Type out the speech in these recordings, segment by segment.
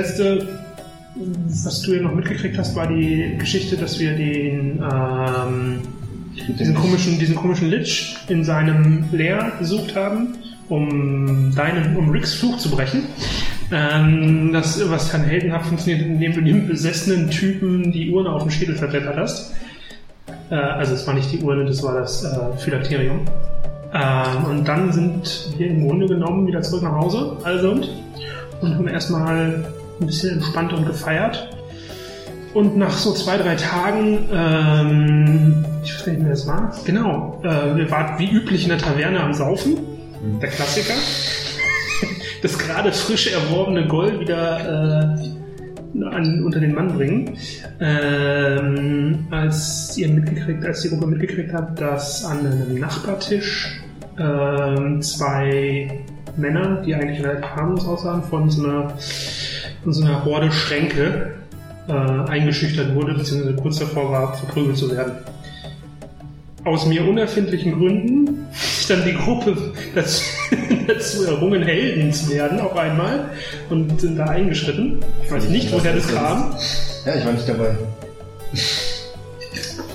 das letzte, was du ja noch mitgekriegt hast, war die Geschichte, dass wir den ähm, diesen komischen, diesen komischen Lich in seinem Lair besucht haben, um deinen, um Ricks Fluch zu brechen. Ähm, das, was dann heldenhaft funktioniert, indem du dem besessenen Typen die Urne auf dem Schädel verbrettert hast. Äh, also es war nicht die Urne, das war das äh, Phylakterium. Ähm, und dann sind wir im Grunde genommen wieder zurück nach Hause, also und, und haben erstmal ein bisschen entspannt und gefeiert. Und nach so zwei, drei Tagen, ähm, ich weiß gar nicht mehr, das war. Genau, äh, wir waren wie üblich in der Taverne am Saufen, der Klassiker. Das gerade frisch erworbene Gold wieder äh, an, unter den Mann bringen. Ähm, als ihr mitgekriegt, als die Gruppe mitgekriegt hat, dass an einem Nachbartisch ähm, zwei Männer, die eigentlich relativ harmlos aussahen, von so einer, von so einer Horde Schränke äh, eingeschüchtert wurde, beziehungsweise kurz davor war, verprügelt zu werden. Aus mir unerfindlichen Gründen ist dann die Gruppe dazu, dazu errungen, Helden zu werden, auf einmal, und sind da eingeschritten. Ich weiß nicht, woher das kam. Ja, ich war nicht dabei.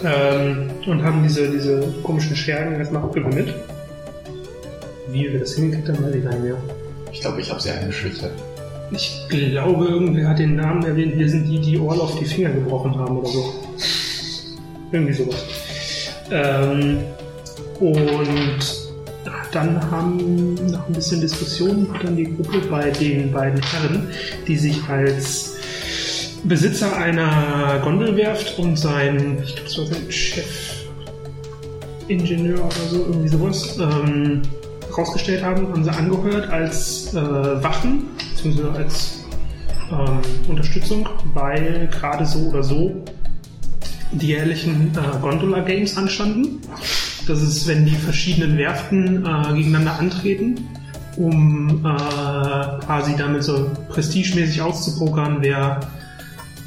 Ähm, und haben diese, diese komischen Schergen erstmal abgewimmelt. Wie wir das hingekriegt haben, weiß ich nicht mehr. Ich glaube, ich habe sie eingeschüchtert. Ich glaube, irgendwer hat den Namen erwähnt, wir sind die, die Orloff die Finger gebrochen haben oder so. Irgendwie sowas. Ähm, und dann haben nach ein bisschen Diskussion dann die Gruppe bei den beiden Herren, die sich als Besitzer einer Gondelwerft und sein, ich glaube, das war sein Chefingenieur oder so, irgendwie sowas, ähm, rausgestellt haben, haben sie angehört als äh, Wachen, beziehungsweise als ähm, Unterstützung, weil gerade so oder so die jährlichen äh, Gondola Games anstanden. Das ist, wenn die verschiedenen Werften äh, gegeneinander antreten, um äh, quasi damit so prestigemäßig auszupokern, wer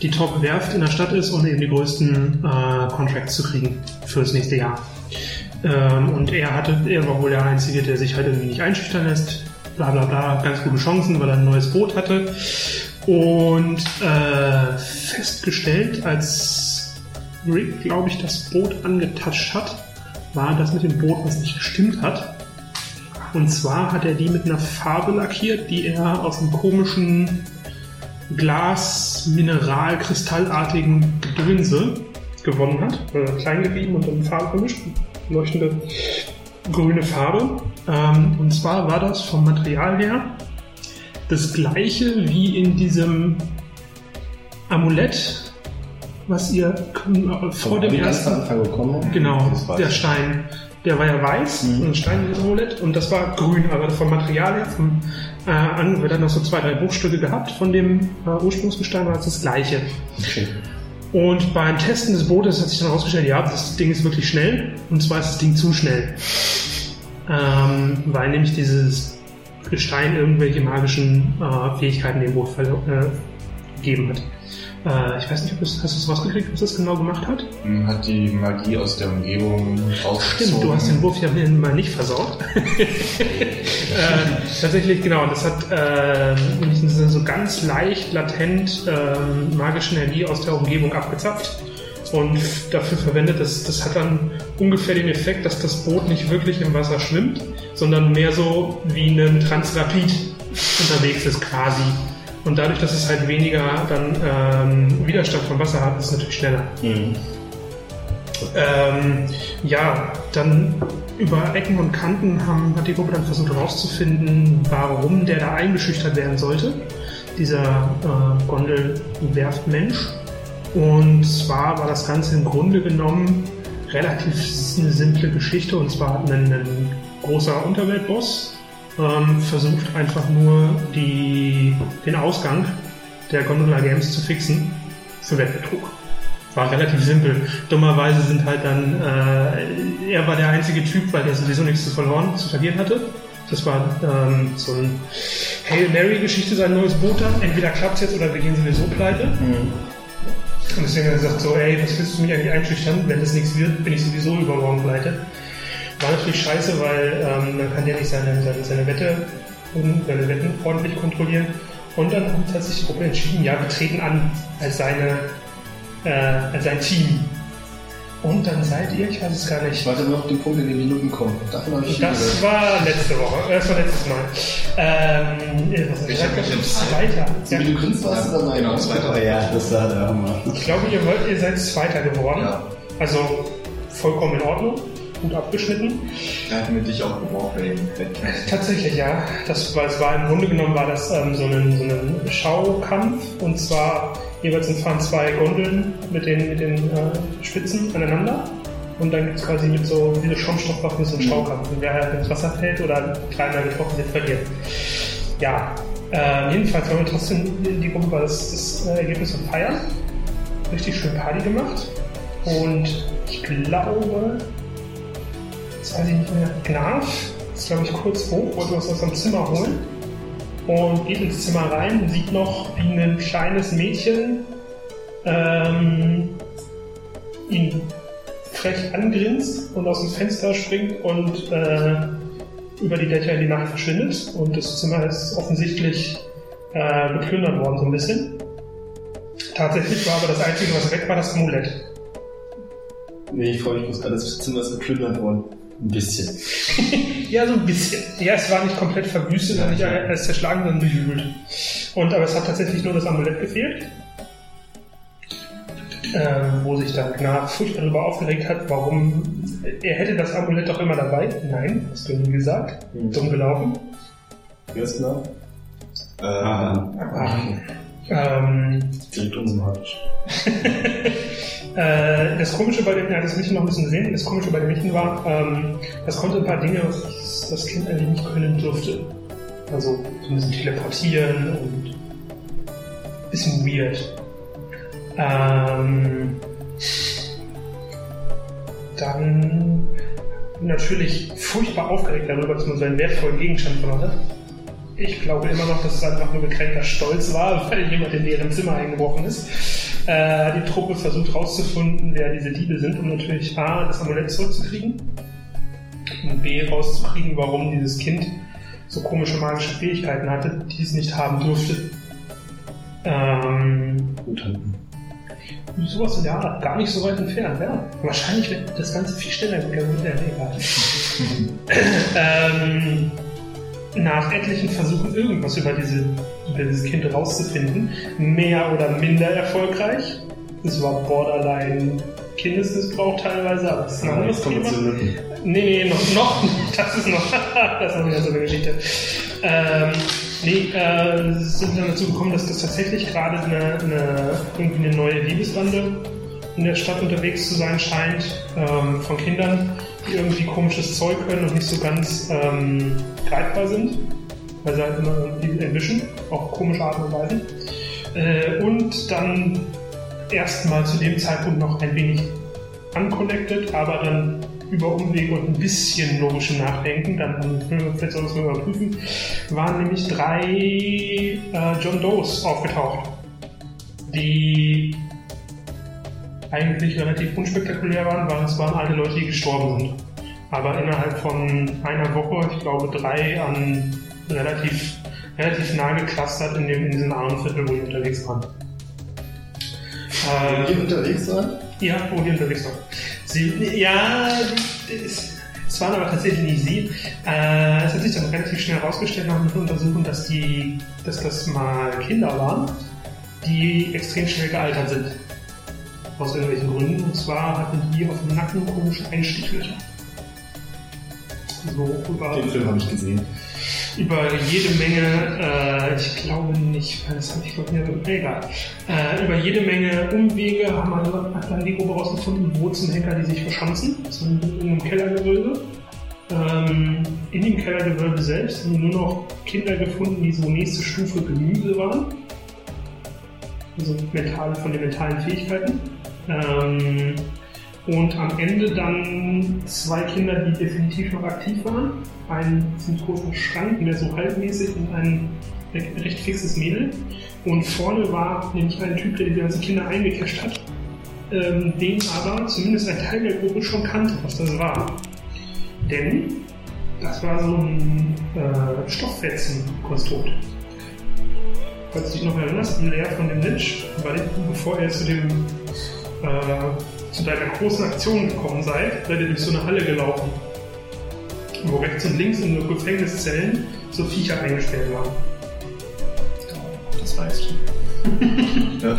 die Top-Werft in der Stadt ist und eben die größten äh, Contracts zu kriegen für das nächste Jahr. Ähm, und er hatte, er war wohl der Einzige, der sich halt irgendwie nicht einschüchtern lässt. Bla bla bla, ganz gute Chancen, weil er ein neues Boot hatte. Und äh, festgestellt, als Rick, glaube ich, das Boot angetatscht hat, war das mit dem Boot, was nicht gestimmt hat. Und zwar hat er die mit einer Farbe lackiert, die er aus einem komischen Glas, Mineral, kristallartigen Gedönse gewonnen hat. Äh, klein gerieben und dann Farbe vermischt. Leuchtende grüne Farbe. Ähm, und zwar war das vom Material her das gleiche wie in diesem Amulett, was ihr äh, vor dem ersten Anfang bekommen habt. Genau, der. Stein. Der war ja weiß, ein Steinamulett, und das war grün, aber vom Material her, vom äh, an, wird dann noch so zwei, drei Bruchstücke gehabt von dem äh, Ursprungsgestein, war es das gleiche. Okay. Und beim Testen des Bootes hat sich dann herausgestellt, ja, das Ding ist wirklich schnell, und zwar ist das Ding zu schnell. Ähm, weil nämlich dieses Gestein irgendwelche magischen äh, Fähigkeiten dem Boot verlo- äh, gegeben hat. Äh, ich weiß nicht, ob das, hast du es rausgekriegt, was das genau gemacht hat? Man Hat die Magie aus der Umgebung rausgezogen. Stimmt, du hast den Wurf ja mal nicht versaut. ähm, tatsächlich, genau, das hat so so ganz leicht latent ähm, magische Energie aus der Umgebung abgezapft und dafür verwendet. Das, das hat dann ungefähr den Effekt, dass das Boot nicht wirklich im Wasser schwimmt, sondern mehr so wie ein Transrapid unterwegs ist quasi. Und dadurch, dass es halt weniger dann ähm, Widerstand vom Wasser hat, ist es natürlich schneller. Mhm. Ähm, ja, dann über Ecken und Kanten haben, hat die Gruppe dann versucht herauszufinden, warum der da eingeschüchtert werden sollte, dieser äh, Gondelwerftmensch. Und zwar war das Ganze im Grunde genommen relativ eine simple Geschichte. Und zwar hat ein, ein großer Unterweltboss ähm, versucht einfach nur die, den Ausgang der Gondola Games zu fixen für Wettbetrug war relativ simpel. Dummerweise sind halt dann, äh, er war der einzige Typ, weil der sowieso nichts zu verloren, zu verlieren hatte. Das war ähm, so ein Hail Mary-Geschichte, sein neues Boot dann. Entweder klappt jetzt oder wir gehen sowieso pleite. Mhm. Und deswegen hat er gesagt so, ey, was willst du mich eigentlich einschüchtern? Wenn das nichts wird, bin ich sowieso übermorgen pleite. War natürlich scheiße, weil ähm, man kann ja nicht seine, seine, seine Wette, seine Wetten ordentlich kontrollieren. Und dann hat sich die Gruppe entschieden, ja, wir treten an als seine, äh, als sein Team. Und dann seid ihr, ich weiß es gar nicht. Ich warte nur auf den Punkt, in den Minuten kommen. Davon habe ich Das viel war letzte Woche, äh, das war letztes Mal. Ähm, äh, was Ich hab mich im Zweiter. Ja. Wie du Kunst warst du dabei? Genau, ne? zweiter. Ja, das war der Hammer. Ich glaube, ihr, wollt, ihr seid Zweiter geworden. Ja. Also vollkommen in Ordnung, gut abgeschnitten. Da hatten wir dich auch gebraucht bei dem Wettkampf. Tatsächlich, ja. Das war, es war im Grunde genommen war das ähm, so, ein, so ein Schaukampf und zwar jeweils fahren zwei Gondeln mit den, mit den äh, Spitzen aneinander und dann gibt es quasi mit so diese Schaumstoffwaffen so einen Schaukampf. Und wer halt ins Wasser fällt oder dreimal getroffen wird, verliert. Ja, äh, jedenfalls wollen wir trotzdem die Gruppe war das, das äh, Ergebnis von Feiern. Richtig schön Party gemacht und ich glaube, jetzt weiß ich nicht mehr, Gnaf ist, glaube ich, kurz hoch, wollte was aus seinem Zimmer holen und geht ins Zimmer rein sieht noch, wie ein kleines Mädchen ähm, ihn frech angrinst und aus dem Fenster springt und äh, über die Dächer in die Nacht verschwindet. Und das Zimmer ist offensichtlich äh, geplündert worden, so ein bisschen. Tatsächlich war aber das Einzige, was weg war, das Amulett. Nee, ich freue mich, alles Zimmer ist geplündert worden. Ein bisschen. Ja, so ein bisschen. Ja, es war nicht komplett verwüstet, Ja, nicht ja. alles zerschlagen, sondern behügelt. Und aber es hat tatsächlich nur das Amulett gefehlt. Ähm, wo sich dann Gnaf furchtbar darüber aufgeregt hat, warum er hätte das Amulett doch immer dabei. Nein, hast du nie gesagt. Hm. Dumm gelaufen. Wer ist genau? Ah, Ach, ähm, Direkt unsympathisch. Äh, das Komische bei dem, ja, das Mädchen noch ein bisschen gesehen, das Komische bei dem Mädchen war, ähm, das konnte ein paar Dinge, was das Kind eigentlich nicht können durfte. Also so ein bisschen teleportieren und ein bisschen weird. Ähm, dann natürlich furchtbar aufgeregt darüber, dass man so einen wertvollen Gegenstand verloren hat. Ich glaube immer noch, dass es einfach nur gekränkter Stolz war, weil jemand in deren Zimmer eingebrochen ist. Äh, die Truppe versucht herauszufinden, wer diese Diebe sind, um natürlich A, das Amulett zurückzukriegen und B, rauszukriegen, warum dieses Kind so komische magische Fähigkeiten hatte, die es nicht haben durfte. Ähm, Gut halten. sowas in der Art, gar nicht so weit entfernt, ja. Wahrscheinlich wird das Ganze viel schneller gegangen, ja, egal. ähm, nach etlichen Versuchen, irgendwas über, diese, über dieses Kind rauszufinden, mehr oder minder erfolgreich. Es war borderline Kindesmissbrauch teilweise, aber das ist ein anderes kommt Thema. Nee, nee, noch, noch, das ist noch, das ist noch wieder so eine Geschichte. Ähm, nee, äh, sind dann dazu gekommen, dass das tatsächlich gerade eine, eine, irgendwie eine neue Liebesbande in der Stadt unterwegs zu sein scheint, ähm, von Kindern, irgendwie komisches Zeug können und nicht so ganz ähm, greifbar sind, weil sie halt immer irgendwie erwischen, auf komische Art und Weise. Äh, und dann erstmal zu dem Zeitpunkt noch ein wenig unconnected, aber dann über Umwege und ein bisschen logischem Nachdenken, dann vielleicht soll das überprüfen, waren nämlich drei äh, John Does aufgetaucht, die eigentlich relativ unspektakulär waren, weil es waren alle Leute, die gestorben sind. Aber innerhalb von einer Woche, ich glaube drei an relativ, relativ nah geklustert in, dem, in diesem armen Viertel, wo die unterwegs waren. Wenn Äh, ihr unterwegs seid, ja, wo die unterwegs waren. Sie, ja, es, es waren aber tatsächlich nicht sie. Äh, es hat sich dann relativ schnell herausgestellt nach einem Untersuchen, dass, die, dass das mal Kinder waren, die extrem schnell gealtert sind. Aus irgendwelchen Gründen. Und zwar hatten die auf dem Nacken komische Einstichlöcher. So über den Film habe ich gesehen. über jede Menge, äh, ich glaube nicht, weil das habe ich glaube nicht, egal, äh, über jede Menge Umwege haben wir, hat dann die Gruppe rausgefunden, Henker die sich verschanzen, so in einem Kellergewölbe. Ähm, in dem Kellergewölbe selbst haben nur noch Kinder gefunden, die so nächste Stufe Gemüse waren. Also mentale, von den mentalen Fähigkeiten. Ähm, und am Ende dann zwei Kinder, die definitiv noch aktiv waren. Ein ziemlich großen Schrank, mehr so halbmäßig und ein recht fixes Mädel. Und vorne war nämlich ein Typ, der die ganzen Kinder eingecasht hat, ähm, den aber zumindest ein Teil der Gruppe schon kannte, was das war. Denn das war so ein äh, Stofffetzenkonstrukt. falls du dich noch erinnerst, im Leer von dem weil bevor ihr zu dem äh, zu deiner großen Aktion gekommen seid, seid ihr durch so eine Halle gelaufen. Wo rechts und links in so Gefängniszellen so Viecher eingesperrt waren. Das weißt du. ja,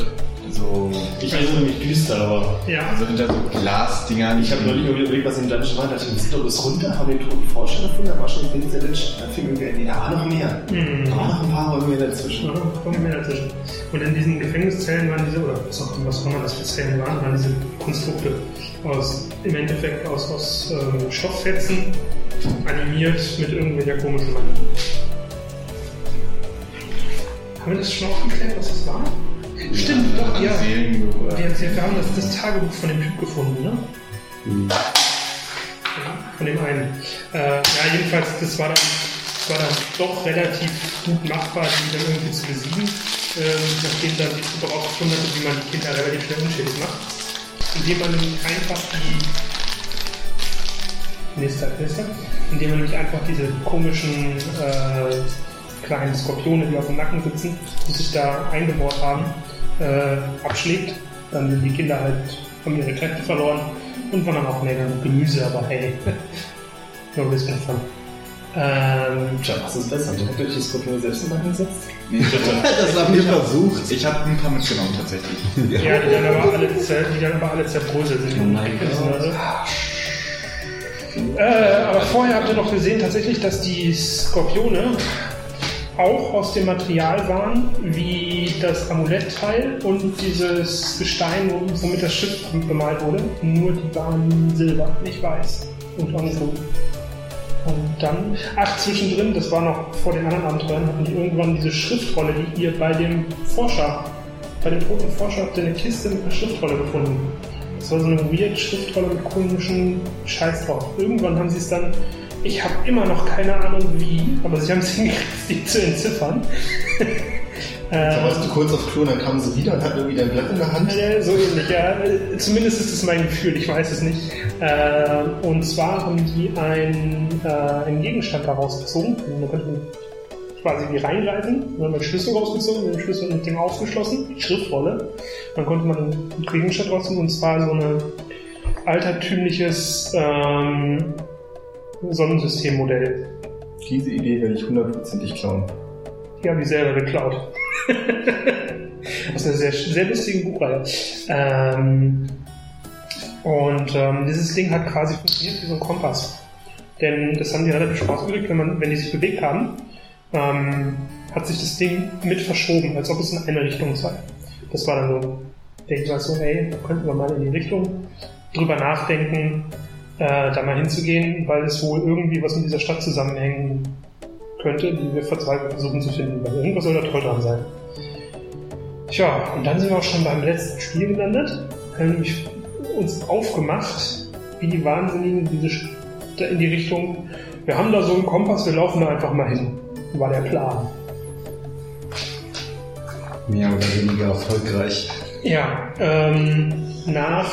so, Ich erinnere mich düster, aber Ja. also hinter so Glasdingern. ich habe neulich überlegt, was im Dungeon war. Da dachte ich, wir sind doch bis runter, haben den toten Forscher gefunden, da war schon ein der Lynch. Da fing irgendwie, nee, da war noch mehr. Mhm. Da war noch ein paar Räume dazwischen. Ja, kommen wir dazwischen. Und in diesen Gefängniszellen waren diese, oder was auch immer das für Zellen waren, waren diese Konstrukte aus, im Endeffekt aus, aus ähm, Stofffetzen, animiert mit irgendwelcher komischen Magie. Haben wir das schon aufgeklärt, was das war? Stimmt, doch, ja. Seelen, Wir, wir, haben das, das Tagebuch von dem Typ gefunden, ne? Ja, Von dem einen. Äh, ja, jedenfalls, das war dann, war dann doch relativ gut machbar, die dann irgendwie zu besiegen, ähm, nachdem dann die Truppe rausgefunden hatte, wie man die Kinder relativ schnell unschädlich macht. Indem man nämlich einfach die. Nächster, nächster. Indem man nämlich einfach diese komischen äh, kleinen Skorpione, die auf dem Nacken sitzen, die sich da eingebohrt haben, äh, abschlägt. Dann sind die Kinder halt, haben ihre Kräfte verloren und waren dann auch mehr Gemüse, aber hey, nur ein bisschen von. Ähm, Tja, was ist besser? Habt ihr euch die Skorpione selbst in Nacken gesetzt? Nee. Das haben wir versucht. Ich habe ein paar mitgenommen tatsächlich. ja, die dann aber alle, zer, die dann aber alle zerbröselt sind. Oh mein Gott. Äh, aber vorher habt ihr noch gesehen tatsächlich, dass die Skorpione auch aus dem Material waren, wie das Amulettteil und dieses Gestein, womit das Schiff bemalt wurde. Nur die waren silber, nicht weiß. Und so. Und dann, ach, zwischendrin, das war noch vor den anderen Abenteuern, hatten die irgendwann diese Schriftrolle, die ihr bei dem Forscher, bei dem toten Forscher, habt ihr eine Kiste mit einer Schriftrolle gefunden. Das war so eine weird Schriftrolle mit komischen Scheiß drauf. Irgendwann haben sie es dann, ich habe immer noch keine Ahnung wie, aber sie haben es hingekriegt, sie zu entziffern. Da warst du kurz auf Klo, dann kamen sie wieder und hatten irgendwie dein Blatt in der Hand. äh, so ähnlich, ja. Zumindest ist es mein Gefühl, ich weiß es nicht. Äh, und zwar haben die einen, äh, einen Gegenstand da rausgezogen. Man könnte quasi wie reingreifen. Dann haben wir den Schlüssel rausgezogen, den Schlüssel mit dem aufgeschlossen, die Schriftrolle. Dann konnte man einen Gegenstand rausziehen und zwar so ein altertümliches ähm, Sonnensystemmodell. Diese Idee werde ich hundertprozentig klauen. Die habe ich selber geklaut. Aus einer sehr, sehr lustigen Buchreihe. Ähm, und ähm, dieses Ding hat quasi funktioniert wie so ein Kompass. Denn das haben die relativ Spaß gekriegt, wenn, man, wenn die sich bewegt haben, ähm, hat sich das Ding mit verschoben, als ob es in eine Richtung sei. Das war dann so, denke ich mal so, ey, da könnten wir mal in die Richtung drüber nachdenken, äh, da mal hinzugehen, weil es wohl irgendwie was mit dieser Stadt zusammenhängen könnte, die wir verzweifelt versuchen zu finden. Weil irgendwas soll da toll dran sein. Tja, und dann sind wir auch schon beim letzten Spiel gelandet. Wir haben nämlich uns aufgemacht, wie die Wahnsinnigen, diese da in die Richtung. Wir haben da so einen Kompass, wir laufen da einfach mal hin. War der Plan. Mehr oder weniger erfolgreich. Ja, ähm, nach,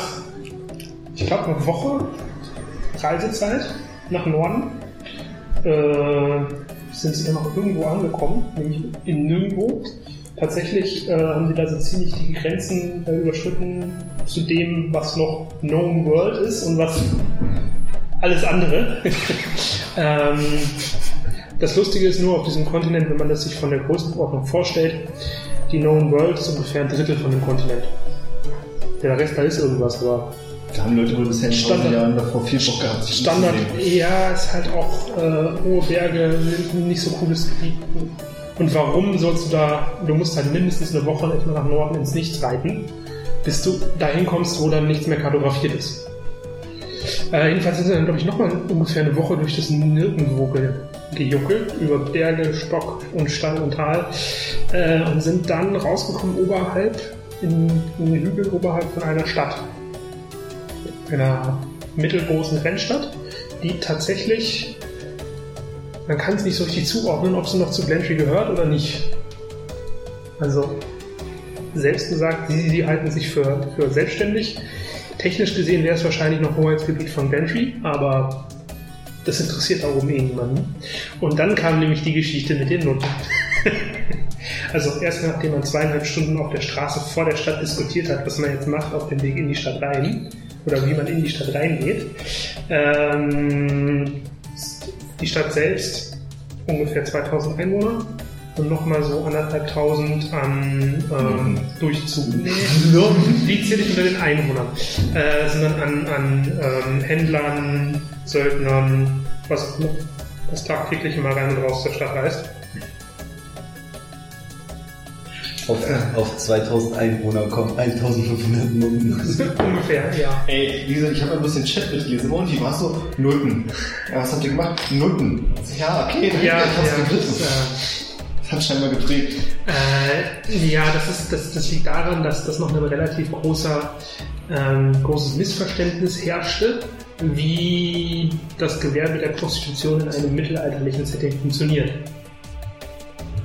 ich glaube, einer Woche Reisezeit nach Norden äh, sind sie dann noch irgendwo angekommen, nämlich in Nirgendwo. Tatsächlich äh, haben sie da so ziemlich die Grenzen äh, überschritten zu dem, was noch Known World ist und was alles andere. ähm, das Lustige ist nur auf diesem Kontinent, wenn man das sich von der Größenordnung vorstellt, die Known World ist ungefähr ein Drittel von dem Kontinent. Der Rest da ist irgendwas, aber Da haben Leute wohl bisher in Standard- Jahren davor viel Bock gehabt. Standard, ja, ist halt auch äh, hohe Berge, nicht so cooles Gebiet. Und warum sollst du da, du musst halt mindestens eine Woche etwa nach Norden ins Nichts reiten, bis du dahin kommst, wo dann nichts mehr kartografiert ist. Äh, jedenfalls sind sie dann, glaube ich, nochmal ungefähr eine Woche durch das Nirgendwo ge gejuckelt, über Berge, Stock und Stein und Tal, äh, und sind dann rausgekommen oberhalb, in, in den Hügel oberhalb von einer Stadt einer mittelgroßen Rennstadt, die tatsächlich, man kann es nicht so richtig zuordnen, ob sie noch zu Glentry gehört oder nicht. Also, selbst gesagt, sie, sie halten sich für, für selbstständig. Technisch gesehen wäre es wahrscheinlich noch Hoheitsgebiet von Glentry, aber das interessiert oben eh niemanden. Und dann kam nämlich die Geschichte mit den Nutten. Also erst nachdem man zweieinhalb Stunden auf der Straße vor der Stadt diskutiert hat, was man jetzt macht auf dem Weg in die Stadt rein oder wie man in die Stadt reingeht. Ähm, die Stadt selbst ungefähr 2000 Einwohner und nochmal so anderthalbtausend an ähm, Durchzug. Nee, die zähle ich unter den Einwohnern, äh, sondern an, an ähm, Händlern, Söldnern, was das tagtäglich immer rein und raus zur Stadt reist. Auf, auf 2000 Einwohner kommen 1500 Nutten. Ungefähr, ja. Ey, wie gesagt, ich habe ein bisschen Chat mitgelesen und die war so Nutten. Ja, was habt ihr gemacht? Nutten. Ja, okay, dann Ja, ich hab's ja, begriffen. das, äh, Das hat scheinbar geprägt. Äh, ja, das, ist, das, das liegt daran, dass das noch ein relativ großer, ähm, großes Missverständnis herrschte, wie das Gewerbe der Prostitution in einem mittelalterlichen Setting funktioniert.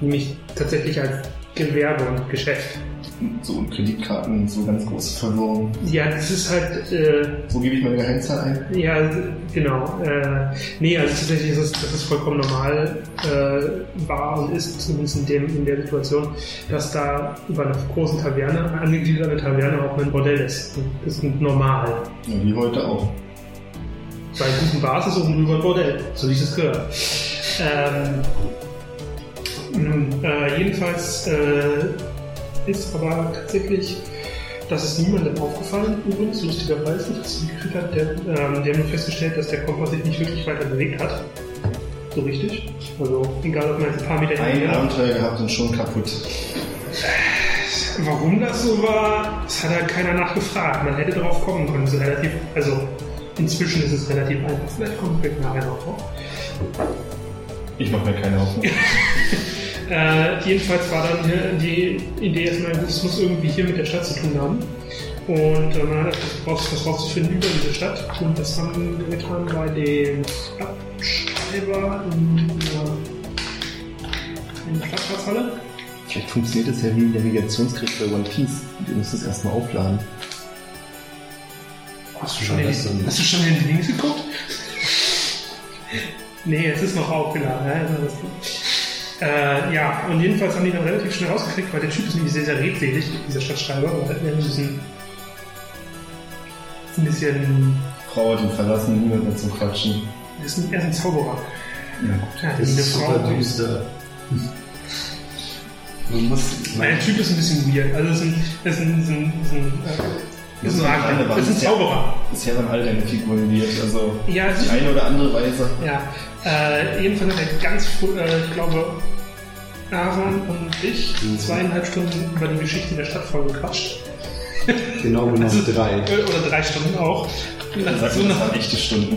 Nämlich tatsächlich als Gewerbe und Geschäft. So und Kreditkarten, so ganz große Verwirrung. Ja, das ist halt, äh, Wo gebe ich meine Geheimzahl ein? ja, genau. Äh, nee, also tatsächlich ist es, das ist vollkommen normal äh, war und ist, zumindest in, dem, in der Situation, dass da über einer großen Taverne, angegliederte Taverne auch ein Bordell ist. Und Das ist normal. Ja, wie heute auch. Bei guten Basis oben drüber ein Bordell, so wie es es gehört. Ähm, äh, jedenfalls äh, ist aber tatsächlich, das ist niemandem aufgefallen, übrigens, lustigerweise, dass sie gekriegt hat, der, ähm, die haben nur festgestellt, dass der Kompass sich nicht wirklich weiter bewegt hat. So richtig. Also, egal ob man jetzt ein paar Meter Ein Abenteuer gehabt und schon kaputt. Warum das so war, das hat halt keiner nachgefragt. Man hätte darauf kommen können. Es ist relativ, also inzwischen ist es relativ einfach. Vielleicht kommen wir nachher noch drauf. Ich mache mir keine Hoffnung. Äh, jedenfalls war dann die Idee erstmal, es muss irgendwie hier mit der Stadt zu tun haben. Und äh, man hat was rauszufinden über diese Stadt. Und das haben wir getan bei dem Abschreiber in, äh, in der Stadtplatzhalle. Vielleicht funktioniert das ja wie ein Navigationsgerät bei One Piece. Du musst es erstmal aufladen. Hast du schon in die- besser. hast du schon in die Links geguckt? nee, es ist noch aufgeladen. Also das, äh, ja, und jedenfalls haben die dann relativ schnell rausgekriegt, weil der Typ ist nämlich sehr, sehr redselig, dieser Stadtschreiber, aber halt ein bisschen, ein bisschen, Frau hat ihn verlassen, niemand mehr zum Quatschen. er ist ein, er ist ein Zauberer. Ja, gut. Ja, Das eine ist Frau. super düster. Man muss. Nein, der Typ ist ein bisschen weird. Also, es ist ein, es ist ein, es ist ein, es ist ein, äh, es ist ein, Alle waren es ist ein bisher- Zauberer. Bisher waren alle deine Figuren weird, also Ja, die ist, eine oder andere Weise. Ja, äh, jedenfalls hat er ganz früh, äh, ich glaube, Aaron und ich zweieinhalb Stunden über die Geschichte der Stadt voll gequatscht. Genau genommen Also- drei. Äh, Oder drei Stunden auch. Dann Sag so das eine, waren echte Stunden.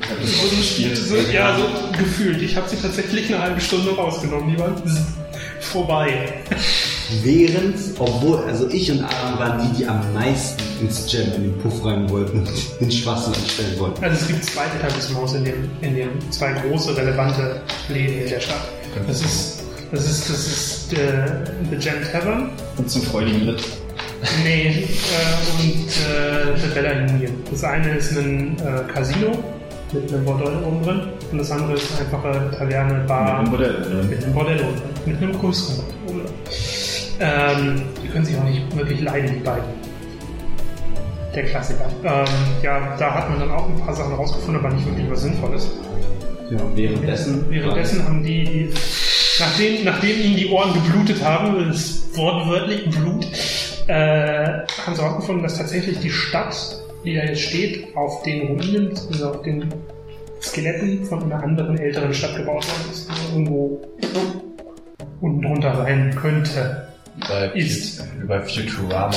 Ich habe das so, ausgespielt. so, ja, so gefühlt. Ich habe sie tatsächlich eine halbe Stunde rausgenommen. Die waren vorbei. Während, obwohl, also ich und Aaron waren die, die am meisten ins Jam in den Puff rein wollten und den Schwachsinn anstellen wollten. Also es gibt zwei Etablissements in dem, in dem zwei große relevante Läden in der Stadt. Das ist das ist das ist äh, The Gem Tavern Und zum freudigen Ritt. Nee, äh, und äh, The Bella Union. Das eine ist ein äh, Casino mit einem Bordell oben drin und das andere ist eine einfache Taverne, Bar Mit einem oder? mit einem Bordell oben drin. Mit einem größeren Bordell oben drin. Ähm, die können sich auch nicht wirklich leiden, die beiden. Der Klassiker. Ähm, ja, da hat man dann auch ein paar Sachen rausgefunden, aber nicht wirklich was Sinnvolles. Ja, währenddessen. Währenddessen haben die, die nachdem, nachdem ihnen die Ohren geblutet haben, das ist wortwörtlich Blut, äh, haben sie herausgefunden, dass tatsächlich die Stadt, die da jetzt steht, auf den Ruinen, also auf den Skeletten von einer anderen älteren Stadt gebaut worden ist, die irgendwo unten drunter sein könnte. Bei, Ist. wie bei Futurama,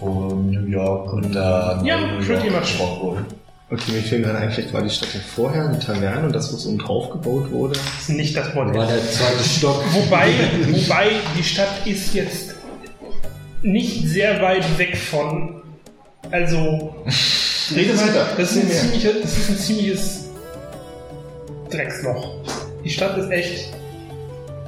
wo New York unter Ja, New pretty York much. gebaut wurde. Okay, mir fehlen gerade ein, vielleicht war die Stadt ja vorher eine Taverne und das, was oben drauf gebaut wurde. Das ist nicht das War Bordell. der zweite Stock. Wobei, wobei die Stadt ist jetzt nicht sehr weit weg von. Also. Rede weiter. Das ist, ein das ist ein ziemliches Drecksloch. Die Stadt ist echt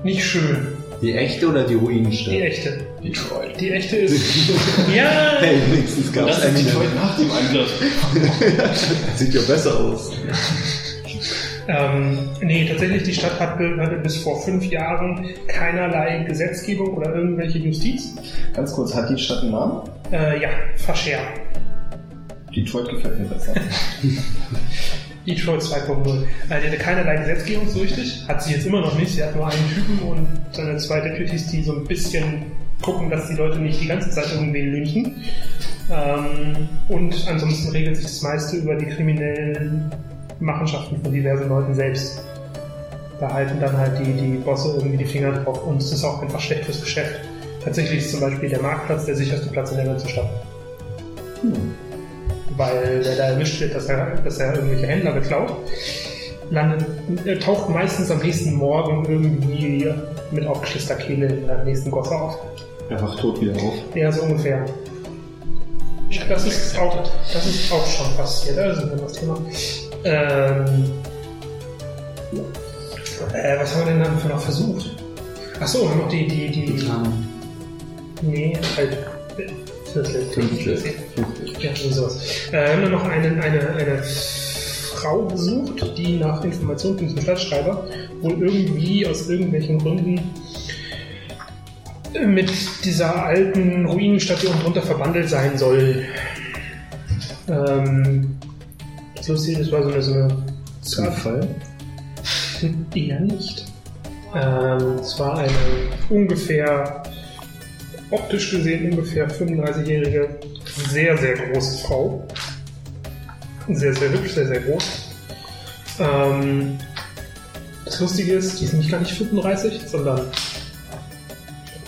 nicht schön. Die echte oder die Ruinenstadt? Die echte. Detroit. Die echte ist. ja! Hey, wenigstens gab es Das ist eine. Detroit nach dem Angriff. Sieht ja besser aus. Ähm, nee, tatsächlich, die Stadt hat, hatte bis vor fünf Jahren keinerlei Gesetzgebung oder irgendwelche Justiz. Ganz kurz, hat die Stadt einen Namen? Äh, ja, Fascher. Detroit gefällt mir besser. Detroit 2.0. Äh, die hatte keinerlei Gesetzgebung so richtig. Hat sie jetzt immer noch nicht. Sie hat nur einen Typen und seine zwei Deputies, die so ein bisschen gucken, dass die Leute nicht die ganze Zeit irgendwen lynchen. Ähm, und ansonsten regelt sich das meiste über die kriminellen Machenschaften von diversen Leuten selbst. Da halten dann halt die, die Bosse irgendwie die Finger drauf und es ist auch einfach schlecht fürs Geschäft. Tatsächlich ist zum Beispiel der Marktplatz der sicherste Platz in der ganzen Stadt. Weil wer da erwischt wird, dass er, dass er irgendwelche Händler beklaut, landet, er taucht meistens am nächsten Morgen irgendwie mit aufgeschlitzter Kehle in der nächsten Gosse auf. Er wacht tot wieder auf. Ja, so ungefähr. Das ist auch, das ist auch schon passiert, wir das Thema. Ähm, äh, was haben wir denn dann für noch versucht? Achso, wir haben noch die, die, die, nee, halt, äh, Viertel, Fünftel. Ja, sowas. Äh, wir haben dann noch eine, eine, eine Frau besucht, die nach Informationen von diesem Stadtschreiber wohl irgendwie aus irgendwelchen Gründen mit dieser alten Ruinenstadt hier unten drunter verbandelt sein soll. Ähm, das Lustige, das war so eine, so eine Zufall? Eher nicht. Ähm, es war eine ungefähr, optisch gesehen ungefähr 35-jährige, sehr, sehr große Frau. Sehr, sehr hübsch, sehr, sehr groß. Ähm, das Lustige ist, die ist nicht gar nicht 35, sondern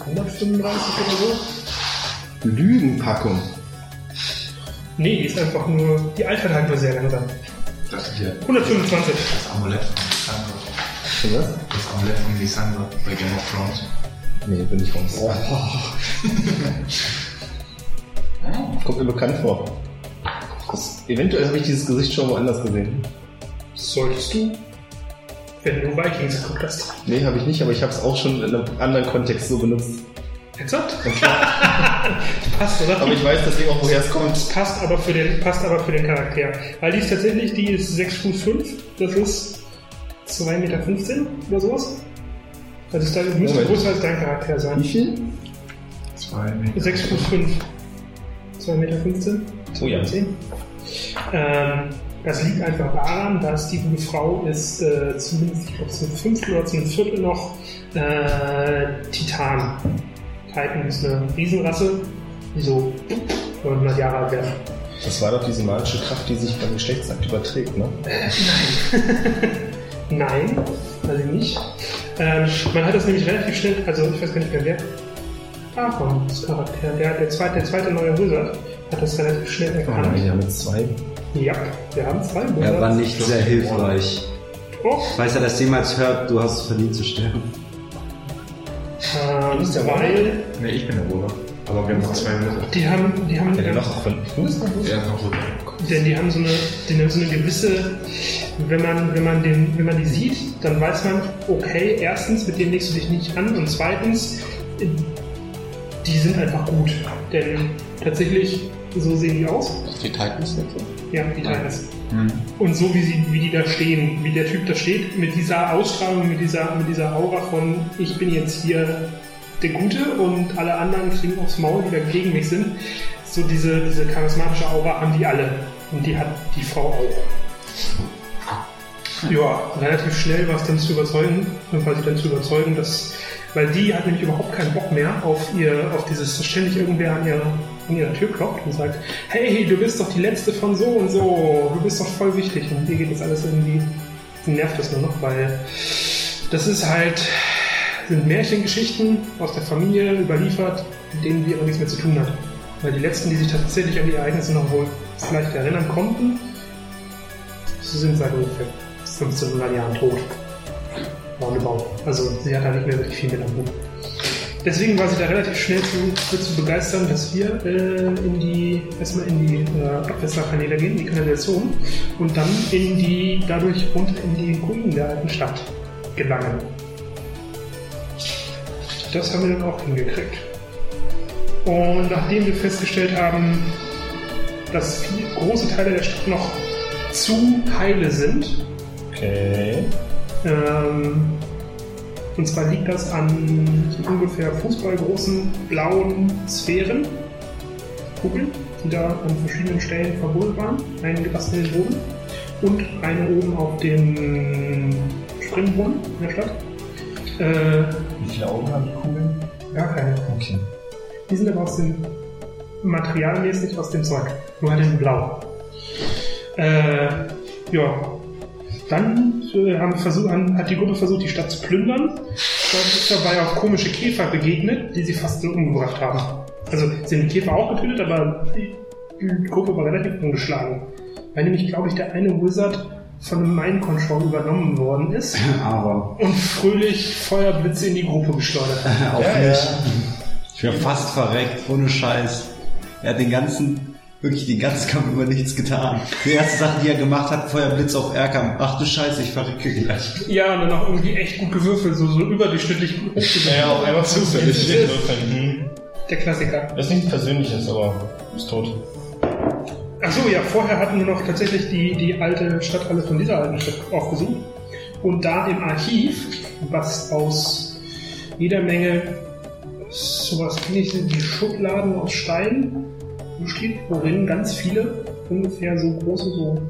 135 oder so. Lügenpackung. Nee, die ist einfach nur, die altert halt nur sehr langsam. Das hier, 125. das Amulett von Lissandra. Was? Das Amulett von Lissandra bei Game of Thrones. Nee, bin ich raus. Kommt mir bekannt vor. Das, eventuell habe ich dieses Gesicht schon woanders gesehen. Solltest du, wenn du Vikings geguckt hast. Nee, habe ich nicht, aber ich habe es auch schon in einem anderen Kontext so benutzt. Exakt. passt, oder? Aber ich weiß deswegen auch, woher es kommt. passt aber für den, passt aber für den Charakter. Weil die ist tatsächlich, die ist 6 Fuß 5, das ist 2,15 Meter oder sowas. Also ist da, müsste größer als dein Charakter Wie sein. viel? Zwei Meter. 6 Fuß 5. 2,15 Meter? Oh ja. 10. Ähm, das liegt einfach daran, dass die gute Frau ist äh, zumindest, ich glaube, zu einem Fünftel oder zu einem Viertel noch äh, Titan. Titan ist eine Riesenrasse, die so 900 Jahre alt werden. Das war doch diese magische Kraft, die sich beim Geschlechtsakt überträgt, ne? Nein, weiß ich nicht. Ähm, man hat das nämlich relativ schnell, also ich weiß gar nicht mehr wer. Aarons Charakter, der, der, zweite, der zweite neue Wizard, hat das relativ schnell erkannt. ja, mit zwei. Ja, wir haben zwei Wizards. Er war nicht sehr hilfreich. Oh, Falls er das jemals hört, du hast es verdient zu sterben. ähm, bist der weil Nee, ich bin der Bruder. Aber wir haben noch zwei Würfel. die haben, die haben, Ja, noch auch von. Du bist noch Er ist noch rüber. denn die haben so eine, die haben so eine gewisse, wenn man, wenn man den, wenn man die sieht, dann weiß man, okay, erstens, mit denen legst du dich nicht an und zweitens, die sind einfach gut. Denn tatsächlich, so sehen die aus. Die Titans jetzt? Ja, die Titans. Hm. Und so wie, sie, wie die da stehen, wie der Typ da steht, mit dieser Ausstrahlung, mit dieser, mit dieser Aura von ich bin jetzt hier der Gute und alle anderen kriegen aufs Maul, die da gegen mich sind. So diese, diese charismatische Aura haben die alle. Und die hat die Frau auch. Ja, relativ schnell war es dann zu überzeugen, quasi dann zu überzeugen, dass, weil die hat nämlich überhaupt keinen Bock mehr auf ihr, auf dieses ständig irgendwer an ihrer, an ihrer Tür klopft und sagt, hey, du bist doch die letzte von so und so, du bist doch voll wichtig und dir geht das alles irgendwie, nervt das nur noch, weil das ist halt, sind Märchengeschichten aus der Familie überliefert, mit denen wir aber nichts mehr zu tun hat. Weil die letzten, die sich tatsächlich an die Ereignisse noch wohl vielleicht erinnern konnten, sind seit ungefähr 1500 Jahren tot. Roundabout. Also sie hat da nicht mehr wirklich viel mit am Hut. Deswegen war sie da relativ schnell zu, zu begeistern, dass wir äh, in die, erstmal in die äh, Abwässerkanäle gehen, in die Kanalisation und dann in die, dadurch runter in die Ruinen der alten Stadt gelangen. Das haben wir dann auch hingekriegt. Und nachdem wir festgestellt haben, dass große Teile der Stadt noch zu heile sind, Okay. Ähm, und zwar liegt das an so ungefähr fußballgroßen blauen Sphären, Kugeln, die da an verschiedenen Stellen verbunden waren. Eine gelassen in den Boden und eine oben auf dem Springbrunnen in der Stadt. Äh, Wie viele Augen haben die Kugeln? gar keine. Okay. Die sind aber aus dem materialmäßig aus dem Zeug. Nur halt in Blau. Äh, ja. Dann äh, haben versuch, haben, hat die Gruppe versucht, die Stadt zu plündern. Dort ist dabei auf komische Käfer begegnet, die sie fast so umgebracht haben. Also sie haben die Käfer auch getötet, aber die, die Gruppe war relativ ungeschlagen. Weil nämlich, glaube ich, der eine Wizard von einem Mind Control übernommen worden ist Aber und fröhlich Feuerblitze in die Gruppe geschleudert hat. auch Ja, nicht. ja. Ich wäre fast verreckt, ohne Scheiß. Er hat den ganzen, wirklich den ganzen Kampf über nichts getan. Die erste Sache, die er gemacht hat, Feuerblitz auf Erkam. Ach du Scheiße, ich verrecke gleich. Ja, und dann auch irgendwie echt gut gewürfelt, so, so überdurchschnittlich gut hochgewürfelt. Ja, auf einmal zufällig. Hm. Der Klassiker. Das ist nichts Persönliches, aber ist tot. Achso, ja, vorher hatten wir noch tatsächlich die, die alte Stadthalle von dieser alten Stadt aufgesucht. Und da im Archiv, was aus jeder Menge sowas ähnlich sind wie Schubladen aus Stein besteht, worin ganz viele ungefähr so große, so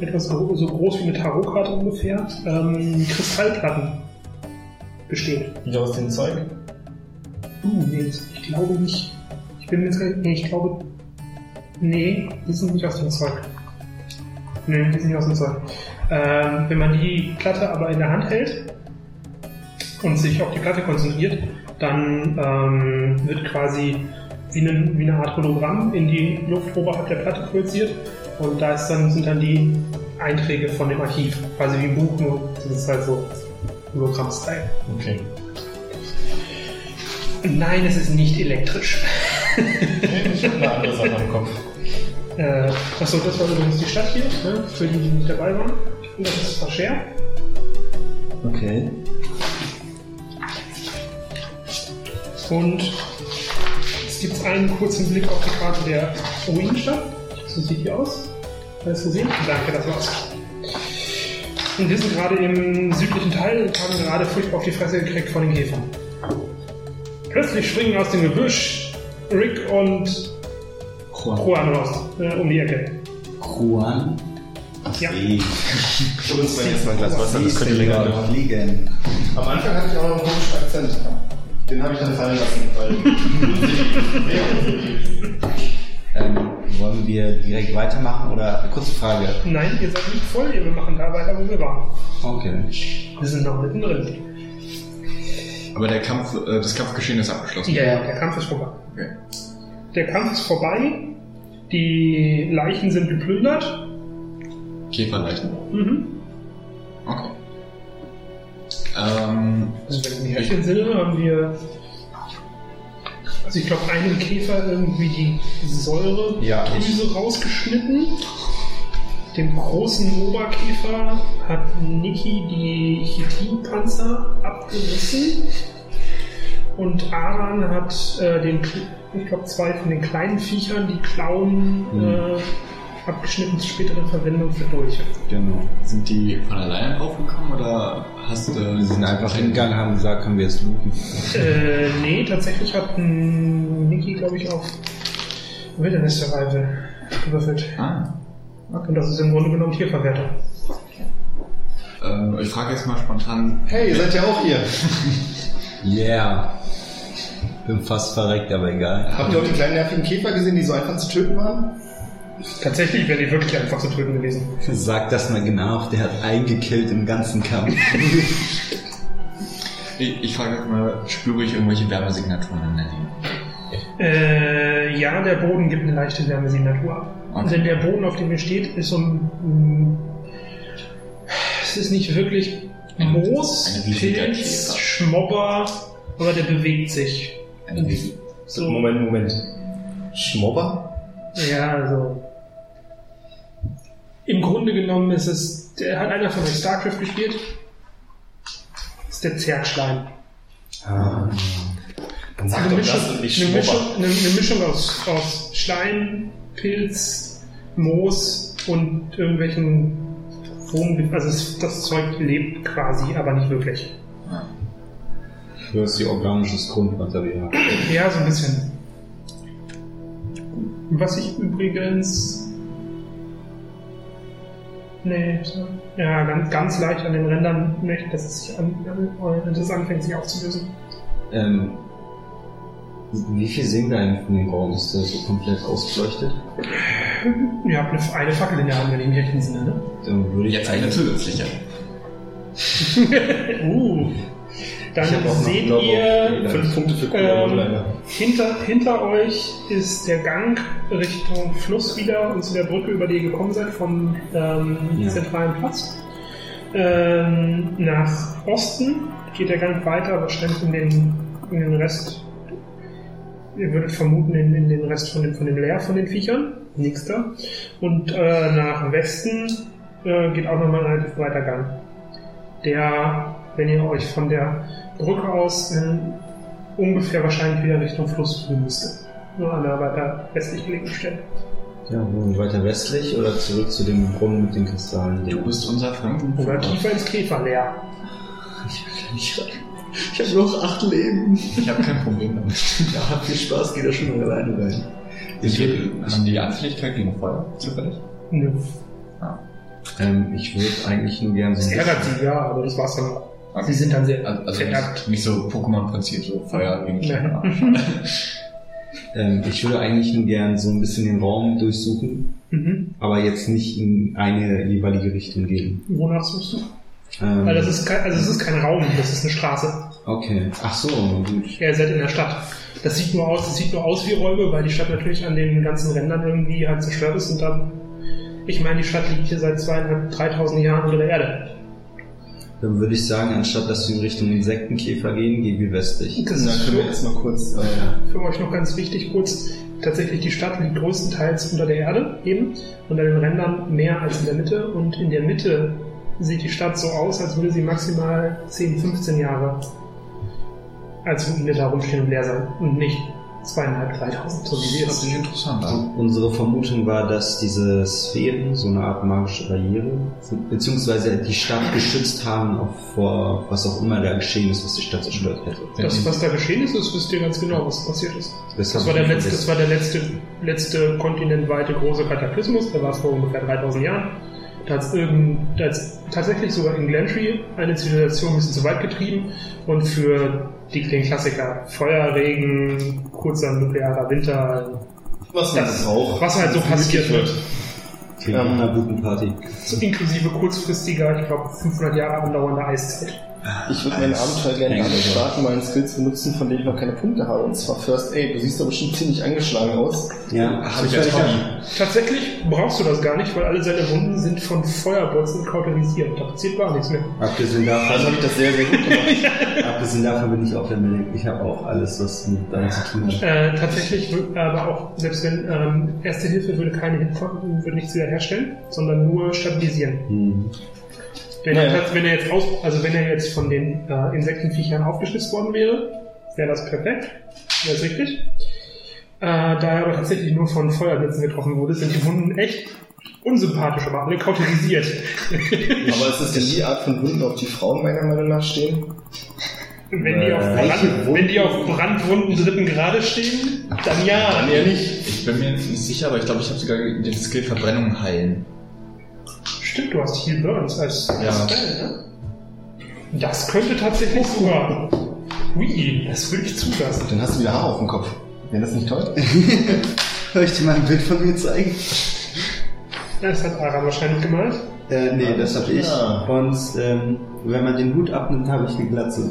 etwas so groß wie eine Tarotkarte ungefähr, ähm, Kristallplatten bestehen. Wieder aus dem Zeug? Uh, nee, ich glaube nicht. Ich bin mir jetzt nicht, nee, ich glaube, nee, die sind nicht aus dem Zeug. Nee, die sind nicht aus dem Zeug. Ähm, wenn man die Platte aber in der Hand hält und sich auf die Platte konzentriert, dann ähm, wird quasi wie eine, wie eine Art Hologramm in die Luft oberhalb der Platte projiziert und da dann, sind dann die Einträge von dem Archiv, quasi wie ein Buch, nur das ist halt so Hologramm-Style. Okay. Nein, es ist nicht elektrisch. Ich habe eine andere Sache im Kopf. Äh, achso, das war übrigens die Stadt hier, ne? für die, die nicht dabei waren. Das ist Fascher. Okay. Und jetzt gibt es einen kurzen Blick auf die Karte der Ruinenstadt. So sieht die aus. Hast du gesehen? Danke, das war's. Und wir sind gerade im südlichen Teil und haben gerade furchtbar auf die Fresse gekriegt von den Käfern. Plötzlich springen aus dem Gebüsch Rick und Juan raus, äh, um die Ecke. Juan. Ja. Schon uns beim ersten Mal Glas Wasser, das könnte länger dauern. fliegen. Am Anfang hatte ich auch noch einen komischen Akzent. Den habe ich dann fallen lassen, weil. Ähm, wollen wir direkt weitermachen oder kurze Frage? Nein, ihr seid nicht voll, wir machen da weiter, wo wir waren. Okay. Wir sind noch mittendrin. Aber der Kampf, äh, das Kampfgeschehen ist abgeschlossen. Ja, ja, der Kampf ist vorbei. Okay. Der Kampf ist vorbei. Die Leichen sind geplündert. Käferleichen. Mhm. Okay. Ähm, Also wenn ich mich recht entsinne, haben wir. Also ich glaube, einem Käfer irgendwie die Säuredrüse Ja, rausgeschnitten. Dem großen Oberkäfer hat Niki die Chitinpanzer abgerissen. Und Aran hat äh, den, ich glaube, zwei von den kleinen Viechern die Klauen äh, abgeschnitten zur späteren Verwendung für Dolche. Genau. sind die von alleine aufgekommen oder hast du... Wir sind einfach hingegangen, haben gesagt, können wir es looten. Äh, nee, tatsächlich hat ein Niki, glaube ich, auf Wilderness Survival gewürfelt. Ah. Und das ist im Grunde genommen Tierverwerter. Ähm, ich frage jetzt mal spontan, Hey, ihr seid ja auch hier. Yeah. Bin fast verreckt, aber egal. Habt ihr auch die kleinen nervigen Käfer gesehen, die so einfach zu töten waren? Tatsächlich wäre die wirklich einfach zu töten gewesen. Sag das mal genau, der hat eingekillt im ganzen Kampf. ich, ich frage mal, spüre ich irgendwelche Wärmesignaturen in der Nähe? Äh, ja, der Boden gibt eine leichte Wärmesignatur ab. Okay. Denn der Boden, auf dem er steht, ist so ein. Es ist nicht wirklich Moos, Ein Pilz. Schmobber, aber der bewegt sich. Riesen- So, Moment, Moment. Schmobber? Ja, also. Im Grunde genommen ist es. Der hat einer von euch StarCraft gespielt. Das ist der Zertschleim. Ah. Dann sag Eine doch Mischung, das und nicht eine. Mischung, eine, eine Mischung aus, aus Schleim, Pilz, Moos und irgendwelchen Strom, also das Zeug lebt quasi, aber nicht wirklich. Du hast die organisches Grundmaterial. Ja, so ein bisschen. Was ich übrigens. Nee, so- ja, ganz, ganz leicht an den Rändern möchte, dass es sich an, dass es anfängt, sich aufzulösen. Ähm, wie viel sehen wir eigentlich von dem Raum? Ist der so komplett ausgeleuchtet? Ihr habt eine, eine Fackel in der Hand, wenn ich mich recht entsinne, ne? Dann würde ich Jetzt eine zusätzliche. Uh. Dann seht ihr, Ähm, hinter, hinter euch ist der Gang Richtung Fluss wieder und zu der Brücke, über die ihr gekommen seid, vom ähm, Ja. zentralen Platz. Ähm, nach Osten geht der Gang weiter, wahrscheinlich in den, in den Rest. Ihr würdet vermuten, in, in den Rest von dem, von dem Leer von den Viechern. Nix da. Und äh, nach Westen äh, geht auch nochmal ein relativ breiter Gang. Der, wenn ihr euch von der Brücke aus in ungefähr wahrscheinlich wieder Richtung Fluss führen müsste. Nur an einer weiter westlich gelegenen Stelle. Ja, weiter westlich oder zurück zu dem Brunnen mit den Kristallen? Du bist unser Franken. Oder tiefer ins Käferleer. Ich habe noch acht Leben. Ich habe kein Problem damit. Ja, viel Spaß, geht da schon mal alleine rein. Ich haben die Anfälligkeit gegen Feuer zufällig? Nö. Ähm, ich würde eigentlich nur gern so Das ein ärgert sie, ja, aber das war's dann auch. Okay. Sie sind dann sehr Also, also nicht, nicht so Pokémon-Prinzip, so Feuer gegen Ja. Ähm, ich würde eigentlich nur gern so ein bisschen den Raum durchsuchen, Mhm. aber jetzt nicht in eine jeweilige Richtung gehen. Wonach suchst du? Ähm, Weil das ist kein, also es ist kein Raum, das ist eine Straße. okay. Ach so, gut. Ja, ihr seid in der Stadt. Das sieht nur aus, das sieht nur aus wie Räume, weil die Stadt natürlich an den ganzen Rändern irgendwie halt zerstört ist und dann. Ich meine, die Stadt liegt hier seit zweieinhalb, dreitausend Jahren unter der Erde. Dann würde ich sagen, anstatt dass wir in Richtung Insektenkäfer gehen, gehen wir westlich. Das Dann ist können wir für, jetzt mal kurz. Äh, für euch noch ganz wichtig kurz. Tatsächlich, die Stadt liegt größtenteils unter der Erde eben und an den Rändern mehr als in der Mitte. Und in der Mitte sieht die Stadt so aus, als würde sie maximal 10, 15 Jahre als Ruine da rumstehen und leer sein. Und nicht zweieinhalb, dreitausend, so wie wir Das das ist interessant. an. Unsere Vermutung war, dass diese Sphären so eine Art magische Barriere beziehungsweise die Stadt geschützt haben auch vor was auch immer da geschehen ist, was die Stadt zerstört hätte. Das, was da geschehen ist, das wisst ihr ganz genau, was passiert ist. Das, Das war der letzte, das war der letzte, letzte kontinentweite große Kataklysmus, der war vor ungefähr 3000 Jahren. Da hat es tatsächlich sogar in Glantry eine Zivilisation ein bisschen zu weit getrieben und für die, den Klassiker Feuerregen, kurzer nuklearer Winter, was das, braucht. was halt so passiert wird. Klingt nach einer guten Party. So inklusive kurzfristiger, ich glaube 500 Jahre andauernder Eiszeit. Ich würde mein Abenteuer gerne damit starten, meinen Skills benutzen, von denen ich noch keine Punkte habe. Und zwar First Aid. Du siehst aber schon ziemlich angeschlagen aus. Ja, Habe ich als Hobby. Tatsächlich brauchst du das gar nicht, weil alle seine Wunden sind von Feuerbolzen kauterisiert. Da passiert gar nichts mehr. Abgesehen davon, Also habe ich das sehr, sehr gut gemacht. abgesehen davon bin ich auch der Medic. Ich habe auch alles, was mit damit zu tun hat. Äh, tatsächlich, aber auch, selbst wenn ähm, Erste Hilfe würde keine Hilfe, würde nichts wiederherstellen, sondern nur stabilisieren. Hm. Wenn, Naja. er, wenn er jetzt aus, also wenn er jetzt von den äh, Insektenviechern aufgeschlitzt worden wäre, wäre das perfekt. Wäre es richtig. Äh, da er aber tatsächlich nur von Feuerblitzen getroffen wurde, sind die Wunden echt unsympathisch, aber alle kauterisiert. Aber ist das denn die Art von Wunden, auf die Frauen meiner Meinung nach stehen? wenn, die auf Äh, Brand, wenn die auf Brandwunden dritten Grade stehen, dann ja. Dann eher nicht. Ich bin mir nicht sicher, aber ich glaube, ich habe sogar den Skill Verbrennung heilen. Stimmt, du hast Heal Burns als Ja. als Spell, ne? Das könnte tatsächlich sogar. Ui, das würde ich zulassen. Dann hast du wieder Haare auf dem Kopf. Wäre das nicht toll? Soll ich dir mal ein Bild von mir zeigen? Das hat Aran wahrscheinlich gemalt. Äh, nee, das habe ich. Ja. Und ähm, wenn man den Hut abnimmt, habe ich eine Glatze.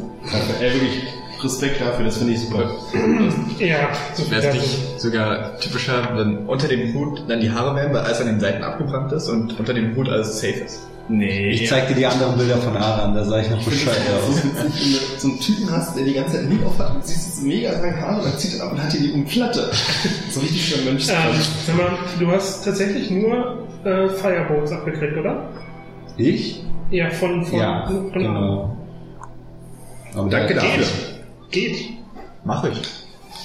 Ey, wirklich Respekt dafür, das finde ich super. Ja, so viel Wäre es nicht sogar typischer, wenn unter dem Hut dann die Haare wären, weil alles an den Seiten abgebrannt ist und unter dem Hut alles safe ist? Nee. Ich zeig dir die anderen Bilder von Aran, da sah ich noch bescheuert Das aus. so einen Typen hast, der die ganze Zeit einen Hut auf hat und siehst jetzt mega lange Haare und dann zieht er ab und hat hier die Umplatte. So richtig schön Mönch. Ähm, sag mal, du hast tatsächlich nur äh, Fireballs abgekriegt, oder? Ich? Ja, von, von, Ja, von genau. Aber Danke da- dafür. Geht. Mach ich.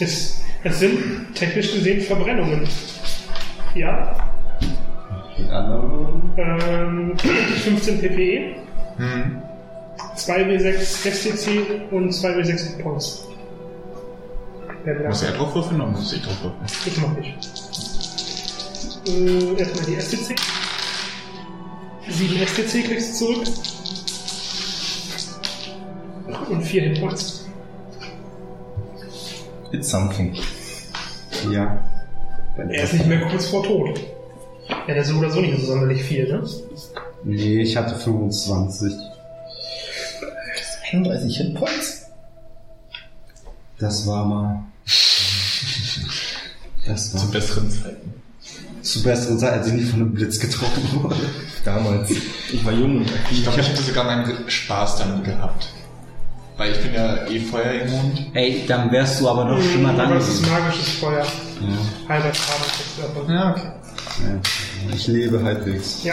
Es, es sind technisch gesehen Verbrennungen. Ja. Die anderen. Ähm, 15 PPE, Hm. 2W6 STC und 2W6 Points. Wer will Muss er drauf würfeln oder muss ich drauf würfeln? Ich mach nicht. Äh, erstmal die STC. 7 STC kriegst du zurück. Und 4 Hitpoints. It's something. Ja. Er ist nicht mehr kurz vor Tod. Ja, der ist so oder so nicht so sonderlich viel, ne? Nee, ich hatte 25. 31 Hitpoints? Das war mal. Das Zu war besseren Zeiten. zu besseren Zeit, als ich nicht von einem Blitz getroffen wurde. Damals. Ich war jung und Ich glaube, ich hätte sogar meinen Spaß damit gehabt. Weil ich bin ja eh feuerimmun. Ey, dann wärst du aber noch schlimmer dran Aber es ist magisches Feuer. Ja. Halber Schaden. Ja, okay. Ja. Ich lebe halbwegs. Ja,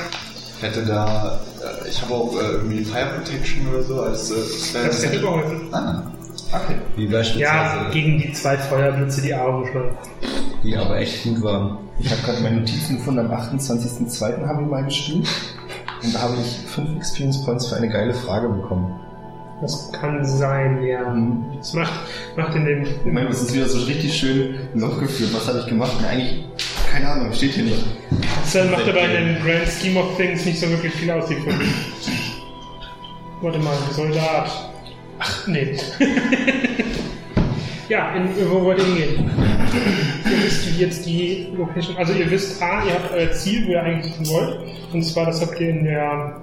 Hätte da, äh, ich habe auch äh, irgendwie Fire Protection oder so als äh, Spell. das hätte geholfen. Ah, okay. Wie beispielsweise, Ja, gegen die zwei Feuerblitze die Arme geschlagen. die aber echt gut waren. Ich habe gerade meine Notizen gefunden, am 28.02. haben wir mal gespielt. Und da habe ich 5 Experience Points für eine geile Frage bekommen. Das kann sein, ja. Mhm. Das macht, macht in dem. Ich meine, das ist wieder so richtig schön Loch geführt. Was habe ich gemacht? Na, eigentlich, keine Ahnung, steht hier nicht. Das macht aber in dem Grand Scheme of Things nicht so wirklich viel aus, die Folge. Warte mal, Soldat. Ach, nee. ja, in, wo wollt ihr hingehen? ihr wisst jetzt die Location. Also ihr wisst A, ihr habt euer Ziel, wo ihr eigentlich hin wollt. Und zwar, das habt ihr in der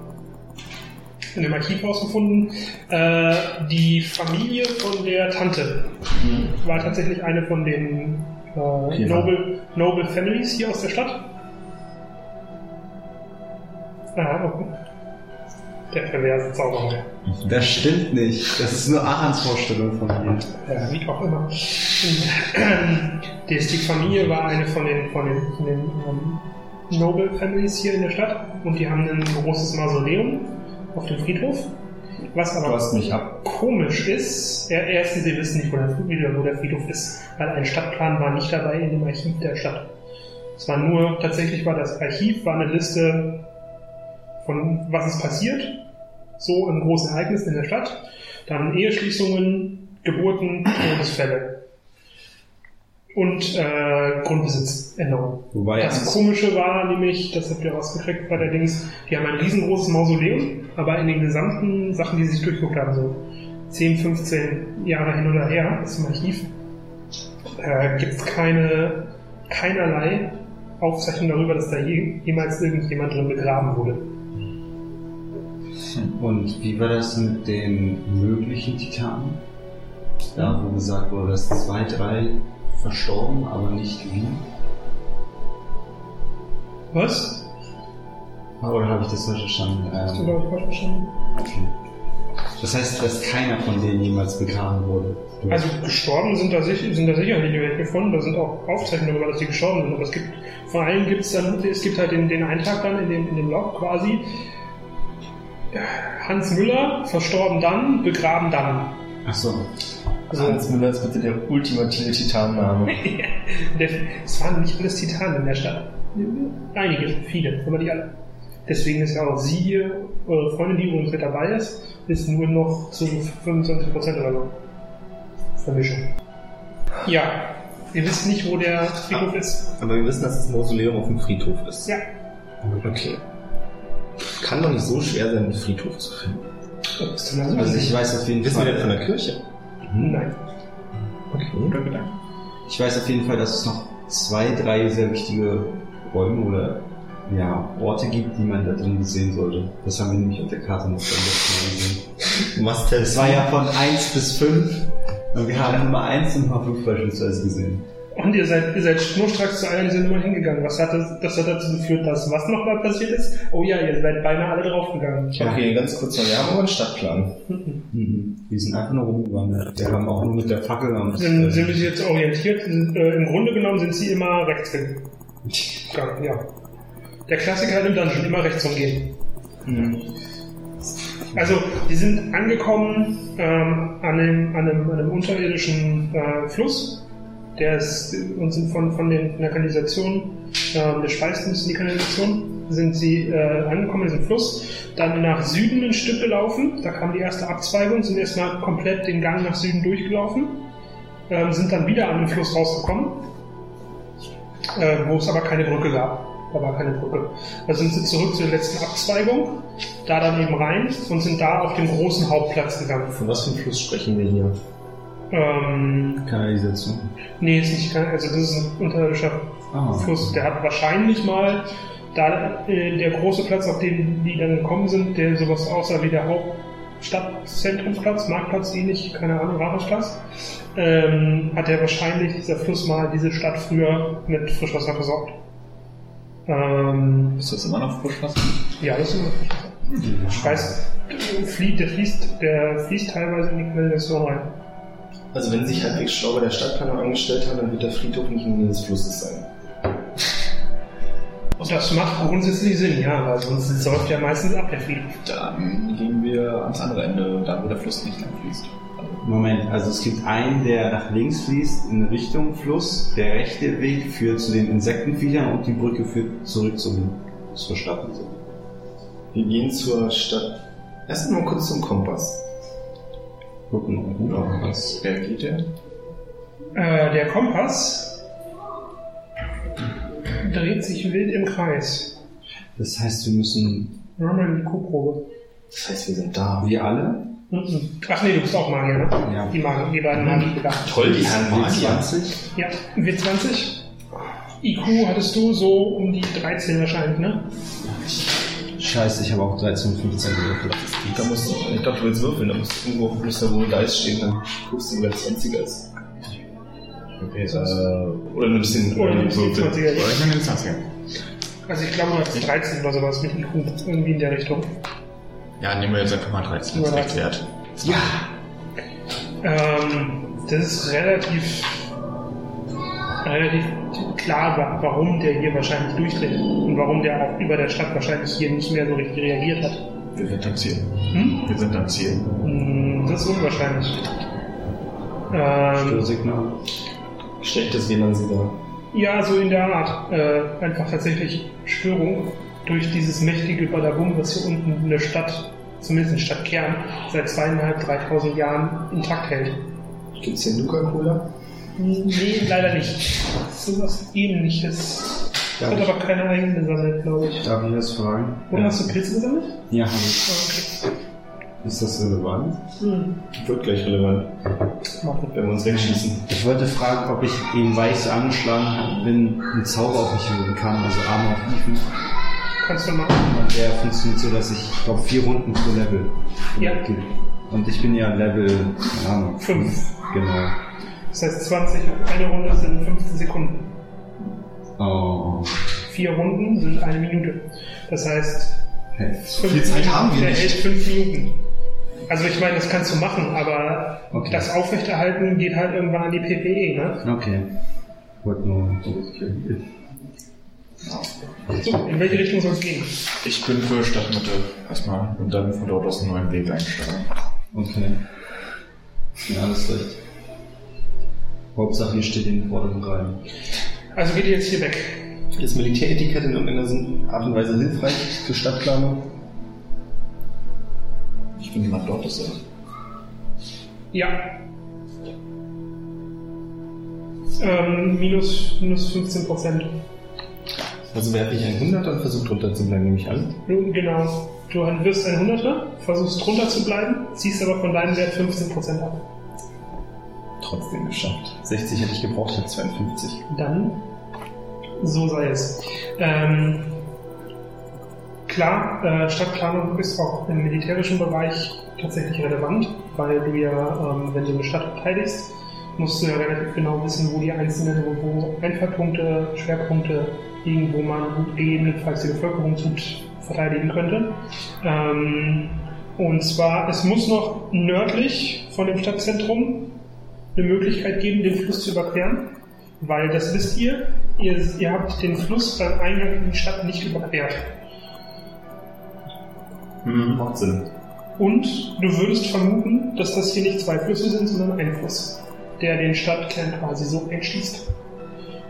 in dem Archiv rausgefunden. Äh, die Familie von der Tante war tatsächlich eine von den äh, Okay, Noble, Noble Families hier aus der Stadt. Ah, okay. Der perverse Zauberer. Das stimmt nicht. Das ist nur Arans Vorstellung von mir. Ja, wie auch immer. Die, die Familie war eine von den, von den, von den ähm, Noble Families hier in der Stadt und die haben ein großes Mausoleum auf dem Friedhof. Was aber komisch ist, er- erstens, sie wissen nicht, wo der, wo der Friedhof ist, weil ein Stadtplan war nicht dabei in dem Archiv der Stadt. Es war nur, tatsächlich war das Archiv, war eine Liste von was ist passiert, so in großen Ereignissen in der Stadt, dann Eheschließungen, Geburten, Todesfälle und äh, Grundbesitzänderungen. Wobei Das Komische war nämlich, das habt ihr rausgekriegt bei der Dings, die haben ein riesengroßes Mausoleum, aber in den gesamten Sachen, die sie sich durchgeguckt haben, so 10, 15 Jahre hin oder her, das im Archiv, äh, gibt es keine, keinerlei Aufzeichnung darüber, dass da je, jemals irgendjemand drin begraben wurde. Und wie war das mit den möglichen Titanen? Da, wo gesagt wurde, dass zwei, drei verstorben, aber nicht wie? Was? Oder habe ich das falsch verstanden? Hast du, Ähm, glaube ich, falsch verstanden? okay. Das heißt, dass keiner von denen jemals begraben wurde. Also gestorben sind da, sich, sind da sicherlich welche gefunden, da sind auch Aufzeichnungen darüber, dass die gestorben sind, aber es gibt, vor allem gibt es dann, es gibt halt den, den Eintrag dann in dem, in dem Log quasi, Hans Müller, verstorben dann, begraben dann. Ach so. Also, Hans Müller ist bitte der ultimative Titanname. es waren nicht alles Titanen in der Stadt. Einige, viele, aber nicht alle. Deswegen ist ja auch sie, eure Freundin, die übrigens mit dabei ist, ist nur noch zu 25% oder so. Vermischung. Ja, ihr wisst nicht, wo der Friedhof ist. Aber wir wissen, dass das Mausoleum auf dem Friedhof ist. Ja. Okay. Kann doch nicht so schwer sein, einen Friedhof zu finden. Da Also ich weiß auf jeden Wissen wir Fall. denn von der Kirche? Nein. Okay. Ich weiß auf jeden Fall, dass es noch zwei, drei sehr wichtige Räume oder ja, Orte gibt, die man da drin sehen sollte. Das haben wir nämlich auf der Karte noch beim letzten Mal gesehen. Es war ja von 1 bis 5 und wir haben Nummer 1 und Nummer 5 beispielsweise gesehen. Und ihr seid, ihr seid schnurstracks zu allen dieser Nummern hingegangen. Was hat das, das hat dazu geführt, dass was nochmal passiert ist? Oh ja, ihr seid beinahe alle draufgegangen. Okay, ganz kurz noch. Wir haben aber einen Stadtplan. Mhm. Wir sind einfach nur rumgewandert. Wir haben auch nur mit der Fackel und Sind, sind wir jetzt orientiert? Sind, äh, Im Grunde genommen sind sie immer rechts hin. Ja, ja. Der Klassiker im Dungeon, immer rechts rumgehen. Also, die sind angekommen ähm, an, einem, an, einem, an einem unterirdischen äh, Fluss. Der ist und sind von, von, den, von der Kanalisation, ähm, der speist uns in die Kanalisation. sind sie äh, angekommen in diesem Fluss, dann nach Süden ein Stück gelaufen, da kam die erste Abzweigung, sind erstmal komplett den Gang nach Süden durchgelaufen, ähm, sind dann wieder an den Fluss rausgekommen, äh, wo es aber keine Brücke gab. Da war keine Brücke. Da sind sie zurück zur letzten Abzweigung, da dann eben rein und sind da auf den großen Hauptplatz gegangen. Von was für einem Fluss sprechen wir hier? Ähm, Kanalisation. nee, ist nicht, also das ist ein unterirdischer Ah. Fluss. Der hat wahrscheinlich mal, da äh, der große Platz, auf den die dann gekommen sind, der sowas aussah wie der Hauptstadtzentrumsplatz, Marktplatz ähnlich, keine Ahnung, Rathausplatz, ähm, hat er wahrscheinlich dieser Fluss mal diese Stadt früher mit Frischwasser versorgt. Ähm, Ist das immer noch Frischwasser? ja, das ist immer Frischwasser. Ich weiß, der, fließt, der fließt teilweise in die Kanalisation rein. Also wenn sich halbwegs schlau bei der Stadtplanung angestellt haben, dann wird der Friedhof nicht in des Flusses sein. Das macht grundsätzlich Sinn, ja, weil sonst säuft ja meistens ab der Friedhof. Dann gehen wir ans andere Ende, da wo der Fluss nicht lang fließt. Moment, also es gibt einen, der nach links fließt in Richtung Fluss, der rechte Weg führt zu den Insektenviechern und die Brücke führt zurück zum, zur Stadt. Wir gehen zur Stadt. Erst mal kurz zum Kompass. Gucken, ob gut auch was. Wer geht der? Äh, der Kompass dreht sich wild im Kreis. Das heißt, wir müssen, Wir haben die Kuhprobe. Das heißt, wir sind da. wir alle. Ach nee, du bist auch Magier, ne? Ja. Die, Magier, die beiden Magier. Ja. Toll, die Herren W20, ja, W20. IQ hattest du so um die 13 wahrscheinlich, ne? Scheiße, ich habe auch 13 und 15 gewürfelt. Da musst du, ich glaube, du willst würfeln, da musst du irgendwo, muss da wo Dice stehen, dann guckst du, wer 20er ist. Okay, äh, Oder ein bisschen, Oder oder du bist die 20er. oder ich nehme den 20er. Also ich glaube, du hattest 13 oder sowas mit IQ. Irgendwie in der Richtung. Ja, nehmen wir jetzt einfach mal 13 als Ja. Richtwert. Ähm, das ist relativ, relativ klar, wa- warum der hier wahrscheinlich durchdreht und warum der auch über der Stadt wahrscheinlich hier nicht mehr so richtig reagiert hat. Wir sind am Ziel. Hm? Wir sind am Ziel. Hm, Das ist unwahrscheinlich. Ähm, Störsignal. Schlechtes WLAN-Signal. ja, so in der Art. Äh, einfach tatsächlich Störung durch dieses mächtige Badabum, was hier unten in der Stadt, zumindest in Stadtkern, seit zweieinhalb, dreitausend Jahren intakt hält. Gibt's hier Nuka-Cola? Nee, leider nicht. Sowas ähnliches. Darf Hat ich, aber keine eigene gesammelt, glaube ich. darf ich das fragen? Oder hast du Pilze gesammelt? Ja, habe ich. Okay. Ist das relevant? Hm. Wird gleich relevant, Mach wenn wir uns wegschießen. Ich wollte fragen, ob ich ihn, weil ich so angeschlagen bin, einen Zauber auf mich wirken kann, also Arme auf Hieven. Kannst du machen. Und der funktioniert so, dass ich, ich glaube, vier Runden pro Level. Ja. Okay. Und ich bin ja Level, keine Ahnung, Fünf. Genau. Das heißt 20, eine Runde sind 15 Sekunden. Oh. Vier Runden sind eine Minute. Das heißt, Hey. fünf Viel Zeit haben wir der nicht. hält fünf Minuten. Also ich meine, das kannst du machen, aber Okay. das Aufrechterhalten geht halt irgendwann an die PPE, ne? Okay. Wollte nur. So, in welche Richtung soll es gehen? Ich bin für Stadtmitte erstmal und dann von dort aus einen neuen Weg einsteigen. Okay. Ja, alles recht. Hauptsache, ihr steht in den vorderen Reihen. Also geht ihr jetzt hier weg. Ist Militäretikett in irgendeiner Art und Weise hilfreich für Stadtplanung? Ich bin jemand dort, das ist Ja. Ähm, minus, minus 15 Prozent. Also werfe ich ein 100 und versuche drunter zu bleiben, nehme ich an. Nun, genau. Du wirst ein Hunderter, versuchst drunter zu bleiben, ziehst aber von deinem Wert 15% ab. Trotzdem geschafft. 60 hätte ich gebraucht, ich habe 52. Dann, so sei es. Ähm, klar, äh, Stadtplanung ist auch im militärischen Bereich tatsächlich relevant, weil du ja, ähm, wenn du eine Stadt verteidigst, musst du ja relativ genau wissen, wo die einzelnen, wo Einfallpunkte, Schwerpunkte liegen, wo man gut gegebenenfalls die Bevölkerung gut verteidigen könnte. Ähm, und zwar, es muss noch nördlich von dem Stadtzentrum eine Möglichkeit geben, den Fluss zu überqueren, weil das wisst ihr, ihr, ihr habt den Fluss beim Eingang in die Stadt nicht überquert. Hm, macht Sinn. Und du würdest vermuten, dass das hier nicht zwei Flüsse sind, sondern ein Fluss, der den Stadtkern quasi so einschließt.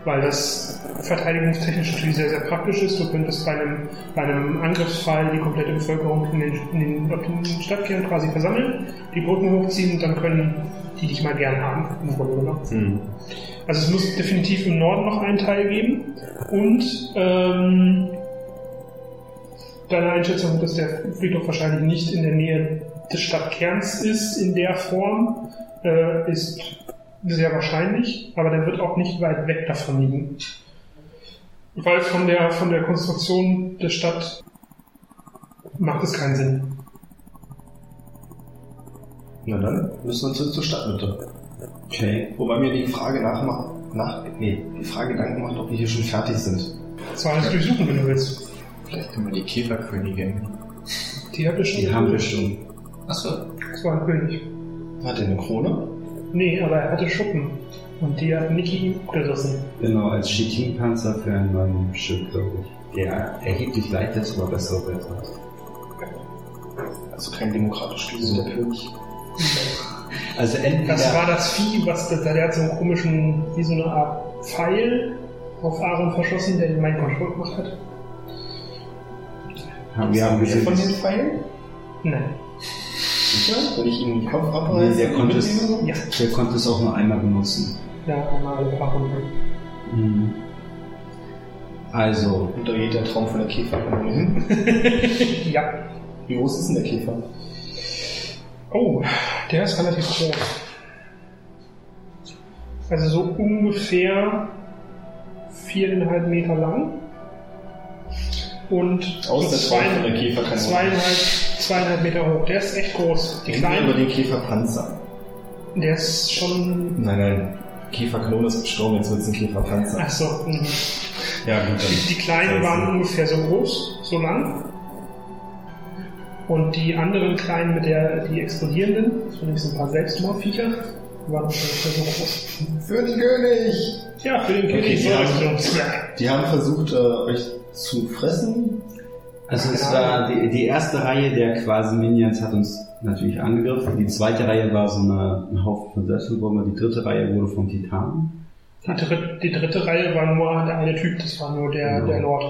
Weil das verteidigungstechnisch natürlich sehr, sehr praktisch ist. Du könntest bei einem, bei einem Angriffsfall die komplette Bevölkerung in den, in den, auf den Stadtkern quasi versammeln, die Brücken hochziehen und dann können die dich mal gern haben. Im Grunde genommen. Also es muss definitiv im Norden noch einen Teil geben und ähm, deine Einschätzung, dass der Friedhof wahrscheinlich nicht in der Nähe des Stadtkerns ist in der Form, äh, ist sehr wahrscheinlich, aber der wird auch nicht weit weg davon liegen. Weil von der, von der Konstruktion der Stadt macht es keinen Sinn. Na dann müssen wir zurück zur Stadtmitte. Okay. Wobei mir die Frage nachmacht, nach, nee, die Frage Gedanken macht, ob wir hier schon fertig sind. Zwar alles durchsuchen, wenn du willst. Vielleicht können wir die Käferkönigin. Die hat schon. Die haben wir schon. Achso. Das war ein König. Hat er eine Krone? Nee, aber er hatte Schuppen. Und die hat Niki gerissen. Genau, als Chitin-Panzer für einen neuen Schiff, glaube ich. Der erheblich leichter ist, aber bessere Werte hat. Also kein demokratisch gesunder König. Also entweder... Das war das Vieh, was der, der hat so einen komischen, wie so eine Art Pfeil auf Aaron verschossen, der den Mind Control gemacht hat. haben wir haben gesehen, von den Pfeilen? Nein. Sicher? Wenn ich ihm den Kopf Nee, abreiße? der, konnte es? Ja. der konnte es auch nur einmal benutzen. Ja, einmal alle paar Runden. Mhm. Also, Und da geht der Traum von der Käferkönigin hin. ja. Wie groß ist denn der Käfer? Oh, der ist relativ groß. Also so ungefähr viereinhalb Meter lang. Und Aus der so Traum von der Käferkanone. zweieinhalb, zweieinhalb Meter hoch. Der ist echt groß. Die wir über kleinen, den Käferpanzer. der ist schon. Nein, nein. Käferkanone ist gestorben, jetzt wird es ein Käferpanzer. Achso, mhm. Ja, gut, Die, die kleinen waren ungefähr so groß, so lang. Und die anderen kleinen mit der, die explodierenden, das so ein paar Selbstmordviecher, waren ungefähr so groß. Für den König! Ja, für den Okay, König die soll haben- so. Die haben versucht, äh, euch zu fressen. Also es war die, die erste Reihe der quasi Minions hat uns natürlich angegriffen. Die zweite Reihe war so eine, ein Haufen von Selbstmordbomber. Die dritte Reihe wurde vom Titan. Die, dritte, die dritte Reihe war nur der eine Typ, das war nur der, Ja. der Lord.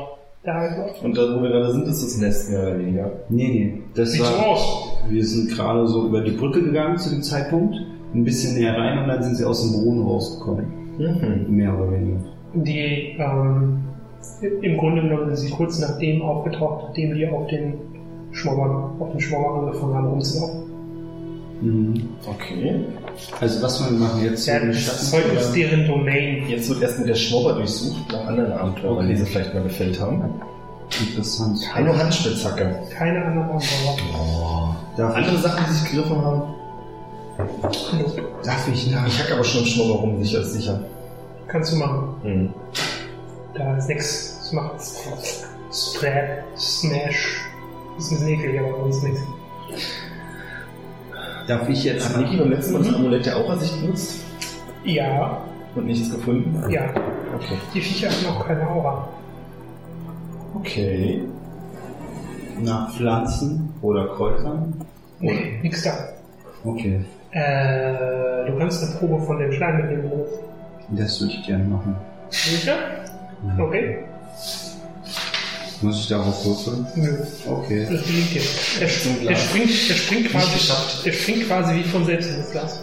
Der. Und da, wo wir gerade sind, ist das Nest mehr oder weniger. Nee, nee. Das Sieht so war, aus. wir sind gerade so über die Brücke gegangen zu dem Zeitpunkt. Ein bisschen näher rein und dann sind sie aus dem Brunnen rausgekommen. Mhm. Mehr oder weniger. Die, ähm, im Grunde genommen sind sie kurz nachdem aufgetaucht, nachdem die auf den Schwommer, auf den Schwommer angefangen haben rumzulaufen. Mhm. Okay. Also was wir machen jetzt? Ja, das Zeug ist deren Domain. Jetzt wird erst mit der Schwobber durchsucht nach anderen Abenteuern, Okay. die sie vielleicht mal gefällt haben. Interessant. Eine Handspitzhacke. Keine anderen Abenteuer. Darf ich, Andere Sachen, die sich gegriffen haben. darf ich nach? Ich hack aber schon im Schwobber rum, sicher ist sicher. Kannst du machen. Mhm. Da. Es macht Sprat, Smash. Ist ein bisschen eklig, aber sonst nichts. Darf ich jetzt Hat Niki beim letzten Mal das Amulett der Aura-Sicht benutzt Ja, und nichts gefunden? ja. Okay. Die Viecher haben auch keine Aura. Okay. nach Pflanzen oder Kräutern? Nee, nix da. Okay, Äh, du kannst eine Probe von dem Schleim mitnehmen. das würde ich gerne machen. Sicher? Okay. Muss ich darauf würfeln? Nö. Okay. Das gelingt dir. Der, Glas. springt, der springt quasi, der springt quasi wie von selbst in das Glas.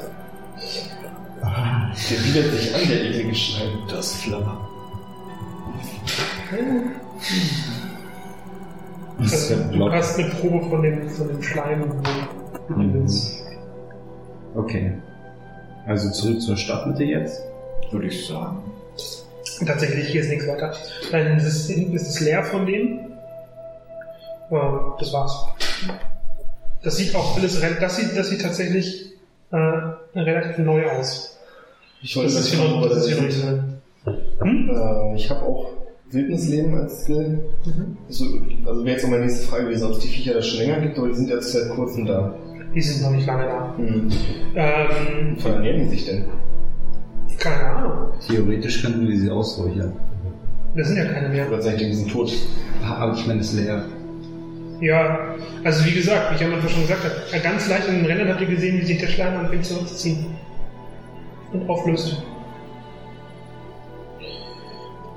Der bietet sich an, der eklige Schleim. Das Flammer. Das ist Also, du hast eine Probe von dem, von dem Schleim, Mhm. Okay. Also zurück zur Stadtmitte jetzt? Würde ich sagen. Und Tatsächlich, hier ist nichts weiter. Dann ist ist es leer von denen. Ähm, das war's. Das sieht auch alles, das sieht, das sieht tatsächlich äh, relativ neu aus. Ich Das ist hier noch, das ist hier noch. Hm? Äh, ich habe auch Wildnisleben als Skill. Mhm. So, also wäre jetzt auch meine nächste Frage gewesen, ob es die Viecher da schon länger gibt, aber die sind jetzt seit kurzem da. Die sind noch nicht lange da. Hm. Ähm, Von ernähren die sich denn? Keine Ahnung. Theoretisch könnten wir sie ausräuchern. Das sind ja keine mehr. Oder die sind tot? Aber ich meine, es ist leer. Ja, also wie gesagt, wie ich am Anfang schon gesagt habe, ganz leicht in den Rennen habt ihr gesehen, wie sich der Schleim anfängt zurückzuziehen. Und auflöst.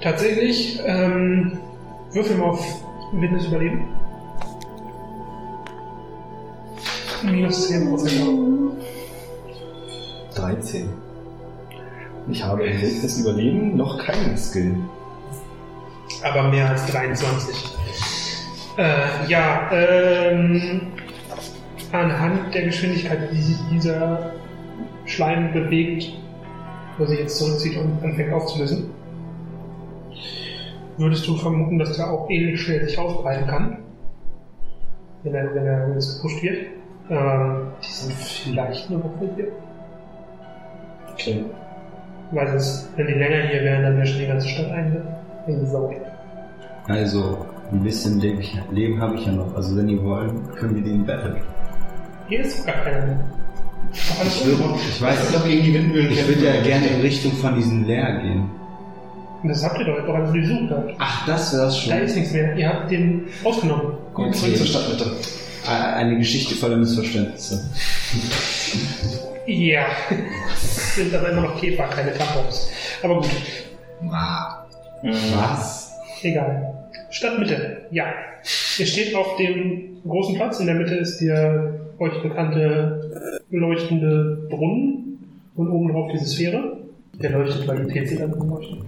Tatsächlich, ähm, würfel mal auf wildes Überleben. Minus 10 Prozent. 13. Ich habe im Weg des Überleben noch keinen Skill. aber mehr als 23. Äh, ja, ähm, anhand der Geschwindigkeit, die sich dieser Schleim bewegt, wo sich jetzt zurückzieht und anfängt aufzulösen, würdest du vermuten, dass der auch ähnlich schnell sich ausbreiten kann, wenn er, wenn er gepusht wird. Ähm, die sind vielleicht nur hier. Okay. Weil es, wenn die länger hier wären, dann wäre schon die ganze Stadt einge- eingesaugt. Also, ein bisschen Leben, Leben habe ich ja noch. Also, wenn ihr wollen, können wir den battlen. Hier ist gar keiner mehr. Doch Ich, würde, ich weiß noch gegen die Windmühlen ich würde ja gerne in Richtung von diesem Leer gehen. Das habt ihr doch, doch alles gesucht habt. Ach, das wäre das Da schon. ist nichts mehr. Ihr habt den rausgenommen. Kommt zurück zur Stadtmitte. Eine Geschichte voller Missverständnisse. Ja. Es sind aber immer noch Käfer, keine Tampons. Aber gut, Was? egal. Stadtmitte, ja. Ihr steht auf dem großen Platz. In der Mitte ist der euch bekannte leuchtende Brunnen und oben drauf diese Sphäre. Der leuchtet, weil die PC dann leuchtet.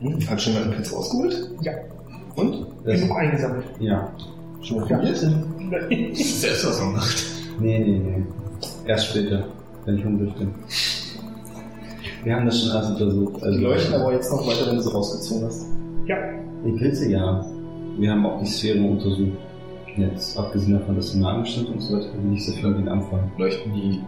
Hm, hat schon mal einen Pilz rausgeholt? Ja, Und? Das, genug eingesammelt. ja. Schon mal Ja, probiert? Das ist selbst was man macht. Nee, nee, nee. Erst später, wenn ich hungrig bin. Wir haben das schon alles untersucht. Also, Die leuchten aber jetzt noch weiter, wenn du sie rausgezogen hast. ja, Die Pilze, ja. Wir haben auch die Sphäre untersucht. Jetzt, abgesehen davon, dass der Magen stimmt und so weiter, nicht so viel mit den Anfang. Leuchten die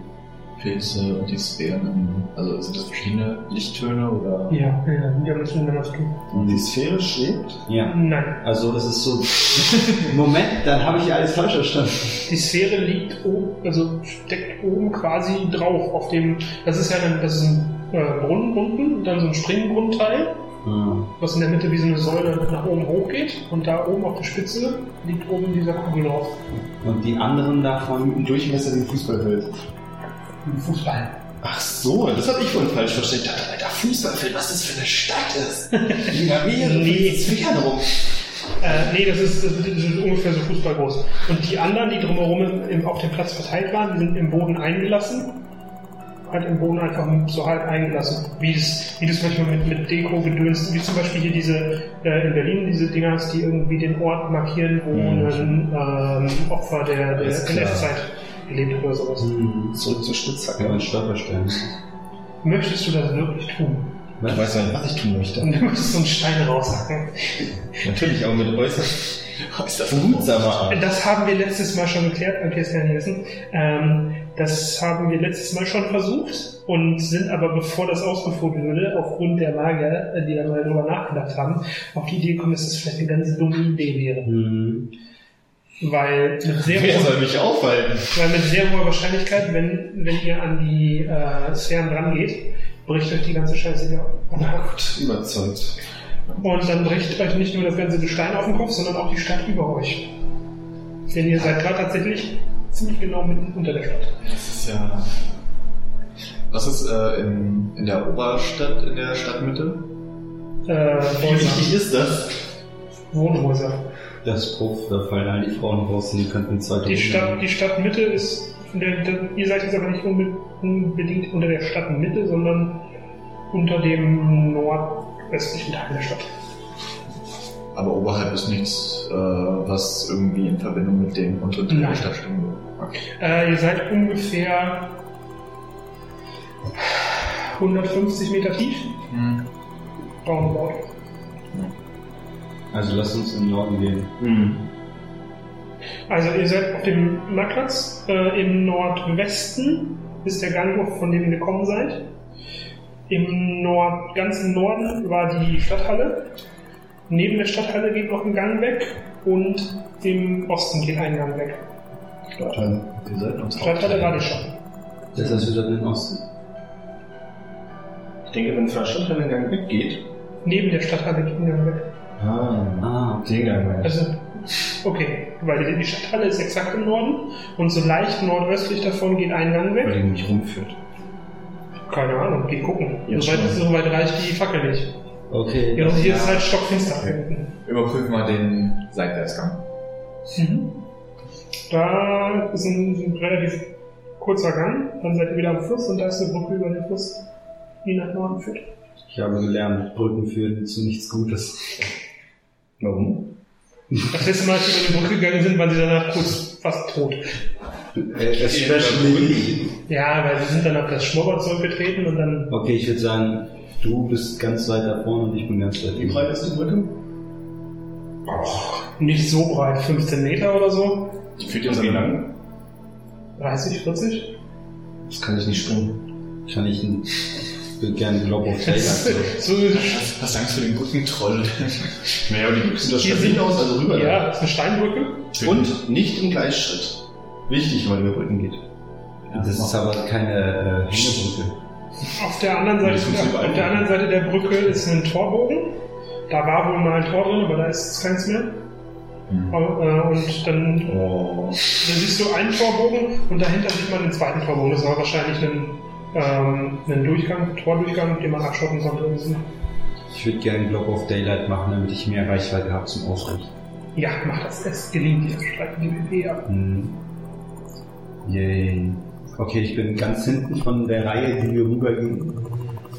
Pilze und die Sphären, in- also sind das verschiedene Lichttöne oder? ja, ja, wir haben das miteinander zu tun. Und die Sphäre schwebt? Ja. Nein, Also, es ist so. Moment, dann habe ich ja alles falsch verstanden. Die Sphäre liegt oben, also steckt oben quasi drauf auf dem. Das ist ja ein, das ist ein äh, Brunnen unten, dann so ein Springgrundteil, Ah, was in der Mitte wie so eine Säule nach oben hochgeht. Und da oben auf der Spitze liegt oben dieser Kugel drauf. Und die anderen davon. Ein Durchmesser, den Fußballfeld. Ein Fußball. Ach so, das habe ich vorhin falsch verstanden. Ich dachte, Alter, Fußballfeld, was das für eine Stadt ist. Ja, mehrere Nee. Sphären rum. Äh, nee, das ist, das ist ungefähr so fußballgroß. Und die anderen, die drumherum im, im, auf dem Platz verteilt waren, die sind im Boden eingelassen. Halt im Boden einfach so halb eingelassen. Wie das, wie das manchmal mit, mit Deko gedönst. Wie zum Beispiel hier diese, äh, in Berlin, diese Dinger, die irgendwie den Ort markieren, wo Mhm. ein ähm, Opfer der, der. NS-Zeit gelebt oder sowas. Hm, Zurück zur ja, Spitzhacke. ein Stolperstein. Möchtest du das wirklich tun? Ich weiß nicht, was ich tun möchte. Und du möchtest so einen Stein raushacken. Natürlich, aber mit äußerst behutsamer Art. Das haben wir letztes Mal schon geklärt, kann ich nicht wissen. Ähm, das haben wir letztes Mal schon versucht und sind aber, bevor das ausgeführt wurde, aufgrund der Magier, äh, die da mal drüber nachgedacht haben, auf die Idee gekommen, dass das vielleicht eine ganz dumme Idee wäre. Hm. Weil mit sehr, Wer hoher, soll mich aufhalten? weil mit sehr hoher Wahrscheinlichkeit, wenn, wenn ihr an die äh, Sphären drangeht, bricht euch die ganze Scheiße hier auf. Gott, überzeugt. Und dann bricht euch nicht nur das ganze Gestein auf den Kopf, sondern auch die Stadt über euch. Denn ihr seid gerade tatsächlich ziemlich genau mitten unter der Stadt. Das ist ja. Was ist äh, in, in der Oberstadt, in der Stadtmitte? Äh, Wie wichtig ist das? Wohnhäuser. Das Puff, da fallen all die Frauen raus und die könnten zwei Die, Stadt, die Stadtmitte ist, der, der, ihr seid jetzt aber nicht unbe- unbedingt unter der Stadtmitte, sondern unter dem nordwestlichen Teil der Stadt. Aber oberhalb ist nichts, äh, was irgendwie in Verbindung mit dem unteren Teil der. Stadt stehen würde. Okay. Äh, ihr seid ungefähr 150 Meter tief. Hm. Roundabout. Also lass uns in den Norden gehen. Hm. Also ihr seid auf dem Marktplatz. Äh, Im Nordwesten ist der Ganghof, von dem ihr gekommen seid. Im Nord, ganz im Norden war die Stadthalle. Neben der Stadthalle geht noch ein Gang weg und im Osten geht ein Gang weg. Stadtteil. Wir sollten uns Stadthalle war die schon. Das heißt, wir sollten in den Osten. Ich denke, wenn von der Stadtteil ein Gang weggeht. Neben der Stadthalle geht ein Gang weg. Ah, Ah, den Gang. Also, okay, weil die- Stadthalle ist exakt im Norden und so leicht nordöstlich davon geht ein Gang Weil weg. die mich rumführt. Keine Ahnung, geh gucken. Jetzt Soweit, schon. soweit reicht die Fackel nicht. Okay. Ja, und hier ist halt stockfinster. Überprüfen wir den Seitwärtsgang. Mhm. Da ist ein, ein relativ kurzer Gang, dann seid ihr wieder am Fluss und da ist eine Brücke über den Fluss, die nach Norden führt. Ich habe gelernt, Brücken führen zu nichts Gutes. Warum? Das letzte Mal, als sie über die Brücke gegangen sind, waren sie danach kurz fast tot. Äh, Especially. Ja, weil sie sind dann auf das Schmorrad zurückgetreten und dann Okay, ich würde sagen, du bist ganz weit da vorne und ich bin ganz weit Wie breit ist die Brücke? nicht so breit, 15 Meter oder so, Führt ihr Wie lang? 30, 40. Das kann ich nicht springen. Kann ich, ein- ich würde gerne Globe of Daylight. so, Hast, hast Angst vor dem Brückentroll? Naja, aber die Brücke sieht Hier stabil sind- aus, also rüber. ja, das ist eine Steinbrücke. Und nicht im Gleichschritt. Wichtig, weil über Brücken geht. Das ist aber keine äh, Hängebrücke. Auf der anderen Seite, Das überall auf der anderen Seite der Brücke ist ein Torbogen. Da war wohl mal ein Tor drin, aber da ist jetzt keins mehr. Mhm. Äh, Und dann, Oh. dann siehst du einen Torbogen und dahinter sieht man den zweiten Torbogen. Das war wahrscheinlich ein, ähm, ein Durchgang, Tordurchgang, den man abschotten konnte. Ich würde gerne Globe of Daylight machen, damit ich mehr Reichweite habe zum Ausrichten. Ja, mach das. Es gelingt dir. Streiten die PP ab. Hm. Yay. Okay, ich bin ganz hinten von der Reihe, die wir rübergehen.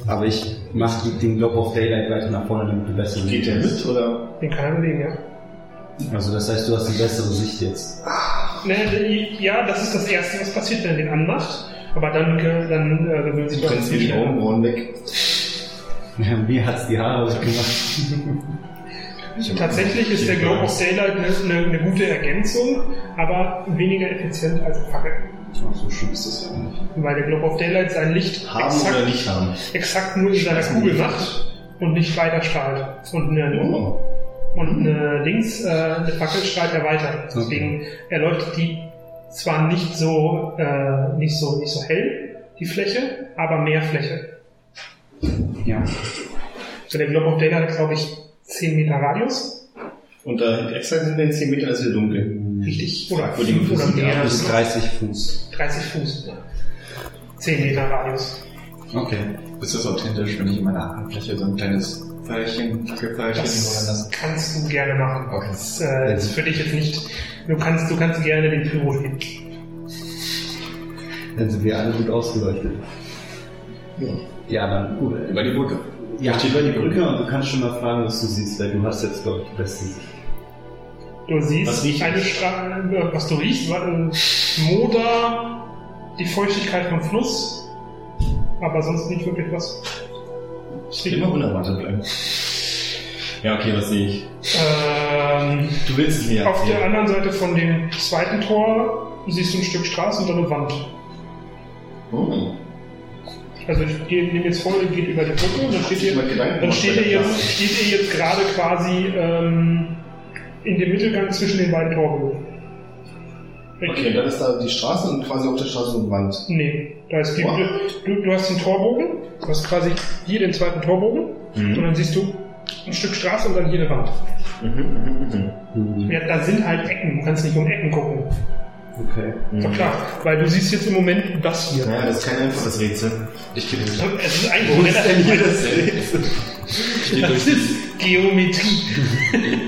Aber ich mache den Globe of Daylight weiter nach vorne, damit du besser Geht der mit, oder? Den kann er bewegen, ja. Also das heißt, du hast eine bessere Sicht jetzt. Ne, ja, das ist das Erste, was passiert, wenn er den anmacht. Aber dann, äh, dann äh, gewöhnt sich Du kannst die Augenbrauen weg. Ja, mir hat's die Haare weggemacht. Tatsächlich ist der Globe of Daylight eine, eine, eine gute Ergänzung, aber weniger effizient als eine Fackel. Ach, so schlimm ist das ja auch nicht. Weil der Globe of Daylight sein Licht Haben exakt, oder nicht haben. exakt nur in seiner Kugel macht und nicht weiter strahlt. Und eine, Oh. und eine links, äh, eine Fackel strahlt er weiter. Deswegen erleuchtet die zwar nicht so, äh, nicht so, nicht so hell, die Fläche, aber mehr Fläche. Ja. So der Globe of Daylight hat, glaube ich, 10 Meter Radius. Und da exakt sind wir 10 Meter, das ist wieder dunkel. Richtig. Oder Für die 5 oder mehr. Bis 30 Fuß. 30 Fuß. Ja. 10 Meter Radius. Okay. Ist das authentisch, wenn ich in meiner Handfläche so ein kleines Pfeilchen, Fackelpfeilchen oder Das das? kannst du gerne machen. Okay. Das äh, ist für dich jetzt nicht. Du kannst, du kannst gerne den Pyro nehmen. Dann sind wir alle gut ausgeleuchtet. Ja. Ja, dann gut. Über die Brücke. Ja, über die Brücke und du kannst schon mal fragen, was du siehst, weil du hast jetzt, glaube ich, die beste Sicht. Du siehst eine äh, was du riechst, war ein Moder, die Feuchtigkeit vom Fluss, aber sonst nicht wirklich was. Es riecht Immer unerwartet bleiben. Ja, okay, was sehe ich? Ähm, Du willst es mir auf der erzählen. anderen Seite von dem zweiten Tor siehst du ein Stück Straße und dann eine Wand. Oh. Also ich nehme jetzt vor, ihr geht über die Brücke, dann steht ihr, dann steht ihr der jetzt, steht ihr jetzt gerade quasi ähm, in dem Mittelgang zwischen den beiden Torbögen. Okay, dann ist da die Straße und quasi auf der Straße eine Wand. Nee, da ist die, Wow. du, du hast den Torbogen, du hast quasi hier den zweiten Torbogen Mhm. und dann siehst du ein Stück Straße und dann hier eine Wand. Mhm, mhm, mhm. Ja, da sind halt Ecken, du kannst nicht um Ecken gucken. Okay. Ist doch klar, weil du siehst jetzt im Moment das hier. Ja, das ist kein einfaches Rätsel. Ich gehe durch. Es ist eigentlich das Rätsel? Ich gehe Das durch. ist Geometrie.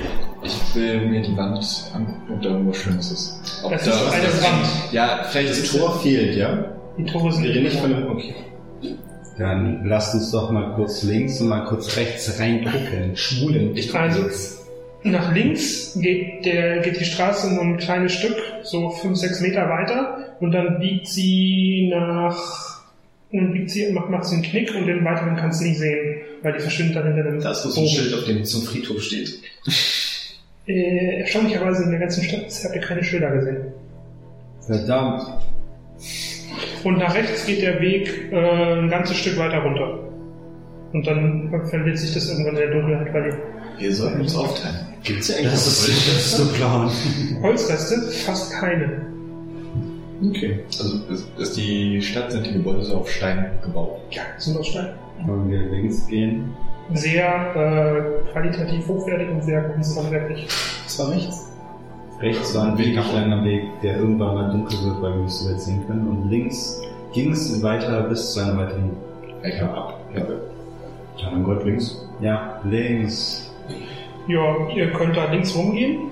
Ich will mir die Wand angucken, ob da irgendwas Schönes ist. Ob Das da ist eine Wand. Ja, vielleicht Das ist Tor fehlt, ja? Die Tore sind nicht von dem. Okay. Dann lasst uns doch mal kurz links und mal kurz rechts reingucken. Schwulen. Ich Also- links. Nach links geht, der, geht die Straße nur ein kleines Stück, so 5, 6 Meter weiter und dann biegt sie nach, und biegt sie, macht, macht sie einen Knick und den weiteren kannst du nicht sehen, weil die verschwindet dann hinter dem Da ist bloß ein. Schild, auf dem zum Friedhof steht. Äh, erstaunlicherweise in der ganzen Stadt habt ihr keine Schilder gesehen. Verdammt. Und nach rechts geht der Weg äh, ein ganzes Stück weiter runter. Und dann verliert sich das irgendwann in der Dunkelheit, weil die Wir sollten uns aufteilen. Gibt's ja eigentlich Das ist, das ist so plan. Holzreste fast keine. Okay. Also ist, ist die Stadt, sind die Gebäude so auf Stein gebaut. Ja, sind aus Stein. Wollen wir links gehen? Sehr äh, qualitativ hochwertig und sehr kunsthandwerklich. Das war rechts. Rechts war ein wirklich langer Weg, der irgendwann mal dunkel wird, weil wir nicht so weit sehen können. Und links ging es weiter bis zu einer weiteren Ecke ab. Ja. Ja, dann Gott links. Ja, links. Ja, ihr könnt da links rumgehen.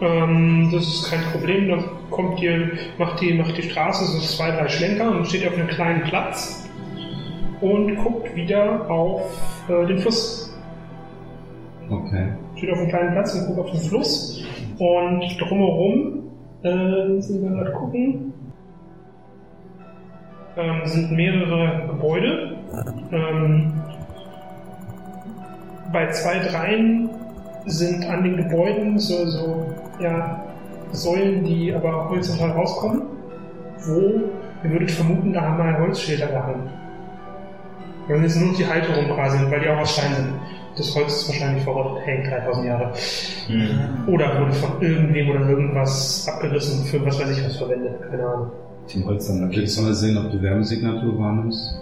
Ähm, das ist kein Problem. Dann kommt ihr, macht die, macht die Straße so zwei, drei Schlenker und steht auf einem kleinen Platz und guckt wieder auf äh, den Fluss. Okay. Steht auf einem kleinen Platz und guckt auf den Fluss. Und drumherum, äh, sind wir gerade gucken, ähm, sind mehrere Gebäude. Ähm, bei zwei, dreien sind an den Gebäuden so, so ja, Säulen, die aber horizontal rauskommen, wo ihr würdet vermuten, da haben wir Holzschilder gehangen. Dann ist nur noch die Halterung quasi, weil die auch aus Stein sind. Das Holz ist wahrscheinlich verrottet, hängt 3000 Jahre. Oder wurde von irgendwem oder irgendwas abgerissen für was weiß ich was verwendet. Keine Ahnung. Den Holzsammler. Willst du mal sehen, ob du Wärmesignatur wahrnimmst?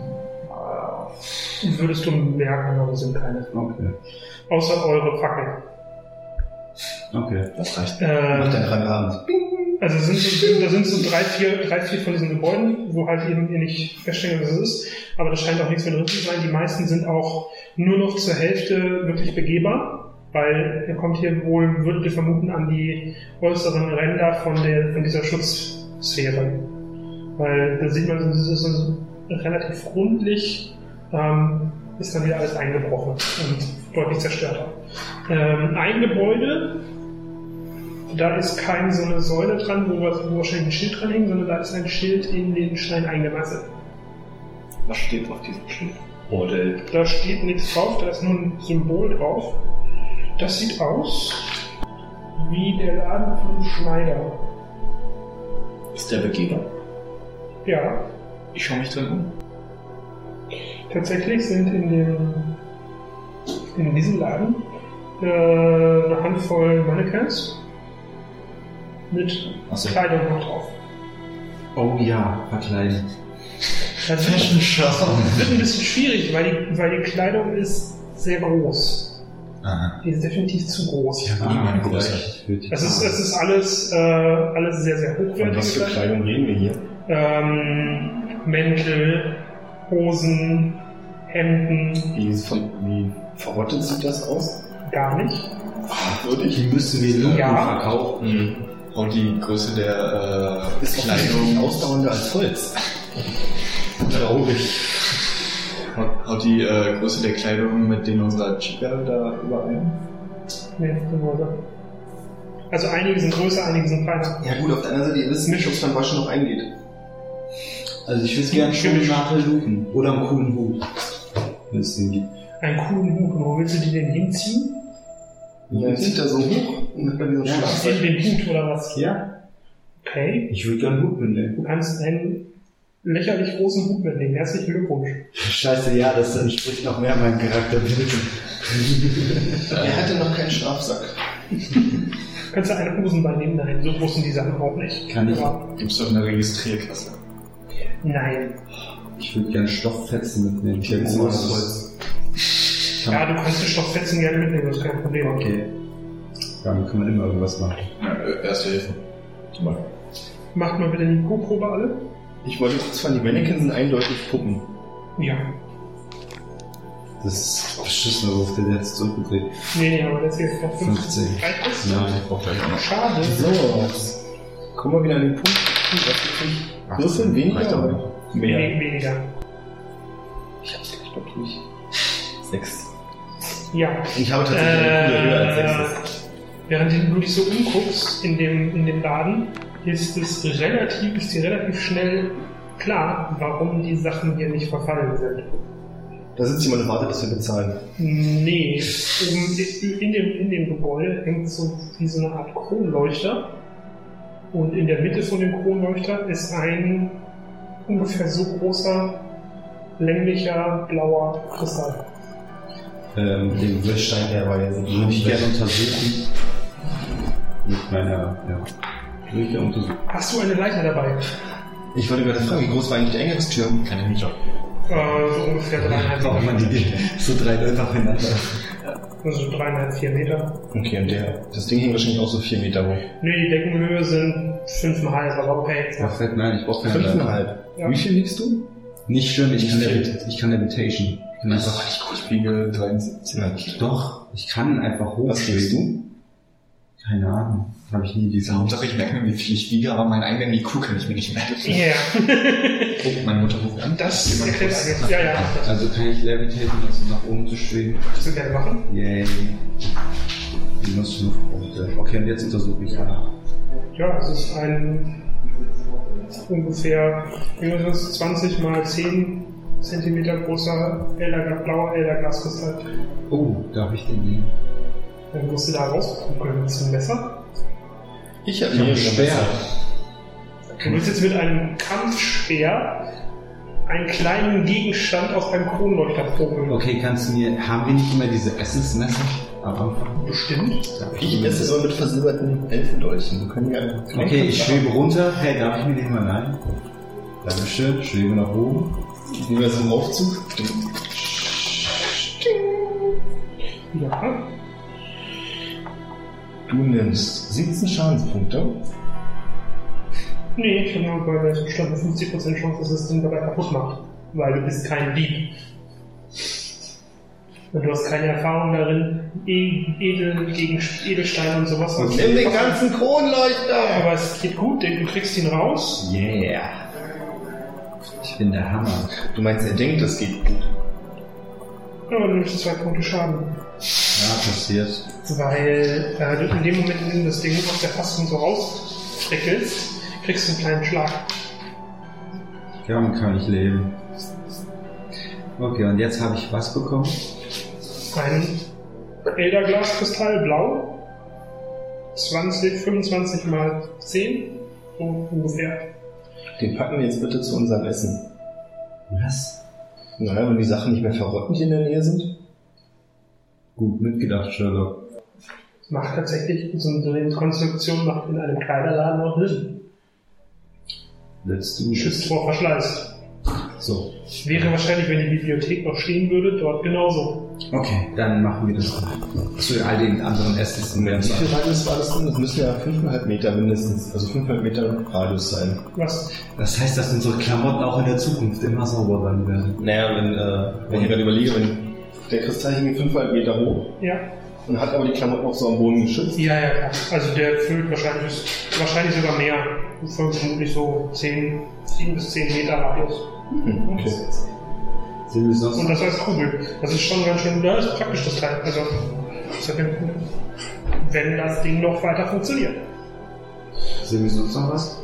Würdest du merken, aber sind keine. Okay. Außer eure Fackeln. Okay. Das reicht. Äh, Macht dein Rangabend. Also sind so, da sind so drei vier, drei, vier von diesen Gebäuden, wo halt eben ihr nicht feststellen, was es ist. Aber das scheint auch nichts mehr drin zu sein. Die meisten sind auch nur noch zur Hälfte wirklich begehbar, weil ihr kommt hier wohl, würdet ihr vermuten, an die äußeren Ränder von, der, von dieser Schutzsphäre. Weil da sieht man, das ist so relativ rundlich, ähm, ist dann wieder alles eingebrochen und deutlich zerstört. Ähm, ein Gebäude, da ist keine so eine Säule dran, wo, was, wo wahrscheinlich ein Schild dran hängt, sondern da ist ein Schild in den Stein eingemeißelt. Was steht auf diesem Schild? Bordell. Da steht nichts drauf, da ist nur ein Symbol drauf. Das sieht aus wie der Laden vom Schneider. Ist der Begehbar? Ja, Ich schaue mich drin um. tatsächlich sind in dem in diesem Laden äh, eine Handvoll Mannequins mit Ach so. Kleidung noch drauf. Oh ja, verkleiden. Das wird ein bisschen schwierig, weil die, weil die Kleidung ist sehr groß. Aha. Die ist definitiv zu groß. Ja, meine Größe. vielleicht wird die Es ist, es ist alles, äh, alles sehr, sehr Von hochwertig. was für Kleidung reden wir hier? Ähm, Mäntel, Hosen, Hemden, Wie, von, wie verrottet sieht das aus? gar nicht. Würde Die müssen wir Lumpen Ja. verkaufen. Und die Größe der äh, Ist offensichtlich ausdauernder als Holz. Traurig. Haut, die äh, Größe der Kleidung mit denen unserer Chica da überein? Nee, nur so. Also einige sind größer, einige sind kleiner. Ja gut, auf der anderen Seite, ihr wisst nicht, ob es beim Waschen noch eingeht. Also ich würde gerne schon nachher Lupen. Oder einen coolen Hut. Wenn es den gibt. Einen coolen Hut. Wo willst du die denn hinziehen? Ja, jetzt zieht er so hoch und hat dann diesen Ja. Schlafsack. In den Hut oder was? Ja. Okay. Ich würde gerne einen Hut mitnehmen. Du kannst einen lächerlich großen Hut mitnehmen. Herzlichen Glückwunsch. Scheiße, ja, das entspricht noch mehr meinem Charakterbild. Er hatte noch keinen Schlafsack. Kannst du eine Hosenbein nehmen? Nein, so groß sind die Sachen auch nicht. Kann ich. Aber Gibt's doch eine Registrierkasse. nein. Ich würde gerne Stofffetzen mitnehmen. Ich hätte Oh, so Ja, du kannst die Stofffetzen gerne mitnehmen, das ist kein Problem. Okay. Damit kann man immer irgendwas machen. Ja, erste Hilfe. Zum Beispiel. Macht mal bitte die Co-Probe alle. Ich wollte kurz fragen, die Mannequins sind eindeutig Puppen. Ja. Das ist beschissener Wurf, der jetzt zurückgedreht. Nee, nee, aber das hier ist gerade 15. Reicht das? Nein. Ich brauch gleich auch noch. Schade. So. Kommen wir wieder an den Punkt. Was? Würfeln weniger? Oder? nicht. Mehr. Nee, weniger. Ich hab's gleich, glaub ich. Sechs. Ja. Ich habe tatsächlich eine coole Höhe als Äh, sechstes. während du dich so umguckst in dem, in dem Laden, ist es relativ, ist dir relativ schnell klar, warum die Sachen hier nicht verfallen sind. Da sitzt jemand und wartet, bis wir bezahlen. Nee, in dem, in dem Gebäude hängt so wie so eine Art Kronleuchter. Und in der Mitte von dem Kronleuchter ist ein ungefähr so großer, länglicher, blauer Kristall. Ähm, den Stein, der war jetzt würde ich gerne untersuchen. Mit meiner, ja. Würde ich gerne untersuchen. Hast du eine Leiter dabei? Ich wollte gerade fragen, wie groß war eigentlich die Eingangstür? Kann ich nicht auch. Äh, so ungefähr dreieinhalb Braucht man Meter. die so drei Leute aufeinander. Also dreieinhalb, vier Meter. Okay, und der, das Ding hing wahrscheinlich auch so vier Meter hoch. Nee, die Deckenhöhe sind fünfeinhalb, aber okay. Ja, fällt mir ein, ich brauche keine Leiter. Fünfeinhalb. Ja. Wie viel liegst du? Nicht schlimm, ich ich kann Levitation. Ich kann einfach, Ich wiege 73 Kilo. doch, ich kann einfach Was willst du? Keine Ahnung. Habe ich nie diese Hauptsache ich merke mir, wie viel ich wiege, aber meinen eigenen IQ kann ich mir nicht merken. Ja, Oh, meine Mutter ruft an. das erklärt einiges. Ja, ja, Also kann ich levitaten, um nach oben zu schweben. kannst du gerne machen. Yay. Die muss Luftpunkte. Okay, und jetzt untersuche ich ja. Ja, es ist ein ungefähr wie ist das, 20 mal 10 Zentimeter großer Elder, blauer Elderglaskristall. Oh, darf ich den nehmen? Dann musst du da rausgucken. Ist ein Messer? Ich habe Ich habe hier schwer. Du willst jetzt mit einem Kampfspeer einen kleinen Gegenstand aus einem Kronleuchter proben. Okay, kannst du mir. Haben wir nicht immer diese Essensmesser am Anfang? Bestimmt. Ich esse so mit versilberten Elfendolchen. Wir können ja einfach Okay, ich schwebe runter. Hey, darf ich mir den mal leihen? Dankeschön, schwebe nach oben. Wie wir so im Aufzug. Ja. Du nimmst 17 Schadenspunkte. Nee, ich habe bei der Stand 50% Chance, dass das Ding dabei kaputt macht. Weil du bist kein Dieb. Und du hast keine Erfahrung darin, E- Edel gegen Edelsteine und sowas. Und nimm den ganzen Kronleuchter! Aber es geht gut, denn du kriegst ihn raus. Yeah. Ich bin der Hammer. Du meinst, er denkt, das geht gut. Aber du nimmst zwei Punkte Schaden. Ja, passiert. Weil äh, du in dem Moment, in dem du das Ding aus der Fassung so rausfrickelst, kriegst du einen kleinen Schlag. Damit kann ich leben. Okay, und jetzt habe ich was bekommen? Ein Elderglaskristall blau. 20, 25 mal 10. So ungefähr. Den packen wir jetzt bitte zu unserem Essen. Was? Naja, wenn die Sachen nicht mehr verrotten, die in der Nähe sind. Gut mitgedacht, Sherlock. Macht tatsächlich, so eine Konstruktion macht in einem Kleiderladen auch Sinn. Let's do Schützt vor Verschleiß. So. Wäre wahrscheinlich, wenn die Bibliothek noch stehen würde, dort genauso. Okay, dann machen wir das zu all den anderen Essens. Wie viel Radius war das denn? Das müssen ja 5,5 Meter mindestens, also 500 Meter Radius sein. Was? Das heißt, dass unsere Klamotten auch in der Zukunft immer sauber sein werden. Naja, wenn, äh, wenn ich gerade überlege, wenn der Kristall hing 500 Meter hoch Ja. und hat aber die Klamotten auch so am Boden geschützt. Ja, ja, klar. Also der füllt wahrscheinlich, wahrscheinlich sogar mehr. Füllt vermutlich so 10, 7 bis 10 Meter Radius. Hm, okay. Sind wir sonst Und das als Kugel. Das ist schon ganz schön, da ist praktisch das Teil. Also, wenn das Ding noch weiter funktioniert. Sind wir sonst noch was?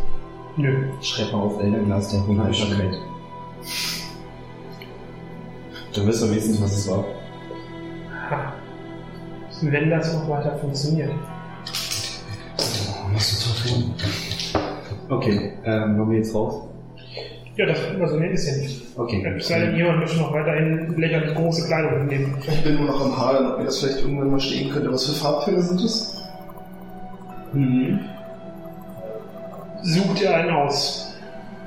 Nö. Schreib mal auf Elderglas, der Hund ist schon weg. Dann wissen wir wenigstens, was es war. Ha. Wenn das noch weiter funktioniert. Was zu tun? Okay, ähm, wollen wir jetzt raus? Ja, das nee, ist ja nicht. Okay. Es sei denn, jemand möchte noch weiterhin lächerlich große Kleidung nehmen. Ich bin nur noch am Hadern, ob mir das vielleicht irgendwann mal stehen könnte. Was für Farbtöne sind das? Mhm. Such dir einen aus.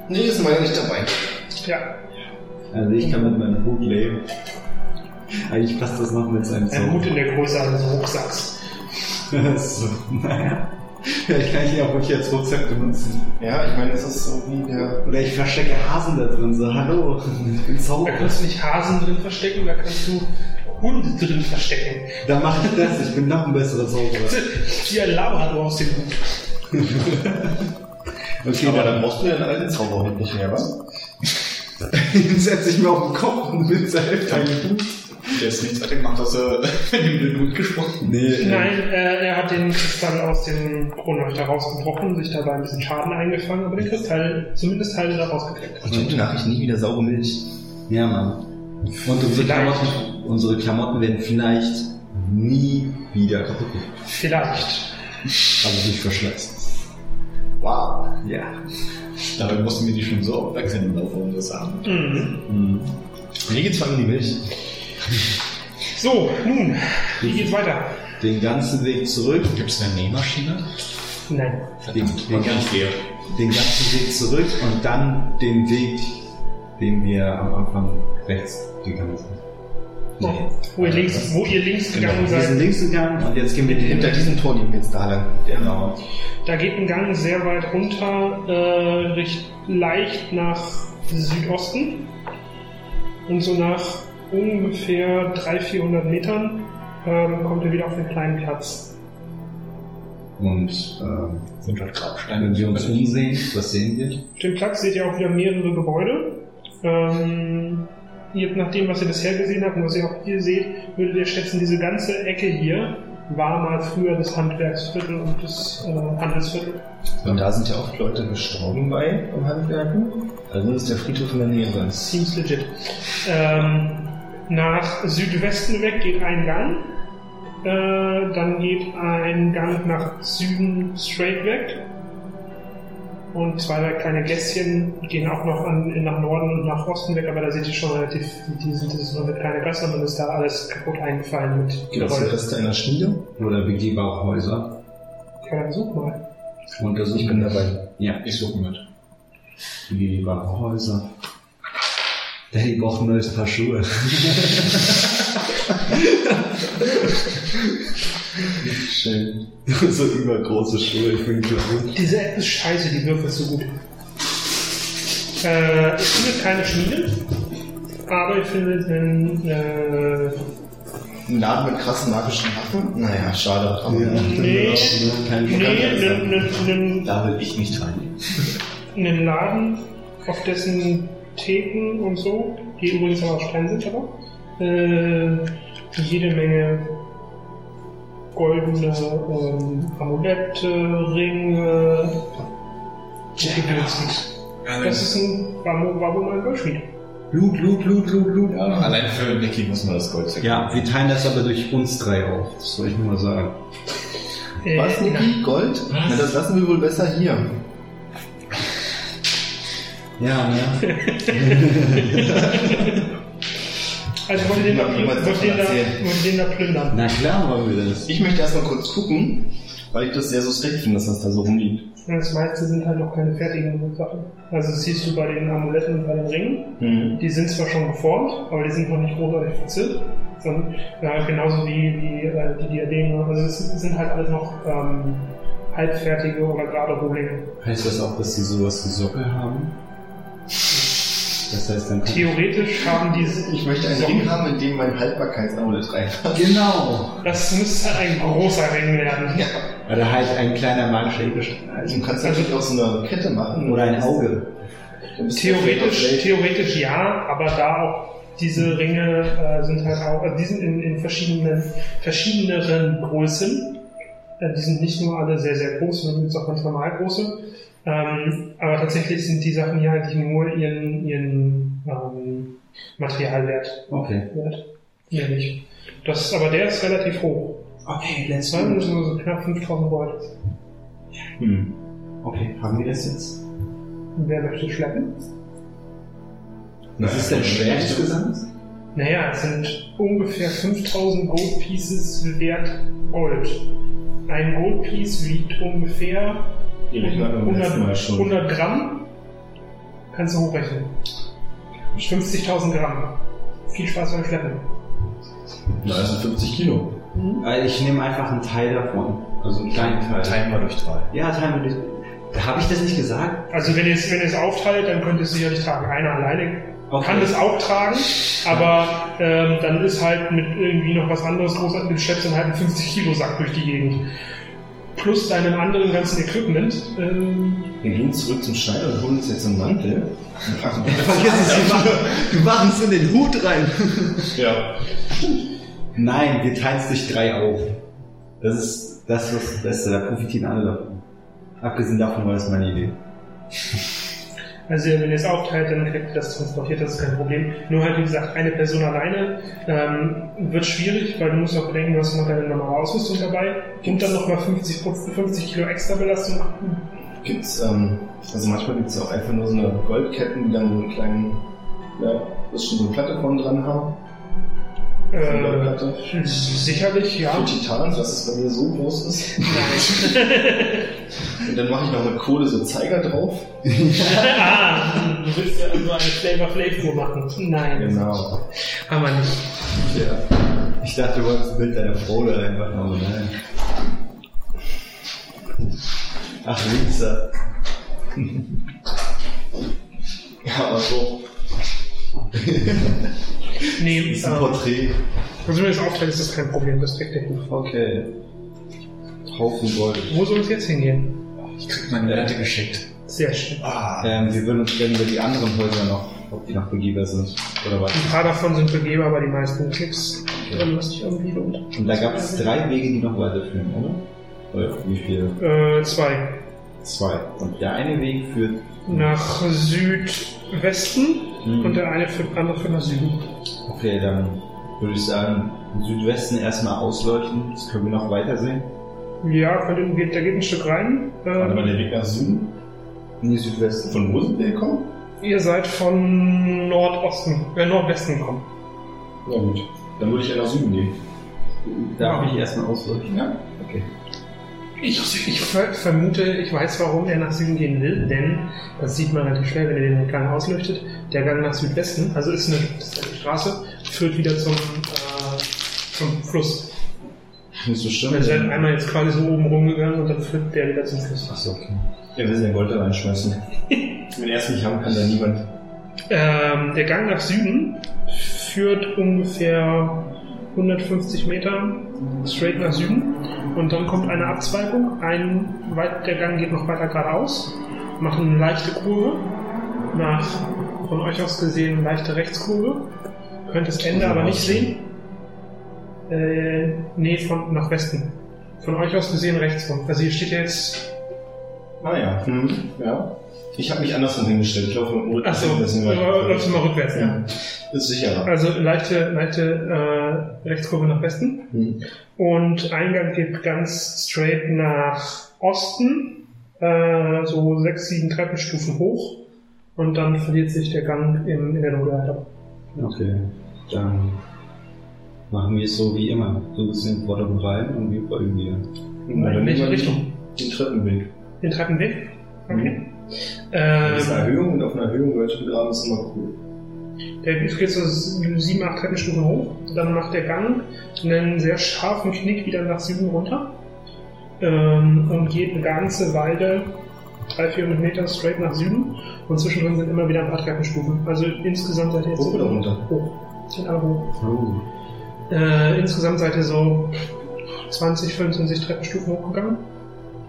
Nee, ist meiner nicht dabei. Ja. Also ich kann mit meinem Hut leben. Eigentlich passt das noch mit seinem Ein Hut in der Größe eines Rucksacks. so, naja. Vielleicht kann ich ihn auch wirklich als Rucksack benutzen. Ja, ich meine, das ist so wie der. Oder ich verstecke Hasen da drin, so, hallo, ich bin Da Zauberer. kannst du nicht Hasen drin verstecken, da kannst du Hunde drin verstecken. Da mache ich das, ich bin noch ein besserer Zauberer. Wie ein Labrador aus dem Hut. Okay, Aber dann brauchst du ja einen alten Zauberhund nicht mehr, was? setze ich mir auf den Kopf und bin selbst ein Hut. Der ist nichts weiter gemacht, außer mit dem Blut gesprochen. Nee, äh, Nein, äh, er hat den Kristall aus dem Kronleuchter rausgebrochen, sich dabei ein bisschen Schaden eingefangen, aber den Kristall zumindest Teile da rausgekriegt. Und gute Nachricht, nie wieder saure Milch. Ja, Mann. Und unsere. Klamotten, unsere Klamotten werden vielleicht nie wieder kaputt gehen. Vielleicht. Also durch Verschleiß. Wow. Ja. Dabei mussten wir die schon so aufwechseln im Laufe unseres Abends. Mhm. Mir geht's vor allem um die Milch. So, nun, wie geht's weiter? Den ganzen Weg zurück, Gibt es eine Nähmaschine? Nein. den, den, ich gehe. den ganzen Weg zurück und dann den Weg, den wir am Anfang rechts gegangen sind. Wo ihr links, wo ihr links gegangen Wir sind seid, links gegangen und jetzt gehen wir Hinter diesem Tor gehen wir jetzt da lang. Genau. da geht ein Gang sehr weit runter, äh, leicht nach Südosten und so nach ungefähr 300, 400 Metern ähm, kommt ihr wieder auf den kleinen Platz. Und ähm, Sind halt Grabsteine. wenn wir uns umsehen, was sehen wir? Auf dem Platz seht ihr auch wieder mehrere Gebäude. Ähm, ihr, nach dem, was ihr bisher gesehen habt und was ihr auch hier seht, würdet ihr schätzen, diese ganze Ecke hier war mal früher das Handwerksviertel und das äh, Handelsviertel. Und da sind ja oft Leute gestorben bei am Handwerken. Also ist der Friedhof in der Nähe. Seems legit. Ähm, nach Südwesten weg geht ein Gang. Äh, dann geht ein Gang nach Süden straight weg. Und zwei drei kleine Gässchen gehen auch noch an, nach Norden und nach Osten weg, aber da seht ihr schon relativ, die sind, das ist nur eine kleine Gasse und dann ist da alles kaputt eingefallen mit Gibt es. Reste einer Schmiede? Oder begehbare Häuser? Ja, dann such mal. Untersuchen. Ich bin dabei. Ja, Ich suche mit. begehbare Häuser. Daddy braucht ein neues Paar Schuhe. Schön. so übergroße Schuhe, ich bin klar. Diese App ist scheiße, die würfelt so gut. Äh, ich finde keine Schmiede, aber ich finde einen, äh, Ein Laden mit krassen magischen Waffen? Naja, schade. Aber Nee. Kein nee, einen, einen, einen, Da will ich nicht rein. einen Laden, auf dessen Theken und so, die übrigens aus Stein sind, aber, äh, jede Menge goldene ähm, Amulette, Ringe, Gedöns. Das ist ein, ein Goldschmied. Blut, Blut, Blut, Blut, Blut. Ja, allein für Vicky muss man das Gold zeigen. Ja, wir teilen das aber durch uns drei auf. Das soll ich nur mal sagen. Äh, Was. Niki? Gold? Na, das lassen wir wohl besser hier. Ja, ne? Also wollt ihr den da, wollt den da, wollt den da plündern? Na klar wollen wir das. Ich möchte erstmal kurz gucken, weil ich das sehr suspekt finde, dass das da so rumliegt. Das meiste sind halt noch keine fertigen Sachen. Also das siehst du bei den Amuletten und bei den Ringen. Mhm. Die sind zwar schon geformt, aber die sind noch nicht großartig verziert. Sondern, äh, genauso wie, wie äh, die Diademe. Also es sind halt alles noch ähm, halbfertige oder gerade Rohlinge. Heißt das auch, dass sie sowas wie Sockel haben? Das heißt, dann Theoretisch haben diese. Ich möchte einen Ring haben, in dem mein Haltbarkeitsamulett reinpasst. Genau. Das müsste ein großer Ring werden. Ja. Oder halt ein kleiner magischer Edelstein. Also du kannst natürlich auch so eine Kette machen. Oder ein Auge. Theoretisch, theoretisch ja, aber da auch diese Ringe äh, sind halt auch, also die sind in, in verschiedenen, verschiedeneren Größen. Äh, die sind nicht nur alle sehr, sehr groß, sondern gibt auch ganz normal große. Ähm, aber tatsächlich sind die Sachen hier eigentlich nur ihren, ihren ähm, Materialwert Okay. wert. Mehr nicht. Das, aber der ist relativ hoch. Okay, let's Das sind so so knapp 5000 Gold. Hm. Okay, haben wir das jetzt? Wer möchte schleppen? Was ist denn schwer insgesamt? Naja, es sind ungefähr 5000 Gold Pieces wert Gold. Ein Gold Piece wiegt ungefähr Die rechnen wir beim letzten Mal 100, schon. 100 Gramm. Kannst du hochrechnen. 50.000 Gramm. Viel Spaß beim Schleppen. Na, das sind 50 Kilo. Äh, Ich nehme einfach einen Teil davon. Also einen kleinen Teil. Teilen wir durch drei. Ja, teilen wir durch. Habe ich das nicht gesagt? Also wenn ihr es, wenn ihr es aufteilt, dann könnt ihr es sicherlich tragen. Einer alleine Okay. kann das auch tragen, aber ähm, dann ist halt mit irgendwie noch was anderes großartig, du schleppst dann halt einen 50 Kilo Sack durch die Gegend. Plus deinem anderen ganzen Equipment. Ähm, Wir gehen zurück zum Schneider und holen uns jetzt einen Mantel. Vergiss es, wir machen, wir machen es in den Hut rein. Ja. Nein, wir teilen es durch drei auf. Das ist das, was das Beste. Da profitieren alle davon. Abgesehen davon war das meine Idee. Also wenn ihr es aufteilt, dann kriegt ihr das transportiert, das ist kein Problem. Nur halt, wie gesagt, eine Person alleine ähm, wird schwierig, weil du musst auch bedenken, du hast noch deine normale Ausrüstung dabei und dann nochmal 50, 50 Kilo extra Belastung. Gibt's, ähm, also manchmal gibt's auch einfach nur so eine Goldketten, die dann so einen kleinen, ja, das schon so eine Platte vorne dran haben. Äh, sicherlich, ja. Für Titan, dass es bei mir so groß ist. Nein. Und dann mache ich noch mit Kohle so Zeiger drauf. ah, du willst ja so eine Flavor Flavor machen. Nein, Genau. haben wir nicht. Ja. Ich dachte, du wolltest ein Bild deiner Frau da reinmachen, aber nein. Ach, Winzer. Ja, aber so. Nee, Das ist ein ähm, Porträt. also wenn es auffällt, ist das kein Problem, das kriegt er hin. Okay. Haufen Gold. Wo soll es jetzt hingehen? Ich krieg meine Ernte geschickt. Sehr schön. Ähm, wir würden uns gerne über die anderen Häuser noch, ob die noch begehbar sind. Oder was? Ein paar davon sind begehbar, aber die meisten nix. Drin, was sich irgendwie lohnt. Und da gab es drei Wege, die noch weiterführen, oder? Oder wie viele? Äh, zwei. Zwei. Und der eine Weg führt. Nach Südwesten Mhm. und der eine für, andere führt nach Süden. Okay, dann würde ich sagen, Südwesten erstmal ausleuchten. Das können wir noch weiter sehen. Ja, könnt ihr, geht, da geht ein Stück rein. Warte mal, der Weg nach Süden. Nee, Südwesten. Von wo sind wir gekommen? ihr seid von Nordosten, äh, Nordwesten gekommen. Na gut. Dann würde ich ja nach Süden gehen. Darf ich erstmal ausleuchten? Ja. Okay. Ich, ich ver vermute, ich weiß, warum er nach Süden gehen will, denn das sieht man relativ schnell, wenn er den Gang ausleuchtet. Der Gang nach Südwesten, also ist eine, ist eine Straße, führt wieder zum, äh, zum Fluss. Nicht so schlimm. Wir sind einmal jetzt quasi so oben rumgegangen und dann führt der wieder zum Fluss. Achso, okay. Wir sind ja Gold da reinschmeißen. Wenn er es nicht haben kann, dann niemand. Ähm, der Gang nach Süden führt ungefähr 150 Meter straight nach Süden und dann kommt eine Abzweigung. Ein, weit- der Gang geht noch weiter geradeaus, macht eine leichte Kurve, nach von euch aus gesehen leichte Rechtskurve. Könnt das Ende aber nicht sehen. Äh, nee, von nach Westen. Von euch aus gesehen rechts rum. Also hier steht jetzt. Ah ja. Hm. Ja. Ich habe mich andersrum hingestellt. Ich laufe mit dem Rücken. Achso, läufst du mal rückwärts, ja. Ist sicherer. Also leichte, leichte äh, Rechtskurve nach Westen. Hm. Und Eingang geht ganz straight nach Osten, äh, so sechs, sieben Treppenstufen hoch. Und dann verliert sich der Gang in, in der Notleiter. Okay. Dann machen wir es so wie immer. Du bist in den Vordergrund rein und wir folgen dir. In welche Richtung? Den Treppenweg. Den Treppenweg? Okay. Das ist eine Ähm, Erhöhung und auf einer Erhöhung Leute begraben ist immer cool. der geht so sieben, acht Treppenstufen hoch. Dann macht der Gang einen sehr scharfen Knick wieder nach Süden runter. Ähm, und geht eine ganze Weile 300, 400 Meter straight nach Süden. Und zwischendrin sind immer wieder ein paar Treppenstufen. Also insgesamt seid ihr jetzt Hoch oder runter? Hoch. Alle hoch. Oh. Äh, insgesamt seid ihr so 20, 25 Treppenstufen hochgegangen.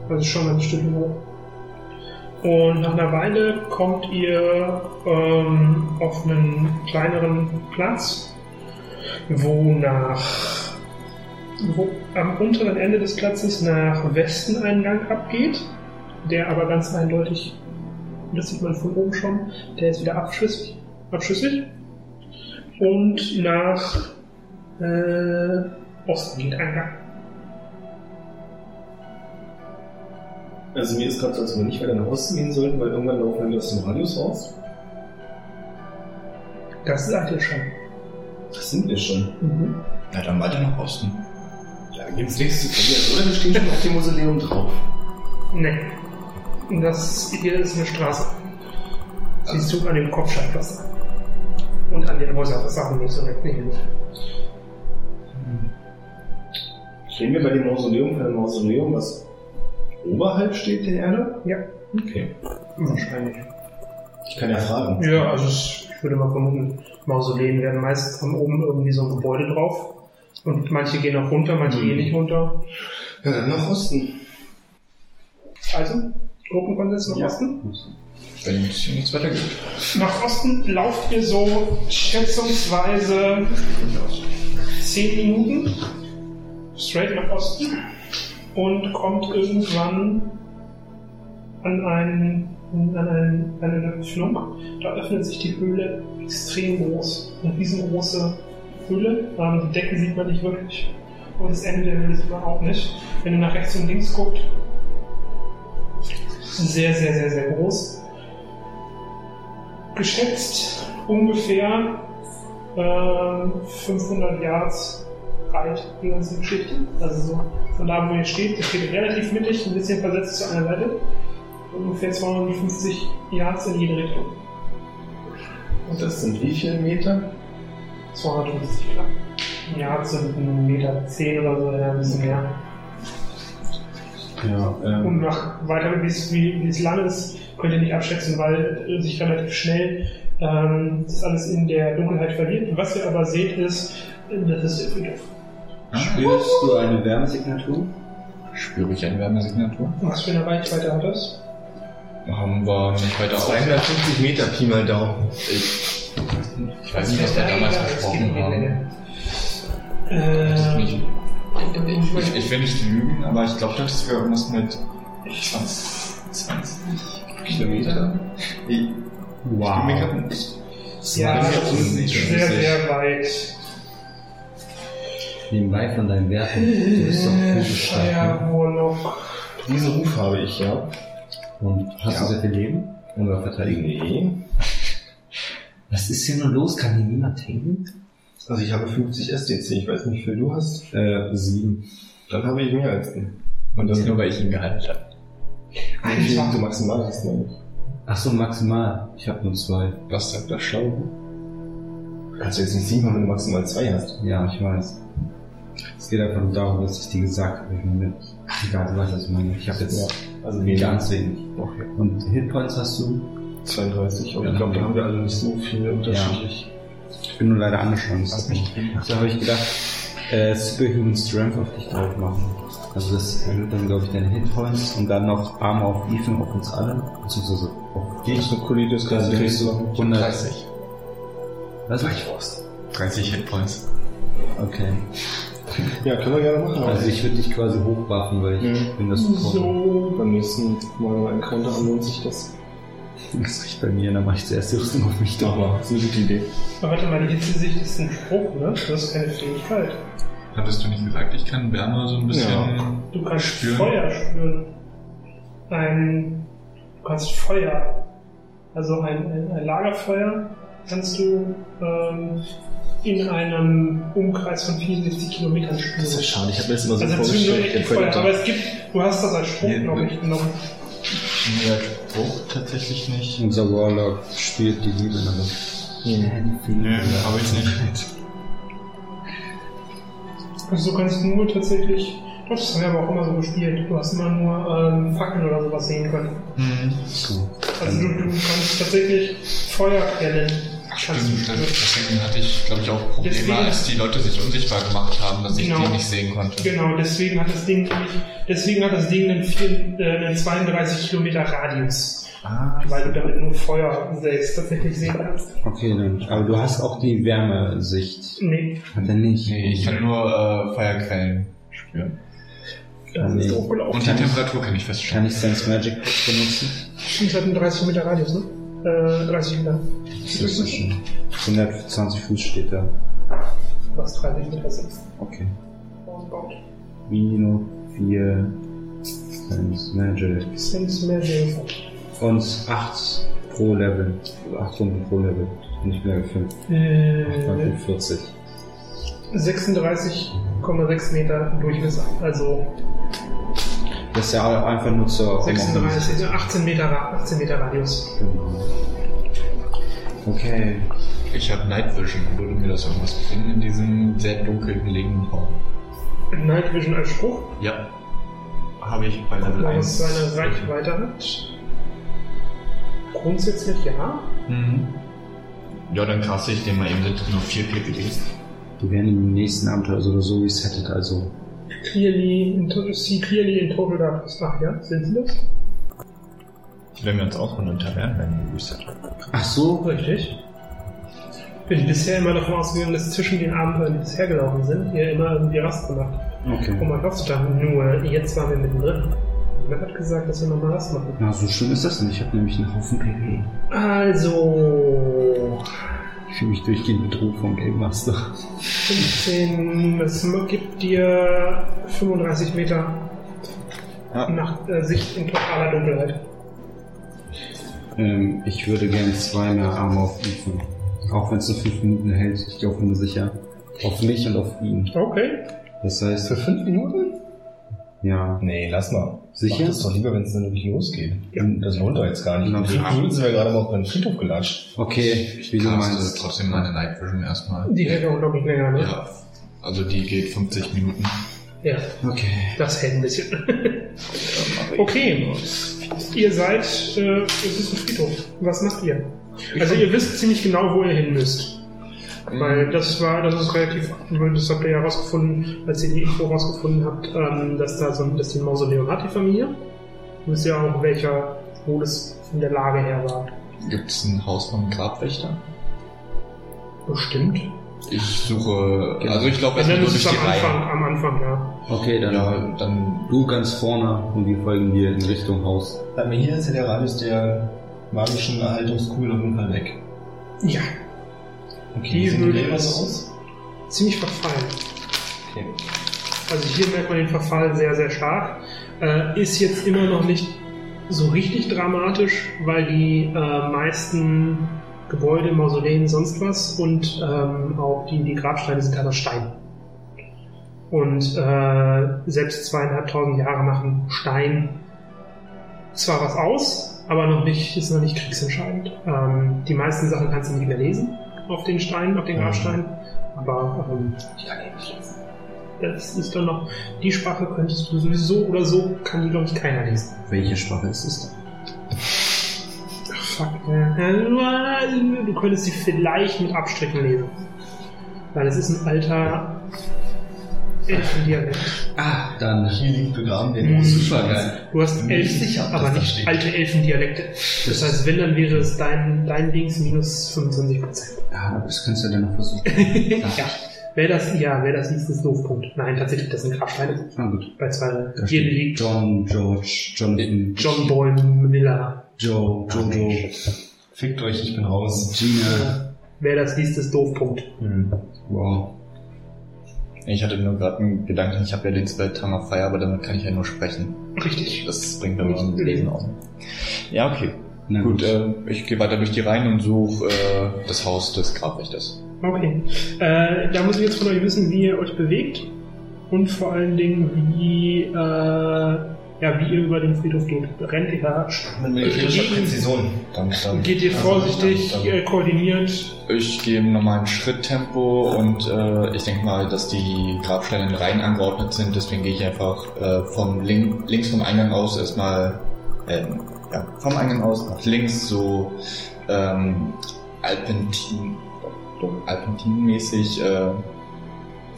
Also schon ein Stückchen hoch. Und nach einer Weile kommt ihr ähm, auf einen kleineren Platz, wo nach wo am unteren Ende des Platzes nach Westen ein Gang abgeht, der aber ganz eindeutig, das sieht man von oben schon, der ist wieder abschüssig. abschüssig. Und nach äh, Osten geht ein Gang. Also mir ist gerade so, als ob wir nicht weiter nach Osten gehen sollten, weil irgendwann laufen wir aus dem Radius raus. Das seid ihr schon. Das sind wir schon. Mhm. Ja, dann weiter nach Osten. Ja, dann gibt's nichts zu verlieren. Oder wir stehen schon auf dem Mausoleum drauf. Nee. Das hier ist eine Straße. Siehst du an dem Kopfsteinpflaster. Und an den Häuserfassaden nicht so direkt neben. Stehen wir bei dem Mausoleum von einem Mausoleum, was oberhalb steht der Erde? Ja. Okay. Wahrscheinlich. Ich kann ja fragen. Ja, also ich würde mal vermuten, Mausoleen werden meistens haben oben irgendwie so ein Gebäude drauf. Und manche gehen auch runter, manche gehen nicht runter. Ja, dann nach Osten. Also, Gruppenkonsens nach Ja. Osten. Wenn es hier nichts weiter geht. Nach Osten lauft ihr so schätzungsweise 10 Minuten straight nach Osten und kommt irgendwann an, einen, an, eine Öffnung. Da öffnet sich die Höhle extrem groß. Eine riesengroße Höhle. Ähm, die Decke sieht man nicht wirklich. Und das Ende der Höhle sieht man auch nicht. Wenn ihr nach rechts und links guckt, sehr, sehr, sehr, sehr groß geschätzt ungefähr ähm, 500 Yards breit, die ganze Geschichte. Also so von da, wo ihr steht, ihr steht relativ mittig, ein bisschen versetzt zu einer Seite. Ungefähr 250 Yards in jede Richtung. Und das sind wie viele Meter? 250 knapp. Yards sind ein Meter 10 oder so, ja, ein bisschen mehr. Ja, Und ähm, nach weiter, wie es, wie, wie es lang ist, könnt ihr nicht abschätzen, weil äh, sich relativ schnell ähm, das alles in der Dunkelheit verliert. Was ihr aber seht, ist, äh, das Spürst du eine Wärmesignatur? Spüre ich eine Wärmesignatur? Was für eine Reichweite hat das? Haben wir nicht weiter auf. 250 Meter Pi mal Daumen. Ich, ich weiß nicht, was wir damals versprochen haben. Äh, Ich, ich, ich will nicht lügen, aber ich glaube, dass wir irgendwas mit 20, 20 Kilometer. Ich, Wow. Ich, bin mir grad- ich, ja, das ist sehr, sehr weit. Nebenbei von deinen Werten. Du bist doch stark. ne? Ja. Diesen Ruf habe ich, ja. Und hast du sehr viel Leben? Oder Verteidigung? Nee. Was ist hier nur los? Kann hier niemand tanken? Also ich habe 50 SDC, ich weiß nicht, wie viel du hast. Äh, sieben. Dann habe ich mehr als den. und das nur, weil ich ihn gehalten habe. Wie viel du maximal hast, meine ich. Ach so, maximal. Ich habe nur zwei. Was sagt das schlau? Kannst du jetzt nicht sieben haben, wenn du maximal zwei hast. Ja, ich weiß. Es geht einfach nur darum, dass ich die gesagt habe. Ich meine, egal, du weißt, was ich meine. Ich habe jetzt Also ganz wenig. Okay. Und Hitpoints hast du? 32, aber Ja. ich glaube, da haben wir alle nicht so viel unterschiedlich. Ich bin nur leider angeschlagen. Das. So habe ich gedacht, äh, Superhuman Strength auf dich drauf machen. Also das erhöht dann, glaube ich, deine Hitpoints und dann noch Armor auf Ethan auf uns alle. Beziehungsweise auf Die ist eine Colitis, Also kriegst du 100. 30. Was? 30 Hitpoints. Okay. Ja, können wir gerne machen. Also ich würde dich quasi hochwaffen, weil ich Mhm. bin das. So. beim nächsten Mal, wenn wir einen Counter haben, lohnt sich das. Das riecht bei mir, dann mache ich zuerst die Rüstung auf mich drauf. mal, das ist eine gute Idee. Aber warte mal, die Hitzesicht ist ein Spruch, ne? Das ist keine Fähigkeit. Hattest du nicht gesagt, ich kann Wärme so ein bisschen. Ja. Du kannst Spüren. Feuer spüren. Ein, du kannst Feuer, also ein, ein Lagerfeuer, kannst du ähm, in einem Umkreis von 64 Kilometern Das ist ja schade, ich habe mir das immer so Also vorgestellt, Feuer, aber es gibt, du hast das als Spruch, Nee, glaube ich, genommen. Ja, Spruch tatsächlich nicht. Unser Warlock spielt die Liebe nach Nö, habe ich nicht. Also du kannst nur tatsächlich, doch, das haben wir aber auch immer so gespielt, du hast immer nur ähm, Fackeln oder sowas sehen können. Hm. So. Also du, du kannst tatsächlich Feuerquellen kannst du Stimmt, deswegen hatte ich, glaube ich, auch Probleme, Deswegen- als die Leute sich unsichtbar gemacht haben, dass ich Genau. die nicht sehen konnte. Genau, deswegen hat das Ding deswegen hat das Ding einen, vier, äh, einen 32 Kilometer Radius, Ah, weil du damit nur Feuer selbst tatsächlich sehen kannst. Okay, dann. Aber du hast auch die Wärmesicht. Nee, Hat er nicht? nee, ich kann nur äh, Feuerquellen spüren. das Nee. ist gelaufen. Und die Temperatur kann ich feststellen. Kann ich Sense Magic benutzen? Stimmt, hat einen 30 Meter Radius, ne? Äh, 30 Meter. Das ist schon. 120 Fuß steht da. Was 30 Meter sind. Okay. Roundabout. Mino 4 Sense Magic. Sense Magic. Und 8 pro Level. 8 Runden pro Level. Und ich bin Level 5. Äh, 40. 36,6 Meter Durchmesser. Also Das ist ja auch einfach nur zur 36, 18 Meter, Ra- 18 Meter Radius. Genau. Okay. Ich habe Night Vision. Würde mir das irgendwas bringen in diesem sehr dunkel gelegenen Raum? Night Vision als Spruch, Ja. Habe ich bei Level was 1. seine Reichweite hat. Grundsätzlich ja. Mhm. Ja, dann caste ich den mal eben sind nur 4 PPDs. Die werden im nächsten Abenteuer so oder so resettet, also. Clearly, in, see clearly in total darkness. Ach ja, sind sie das? Wenn wir uns auch von den Tavernen werden resettet. Ach so? Richtig. Bin bisher immer davon ausgegangen, dass zwischen den Abenteuern, die bisher gelaufen sind, ihr immer irgendwie Rast gemacht, Okay. um mal aufzutauchen. Nur jetzt waren wir mittendrin. Wer hat gesagt, dass wir nochmal Rast machen? Na, so schlimm ist das nicht. Ich habe nämlich einen Haufen PP. Also, Ich fühle mich durchgehend bedroht vom Game Master. 15, das gibt dir 35 Meter Ja. nach äh, Sicht in totaler Dunkelheit. Ähm, ich würde gerne zwei mehr Arme auf Ethan. Auch wenn es nur fünf Minuten hält, ich glaube nur sicher. Auf mich und auf ihn. Okay. Das heißt, Für fünf Minuten? Ja. Nee, lass mal. Sicher? Mach das doch lieber, wenn es dann wirklich losgeht. Ja. Das lohnt doch jetzt gar nicht. Fünf klar. Minuten sind wir gerade mal auf den Friedhof gelatscht. Okay, wie du meinst. trotzdem meine Night Vision erstmal. Die hält auch, glaube ich, länger, ne? Ja. Also die geht 50 Minuten. Ja, Okay. das hält ein bisschen. okay. Ihr seid, äh, es ist ein Friedhof. Was macht ihr? Also ihr wisst ziemlich genau, wo ihr hin müsst. Weil das war, das ist relativ, das habt ihr ja herausgefunden, als ihr die Info herausgefunden habt, ähm, dass da so ein bisschen Mausoleum hat, die Familie. Ihr wisst ja auch, welcher, wo das von der Lage her war. Gibt es ein Haus vom Grabwächter? Bestimmt. Ich suche, also ich glaube, dann nur ist es durch am Anfang, Reihen. am Anfang, ja. Okay, dann Ja, dann du ganz vorne und wir folgen dir in Richtung Haus. Bei mir hier ist ja der Radius der magischen Erhaltungskugel auf jeden Fall weg. Ja, Okay, Die so aus? ziemlich verfallen. Okay. Also hier merkt man den Verfall sehr, sehr stark. Äh, ist jetzt immer noch nicht so richtig dramatisch, weil die äh, meisten Gebäude, Mausoleen, sonst was und ähm, auch die, die Grabsteine sind halt aus Stein. Und äh, selbst zweieinhalbtausend Jahre machen Stein zwar was aus, aber noch nicht, ist noch nicht kriegsentscheidend. Ähm, die meisten Sachen kannst du nicht mehr lesen auf den Steinen, auf den Grabsteinen, aber ähm, ich kann die nicht lesen. Das ist dann noch, die Sprache könntest du sowieso oder so, kann die, glaube ich, keiner lesen. Welche Sprache ist es Ach, fuck. Äh, du könntest sie vielleicht mit Abstrichen lesen. Weil es ist ein alter Elfendialekt. dann? Ah, dann. Hier liegt begraben der Mhm. Super geil. Du hast elf, sicher, aber das nicht steht. alte Elfendialekte. Das heißt, wenn, dann wäre es dein, dein Dings minus 25 Prozent. Ja, aber das kannst du dann noch versuchen. ja. Wer das, ja, wer das liest, ist Doofpunkt. Nein, tatsächlich, das sind Grabsteine. Na gut. Bei zwei, hier liegt John, George, Jonathan, John Boy Miller. Joe, Jojo, Fickt euch, ich bin raus. Gina. Wer das liest, ist Doofpunkt. Hm. Wow. Ich hatte nur gerade einen Gedanken, ich habe ja den Spelltongue of Fire, aber damit kann ich ja nur sprechen. Richtig. Das bringt mir nur ein. Lesen auf. Ja, okay. Na Gut, äh, ich gehe weiter durch die Reihen und suche äh, das Haus des Grabwächters. Okay. Äh, da muss ich jetzt von euch wissen, wie ihr euch bewegt und vor allen Dingen, wie, äh, ja, wie ihr über den Friedhof geht. Rennt ihr, Mit militärischer Präzision. Dann, dann, geht ihr vorsichtig, Dann, dann, äh, koordiniert? Ich gehe im normalen Schritttempo und äh, ich denke mal, dass die Grabsteine in Reihen angeordnet sind, deswegen gehe ich einfach äh, vom Link, links vom Eingang aus erstmal, ähm, ja, vom Eingang aus nach links so ähm, Alpentin, Alpentin-mäßig äh,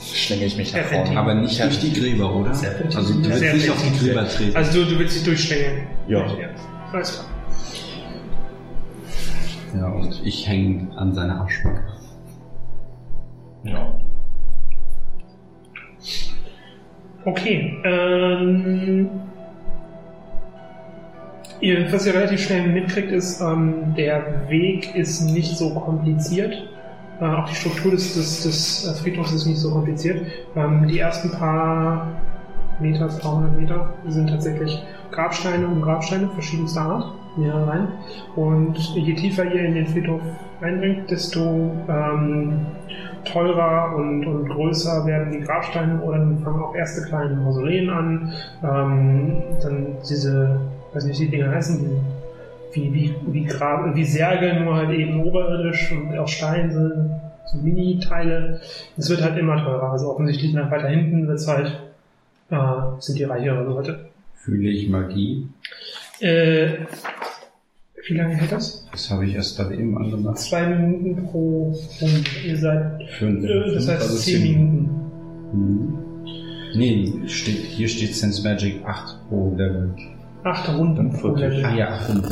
schlinge ich mich nach vorne. Aber nicht durch die Gräber, oder? Serpentin. Also du willst nicht auf die Gräber treten. Also du, du willst dich durchschlängeln. Ja. Alles klar. Ja, und ich hänge an seiner Arschbacke. Ja. Okay. Ähm, ihr, was ihr relativ schnell mitkriegt, ist, ähm, der Weg ist nicht so kompliziert. Äh, auch die Struktur des, des, des äh, Friedhofs ist nicht so kompliziert. Ähm, die ersten paar Meter, paar hundert Meter sind tatsächlich Grabsteine und Grabsteine verschiedenster Art, mehrere rein. Und je tiefer ihr in den Friedhof eindringt, desto ähm, teurer und, und größer werden die Grabsteine oder dann fangen auch erste kleine Mausoleen an. Ähm, dann diese, weiß nicht, wie die Dinger heißen, diese, wie, wie, wie, Grab, wie Särge, nur halt eben oberirdisch und aus Stein sind, so Mini-Teile. Es wird halt immer teurer. Also offensichtlich nach weiter hinten wird's halt, äh, sind die reicheren Leute. Fühle ich Magie? Äh, wie lange hält das? Das habe ich erst gerade eben angemacht. Zwei Minuten pro Runde. Ihr seid, Fünf. äh, das heißt Also zehn Minuten. Mhm. Nee, steht, hier steht Sense Magic 8 pro Level. Acht Runden pro Level. Ah ja, 5.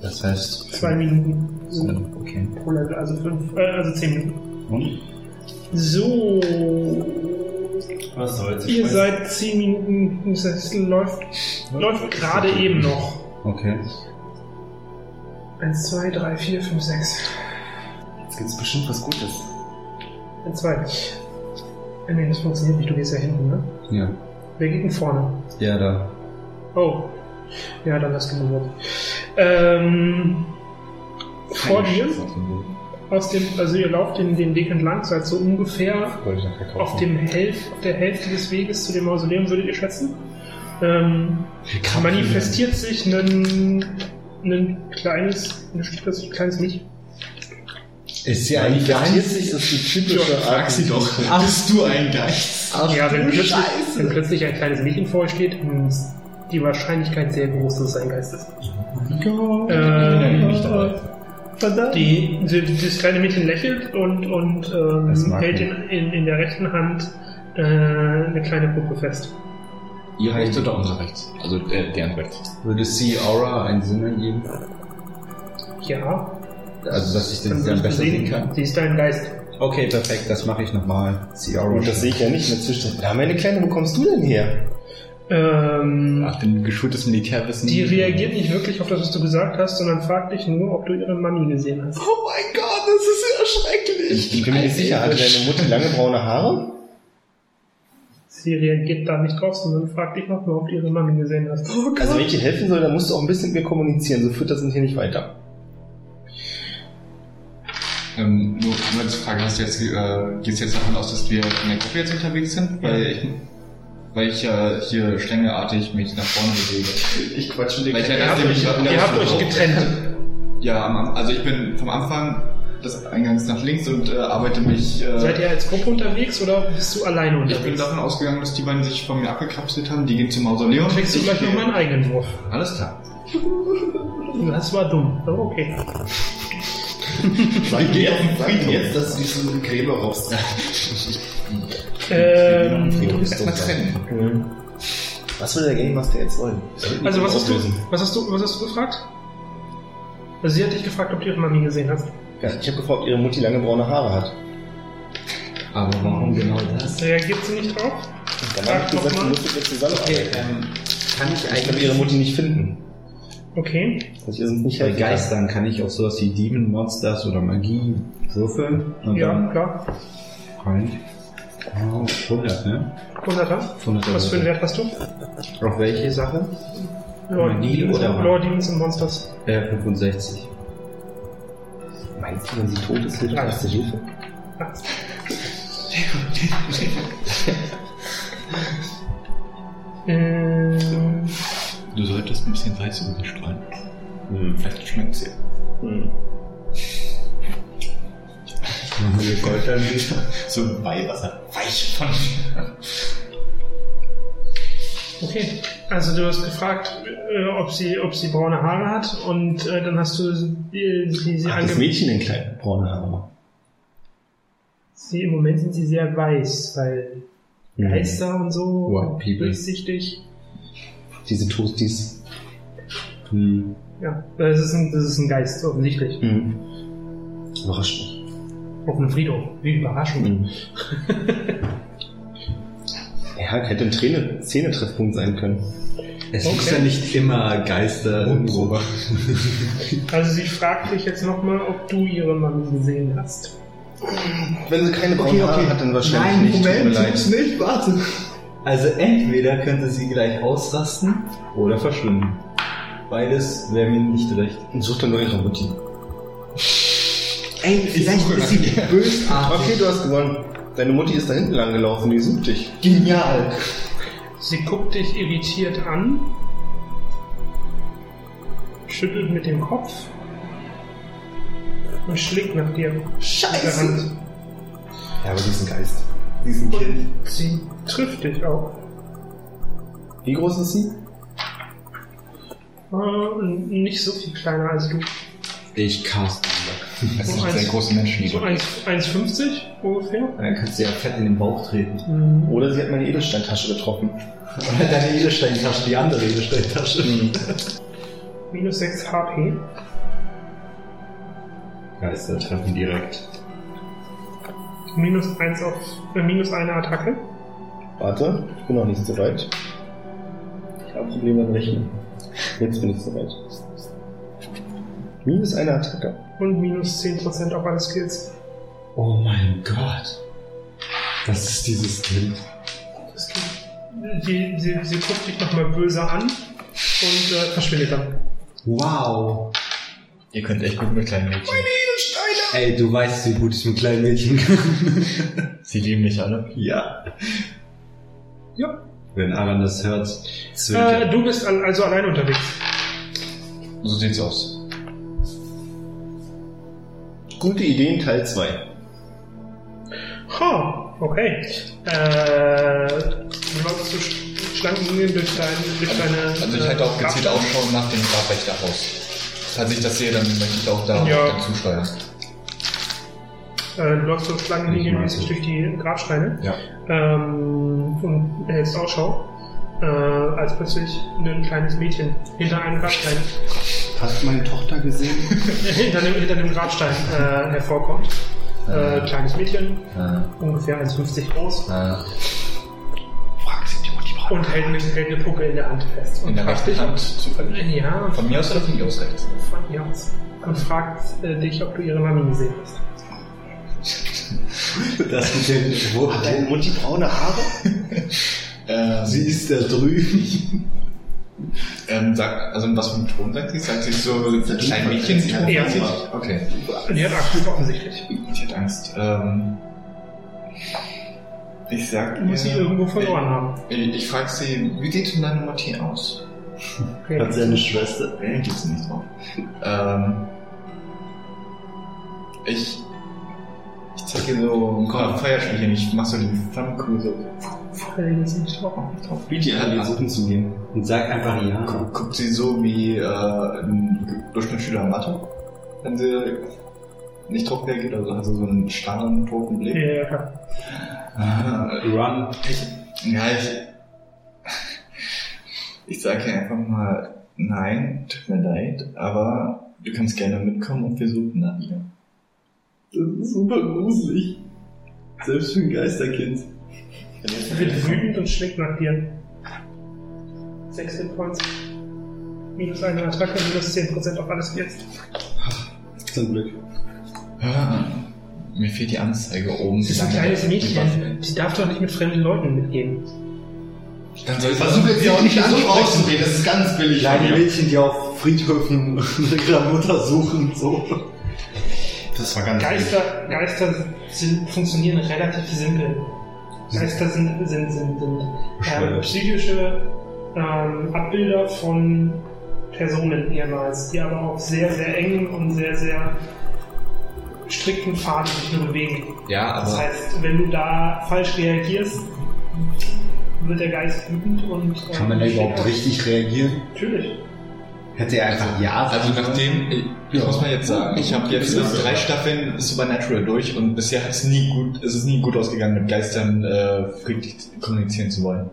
Das heißt... Zwei Minuten sind Okay. pro Level, also fünf, äh, also zehn Minuten. Und? So, Was soll's? ihr weiß- seid zehn Minuten, es läuft, läuft gerade eben noch. Okay. Eins, zwei, drei, vier, fünf, sechs. Jetzt gibt's bestimmt was Gutes. Eins, zwei. Äh, Nee, das funktioniert nicht, du gehst ja hinten, ne? Ja. Wer geht denn vorne? Der da. Oh. Ja, dann hast du gewürzt. Ähm, vor dir, aus dem, also ihr lauft den, den Weg entlang, seid so ungefähr auf, dem Hälf, auf der Hälfte des Weges zu dem Mausoleum, würdet ihr schätzen. Ähm, manifestiert sich ein, ein kleines, ein plötzlich kleines Licht. Ist ja eigentlich sich ist die typische Frag sie doch. Bist du ein Geist? Ach, ja, wenn du plötzlich, wenn plötzlich ein kleines Mädchen vor euch steht, die Wahrscheinlichkeit sehr groß, dass es ein Geist ist. Äh, nicht dabei. Verdammt. Die, die, das kleine Mädchen lächelt und, und ähm, hält in, in, in der rechten Hand äh, eine kleine Puppe fest. Ihr rechts oder unser rechts? Also äh, deren rechts. Würde See Aura einen Sinn ergeben? Ja, Also, dass ich den dann besser sehen kann? sie ist dein Geist. Okay, perfekt, das mache ich nochmal. See Aura. Und das sehe ich ja nicht in der Zwischenzeit. Na, meine Kleine, wo kommst du denn her? Ähm, Nach dem geschultes Militärwissen. die reagiert nicht wirklich auf das, was du gesagt hast, sondern fragt dich nur, ob du ihre Mami gesehen hast. Oh mein Gott, das ist ja schrecklich. Ich bin mir nicht sicher, hatte deine Mutter lange braune Haare? Sie reagiert da nicht drauf, sondern fragt dich noch nur, ob du ihre Mami gesehen hast. Also wenn ich dir helfen soll, dann musst du auch ein bisschen mit mir kommunizieren, so führt das hier nicht weiter. Ähm, nur nur als Frage, hast du jetzt, äh, gehst du jetzt davon aus, dass wir in der Gruppe jetzt unterwegs sind? Weil ich, weil ich ja hier stängelartig mich nach vorne bewege. Ich quatsch mit dir. Weil ich ja Ihr habt dachte, ich euch, war- ihr habt euch getrennt. Ja, also ich bin vom Anfang des Eingangs nach links und äh, arbeite mich. Äh, Seid ihr als Gruppe unterwegs oder bist du alleine ich bin unterwegs? davon ausgegangen, dass die beiden sich von mir abgekapselt haben. Die gehen zum Mausoleum. Kriegst du Ich gleich gehe- nochmal einen eigenen Wurf. Alles klar. Das war dumm. Aber okay. Sag jetzt, sag jetzt, dass du dich so in Gräber raus. Ähm, Erstmal trennen. Was will der Game Master jetzt wollen? also was hast, du, was, hast du, was hast du gefragt? Also sie hat dich gefragt, ob du ihre Mami gesehen hast. Ja, ich habe gefragt, ob ihre Mutti lange braune Haare hat. Aber warum genau das? Reagiert sie nicht drauf? Dann habe ich gesagt, du musst mit mir zusammenarbeiten. ähm, kann ich Ich kann eigentlich ihre Mutti nicht finden. Okay. Dass ich ihr sonst nicht bei kann. Geistern kann ich auch sowas wie Demon Monsters oder Magie würfeln und Ja, dann klar. rein. Oh, 100, ne? 100er. 100 Was für einen Wert hast du? Auf welche Sache? Lore Magie Demons, oder was? Lore Demons und Monsters. Äh, 65. Meinst du, wenn sie tot ist, hilft erste Hilfe? Ah. Ähm, Du solltest ein bisschen Salz über sie streuen. Vielleicht schmeckt sie. Hm. Machen wir Goldanbieter. So Weihwasser. Weich von. okay. Also du hast gefragt, äh, ob sie, ob sie braune Haare hat und äh, dann hast du äh, sie, sie, Hat das Mädchen denn kleine braune Haare? sie Im Moment sind sie sehr weiß, weil Hm. Geister und so, White people. durchsichtig. Diese Toasties. Hm. Ja, das ist ein, das ist ein Geist, offensichtlich. Hm. Überrascht mich. Auf einem Friedhof. Wie Überraschung. Hm. ja, hätte ein Träne Zähnetreffpunkt sein können. Es Okay. muss ja nicht immer Geister irgendwo. Also sie fragt dich jetzt nochmal, ob du ihre Mami gesehen hast. Wenn sie keine braune Haare hat, dann wahrscheinlich nicht. Tut mir leid. nicht, warte. Also entweder könnte sie gleich ausrasten oder verschwinden. Beides wäre mir nicht recht. Und such dann nur ihre Mutti. Ey, vielleicht ist sie bösartig. Okay, du hast gewonnen. Deine Mutti ist da hinten lang gelaufen, die sucht dich. Genial. Sie guckt dich irritiert an, schüttelt mit dem Kopf und schlägt nach dir. Hand. Ja, aber sie ist ein Geist. Sie ist ein Kind. Sie trifft dich auch. Wie groß ist sie? Äh, nicht so viel kleiner als du. Ich cast. Das So sind eins- sehr große Menschen, die So 1 1,50 ungefähr. Dann kannst du ja fett in den Bauch treten. Mhm. Oder sie hat meine Edelsteintasche getroffen. Oder deine Edelsteintasche, die andere Edelsteintasche. Minus 6 HP. Geister treffen direkt. Minus 1 auf. Äh, minus eine Attacke. Warte, ich bin noch nicht so weit. Ich habe Probleme mit Rechnen. Jetzt bin ich so weit. Minus eine Attacke. Und minus 10% auf alle Skills. Oh mein Gott. Das ist dieses Kind. Das geht. Die, sie, sie guckt dich nochmal böse an und äh, verschwindet dann. Wow. Ihr könnt echt gut mit kleinen Mädchen. Ey, du weißt, wie gut ich mit kleinen Mädchen kann. Sie lieben mich alle. ja. Ja. Wenn Aran das hört, Äh, du bist al- also allein unterwegs. So sieht's aus. Gute Ideen Teil 2. Ha, okay. Äh, du läufst so sch- Schlangenlinien durch, dein, durch deine. Also ich halte auch äh, gezielt Grabsteine. Ausschau nach dem Grabwächterhaus. Falls ich das sehe, dann möchte ich auch da Ja. dann zusteuern. Äh, du läufst so Schlangenlinien Ich mäßig weiß durch die Grabsteine Ja. ähm, und hältst Ausschau, äh, als plötzlich ein kleines Mädchen hinter einem Grabstein, Hast du meine Tochter gesehen? hinter, dem, hinter dem Grabstein äh, hervorkommt. Äh, kleines Mädchen, Äh, ungefähr 1,50 groß äh, und hält eine, hält eine Puppe in der Hand fest. Und in der fragt rechten dich, Hand zufällig. Ja, Von mir aus oder von mir aus rechts? von mir aus. Und fragt äh, dich, ob du ihre Mami gesehen hast. Das mit den, wo, Hat deine Mutti braune Haare? Ähm, sie ist da drüben. ähm, sag, also in was für einem Ton sagt sie? Sagt sie so klein Mädchen? Ja. Okay. Und die hat Angst, offensichtlich. Ich hätte Angst. Ähm, ich sag Du musst sie irgendwo verloren haben. Ich, ich frage sie, wie sieht denn deine Mutti aus? Okay. Hat sie eine Schwester? Nee, gibt's nicht drauf. Ähm, ich, ich zeig dir so ein Feuerspielchen. Ich mach so die Flammenkugel so. Fällt jetzt nicht drauf. drauf. Biete ihr an, die suchen zu gehen. Und sag einfach ja. Guckt, guckt sie so wie äh, ein Durchschnittsschüler Mathe, wenn sie nicht drauf reagiert, also hat sie so einen starren, toten Blick. Ja. Ah, Run. Ich, ja, ich. Ich sage hier einfach mal, nein, tut mir leid, aber du kannst gerne mitkommen und wir suchen nach ihr. Das ist super gruselig. Selbst für ein Geisterkind. Er wird wütend und schlägt nach dir. 6 Hit Points. Minus eine Attacke, minus 10% auf alles jetzt. Zum Glück. Ah, mir fehlt die Anzeige oben. Sie ist ein kleines Mädchen. Sie darf doch nicht mit fremden Leuten mitgehen. Dann soll sie Versuch jetzt hier auch nicht so rauszugehen, das ist ganz billig. Kleine. Mädchen, die auf Friedhöfen ihre Mutter suchen, so. Das war ganz Geister, Geister sind, funktionieren relativ simpel. Geister sind, sind, sind, sind ähm, psychische ähm, Abbilder von Personen ehemals, die aber auf sehr, sehr engen und sehr, sehr strikten Pfaden sich nur bewegen. Ja, Das aber heißt, wenn du da falsch reagierst, wird der Geist wütend und. äh, Kann man da steht überhaupt richtig reagieren? Natürlich. Hätte er einfach ja also sagen sollen? nachdem, ich, ich muss mal jetzt sagen, ich habe jetzt drei Staffeln Supernatural durch und bisher es nie gut, es ist nie gut ausgegangen, mit Geistern äh, friedlich kommunizieren zu wollen.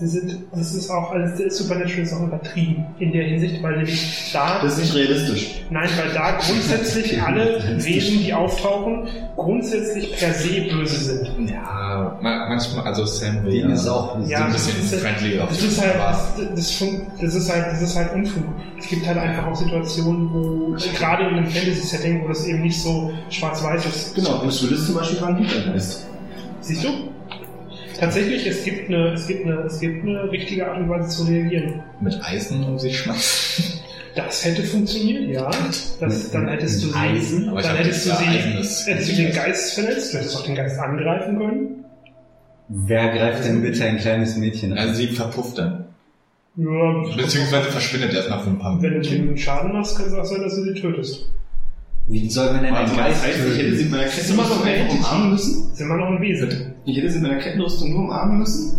Das, sind, das ist auch alles, der Supernatural ist auch übertrieben in der Hinsicht, weil nämlich da. Das ist nicht realistisch. Nein, weil da grundsätzlich alle Wesen, die auftauchen, grundsätzlich per se böse sind. Ja, ma- manchmal, also Sam will Die ist auch so Ja, ein das bisschen ist- friendly auf Das ist halt, das, das, fun- das ist halt, das ist halt Unfug. Es gibt halt einfach auch Situationen, wo, gerade in einem Fantasy-Setting, wo das eben nicht so schwarz-weiß ist. Genau, Bruce Willis zum Beispiel war ein Hintergeist. Siehst du? Tatsächlich, es gibt eine, es gibt eine, es gibt eine richtige Art und Weise zu reagieren. mit Eisen um sich schmeißen. Das hätte funktioniert, ja. Das, dann hättest du sie, Eisen? Aber dann hättest du sie, hättest du den Geist verletzt, du hättest auch den Geist angreifen können. Wer greift denn bitte ein kleines Mädchen an? Also sie verpufft dann. Ja, Beziehungsweise verschwindet erst nach ein paar wenn du Minuten. dem Schaden machst, kann es auch sein, dass du sie tötest. Wie soll man denn einen Also, Geist heißt, ich hätte sie mit meiner Das Kettenrüstung einfach umarmen müssen? Das ist immer noch ein Wesen. Ich hätte sie mit meiner Kettenrüstung nur umarmen müssen?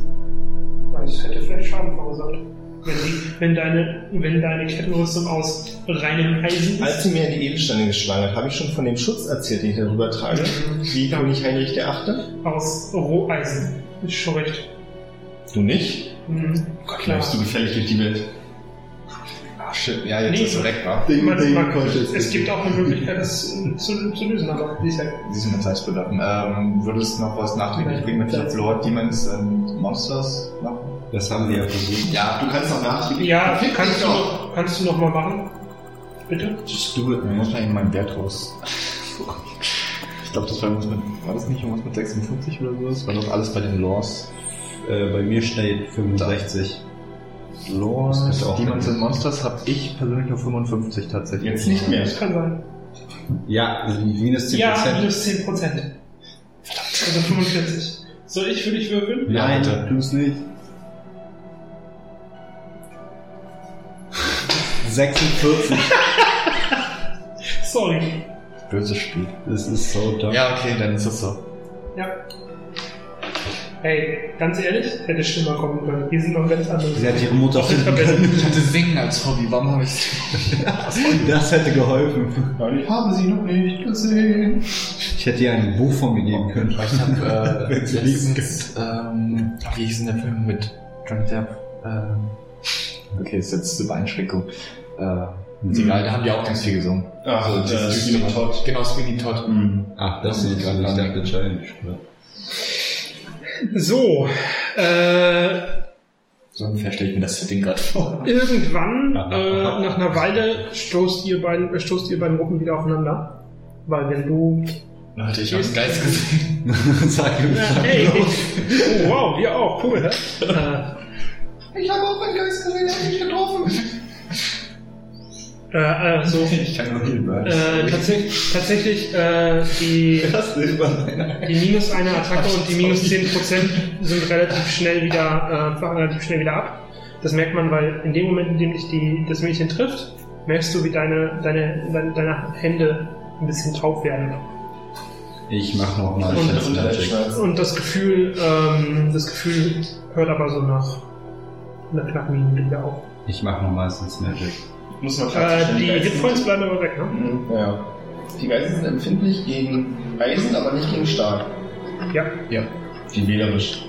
Weil es hätte vielleicht Schaden verursacht. Wenn, die, wenn, deine, wenn deine Kettenrüstung aus reinem Eisen Als ist. sie mir in die Edelsteine geschlagen hat, habe ich schon von dem Schutz erzählt, den ich darüber trage. Wie Ja. König Heinrich der Achte? Aus Roheisen. Ist schon recht. Du nicht? Mhm. Gott, läufst du gefährlich durch die Welt. Ah, shit, ja, jetzt Nee. ist er weg, wa? Ding, Man, ding, man, Conscious. es gibt auch eine Möglichkeit, das zu, zu lösen, aber die ist halt Sie sind mit Zeitbedarf. Ähm, würdest du noch was nachträglich bringen mit Love Lord, Demons und Monsters machen? Das haben wir ja versucht. Ja, Du kannst auch nachträglich. Ja, kannst du, noch, kannst du noch mal machen? Bitte? Just do it. Man muss man eben meinen Wert raus. Ich glaube, das war irgendwas mit, war das nicht irgendwas mit 56 oder so? Das war doch alles bei den Laws. Äh, bei mir steht 65. Auch Demons and Monsters habe ich persönlich nur 55 tatsächlich. Jetzt nicht mehr. Das kann sein. Ja, minus 10%. Ja, minus 10%. Verdammt. Also 45. Soll ich für dich würfeln? Ja, Nein, bitte. tu's nicht. 46. Sorry. Böses Spiel. Das ist so dumm. Ja, okay, dann ist es so. Ja. Hey, ganz ehrlich, hätte schlimmer kommen können. Wir sind noch ganz anders. Sie hat ihre Mutter finden können. Ich hatte Singen als Hobby, warum habe ich Das hätte geholfen. Ich habe sie noch nicht gesehen. Ich hätte ihr ein Buch von mir geben können. Ich habe äh, Wenn sie lesen letztens, ähm, wie hieß denn der Film mit Johnny Depp? Ähm, okay, ist jetzt eine Einschränkung. Äh, ist egal, da haben die auch ganz viel gesungen. Ach, Also äh, dieses Sweeney Todd. Genau, Sweeney Todd. Mhm. Ach, das ist gerade ich dachte Challenge. oder? So, äh, So ungefähr stelle ich mir das Ding gerade vor. irgendwann, äh, nach einer Weile, stoßt ihr beiden, äh, stoßt ihr beiden Gruppen wieder aufeinander. Weil wenn du Leute, ich habe einen Geist gesehen. Sag ihm, Ja, sag hey, oh, wow, wir auch, cool, ne? Äh, Ich habe auch einen Geist gesehen, hab mich getroffen. Äh, äh, so, Ich kann nur Hilfe. äh, tatsächlich, tatsächlich, äh, die, die minus eine Attacke und die minus 10% sind relativ schnell wieder, äh, relativ schnell wieder ab. Das merkt man, weil in dem Moment, in dem dich die, das Mädchen trifft, merkst du, wie deine, deine, deine, deine Hände ein bisschen taub werden. Ich mach noch mal Und- Und. Und das Gefühl, ähm, das Gefühl hört aber so nach einer knappen Minute wieder auf. Ich mach noch mal Sense Magic. Muss man Äh, die Hitpoints bleiben aber weg, ne? Mhm, Ja. Die Geister sind empfindlich gegen Eisen, aber nicht gegen Stahl. Ja. Ja. Die wählerisch.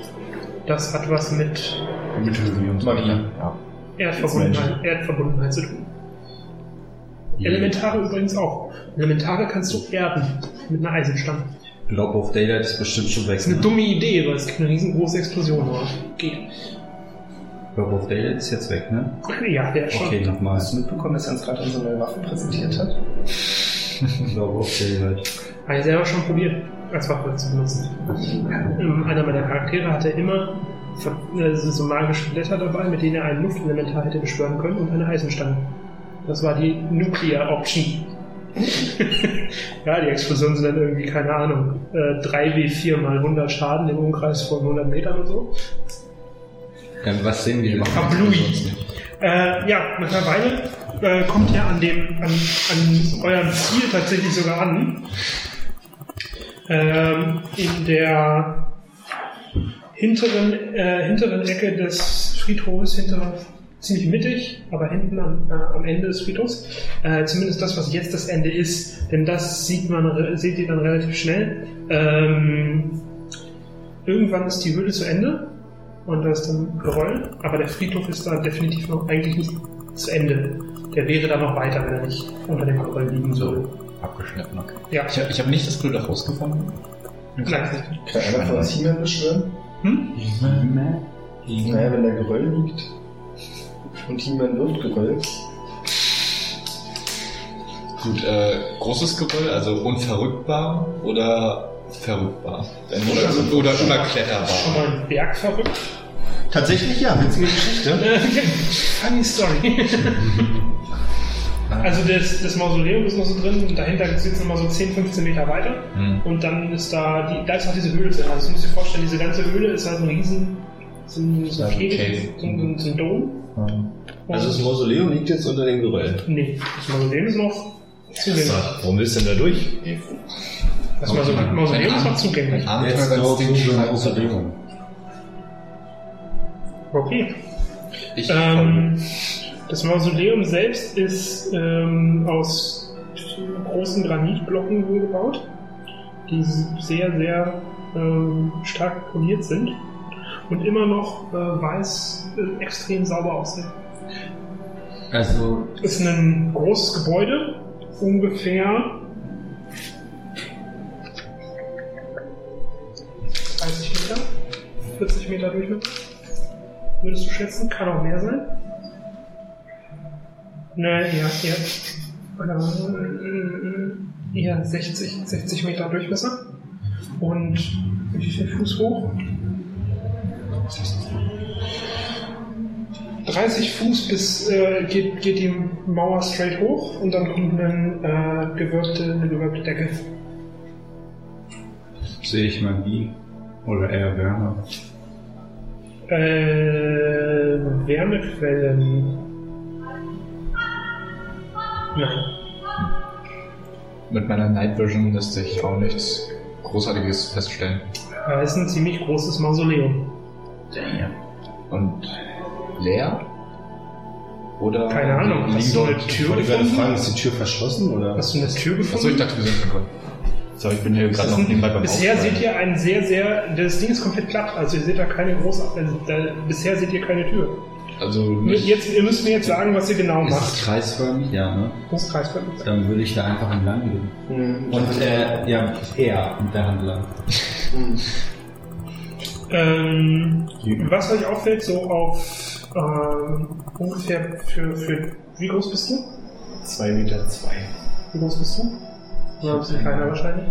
Das hat was mit und Magie. Ja. Erdverbundenheit, Erdverbundenheit zu tun. Elementare übrigens auch. Elementare kannst du erden mit einer Eisenstange. Blob of Daylight ist bestimmt schon weg. Das ist eine ne? dumme Idee, weil es eine riesengroße Explosion war. Geht. Blob of Daylight ist jetzt weg, ne? Ja, der schon. Okay, nochmal. Hast du mitbekommen, dass er uns gerade unsere neue Waffe präsentiert hat? Blob of Daylight. Habe ich selber schon probiert, als Waffe zu benutzen. Ähm, Einer meiner Charaktere hatte immer äh, so magische Blätter dabei, mit denen er ein Luftelementar hätte beschwören können und eine Eisenstange. Das war die Nuclear Option. ja, die Explosionen sind dann irgendwie, keine Ahnung, äh, 3W4 mal 100 Schaden im Umkreis von 100 Metern und so. Ähm, was sehen wir denn? Kablui. Äh, ja, nach einer Weile äh, kommt ihr an dem, an, an eurem Ziel tatsächlich sogar an. Ähm, in der hinteren, äh, hinteren Ecke des Friedhofes, hinter, ziemlich mittig, aber hinten am, äh, am Ende des Friedhofs. Äh, zumindest das, was jetzt das Ende ist, denn das sieht man, seht ihr dann relativ schnell. Ähm, irgendwann ist die Höhle zu Ende und da ist dann Geröll, aber der Friedhof ist da definitiv noch eigentlich nicht zu Ende. Der wäre da noch weiter, wenn er nicht unter dem Geröll liegen würde. Abgeschnitten, okay. Ja, Ich habe hab nicht das Blöde rausgefunden. nein. Kann einer von He-Man beschwören? Hm? Naja, wenn der Geröll liegt und He-Man wirft Geröll. Gut, äh, großes Geröll, also unverrückbar oder verrückbar? Oder, oder Schon unerkletterbar. mal einen Berg verrückt. Tatsächlich ja, witzige Geschichte. Funny Story. also das, das Mausoleum ist noch so drin und dahinter sitzt noch mal so 10, 15 Meter weiter. Hm. Und dann ist da, die, da ist auch diese Höhle drin. Also du musst dir vorstellen, diese ganze Höhle ist halt ein riesen, so ein, so ein, Kegel, okay. so ein, so ein Dom. Also das Mausoleum liegt jetzt unter dem Geröll. Nee, das Mausoleum ist noch zugänglich. Warum willst du denn da durch? Das Mausoleum, Mausoleum ist noch zugänglich. Jetzt Abenteuer dauert Ding schreiben. Mausoleum. Okay. Ich Ähm, das Mausoleum selbst ist ähm, aus großen Granitblocken wohl gebaut, die sehr, sehr ähm, stark poliert sind und immer noch äh, weiß äh, extrem sauber aussehen. Also, Ist ein großes Gebäude, ungefähr 30 Meter, 40 Meter Durchmesser. Würdest du schätzen? Kann auch mehr sein. Nein, ja, ja. Äh, eher 60, 60 Meter Durchmesser. Und wie viel Fuß hoch? 30 Fuß bis äh, geht, geht die Mauer straight hoch und dann kommt eine, äh, gewölbte, eine gewölbte Decke. sehe ich Magie. Oder eher Wärme. Äh, Wärmequellen. Nein. Mit meiner Night Vision lässt sich auch nichts Großartiges feststellen. Da ist ein ziemlich großes Mausoleum. Und leer? Oder Keine Ahnung, hast du eine Tür Ich wollte gerade gefunden? fragen, ist die Tür verschlossen oder? Hast du eine Tür gefunden? Achso, ich dachte, wir sind schon drin. So, ich bin hier gerade noch nebenbei beim Bisher seht ihr ein sehr, sehr. Das Ding ist komplett platt, also ihr seht da keine große. Also da, bisher seht ihr keine Tür. Also nicht, Jetzt, ihr müsst mir jetzt sagen, was ihr genau Ist es macht. kreisförmig? Ja, ne? Das ist kreisförmig. Dann würde ich da einfach entlang gehen. Hm. Und, äh, ja, er mit der Hand lang. Ähm, was euch auffällt, so auf ähm, ungefähr für, für. Wie groß bist du? 2 Meter zwei. Wie groß bist du? Ja, ein bisschen kleiner wahrscheinlich.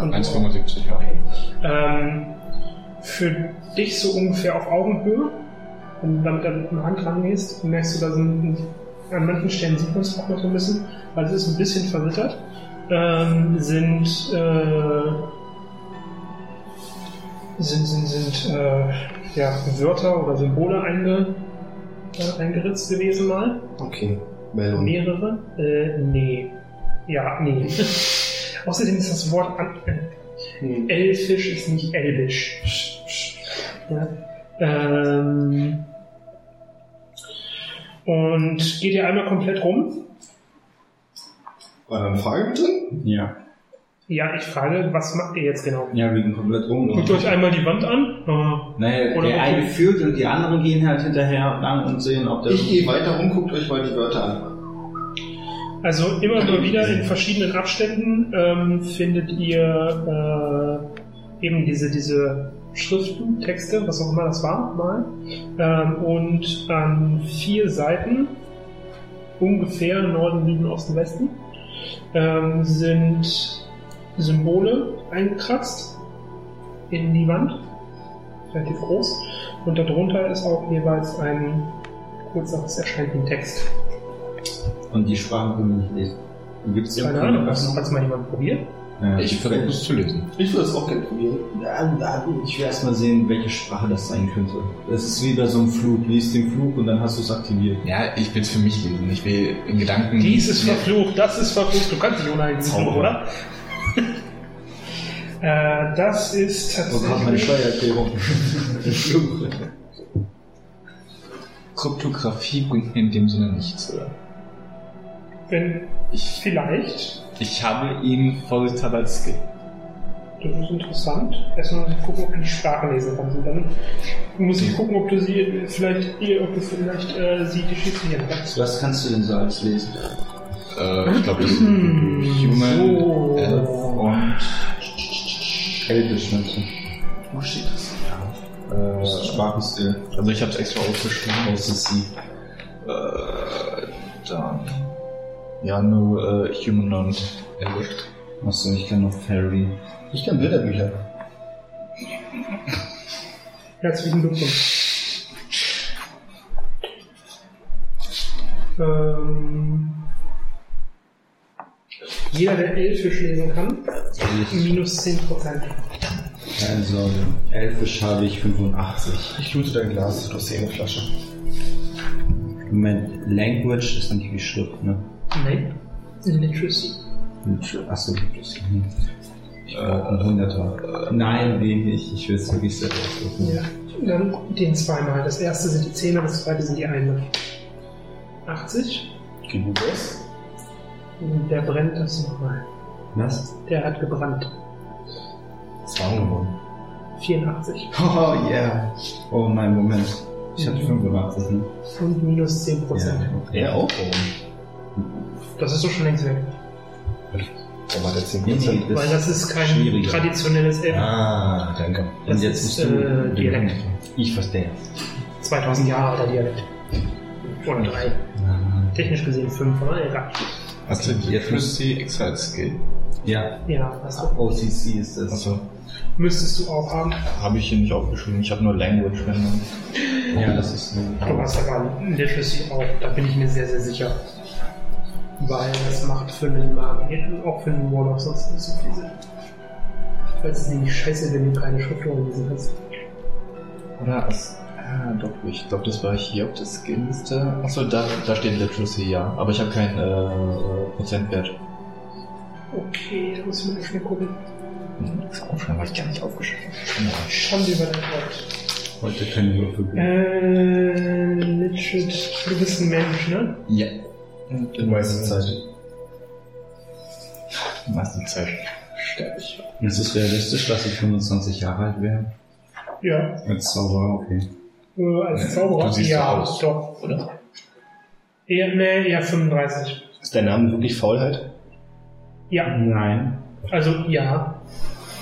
Und- 1,75, ja. Ähm, für dich so ungefähr auf Augenhöhe. Wenn du damit dann mit der Hand rangehst, merkst du, da sind an manchen Stellen sieht man es auch noch so ein bisschen, weil es ist ein bisschen verwittert. Ähm, sind, äh, sind, sind, sind äh, ja, Wörter oder Symbole einge, äh, eingeritzt gewesen mal. Okay. Melon. Mehrere? Äh, nee. Ja, nee. Außerdem ist das Wort an, Hm. Elfisch ist nicht elbisch. Ja. Ähm, und geht ihr einmal komplett rum? War da eine Frage drin? Ja. Ja, ich frage, was macht ihr jetzt genau? Ja, wir gehen komplett rum. Guckt euch einmal die Wand an. Naja, Oder der eine führt und die anderen gehen halt hinterher lang und sehen, ob der. Ich gehe weiter rum, guckt euch mal die Wörter an. Also immer mal wieder in verschiedenen Abständen ähm, findet ihr äh, eben diese, diese Schriften, Texte, was auch immer das war, mal. Ähm, und an vier Seiten, ungefähr Norden, Süden, Osten, Westen, ähm, sind Symbole eingekratzt in die Wand, relativ groß. Und darunter ist auch jeweils ein kurzer, es erscheint ein Text. Und die Sprache können wir nicht lesen. Gibt es Keine Ahnung, hast du mal jemand probiert? Ja, Ich versuche es zu lesen. Ich würde es auch gerne probieren. Ja, ja, gut, ich will erst mal sehen, welche Sprache das sein könnte. Das ist wie bei so einem Flug. Lies den Flug und dann hast du es aktiviert. Ja, ich will es für mich lesen. Ich will in Gedanken. Dies ist Ja. verflucht, das ist verflucht. Du kannst dich ohne einen Zauberer. oder? äh, das ist Oh Gott, meine tatsächlich. Steuererklärung. Kryptographie bringt mir in dem Sinne nichts, oder? Wenn Ich, vielleicht. ich habe ihn vorsichtshalber als Skill. Das ist interessant. Erstmal muss ich gucken, ob du die Sprache lesen kannst. Und dann muss ich gucken, ob du sie vielleicht, ob du vielleicht äh, sie dechiffrieren kannst. Was kannst du denn so als lesen? Äh, ich glaube, das ist Hm, Human, so. Elf und. Elbisch, meinst du? Wo steht das? Äh, Äh, Sprachenstil. also, ich habe es extra aufgeschrieben. OCC. Äh, dann. Ja, nur äh, Human und Elvish. Achso, ich kann noch Fairy. Ich kann Bilderbücher. Herzlichen Glückwunsch. Ähm, jeder, der Elfisch lesen kann, minus 10%. Also, Elfisch habe ich 85. Ich loote dein Glas, du hast eh eine Flasche. Moment, Language ist nicht wie Schrift, ne? Nein. Literacy. Achso, hm. ich brauche einen Hunderter. Nein, wenig. Ich will es wirklich selber ausdrücken. Ja. Dann den zweimal. Das erste sind die Zehner, das zweite sind die Einser. 80. Gebuches? Der brennt das nochmal. Was? Der hat gebrannt. War gewonnen. 84. Oh, yeah. Oh, mein Moment. Ich hatte 85, ne? Und minus 10%. okay. Er auch, warum? Das ist doch schon längst weg. Warum hat er 10%? Nee, nee, das Weil das ist kein traditionelles Elf. Ah, danke. Das Und jetzt ist, musst du äh, Dialekt. Ich verstehe. 2000 Jahre alter Dialekt. Oder drei. Ah. Technisch gesehen fünf, aber egal. Hast du Literacy extra als Skill? Ja, Ja, hast du. OCC ist das. Achso. Müsstest du auch haben. Habe ich hier nicht aufgeschrieben. Ich habe nur Language genommen. Ja, das ist so. Du hast aber Literacy auch. Da bin ich mir sehr, sehr sicher. Weil das macht für einen Magen, auch für einen Warlock sonst nicht so viel Sinn. Weil es nämlich scheiße, wenn du keine Schriftrolle lesen kannst. Oder? Das, ah, doch, ich glaube, das war hier auf der Skilliste. Achso, da, da steht Literacy, ja. Aber ich habe keinen äh, Prozentwert. Okay, da muss ich mal schnell gucken. Das Aufschreiben habe ich gar nicht aufgeschrieben. Schande über dein Wort. Heute keine Würfel. Äh, Litschit, du bist ein Mensch, ne? Ja. Die meiste Zeit. Die meiste Zeit sterbe ich. Ist es realistisch, dass ich 25 Jahre alt wäre? Ja. Als Zauberer, okay. Äh, als Ja, Zauberer? ja, so aus. doch. Oder? Eher, nee, eher 35. Ist dein Name wirklich Faulheit? Ja, Nein. also ja.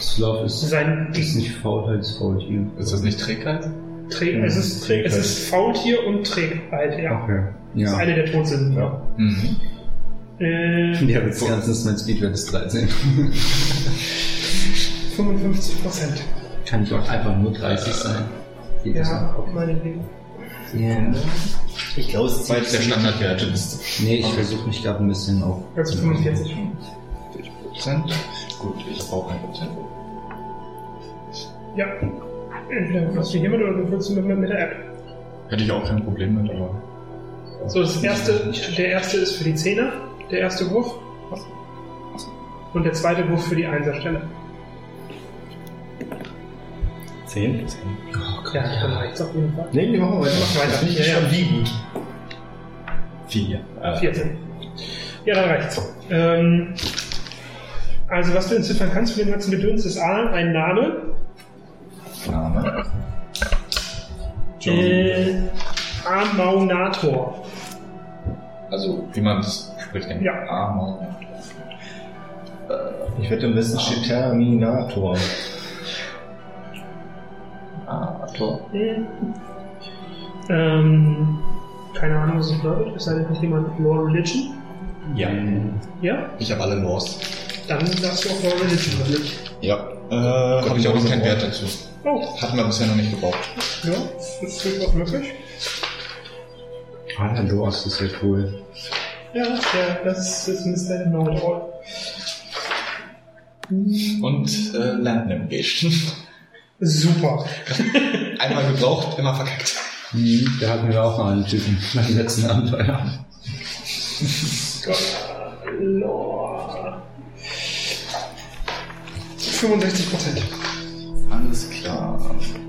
Slav ist, Sein ist nicht Faulheit, ist Faultier. Ist das nicht Trägheit? Trä es, ist, Trägheit. es ist Faultier und Trägheit, ja. Okay. Das ist Ja. eine der Todsünden. Ja. Mhm. Äh, Ja, das Ganze ist mein Speedwert ist 13. 55 Prozent. Kann ich auch einfach nur 30 sein? Geht Ja, noch? meinetwegen. Ja. Ich glaube, es es der Standardwerte ist. Nee, ich versuche mich gerade ein bisschen auf. Also 45. 40 Prozent. Gut, ich habe auch ein Prozent. Ja. Entweder willst du hiermit oder willst du mit, mit der App. Hätte ich auch kein Problem mit, aber. So, das erste, der erste ist für die Zehner, der erste Wurf. Und der zweite Wurf für die Einserstelle. 10. Ja, dann reicht's auf jeden Fall. Nee, wir machen weiter. Mach weiter. Ich Ja, schon ja. wie gut. 4. Äh, 14. Ja, dann reicht's. Ähm, also, was du entziffern kannst für den ganzen Gedöns ist A, ein Name, Name. äh, Amaunator. Also, wie man das spricht, denke ich. Ja. Amor. Ich wette, am besten steht Terminator. Ah, Tor. Hm. Ähm, keine Ahnung, was es bedeutet. Es sei denn, hat jemand Lore Religion. Ja. Ja? Ich habe alle Laws. Dann darfst du auch Lore Religion würfeln. Ja. Äh, habe ich aber keinen Wert dazu. Oh, Hatten wir bisher noch nicht gebraucht. ja, das ist durchaus möglich. Ah, hallo, das ist ja cool. Ja, ja, das ist Mr. Know-it-all. Und äh, Land Navigation. Super. Einmal gebraucht, immer verkackt. Mhm, da hatten wir auch mal einen Typen beim letzten Abenteuer. Lore. 65 Prozent. Alles klar.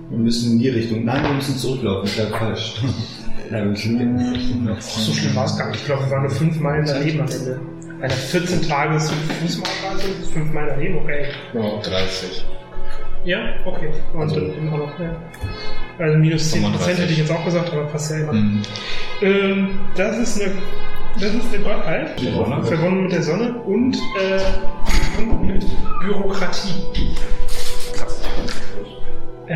Wir müssen in die Richtung. Nein, wir müssen zurücklaufen. Ich glaube falsch. Nein, wir müssen in die Richtung. So schlimm war es gar nicht. Ich glaube, wir waren nur 5 Meilen daneben am Ende. Eine 14 Tages Fußmarschreise, 5 Meilen daneben, okay. 30. Ja, okay. Und Also- immer noch, ja. Also minus 10 Prozent 35. hätte ich jetzt auch gesagt, aber passt ja immer. Mhm. Ähm, das ist eine, das ist eine Gottheit, verbunden mit der Sonne und äh, verbunden mit Bürokratie. Äh,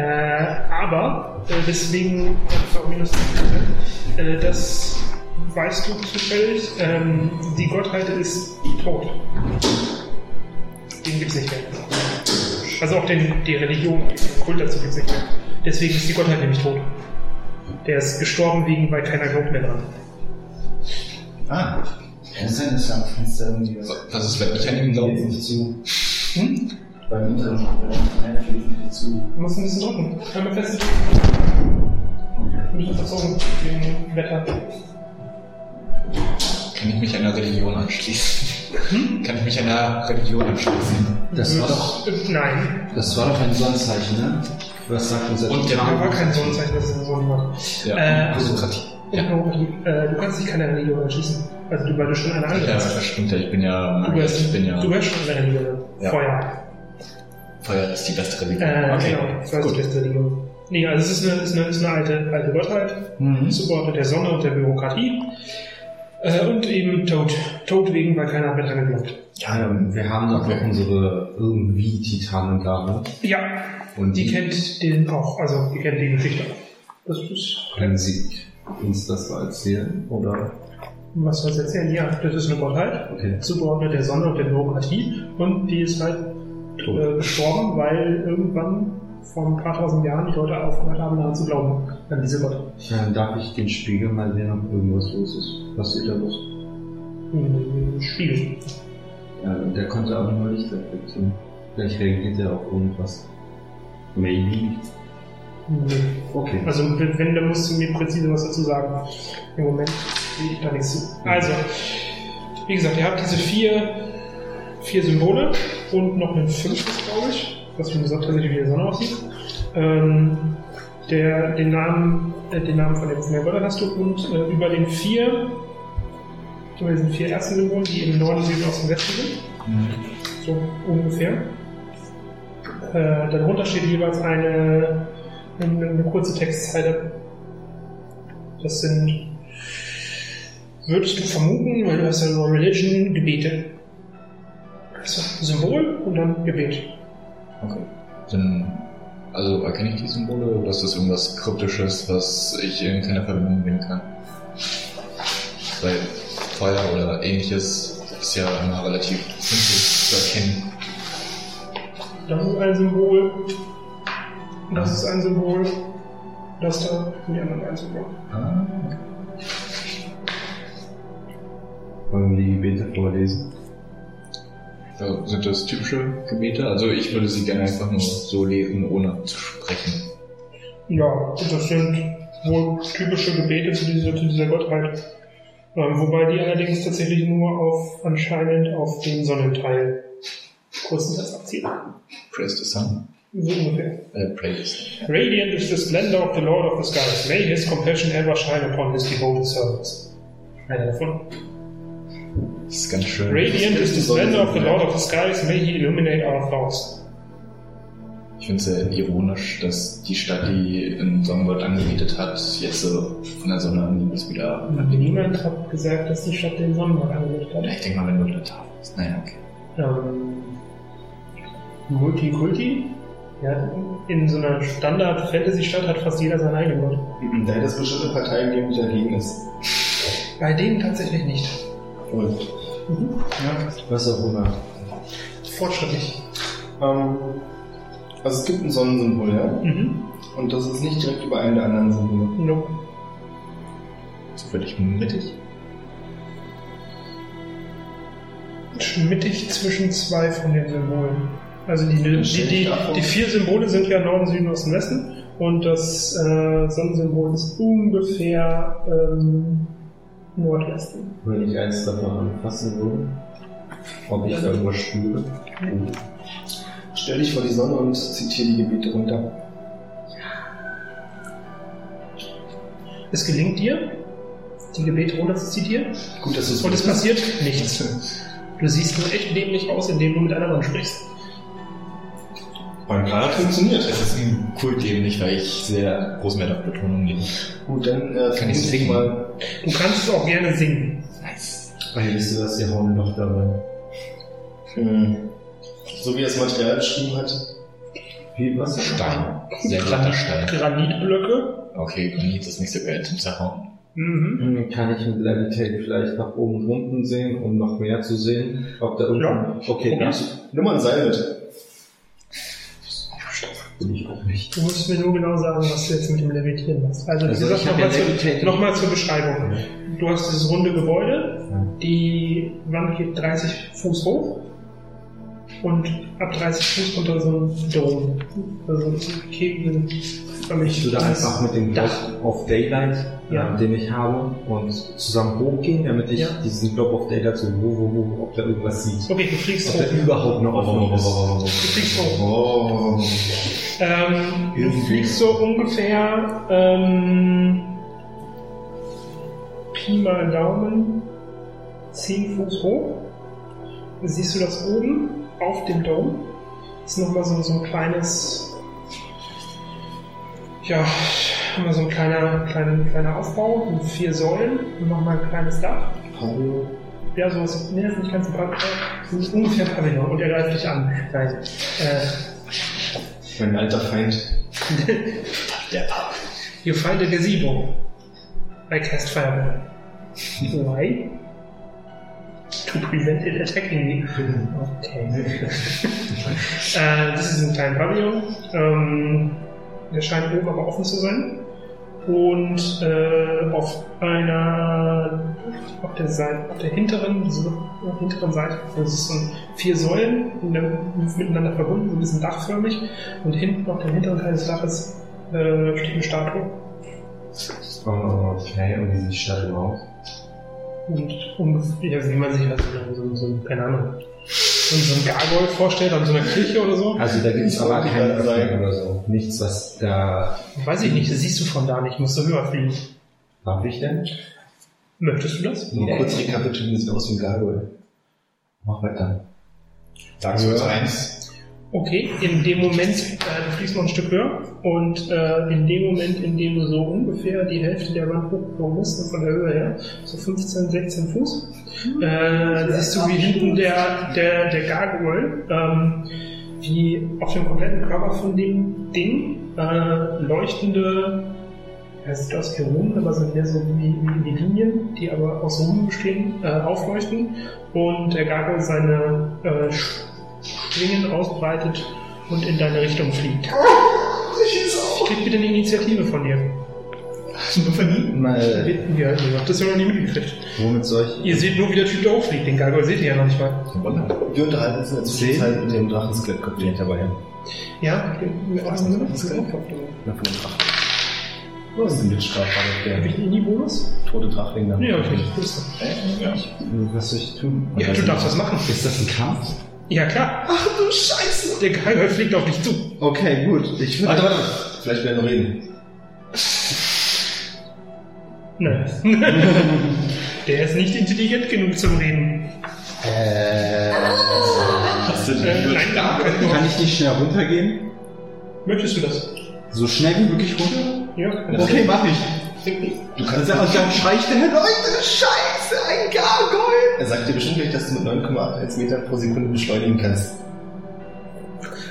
aber, äh, deswegen auch minus 10 Prozent, äh, das weißt du zufällig, ähm, die Gottheit ist tot. Den gibt's nicht mehr. Also auch den, die Religion, den Kult dazu gibt's nicht mehr. Deswegen ist die Gottheit nämlich tot. Der ist gestorben wegen, weil keiner glaubt mehr dran. Ah, Kann es sein, dass da am Fenster irgendwie was. das ist, glaube. nicht zu. Hm? Beim Unterricht. Nein, natürlich nicht zu. Du musst ein bisschen drücken. Einmal fest. Ein bisschen verzogen wegen Wetter. Kann ich mich einer Religion anschließen? Hm? Kann ich mich einer Religion anschließen? Das war doch, Äh, Nein, das war doch ein Sonnenzeichen, ne? Was sagt unser Und der war kein Sonnenzeichen, das ist ein Sonnenmann. Ja, Äh, Bürokratie. Ja. Äh, du kannst dich keiner Religion anschließen. Also du, weil du schon eine andere Ja, das stimmt ja. Ich bin ja Du gehörst, Ich bin ja. du gehörst schon eine Religion. Ja. Feuer. Feuer ist die beste Religion. Äh, okay. genau, das war die beste Religion. Nee, also es ist eine, ist eine, ist eine alte, alte Gottheit, Mhm. zugeordnet der Sonne und der Bürokratie. Äh, und eben tot. Tot wegen, weil keiner mehr dran glaubt. Ja, wir haben doch noch unsere irgendwie Titanen da, ne? Ja, Und die kennt den auch, also die kennt die Geschichte. Das ist, Können Sie uns das mal erzählen? Oder? Was soll ich erzählen? Ja, das ist eine Gottheit, Okay. zugeordnet der Sonne und der Bürokratie. Und die ist halt äh, gestorben, weil irgendwann vor ein paar tausend Jahren die Leute aufgehört haben, daran zu glauben, an diese Gottheit. Dann darf ich den Spiegel mal sehen, ob irgendwas los ist. Was sieht da los? Hm, Spiegel. Ja, der konnte aber nur Licht reflektieren. Vielleicht reagiert er auf irgendwas. Maybe. Nee. Okay. Also wenn, dann musst du mir präzise was dazu sagen. Im Moment ich da nichts zu. Also, wie gesagt, ihr habt diese vier, vier Symbole und noch ein fünftes, glaube ich, was wie gesagt tatsächlich wie die Sonne aussieht. Ähm, der, den, Namen, äh, den Namen von, dem, von der Götter hast du und äh, über den vier, über diesen vier ersten Symbolen, die im Norden, Süden, Osten, Westen sind, so ungefähr. Äh, darunter steht jeweils eine, eine, eine kurze Textzeile. Das sind, würdest du vermuten, weil du hast ja nur Religion, Gebete. Also Symbol und dann Gebet. Okay. Dann, also erkenne ich die Symbole oder ist das irgendwas Kryptisches, was ich in keiner Verbindung bringen kann? Weil Feuer oder ähnliches ist ja immer relativ simpel zu erkennen. Das ist ein Symbol. Das ist ein Symbol. Das da und die anderen ein Symbol. Ah, okay. Wollen wir die Gebete vorlesen? Ja, Sind das typische Gebete? Also ich würde sie gerne einfach nur so lesen, ohne zu sprechen. Ja, das sind wohl typische Gebete zu dieser, zu dieser Gottheit. Ähm, wobei die allerdings tatsächlich nur auf anscheinend auf den Sonnenteil größtenteils abzielen. Praise the sun. So ungefähr. Äh, praise the sun. Radiant is the splendor of the Lord of the skies. May his compassion ever shine upon his devoted servants. Einer davon. Das ist ganz schön. Radiant is the splendor of the Lord of the skies. May he illuminate our thoughts. Ich finde es sehr ironisch, dass die Stadt, die in Songbird angebietet hat, jetzt so von der Sonne an niemals wieder Niemand hat gesagt, dass die Stadt den Sonnenmarkt angelegt hat. Ich denke mal, wenn du eine Tafel ist. Naja, okay. ähm, Multikulti. Ja, in so einer Standard-Fantasy-Stadt hat fast jeder seinen eigenen Gott. Da hätte es bestimmte Parteien geben, die dagegen ist. Bei denen tatsächlich nicht. Verrückt. Was auch immer. Fortschrittlich. Ähm, also es gibt ein Sonnensymbol, ja? Mhm. Und das ist nicht direkt über einem der anderen Symbole. Nope. Zufällig mittig. Mittig zwischen zwei von den Symbolen. Also die, die, die, die vier Symbole sind ja Norden, Süden, Osten, Westen. Und das äh, Sonnensymbol ist ungefähr ähm, Nordwesten. Wenn ich eins davon anfassen würde, ob ich da irgendwas spüre. Stell dich vor die Sonne und zitiere die Gebete runter. Es gelingt dir, die Gebete runter zu zitieren. Gut, dass es Und es passiert nichts. Du siehst nur echt dämlich aus, indem du mit einer Wand sprichst. Beim Grad funktioniert. Es ist ein Kult eben nicht, weil ich sehr großen Wert auf Betonung lege. Gut, dann äh, Kann ich singen? mal. Du kannst es auch gerne singen. Nice. Behältst du das hier hauen noch dabei? Hm. So wie er das Material beschrieben hat. Wie was? Stein. Sehr glatter Stein. Granitblöcke. Okay, Granit ist nicht so geil zum Zerhauen. Mhm. Hm, Kann ich mit Levitate vielleicht nach oben und unten sehen, um noch mehr zu sehen? Ob da unten. Ja. Okay, Nimm mal ein Seil mit. Ich auch nicht. Du musst mir nur genau sagen, was du jetzt mit dem Levitieren machst. Also, wie Also, nochmal ja zur, noch mal zur Beschreibung. Du hast dieses runde Gebäude, die Wand geht 30 Fuß hoch und ab 30 Fuß unter so ein Dom. Also ein Kegel für mich. Ich würde einfach mit dem Dach. Of Daylight, Ja. äh, den ich habe, und zusammen hochgehen, damit ich Ja. diesen Block of Daylight so wo, wo, wo, ob da irgendwas sieht. Okay, du fliegst Ob hoch. da überhaupt eine Öffnung ist. Du fliegst hoch. Oh. Ähm, du fliegst so ungefähr ähm, Pi mal Daumen 10 Fuß hoch. Siehst du das oben auf dem Dom. ist nochmal so, so ein kleines, ja, nochmal so ein kleiner, kleiner, kleiner Aufbau mit vier Säulen und nochmal ein kleines Dach. Hallo. Ja, sowas, nee, das ist nicht ganz ein Pavillon, das ist ungefähr ein Pavillon und er greift dich an. Nein. Äh, Mein alter Feind. You find a gazebo. I cast fireball. Why? To prevent it attacking me. Okay. äh, das ist ein kleiner Pavillon. Ähm, der scheint oben aber offen zu sein. Und äh, auf einer, auf der Seite, auf der hinteren, so, auf der hinteren Seite, das ist so vier Säulen miteinander verbunden, so ein bisschen dachförmig. Und hinten auf dem hinteren Teil des Daches äh, steht eine Statue. Okay, und wie sieht die Stadt aus? Und ungefähr, wie man sich das so, so, so, keine Ahnung, so einen Gargoyle vorstellt an so einer Kirche oder so. Also da gibt es aber keine. Öffnung oder so. Nichts, was da... Weiß ich nicht, das siehst du von da nicht, musst du höher fliegen. Darf ich denn? Möchtest du das? Nur kurz rekapitulieren, sieht aus wie ein Gargoyle. Mach weiter. Dark Souls 1. Okay, in dem Moment, äh, du fliegst noch ein Stück höher und äh, in dem Moment, in dem du so ungefähr die Hälfte der Wand hochgekommen bist, von der Höhe her, so 15, 16 Fuß, äh, siehst du, wie hinten der, der, der Gargoyle, ähm, wie auf dem kompletten Körper von dem Ding äh, leuchtende, ja, sieht aus wie Runen, aber sind mehr so wie, wie, wie Linien, die aber aus Runen bestehen, äh, aufleuchten und der Gargoyle seine äh, Schwingen ausbreitet und in deine Richtung fliegt. Ich krieg bitte eine Initiative von dir. Nur vernieten. Mal, Ja, ihr habt das ja noch nie mitgekriegt. womit soll ich... Ihr seht nur, wie der Typ da hochfliegt. Den Gargoyle seht ihr ja noch nicht mal. Wir unterhalten uns in der Zwischenzeit mit dem Drachenskelettkopf, den ich dabei habe. Ja, auch so eine Na, von dem Drachen. Was ist denn mit Strafbare? Hab Der ich einen Indie-Bonus? tote Drachling da. Nee, hab ich nicht. Wo ist er? Was soll ich tun? Ja, du darfst was machen. Ist das ein Kampf? Ja, klar. Ach du Scheiße. Der Gargoyle fliegt auf dich zu. Okay, gut. Ich würde... Warte, warte. Vielleicht werden wir reden. Nein. der ist nicht intelligent genug zum Reden. Äh, Hast du Äh, nein, da kann ich kann ich nicht schnell runtergehen? Möchtest du das? So schnell wie möglich runter? Ja. Okay, mach ich. Du kannst Und dann schrei ich daher, Leute, Scheiße, ein Gargoyle! Er sagt dir bestimmt gleich, dass du mit 9,81 Metern pro Sekunde beschleunigen kannst.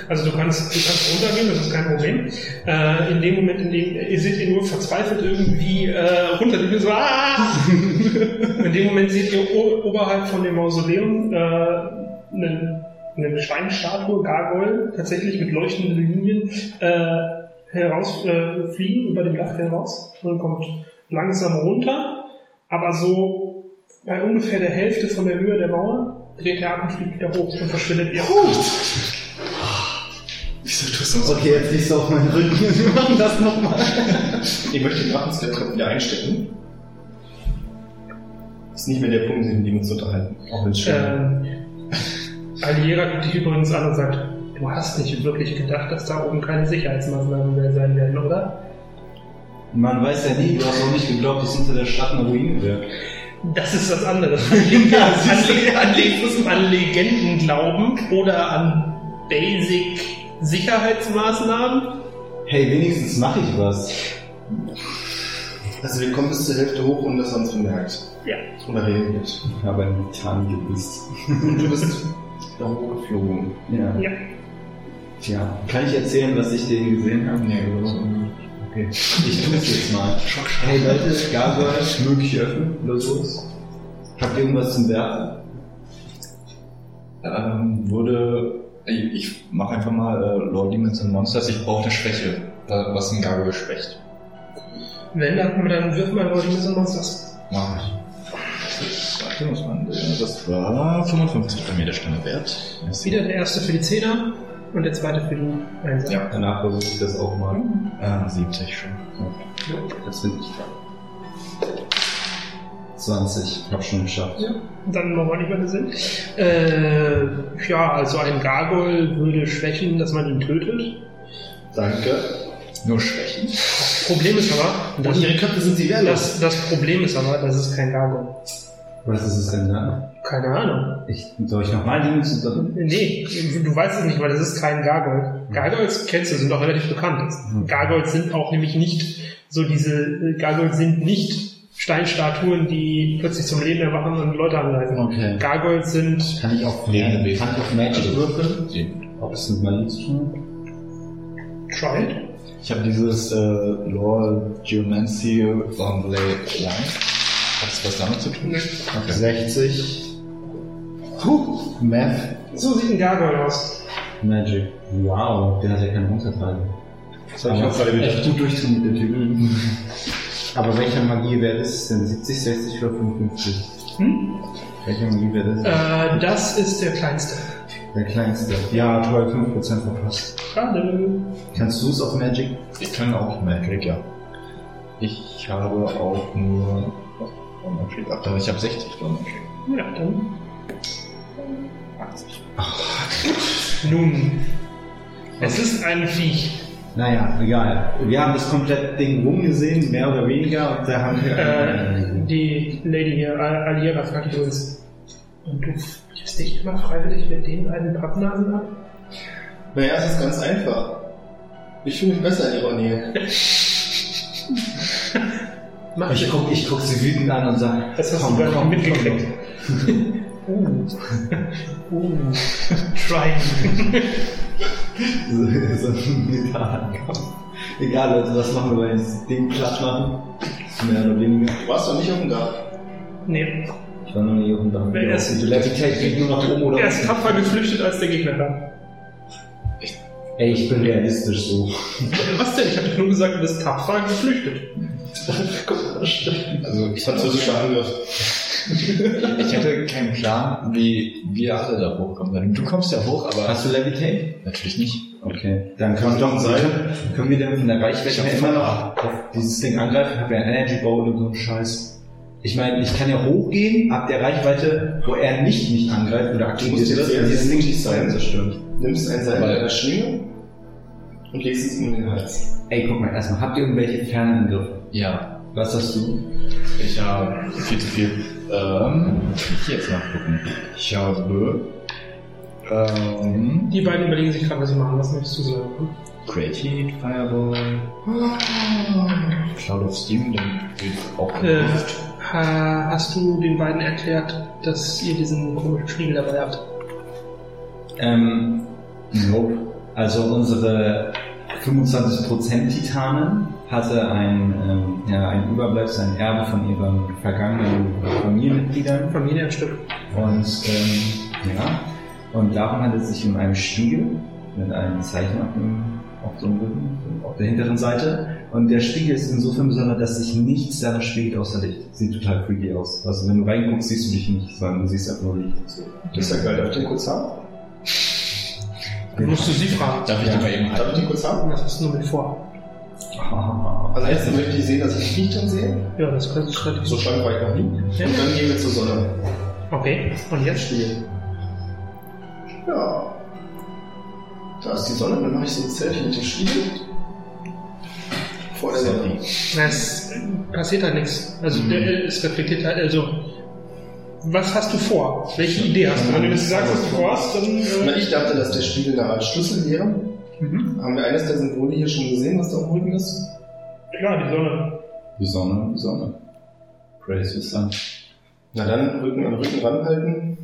Also du kannst, du kannst runtergehen, das ist kein Problem. Äh, in dem Moment, in dem ihr seht ihn nur verzweifelt irgendwie äh, runter, und so, ah! in dem Moment seht ihr o- oberhalb von dem Mausoleum äh, eine, eine Steinstatue, Gargoyle, tatsächlich mit leuchtenden Linien, äh, herausfliegen, äh, über dem Dach heraus und kommt langsam runter, aber so bei ungefähr der Hälfte von der Höhe der Mauer dreht er ab und fliegt wieder hoch und verschwindet ihr. Wieso tust du so? Okay, jetzt liegst du auf meinen Rücken. Wir machen das nochmal. Ich möchte den Drachenskelettkopf wieder einstecken. Ist nicht mehr der Punkt, in dem wir uns unterhalten. Auch wenn es schön Ähm, Aliera guckt dich übrigens an und sagt, du hast nicht wirklich gedacht, dass da oben keine Sicherheitsmaßnahmen mehr sein werden, oder? Man weiß ja nie, du hast auch nicht geglaubt, dass unter der Stadt eine Ruine wäre. Das ist was anderes. An, an, an, Le an Legenden glauben oder an Basic Sicherheitsmaßnahmen. Hey, wenigstens mache ich was. Also wir kommen bis zur Hälfte hoch, ohne dass er uns bemerkt. Ja. Oder reagiert. Ich habe einen Titangebiss. Und du bist da hochgeflogen. Ja. Ja. Tja, kann ich erzählen, was ich denen gesehen habe? Nee, Okay. Ich tue es jetzt mal. Hey Leute, Gargoyle, möglich öffnen oder so. Habt ihr irgendwas zum Werfen? Ähm, würde. Ich, ich mach einfach mal äh, Lore Demons and Monsters. Ich brauche eine Schwäche, wa- was ein Gargoyle schwächt. Wenn, dann, dann wirf mal Leute mit Monsters. Mach ich. Warte, muss man sehen. Das war 55 bei mir der Standardwert. Wieder der erste für die Zehner und der zweite für die Einser. Ja. Danach versuche ich das auch mal. Äh, 70 schon. Das finde ich. 20. Hab schon geschafft. Ja, dann nochmal nicht weiter Sinn. Äh, ja, also ein Gargoyle würde schwächen, dass man ihn tötet. Danke. Nur Schwächen. Problem ist aber, Und das, ihre Köpfe sind sie wehrlos. das, das Problem ist aber, das ist kein Gargoyle. Was ist es denn da? Keine Ahnung. Ich, soll ich nochmal die zu drin? Nee, du weißt es nicht, weil das ist kein Gargoyle. Gargoyles kennst du, sind auch relativ bekannt. Gargoyles sind auch nämlich nicht so diese, Gargoyles sind nicht Steinstatuen, die plötzlich zum Leben erwachen und Leute angreifen. Okay. Gargoyles sind, Kann ich auf, Lebende Wesen. kann ich auf Magic würfeln? Sieben. Ob es mit Magie zu tun Tried. Ich habe dieses äh, Lore Geomancy on Blade Line. Hat das was damit zu tun? hat? 60. Puh, Math. So sieht ein Gargoyle aus. Magic. Wow, der hat ja keine Unterteile. Das habe ich auch gerade wieder. Echt gut durchtrainiert, der Typ. Aber welcher Magiewert ist es denn? 70, 60 oder 55? Hm? Welcher Magiewert ist es? Äh, das ist der kleinste. Der kleinste. Ja, toll, 5% verpasst. Schade. Kannst du es auf Magic? Ich kann auch Magic, ja. Ich habe auch nur Magic. Ach, doch, ich habe 60 Lore Magic. Ja, dann 80. Nun, es ist ein Viech. Naja, egal. Wir haben das komplette Ding rumgesehen, mehr oder weniger, und da haben wir. Äh, die Lady hier, Al- Aliera, fragt uns. Und du gibst dich immer freiwillig mit den beiden Pappnasen ab? Naja, es ist ganz einfach. Ich fühle mich besser in ihrer Nähe. Mach ich guck, ich guck sie wütend an und sag, Das hast komm, du komm, nicht mitgekriegt. uh. uh. Trying. so, so ein Metallkampf. Egal, Leute, was machen wir, wenn wir das Ding platt machen? Mehr oder weniger. Du warst doch nicht auf dem Dach. nee, Ich war noch nie auf dem Dach. Wer ist- Die Levitate geht nur nach oben oder er ist tapfer geflüchtet, als der Gegner kam. Ey, ich bin realistisch so. Was denn? Ich habe nur gesagt, du bist tapfer geflüchtet. Also ich hatte, Französischer Angriff. Ich hätte keinen Plan, wie wir alle da hochkommen. Du kommst ja hoch, aber Hast du Levitate? natürlich nicht. Okay. Dann können wir doch sein. können, können wir dann von der Ich Reichweite her immer noch auf dieses Ding angreifen. Ich habe ja einen Energy Bowl und so einen Scheiß. Ich meine, ich kann ja hochgehen, ab der Reichweite, wo er nicht mich angreift oder aktiviert musst wird, jetzt sehr, und dieses Ding mutig sein. zerstört. Nimmst ein Seil einer Schlinge und legst es ihm in den Hals. Ey, guck mal, erstmal, habt ihr irgendwelche Fernangriffe? Ja, Was hast du? ich habe viel zu viel. Ähm, ich jetzt nachgucken. Ich habe ähm, Die beiden überlegen sich gerade, was sie machen. Was möchtest du sagen? Great Heat, Fireball, Cloud of Steam, dann geht auch Äh, ha, hast du den beiden erklärt, dass ihr diesen komischen Spiegel dabei habt? Ähm, nope. Also unsere 25% Titanen hatte ein, ähm, ja, ein Überbleibsel, ein Erbe von ihren vergangenen Familienmitgliedern. Familienstück. Und ähm, ja, und darum handelt es sich um einen Spiegel mit einem Zeichen auf dem, auf dem Rücken, auf der hinteren Seite. Und der Spiegel ist insofern besonders, dass sich nichts darin spiegelt außer Licht. Sieht total freaky aus. Also wenn du reinguckst, siehst du dich nicht, sondern du siehst einfach nur Licht. Das ist ja geil. Darf ich den kurz haben? Musst du sie fragen. Darf ich die mal eben Darf ich halten? den kurz haben? Was hast du nur mit vor? Also erstens möchte ich sehen, dass ich dich dann sehe. Ja, das kannst du relativ So schlank war ich noch nie. Und Ja. dann gehen wir zur Sonne. Okay, und jetzt? Spielen. Ja. Da ist die Sonne, dann mache ich so ein Selfie mit dem Spiegel. Vor der Sonne. Na, es passiert halt nichts. Also Mhm. der, es reflektiert halt, also was hast du vor? Welche Idee hast du? Wenn du jetzt sagst, was du vorhast, dann Na, äh, ich dachte, dass der Spiegel eine Art Schlüssel wäre. mhm. Haben wir eines der Symbole hier schon gesehen, was da auf dem Rücken ist? klar, die Sonne. Die Sonne, die Sonne. Praise the sun. Na dann, Rücken an Rücken ranhalten.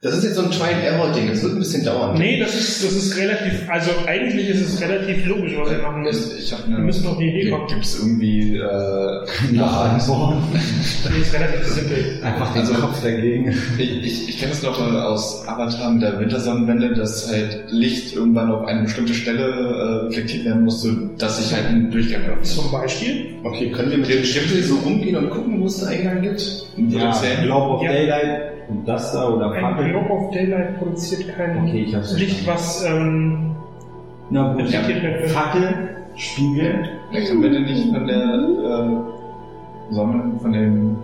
Das ist jetzt so ein Trial-Error-Ding, das wird ein bisschen dauern. Nee, das ist, das ist relativ, also eigentlich ist es relativ logisch, was wir machen müssen. Ich eine. Wir müssen auf die Idee kommen. Gibt es irgendwie äh, Noch ein Wort. Das ist relativ simpel. Einfach den Also- Kopf dagegen. Ich, ich, ich kenne es noch äh, aus Avatar mit der Wintersonnenwende, dass halt Licht irgendwann auf eine bestimmte Stelle äh, reflektiert werden musste, dass sich halt ein Durchgang öffnet. Zum Beispiel, Okay, können wir mit dem Stempel so rumgehen und gucken, wo es einen Eingang gibt? Ja. Globe of Ja. Daylight und das da oder ein Fackel. Globe of Daylight produziert kein Okay, ich hab's Licht, was ähm, Na gut, könnte. Fackel, Spiegel. Können wir denn nicht von der äh, Sonne, von dem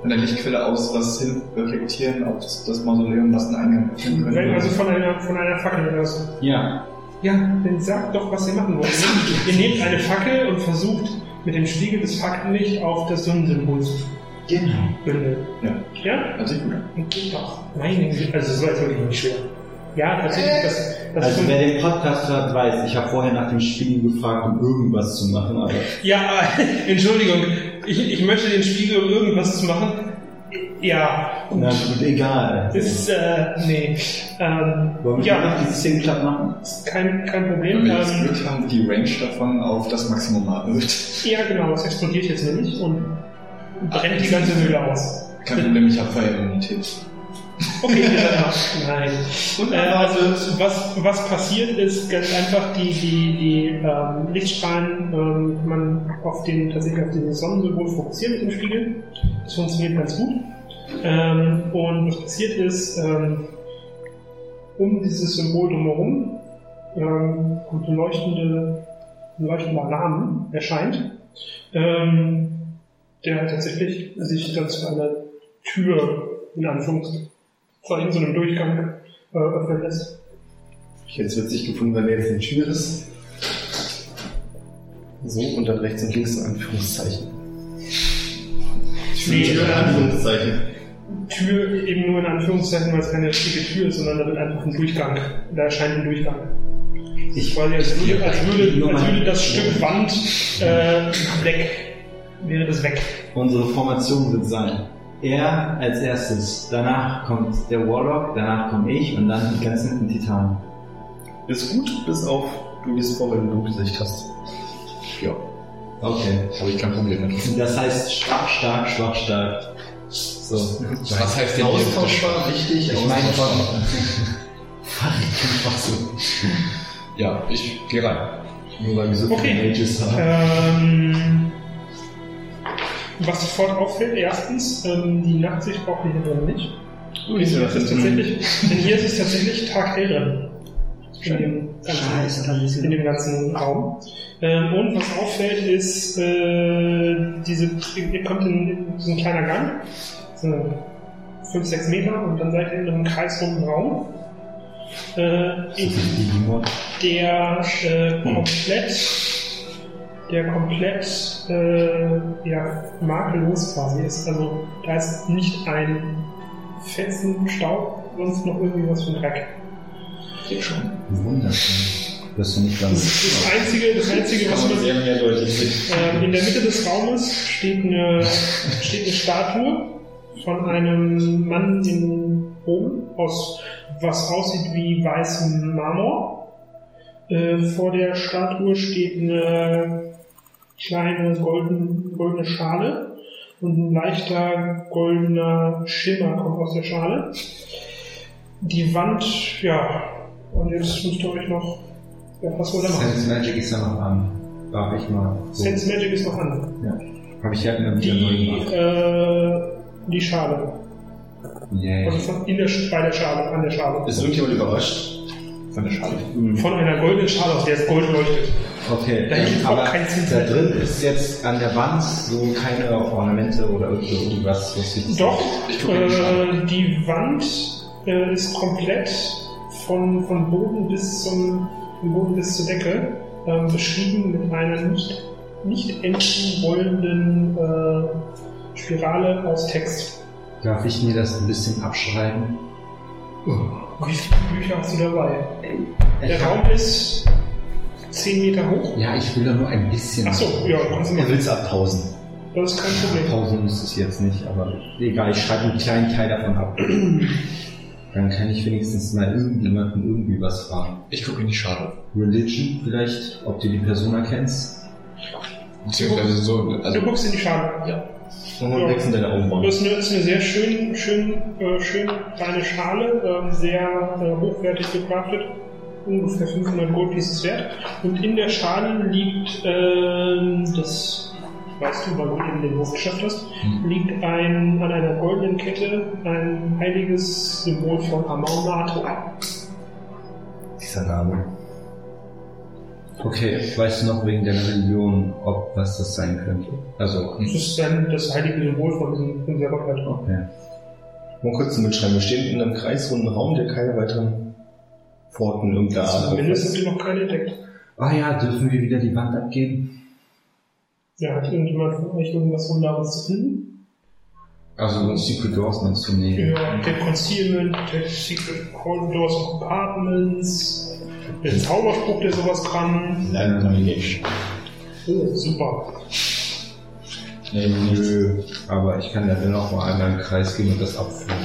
von der Lichtquelle aus was hin reflektieren auf das, das Mausoleum, was einen Eingang öffnen könnte? Wenn also von einer, von einer Fackel oder so. Ja. Ja, dann sagt doch, was ihr machen wollt. ihr nehmt eine Fackel und versucht mit dem Spiegel des Fackellicht auf das Sonnensymbol zu Genau. bündeln. Ja. Ja? Sich gut. Geht doch. Meine Güte, also das war jetzt wirklich nicht schwer. Ja, tatsächlich, das, das Also wer den Podcast hört, weiß, ich habe vorher nach dem Spiegel gefragt, um irgendwas zu machen, aber Ja, aber, Entschuldigung, ich, ich möchte den Spiegel, um irgendwas zu machen. Ja, na gut, egal. ist, äh, nee. Ähm, Wollen wir ja, noch dieses Ding platt machen? ist kein, kein Wenn Problem. wir das Ähm, Glück haben, die Range davon auf das Maximum erhöht. ja, genau, es explodiert jetzt nämlich und brennt die ganze Höhle aus. Kein Problem, ich habe Feuerimmunität. Okay. Nein. Äh, also was, was passiert ist ganz einfach, die, die, die ähm, Lichtstrahlen ähm, kann man auf den, tatsächlich auf dieses Sonnensymbol fokussieren mit dem Spiegel. Das funktioniert ganz gut. Ähm, und was passiert ist, ähm, um dieses Symbol drumherum ähm, leuchtende, ein leuchtender Alarm erscheint, ähm, der tatsächlich sich dann zu einer Tür in Anführungszeichen so einem Durchgang äh, öffnen lässt. Ich hätte es witzig gefunden, wenn er jetzt eine Tür ist. So, und dann rechts und links in Anführungszeichen. Nee, Tür in Anführungszeichen. Tür eben nur in Anführungszeichen, weil es keine richtige Tür ist, sondern da wird einfach ein Durchgang. Da erscheint ein Durchgang. Ich Quasi als würde, als würde, als würde das Stück Wand äh, weg. Wäre das weg. Unsere Formation wird sein. Er als erstes, danach kommt der Warlock, danach komme ich und dann die ganzen Titanen. Ist gut, bis auf du gehst vor, wenn du Dunkelsicht hast. Ja, Okay. habe ich kein Problem mit. Das heißt stark, stark, schwach, stark. So. Was heißt denn? Austauschbar, richtig. Ich meine von. Ja, ich gehe rein. Nur weil wir so Okay. viele Mages haben. Ähm, was sofort auffällt, erstens, ähm, die Nachtsicht braucht ihr hier drin nicht. Du liest ja Das ist tatsächlich, denn hier ist es tatsächlich taghell drin. In dem ganzen, in dem ganzen Raum. Ähm, und was auffällt ist, äh, diese, ihr kommt in, in so ein kleiner Gang, so 5, 6 Meter, und dann seid ihr in einem kreisrunden Raum. Äh, in der äh, komplett, der komplett äh, ja, makellos quasi ist. Also da ist nicht ein Fetzen Staub, sonst noch irgendwie was von Dreck. Wunderschön. Das ich Das ganz. ist das Einzige, das Einzige was man sehr mehrdeutig. ähm, in der Mitte des Raumes steht eine, steht eine Statue von einem Mann in Rom, aus, was aussieht wie weißem Marmor. Äh, vor der Statue steht eine kleine golden, goldene Schale und ein leichter goldener Schimmer kommt aus der Schale. Die Wand, ja, und jetzt müsst ihr euch noch, ja, was wollt ihr machen? Sense Magic ist ja noch an. Darf ich mal. So. Sense Magic ist noch an. Habe ich ja wieder neu Die, gemacht. äh, die Schale. Yay. Also von in der, bei der Schale, an der Schale. Ist irgendjemand überrascht? Von der Schale. Von einer goldenen Schale, aus der es Gold leuchtet. Okay, Da gibt es aber Zins da drin ist jetzt an der Wand so keine Ornamente oder irgendwas, was Doch, äh, die Wand äh, ist komplett von, von Boden bis zum Boden bis zur Decke ähm, beschrieben mit einer nicht, nicht enden wollenden äh, Spirale aus Text. Darf ich mir das ein bisschen abschreiben? Wie viele Bücher hast du dabei? Der Raum ist 10 Meter hoch. Ja, ich will da nur ein bisschen. Achso, ja, kannst du Er machen. will es abpausen. Das ist kein Problem. Pausen muss es jetzt nicht, aber egal, ich schreibe einen kleinen Teil davon ab. Dann kann ich wenigstens mal irgendjemanden irgendwie was fragen. Ich gucke in die Schale. Religion vielleicht, ob du die Person erkennst? Beziehungsweise so, Du also guckst in die Schale. Ja. Und wechseln deine Augenbrauen. Das ist eine, ist eine sehr schön, schön, äh, schön kleine Schale, ähm, sehr äh, hochwertig gekraftet, ungefähr 500 Goldpieces wert. Und in der Schale liegt, ähm, das weißt du, weil du den Wurf geschafft hast, Hm. liegt ein, an einer goldenen Kette ein heiliges Symbol von Amaunato. Dieser Name. Okay, weißt du noch wegen der Religion, ob was das sein könnte? Also, Das ist dann das heilige Symbol von diesem, Gottheit. okay. Mal kurz mitschreiben. Wir stehen in einem kreisrunden Raum, der keine weiteren Pforten irgendeiner Art Zumindest aufweist. sind die noch keine entdeckt. Ah ja, dürfen wir wieder die Wand abgeben? Ja, hat irgendjemand von euch irgendwas Wunderbares zu finden? Also Secret Doors meinst du? Nee. Ja, der Concealment, der Secret Corridors und Compartments, der Zauberspruch, der sowas kann. Leider Navigation. Oh, super. Nee, nö. Aber ich kann ja dennoch mal einmal im Kreis gehen und das abführen.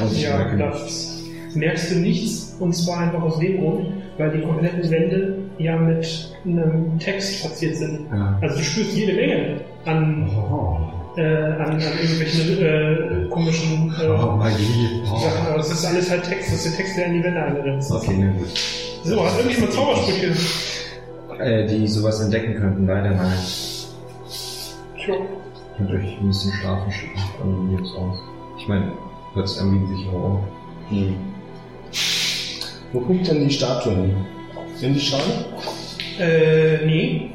Und Ja, das merkst du nichts. Und zwar einfach aus dem Grund, weil die kompletten Wände ja mit einem Text verziert sind. Ja. Also du spürst jede Menge an, Oh, äh, an, an irgendwelchen äh, komischen äh, oh Magie. Sachen. Oh. Aber es ist alles halt Text. Das ist der Text, der in die Wände eingrenzt. Okay, na gut. So, hat irgendjemand Zaubersprüche? Äh, die sowas entdecken könnten, leider nein. Tja. Könnt euch ein bisschen schlafen schicken. Dann geht's aus. Ich meine, hört sich irgendwie sicher auf. Hm. Wo guckt denn die Statue hin? In die Schale? Äh, nee.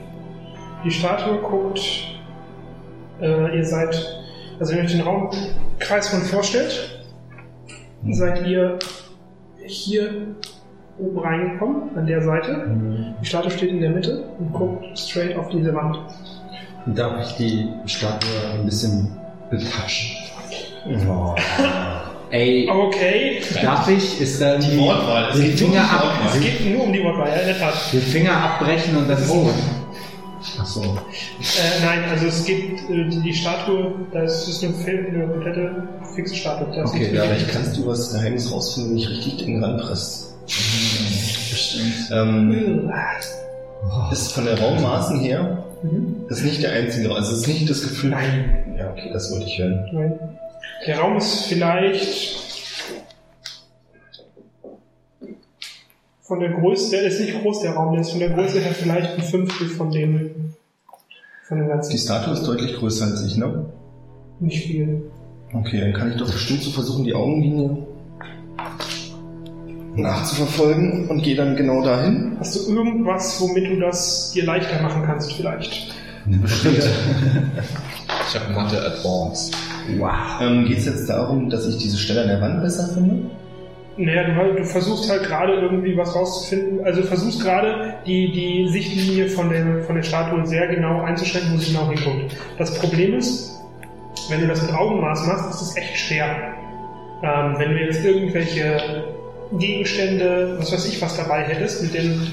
Die Statue guckt. Äh, ihr seid. Also, wenn ihr euch den Raumkreis von vorstellt, seid ihr hier oben reingekommen, an der Seite. Die Statue steht in der Mitte und guckt straight auf diese Wand. Darf ich die Statue ein bisschen betaschen? Oh. Ey, Okay, darf ich? Ist da die, Wortwahl, es die geht nur um Finger die ab, Wortwahl. es geht nur um die Wortwahl, ja, in der Tat. die Finger abbrechen und dann oh. Ach so. Äh, nein, also es gibt äh, die, Statue, das ist eine, Fe- eine komplette fixe Statue. Da Okay, ja, Vielleicht kannst du was Geheimnis rausfinden, wenn ich richtig den ranpresst. Ähm, ist von der Raummaßen her, Mhm. ist nicht der einzige Raum. Also es ist nicht das Gefühl. Nein. Ja, okay, das wollte ich hören. Nein. Der Raum ist vielleicht von der Größe, der ist nicht groß, der Raum, der ist von der Größe her vielleicht ein Fünftel von dem, von dem Die ganzen. Statue ist deutlich größer als ich, ne? Nicht viel. Okay, dann kann ich doch bestimmt so versuchen, die Augenlinie nachzuverfolgen und gehe dann genau dahin. Hast du irgendwas, womit du das dir leichter machen kannst, vielleicht? Ich habe Mathe Advance. Wow. Ähm, Geht es jetzt darum, dass ich diese Stelle an der Wand besser finde? Naja, du, du versuchst halt gerade irgendwie was rauszufinden. Also du versuchst gerade die, die Sichtlinie von der, von der Statue sehr genau einzuschränken, wo sie genau hinkommt. Das Problem ist, wenn du das mit Augenmaß machst, ist es echt schwer. Ähm, wenn du jetzt irgendwelche Gegenstände, was weiß ich, was dabei hättest, mit denen,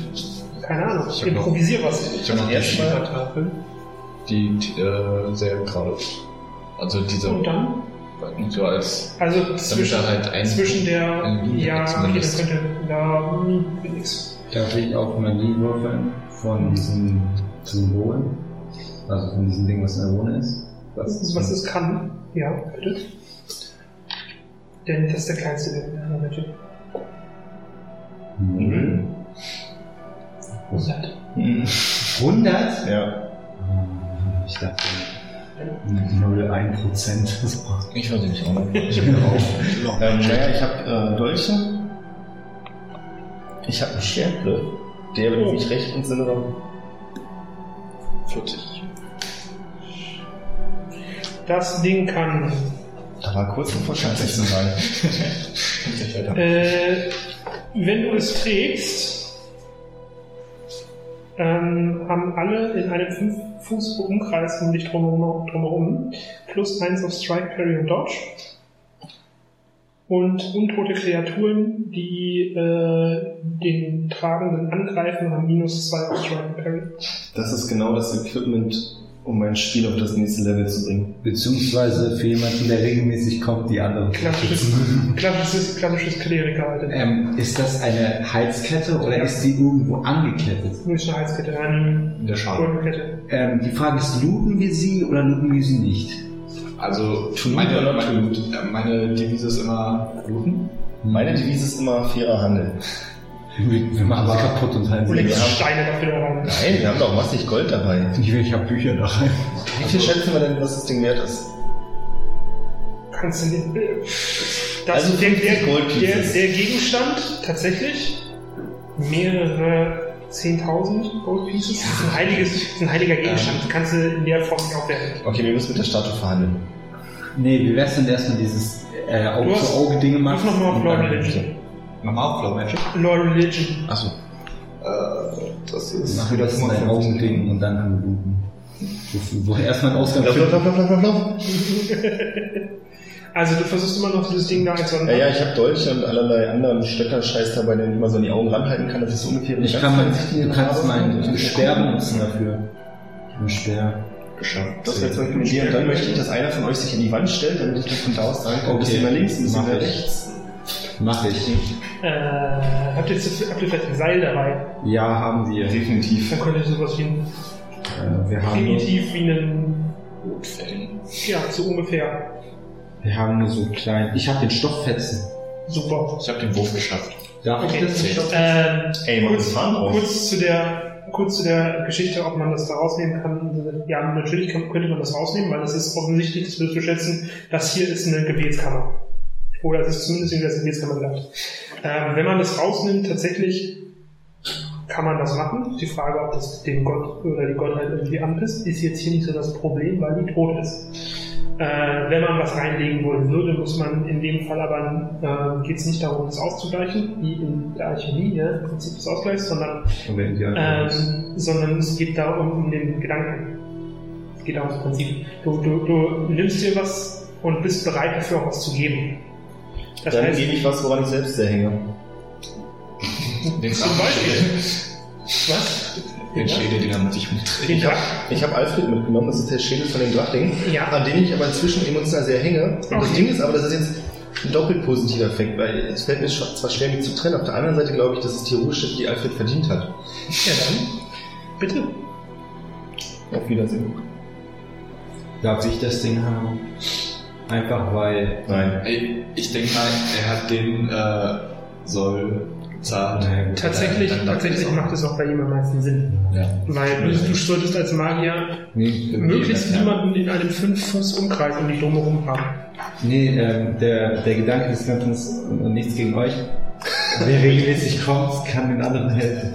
keine Ahnung, Ich noch- improvisier was. Ich habe noch die Erstmal- Schiefertafel, die äh, sehr gerade. Also diese, Und dann? So als, Also zwischen, halt ein, zwischen der, Linie ja, okay, das könnte, da, hm, wird nix. Darf ich auch Magie würfeln von diesen Symbolen? Also von diesem Ding, was in der Rune ist? Ist, was es kann. Ja, bitte. Denn das ist der kleinste der der Magic. Mhm. 100. Hm. 100? Ja. Ich dachte 0,1%. ich weiß nicht, auch Ich bin drauf. Ähm, naja, ich habe äh, Dolche. Ich habe einen Schwertgriff. Der, wenn ich mich recht entsinnere, 40. Das Ding kann, da war kurz vor Scheiße äh, wenn du es trägst, ähm, haben alle in einem 5 Fuß Umkreis um dich drumherum, drumherum plus 1 auf Strike, Parry und Dodge. Und untote Kreaturen, die äh, den Tragenden angreifen, haben minus 2 auf Strike und Parry. Das ist genau das Equipment, um mein Spiel auf das nächste Level zu bringen. Beziehungsweise für jemanden, der regelmäßig kommt, die anderen. Klassisches, klassisches, klassisches Kleriker halt. Ähm, ist das eine Halskette oder ist die irgendwo angekettet? Nicht eine Halskette, eine In der Schale. Gurtenkette. Ähm, die Frage ist, looten wir sie oder looten wir sie nicht? Also, meine, meine, äh, meine Devise ist immer looten. Meine Devise ist immer fairer Handel. Wir, wir machen sie kaputt und halten sie legst haben- Steine dafür da rein. Nein, wir haben doch massig Gold dabei. Ich habe Bücher da rein. Wie viel schätzen wir denn, was das Ding wert ist? Kannst du den, das, Also der, 50 der, der, der Gegenstand tatsächlich mehrere 10.000 Gold Pieces. Das ist ein, heiliges, ist ein heiliger Gegenstand. Das kannst du in der Form nicht aufwerten. Okay, wir müssen mit der Statue verhandeln. Nee, wie wär's denn erstmal dieses äh, Mach machen? nochmal auf Und Lore dann- Religion. Nochmal auf Flow Magic. Lore Religion. Achso. Äh, das ist. Machen das in ein Augending und dann. So, so erstmal einen Ausgang Lauf, lauf, lauf, lauf, lauf, lauf. Also du versuchst immer noch dieses Ding da einzuordnen. Ja, ja, ich habe Dolche und allerlei anderen Stöcker-Scheiß dabei, den ich mal so an die Augen ranhalten kann, dass ich so ungefähr Ich kann mein, du kannst mein Speer benutzen dafür. Ein Speer. Geschafft. Das wäre zum Beispiel eine Idee. Und dann möchte ich, dass einer von euch sich an die Wand stellt, damit ich dann von da aus sagen kann, ein Okay. bisschen mehr links, ein bisschen Mach mehr ich. rechts. Mach ich. Äh, habt, ihr, habt ihr vielleicht ein Seil dabei? Ja, haben wir. Definitiv. Dann könnte sowas wie ein, Äh, wir, haben nur, primitiv wie einen, Notfällen. ja, so ungefähr. wir haben nur so klein. Ich habe den Stofffetzen. Super. Ich habe den Wurf geschafft. Darf Okay. ich das? den Stoff- Ähm, Ey, mach kurz, kurz, zu der, kurz zu der Geschichte, ob man das da rausnehmen kann. Ja, natürlich kann, könnte man das rausnehmen, weil das ist offensichtlich, das würdest du schätzen, das hier ist eine Gebetskammer. Oder es ist zumindest in der Gebetskammer gedacht. Ähm, wenn man das rausnimmt, tatsächlich kann man das machen. Die Frage, ob das dem Gott oder die Gottheit irgendwie anpisst, ist jetzt hier nicht so das Problem, weil die tot ist. Äh, wenn man was reinlegen wollen würde, muss man in dem Fall aber, äh, geht es nicht darum, das auszugleichen, wie in der Alchemie, ja, im Prinzip des Ausgleichs, sondern, ähm, sondern es geht darum, um den Gedanken. Es geht darum, das Prinzip. Du, du, du nimmst dir was und bist bereit dafür auch was zu geben. Das Dann heißt, gebe ich was, woran ich selbst sehr hänge. Den zum Beispiel. Was? Den Schädel, den er mit sich mitträgt. Ich habe Alfred mitgenommen, das ist der Schädel von dem Drachling, Ja. an dem ich aber inzwischen emotional sehr hänge. Und das Okay. Ding ist aber, das ist jetzt ein doppelt positiver Effekt, weil es fällt mir zwar schwer, mich zu trennen, auf der anderen Seite glaube ich, dass es die Ruhe steht, die Alfred verdient hat. Ja, dann. Bitte. Auf Wiedersehen. Darf ich das Ding haben? Einfach weil. Nein. Ey, Ich denke mal, er hat den äh, Soll gezahlt. Naja. Tatsächlich, Dann- dann tatsächlich macht es auch bei ihm am meisten Sinn. Ja. Weil du, du solltest als Magier Nee, möglichst ja. niemanden in einem 5-Fuß-Umkreis um dich drumherum haben. nee ähm, der, der Gedanke des Ganzen ist, und nichts gegen euch, wer regelmäßig kommt, kann den anderen helfen.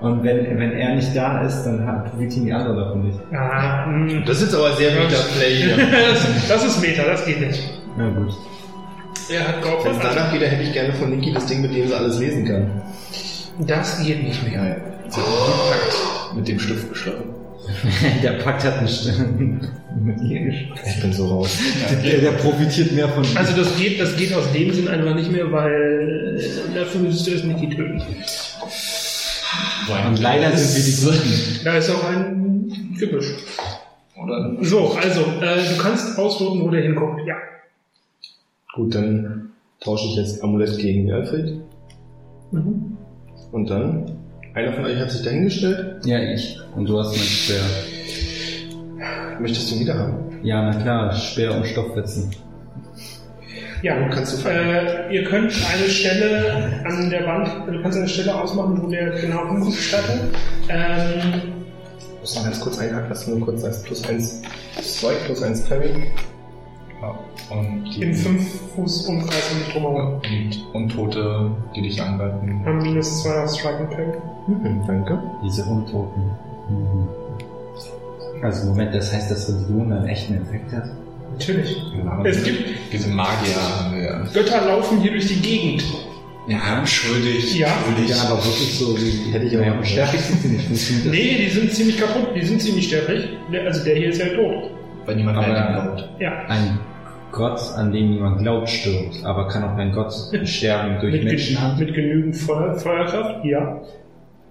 Und wenn, wenn er nicht da ist, dann hat- profitieren die anderen davon nicht. Ah, mh. Das ist jetzt aber sehr Meta-Play hier. das, das ist Meta, das geht nicht. Na gut. Er hat Wenn es danach geht, dann hätte ich gerne von Niki das Ding, mit dem sie alles lesen kann. Das geht nicht mehr. Ja, sie hat einen Pakt mit dem Stift geschlossen. der Pakt hat eine Stimme mit ihr gesprochen. Ich bin so raus. Der, der profitiert mehr von Also das geht, das geht aus dem Sinn einfach nicht mehr, weil äh, dafür müsstest du das nicht töten. Und leider sind wir die Guten. Da ist auch ein Gebüsch. Oder? So, also, äh, du kannst ausloten, wo der hinguckt. Ja. Gut, dann tausche ich jetzt Amulett gegen Alfred. Mhm. Und dann, einer von euch hat sich dahingestellt. Ja, ich. Und du hast mein Speer. Möchtest du ihn wieder haben? Ja, na klar, Speer und Stoffwetzen. Ja, Kannst du. Äh, ihr könnt eine Stelle an der Wand, du kannst eine Stelle ausmachen, wo der genau hinguckt, Statue. Ähm, Ich muss noch ganz kurz einhaken, dass du nur kurz sagst. Plus eins Strike, plus eins Parry. Und die Im 5 Fuß Umkreis um dich drumherum. und Untote, die dich angreifen. Haben minus 2 auf Strike und Parry. Mhm, danke. Diese Untoten. Mhm. Also Moment, das heißt, dass Religion einen echten Effekt hat? Natürlich. Genau. Es gibt Diese Magier haben wir. Götter laufen hier durch die Gegend. Ja, schuldig. Ja. schuldig. Ja, aber wirklich so wie Hätte ich auch naja, gemacht. stärkig sind sie nicht. Das? Nee, die sind ziemlich kaputt, die sind ziemlich sterblich. Also der hier ist ja tot. Weil niemand Aber- mehr glaubt. Ja. Ein Gott, an den niemand glaubt, stirbt. Aber kann auch ein Gott sterben durch Mit, Menschenhand? mit genügend Feuer, Feuerkraft? Ja.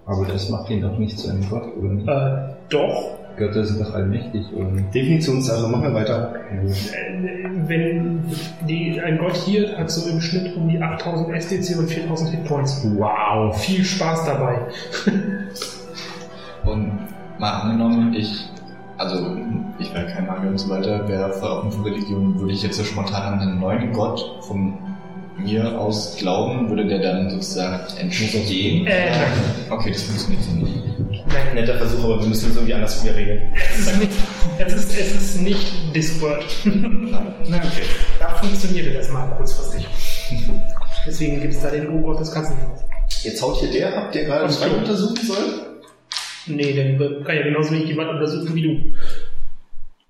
Aber das macht ihn doch nicht zu einem Gott, oder nicht? Äh, doch. Götter sind doch allmächtig, nicht? Definitionssache, machen wir weiter. Wenn die, ein Gott hier hat so im Schnitt um die 8000 SDC und 4000 Hitpoints. Wow. Viel Spaß dabei. Und mal angenommen, ich, also ich wäre kein Magier und so weiter, wäre offen für Religion, würde ich jetzt so spontan an einen neuen Gott von mir aus glauben, würde der dann sozusagen entstehen? Äh. Okay, das funktioniert so nicht. Nein. Netter Versuch, aber wir müssen es irgendwie anders wieder regeln. Es ist nicht, es ist, es ist nicht Discord. Na okay. da funktionierte das mal kurzfristig. Deswegen gibt es da den Urgott des Katzenfuß. Jetzt haut hier der ab, der gerade. Bein untersuchen soll. Nee, der kann ja genauso wenig die Wand untersuchen wie du.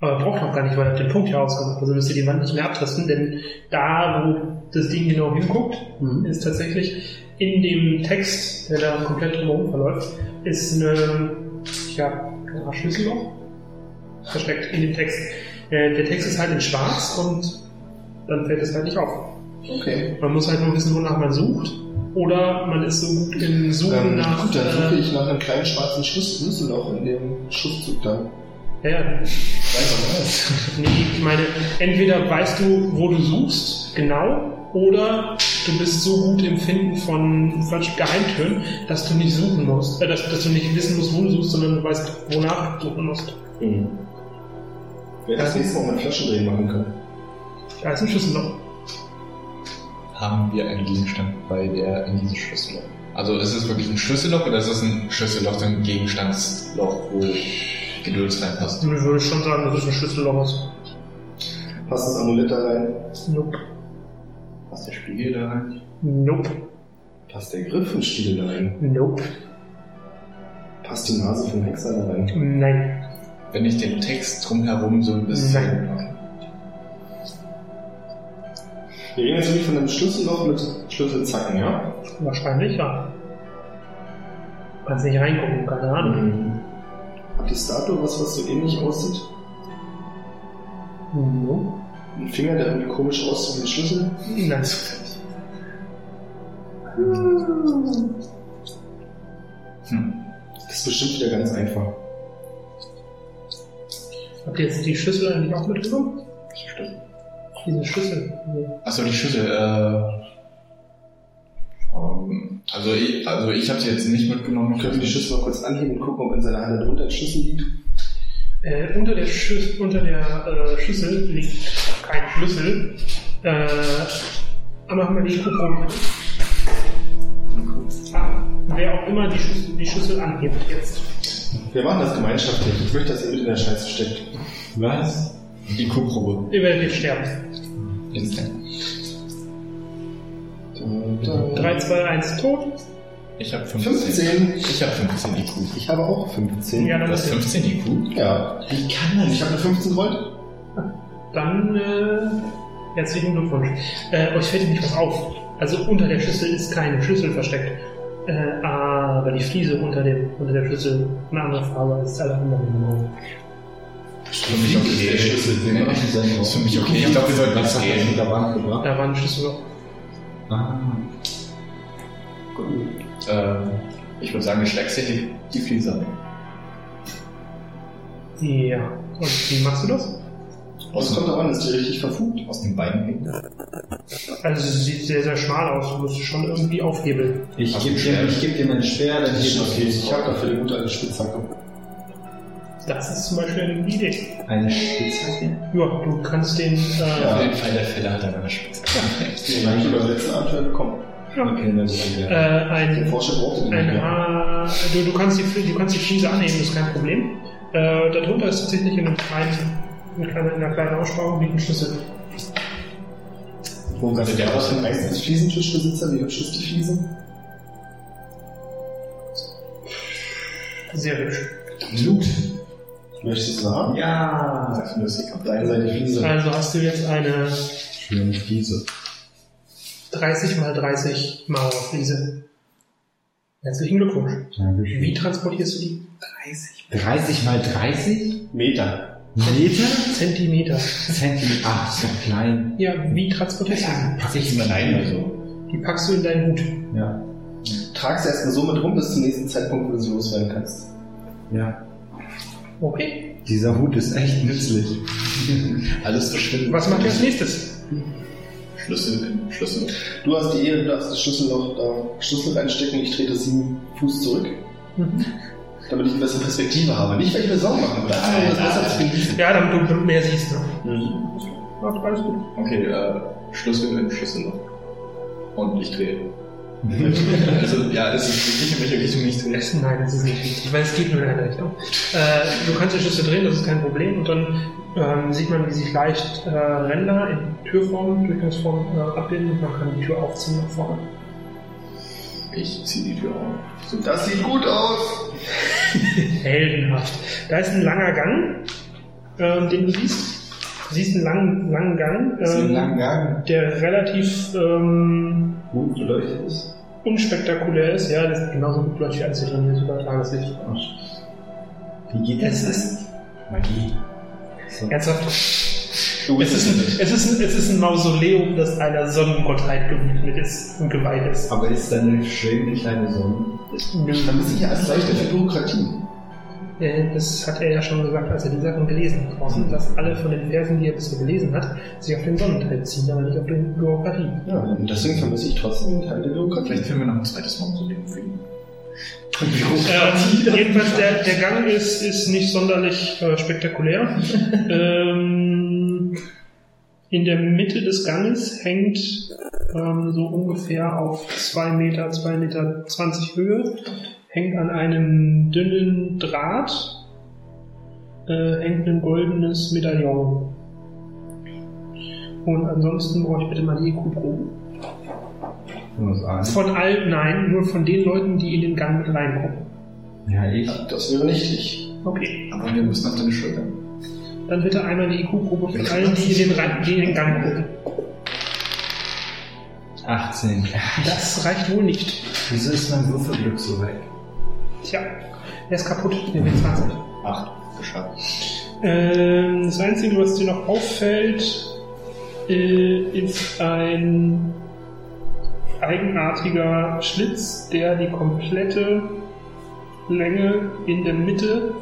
Aber braucht auch gar nicht, weil er den Punkt hier ausgemacht. Also müsst ihr die Wand nicht mehr abtasten, denn da, wo das Ding genau hinguckt, ist tatsächlich in dem Text, der da komplett drumherum verläuft, ist eine, ja, Art Schlüsselloch versteckt in dem Text. Äh, der Text ist halt in schwarz und dann fällt es halt nicht auf. Okay. Man muss halt nur wissen, wonach man sucht. Oder man ist so gut im Suchen Ähm, nach. gut, dann suche äh, ich nach einem kleinen schwarzen Schlüssel- Schlüsselloch in dem Schriftzug da. ja, ja, Weiß was. Nee, ich meine, entweder weißt du, wo du suchst, genau, oder du bist so gut im Finden von falsch Geheimtüren, dass du nicht suchen musst, äh, dass, dass du nicht wissen musst, wo du suchst, sondern du weißt, wonach du suchen musst. Mhm. Wer das nächste Mal mit Flaschendrehen machen kann. Da ist ein Schlüsselloch. Haben wir einen Gegenstand bei der in dieses Schlüsselloch? Also ist es wirklich ein Schlüsselloch oder ist es ein Schlüsselloch, so ein Gegenstandsloch, wo Geduld reinpasst? Ich würde schon sagen, dass es ein Schlüsselloch ist. Passt das Amulett da rein? Nope. Passt der Spiegel da rein? Nope. Passt der Griff vom Stiel da rein? Nope. Passt die Nase vom Hexer da rein? Nein. Wenn ich den Text drumherum so ein bisschen. Nein. Wir reden jetzt nicht von einem Schlüsselloch mit Schlüsselzacken, ja? Wahrscheinlich, ja. Kannst nicht reingucken, keine Ahnung. Mhm. Hat die Statue was, was so ähnlich aussieht? Mhm. Ein Finger, der irgendwie komisch aussieht wie ein Schlüssel? Nein, zufällig. Das ist bestimmt wieder ganz einfach. Habt ihr jetzt die Schlüssel eigentlich auch mitgenommen? Diese Schlüssel. Also, Achso, die Schüssel. Äh, ähm, also ich, also ich habe sie jetzt nicht mitgenommen. Können wir die Schüssel mal kurz anheben und gucken, ob in seiner Hand drunter ein Schlüssel liegt? Äh, unter der, Schüs unter der äh, Schüssel liegt kein Schlüssel. Äh, aber machen wir die bitte. Ah, wer auch immer die Schüssel, die Schüssel anhebt jetzt. Wir machen das gemeinschaftlich. Ich möchte, dass ihr mit in der Scheiße steckt. Was? Die Kuhprobe. Ihr werdet jetzt sterben. Instant. 3, 2, 1, tot. Ich habe 15. 15. Ich habe 15 IQ. Ich habe auch 15. Ja, dann Du hast ist 15 IQ? Ja. Wie kann Und ich habe eine 15 gerollt. Dann äh, herzlichen Glückwunsch. Äh, euch fällt nämlich was auf. Also unter der Schüssel ist keine Schlüssel versteckt. Äh, aber die Fliese unter, dem, unter der Schüssel eine andere Farbe als alle anderen. Für mich okay. Der Schlüssel noch. Ist für mich okay. Ich glaube, wir sollten das mit gehen. der Wand gebracht? Da war ein Schlüssel. Ah. Ähm, ich würde sagen, du steckst dir die, Fliese an. Ja. Und wie machst du das? Was kommt da an? Ist die richtig verfugt? Aus den Beinen hängen. Also es sieht sehr, sehr schmal aus. Du musst schon irgendwie aufhebeln. Ich gebe dir, Schwert? ich geb dir meinen Speer, dann heb Okay, ich ich habe dafür die gute alte Spitzhacke. Das ist zum Beispiel eine Idee. eine Spitzhacke. Ja, du kannst den... Äh, Auf jeden Fall der Fälle hat er eine Spitze. Den habe ich über das letzte Abenteuer bekommen. Sagen äh, ein, ein. Haar... Du, du, kannst die, du kannst die Fliese annehmen, das ist kein Problem. Äh, darunter ist tatsächlich in einem kleinen, in einer kleinen, Aussparung liegt ein Schlüssel. Wo Also der was für ein einzelnes Fliesentischbesitzer? Wie hübsch ist die Fliese? Sehr hübsch. Loot. Möchtest du haben? Ja. Du? Ich Auf deiner Seite Fliese. Also hast du jetzt eine Schöne Fliese. 30 mal 30 Mauerfliese. Herzlichen Glückwunsch. Wie Dankeschön. transportierst du die? 30 mal 30? Meter. Meter? Zentimeter. Zentimeter. Ach, ist doch klein. Ja, wie transportierst du sie? Pack ich mal rein oder so. Die packst du in deinen Hut. Ja. Trag sie erstmal so mit rum bis zum nächsten Zeitpunkt, wo du sie loswerden kannst. Ja. Okay. Dieser Hut ist echt nützlich. Alles verschwindet. Was macht ihr als nächstes? Schlüssel in Schlüssel. Du hast die Ehre, du darfst das Schlüsselloch da Schlüssel reinstecken. Ich trete sieben Fuß zurück, Mhm. damit ich eine bessere Perspektive habe. Nicht, weil ich mir Sorgen machen will, einfach um das besser zu genießen. Ja, damit du mehr siehst. Ne? Mhm. Ach, alles gut. Okay, äh, Schlüssel in Schlüssel. Und ich drehe. also, ja, es ist wichtig, in welche Richtung ich drehe. Es- Nein, das ist nicht wichtig, weil es geht nur in eine Richtung. Äh, du kannst den Schlüssel drehen, das ist kein Problem. Und dann ähm, sieht man, wie sich leicht äh, Ränder in Türform, Durchgangsform äh, abbilden und man kann die Tür aufziehen nach vorne. Ich ziehe die Tür auf. So, das sieht gut aus. Heldenhaft. Da ist ein langer Gang, ähm, den du siehst. Du siehst einen langen, langen Gang, ähm, langen Gang. der relativ ähm, Gut beleuchtet ist. unspektakulär ist. Ja, das ist genauso gut beleuchtet als hier drin, hier ist überall Tageslicht. Wie geht Es das? ist Magie. So. ernsthaft. Du Es ist, ein, es, ist ein, es ist ein Mausoleum, das einer Sonnengottheit gewidmet ist und geweiht ist. Aber ist da eine schöne kleine Sonne? Nö. Man ist sicher alles leichter für Bürokratie. Äh, Das hat er ja schon gesagt, als er die Sachen gelesen hat. Draußen, dass alle von den Versen, die er bisher gelesen hat, sich auf den Sonnenteil ziehen, aber nicht auf den Bürokratie. Ja, und deswegen vermisse ich trotzdem einen Teil der Bürokratie. Vielleicht finden wir noch ein zweites Mausoleum für ihn. Ähm, jedenfalls, der, der Gang ist, ist nicht sonderlich äh, spektakulär. ähm, in der Mitte des Ganges hängt ähm, so ungefähr auf 2 Meter, 2 Meter 20 Höhe, hängt an einem dünnen Draht, äh, hängt ein goldenes Medaillon. Und ansonsten brauche ich bitte mal die EQ-Probe. Was an? Von allen, nein, nur von den Leuten, die in den Gang mit reingucken. Ja, ich. Das wäre nicht ich. Okay. Aber wir müssen auf deine Schulter. Dann bitte einmal die IQ-Probe von allen, die in den, Rein- die in den Gang gucken. 18. Das reicht wohl nicht. Wieso ist mein Würfelglück so weg? Tja, er ist kaputt, der W20. Acht. Geschafft. Ähm, das Einzige, was dir noch auffällt, äh, ist ein eigenartiger Schlitz, der die komplette Länge in der Mitte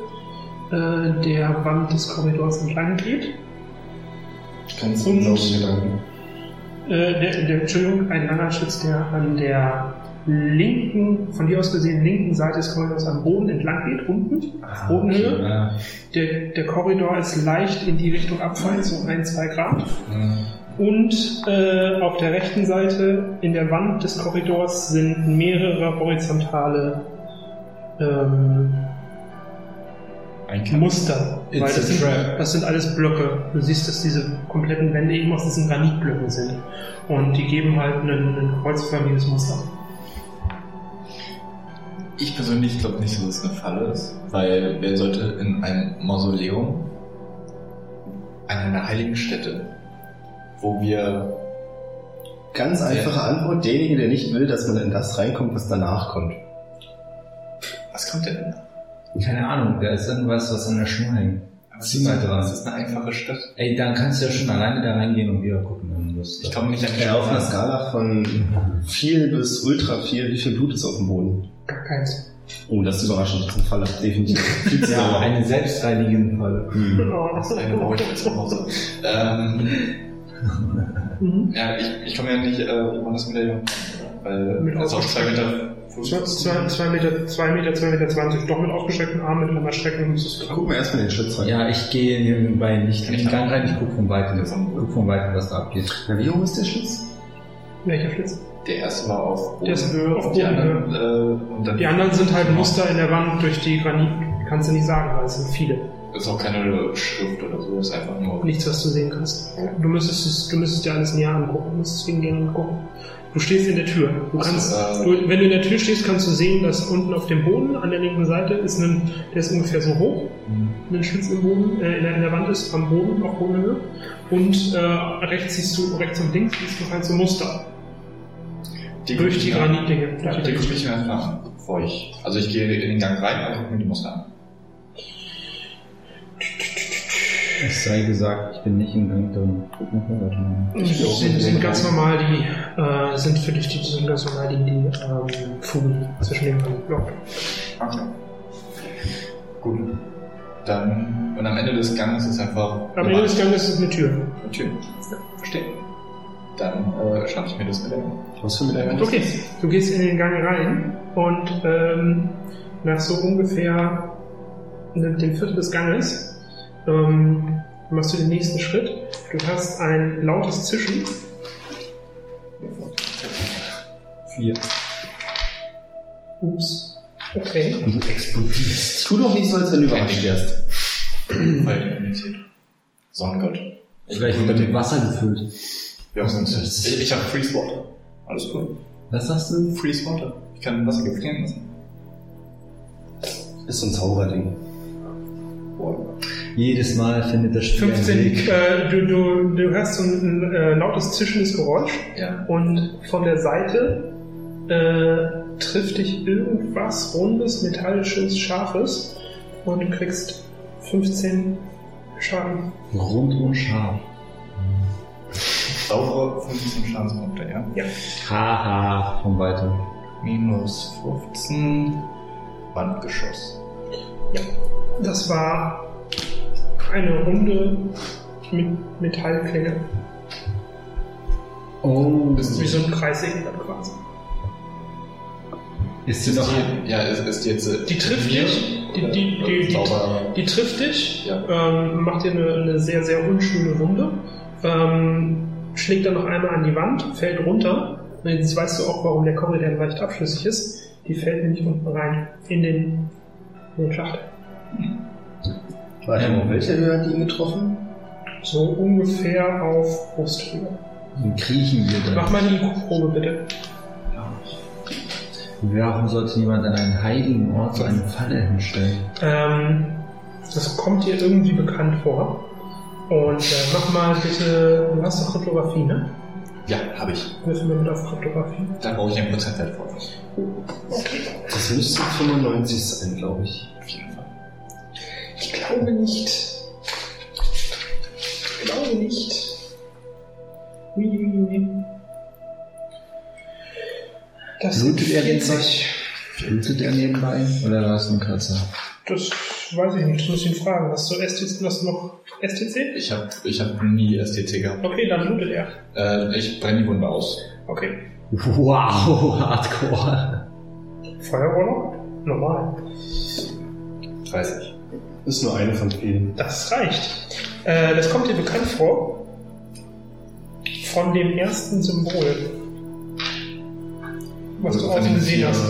äh, der Wand des Korridors entlang geht. Ganz Und-. Äh, der, der, Entschuldigung, ein langer Schlitz, der an der linken, von dir aus gesehen linken Seite des Korridors am Boden entlang geht, unten, auf Bodenhöhe. Ja. Der, der Korridor ist leicht in die Richtung abfallend, so ein, zwei Grad. Und äh, auf der rechten Seite in der Wand des Korridors sind mehrere horizontale ähm, Muster. Das sind, das sind alles Blöcke. Du siehst, dass diese kompletten Wände eben aus diesen Granitblöcken sind. Und die geben halt ein kreuzförmiges Muster. Ich persönlich glaube nicht, dass es eine Falle ist, weil wer sollte in einem Mausoleum, an einer heiligen Stätte, wo wir Ganz einfache Antwort, derjenige, der nicht will, dass man in das reinkommt, was danach kommt. was kommt denn? Keine Ahnung, da ist irgendwas, was an der Schnur hängt. Zieh mal dran. Das ist eine einfache Stadt. Ey, dann kannst du ja schon alleine da reingehen und wieder gucken. wenn du Lust Ich komme nicht an die Ja, auf einer. Skala von viel bis ultra viel, wie viel Blut ist auf dem Boden? Gar keins. Oh, das ist überraschend, das ist ein Fall, definitiv. Ja, eine selbstreinigende Falle. Hm. Oh, Das ist eine Hause. Ähm, Mhm. ja, ich, ich komme ja nicht, äh, man das mit der Jungen Weil Mit es ist auch zwei Meter. Zwei, zwei, zwei Meter, zwei Meter, zwei Meter zwanzig, doch mit aufgestreckten Armen, mit einer müsstest du Guck mal erstmal den Schlitz rein. Ja, ich gehe nebenbei nicht in den Gang rein, ich guck von Weitem, guck von Weitem, was da abgeht. Na, wie hoch ist der Schlitz? Welcher Flitz? Der erste war auf Der ist Höhe, auf und die anderen, äh, und dann Die anderen sind halt Muster in der Wand durch die Granit. Kannst du nicht sagen, weil es sind viele. Ist auch keine Schrift oder so, ist einfach nur. Nichts, was du sehen kannst. Du müsstest, es, du müsstest dir alles näher angucken. Du müsstest hingehen und gucken. Du stehst in der Tür. Du Ach so, kannst, äh, du, wenn du in der Tür stehst, kannst du sehen, dass unten auf dem Boden an der linken Seite ist ein, der ist ungefähr so hoch, ein Schlitz im Boden, äh, in, der, in der Wand ist am Boden auf Bodenhöhe. Und äh, rechts siehst du, rechts und links siehst du halt so Muster die durch die Granit. Granitdinge. Ja, die gucke ich mir einfach bevor ich. Also ich gehe in den Gang rein und gucke mir die Muster an. Es sei gesagt, ich bin nicht im Gang drin. Guck mal, warte mal. Das sind, sind ganz normal die, äh, sind für dich die, sind ganz normal die, die ähm, Fugen zwischen den Block. Okay. Gut. Dann, und am Ende des Ganges ist einfach. Am Ende des Ganges ist eine Tür. Eine Tür. Verstehe. Dann äh, schnapp ich mir das mit der Was für Hand? Okay, du gehst in den Gang rein und ähm, nach so ungefähr dem Viertel des Ganges ähm, machst du den nächsten Schritt. Du hast ein lautes Zischen. Vier. Ups. Okay. Du explodierst. Tu doch nicht so, als wenn du überrascht wärst. Weil imitiert. Sonnengott. Vielleicht wird mit Wasser gefüllt. Ja, ich, ich habe Freeze Water. Alles cool. Was sagst du? Freeze Water. Ich kann Wasser gefrieren lassen. Ist so ein Zauberding. Jedes Mal findet das Spiel einen 15. Weg. Äh, du, du, du hörst so ein, ein äh, lautes zischendes Geräusch Ja. und von der Seite äh, trifft dich irgendwas rundes, metallisches, scharfes und du kriegst 15 Schaden. Rundum scharf. Saubere 15 Schadenspunkte, ja. Haha, von Weitem. Minus 15. Wandgeschoss. Das war eine runde mit Metallklinge. Oh, Das ist wie so ein Kreissägeblatt quasi. ist sie Ist noch... die, ja, ist, ist die jetzt. äh, Die trifft mir? dich. Die, die, die, die, die trifft dich, Ja. ähm, macht dir eine, eine sehr, sehr unschöne Wunde, ähm, schlägt dann noch einmal an die Wand, fällt runter. Und jetzt weißt du auch, warum der Korridor leicht abschlüssig ist. Die fällt nämlich unten rein in den, in den Schacht. Warte mal, welche Höhe hat die ihn getroffen? So ungefähr auf Brusthöhe. Dann kriechen wir Mach da. mal eine IQ-Probe bitte. Warum sollte jemand an einen heiligen Ort so eine Falle hinstellen? Ähm, das kommt dir irgendwie bekannt vor. Und äh, mach mal bitte, du hast doch Kryptographie, ne? Ja, habe ich. Würfeln wir mit auf Kryptographie. Da brauche ich einen Prozentwert vor. Das müsste 95 sein, glaube ich. Ich glaube nicht. Ich glaube nicht. Ui, ui, ui. Das Blutet er den 40. Blutet er nebenbei? Oder war es ein Kratzer? Das weiß ich nicht, das muss ich ihn fragen. Hast du STC, hast du noch STC? Ich habe ich hab nie STC gehabt. Okay, dann blutet er. Äh, ich brenne die Wunde aus. Okay. Wow, hardcore. Feuerrohr noch? Normal. 30. Ist nur eine von vielen. Das reicht. Äh, das kommt dir bekannt vor. Von dem ersten Symbol. Was du außen gesehen hast.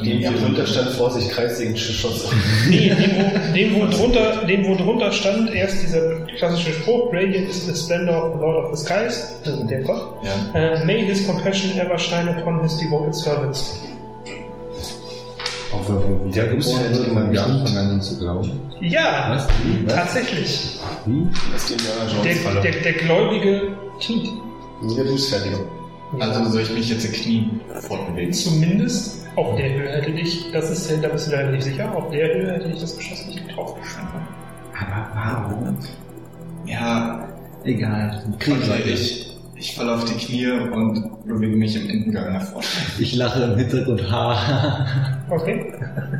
Dem vier- drunter stand Vorsicht, kreissägendsche Schosse. Nee, dem wo, dem, wo drunter, dem, wo drunter stand, erst dieser klassische Spruch, Radiant is the splendor of the Lord of the Skies, also der Gott. Ja. Äh, may his compassion ever shine upon his devoted servants. Man Der wiedergeboren wird, man gar Anfang an zu glauben. Ja, Was? Was? tatsächlich. Wie? Das Der, der, der Gläubige kniet. Der Bußfertige. Also soll ich mich jetzt knien fortbewegen? Zumindest auf der Höhe hätte dich, das ist, da bist du relativ sicher, auf der Höhe hätte ich das Geschoss nicht getroffen. Aber warum? Ja, Egal. Kriegen wir ich, ich falle auf die Knie und bewege mich im Endengang nach vorne. Ich lache im Hintergrund. Ha. Okay.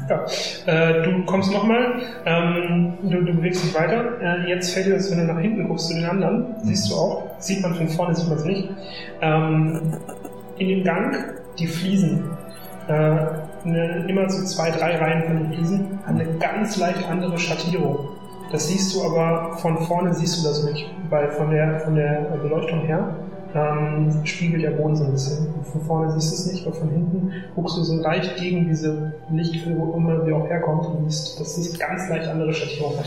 ja. äh, du kommst nochmal, ähm, du, du bewegst dich weiter. Äh, jetzt fällt dir das, wenn du nach hinten guckst zu den anderen, siehst du auch, sieht man von vorne, sieht man es nicht. Ähm, in dem Gang, die Fliesen, äh, eine, immer so zwei, drei Reihen von den Fliesen, haben eine ganz leicht andere Schattierung. Das siehst du aber von vorne siehst du das nicht, weil von der, von der Beleuchtung her ähm, spiegelt der Boden so ein bisschen. Von vorne siehst du es nicht, aber von hinten guckst du so leicht gegen diese Lichtquelle, wo immer sie auch herkommt, und siehst, dass es ganz leicht andere Schattierung hat.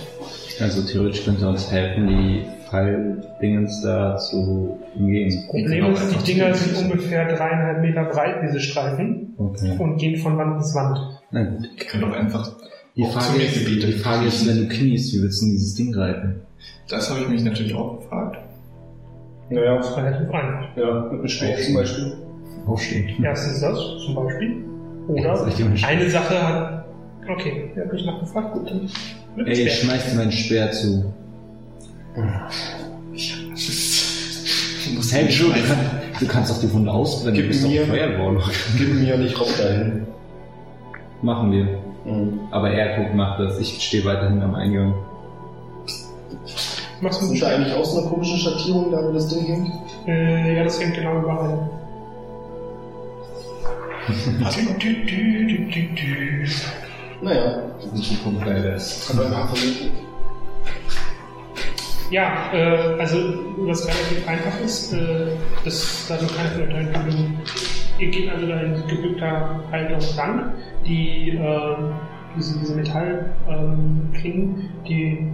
Also theoretisch könnte uns helfen, die Falldingens da zu umgehen. Problem ist, die Dinger sind ungefähr dreieinhalb Meter breit, diese Streifen, Okay. und gehen von Wand bis Wand. Na gut. Ich kann doch einfach Die auch Frage, ist, die Frage ist, wenn du kniest, wie willst du denn dieses Ding greifen? Das habe ich mich natürlich auch gefragt. Naja, Das ist relativ einfach. ja, mit einem Speer zum Beispiel. Aufstehen. Erstens das, zum Beispiel. Ja, Oder ich eine Sache hat. Okay, er hat mich nachgefragt, gut, dann. mit dem Ey, ich Speer. schmeiß dir meinen Speer zu. Hey, Joe, du, kann, du kannst doch die Wunde ausbrennen. Gib du bist doch mir- Feuerwarlock. Gib mir nicht rauf dahin. Machen wir. Mhm. Aber er guckt, macht das. Ich stehe weiterhin am Eingang. Machst du Sind da eigentlich auch so eine komische Schattierung, da wo das Ding hängt? Äh, ja, das hängt genau überall. Du, du, du, du, du, du. Naja, Leider. aber ein paar versuchen. Ja, äh, also was relativ einfach ist, äh, das da du keine von deinen Handlungen. Ihr geht also da in gebückter Haltung ran. Die äh, diese, diese Metallklingen, ähm, die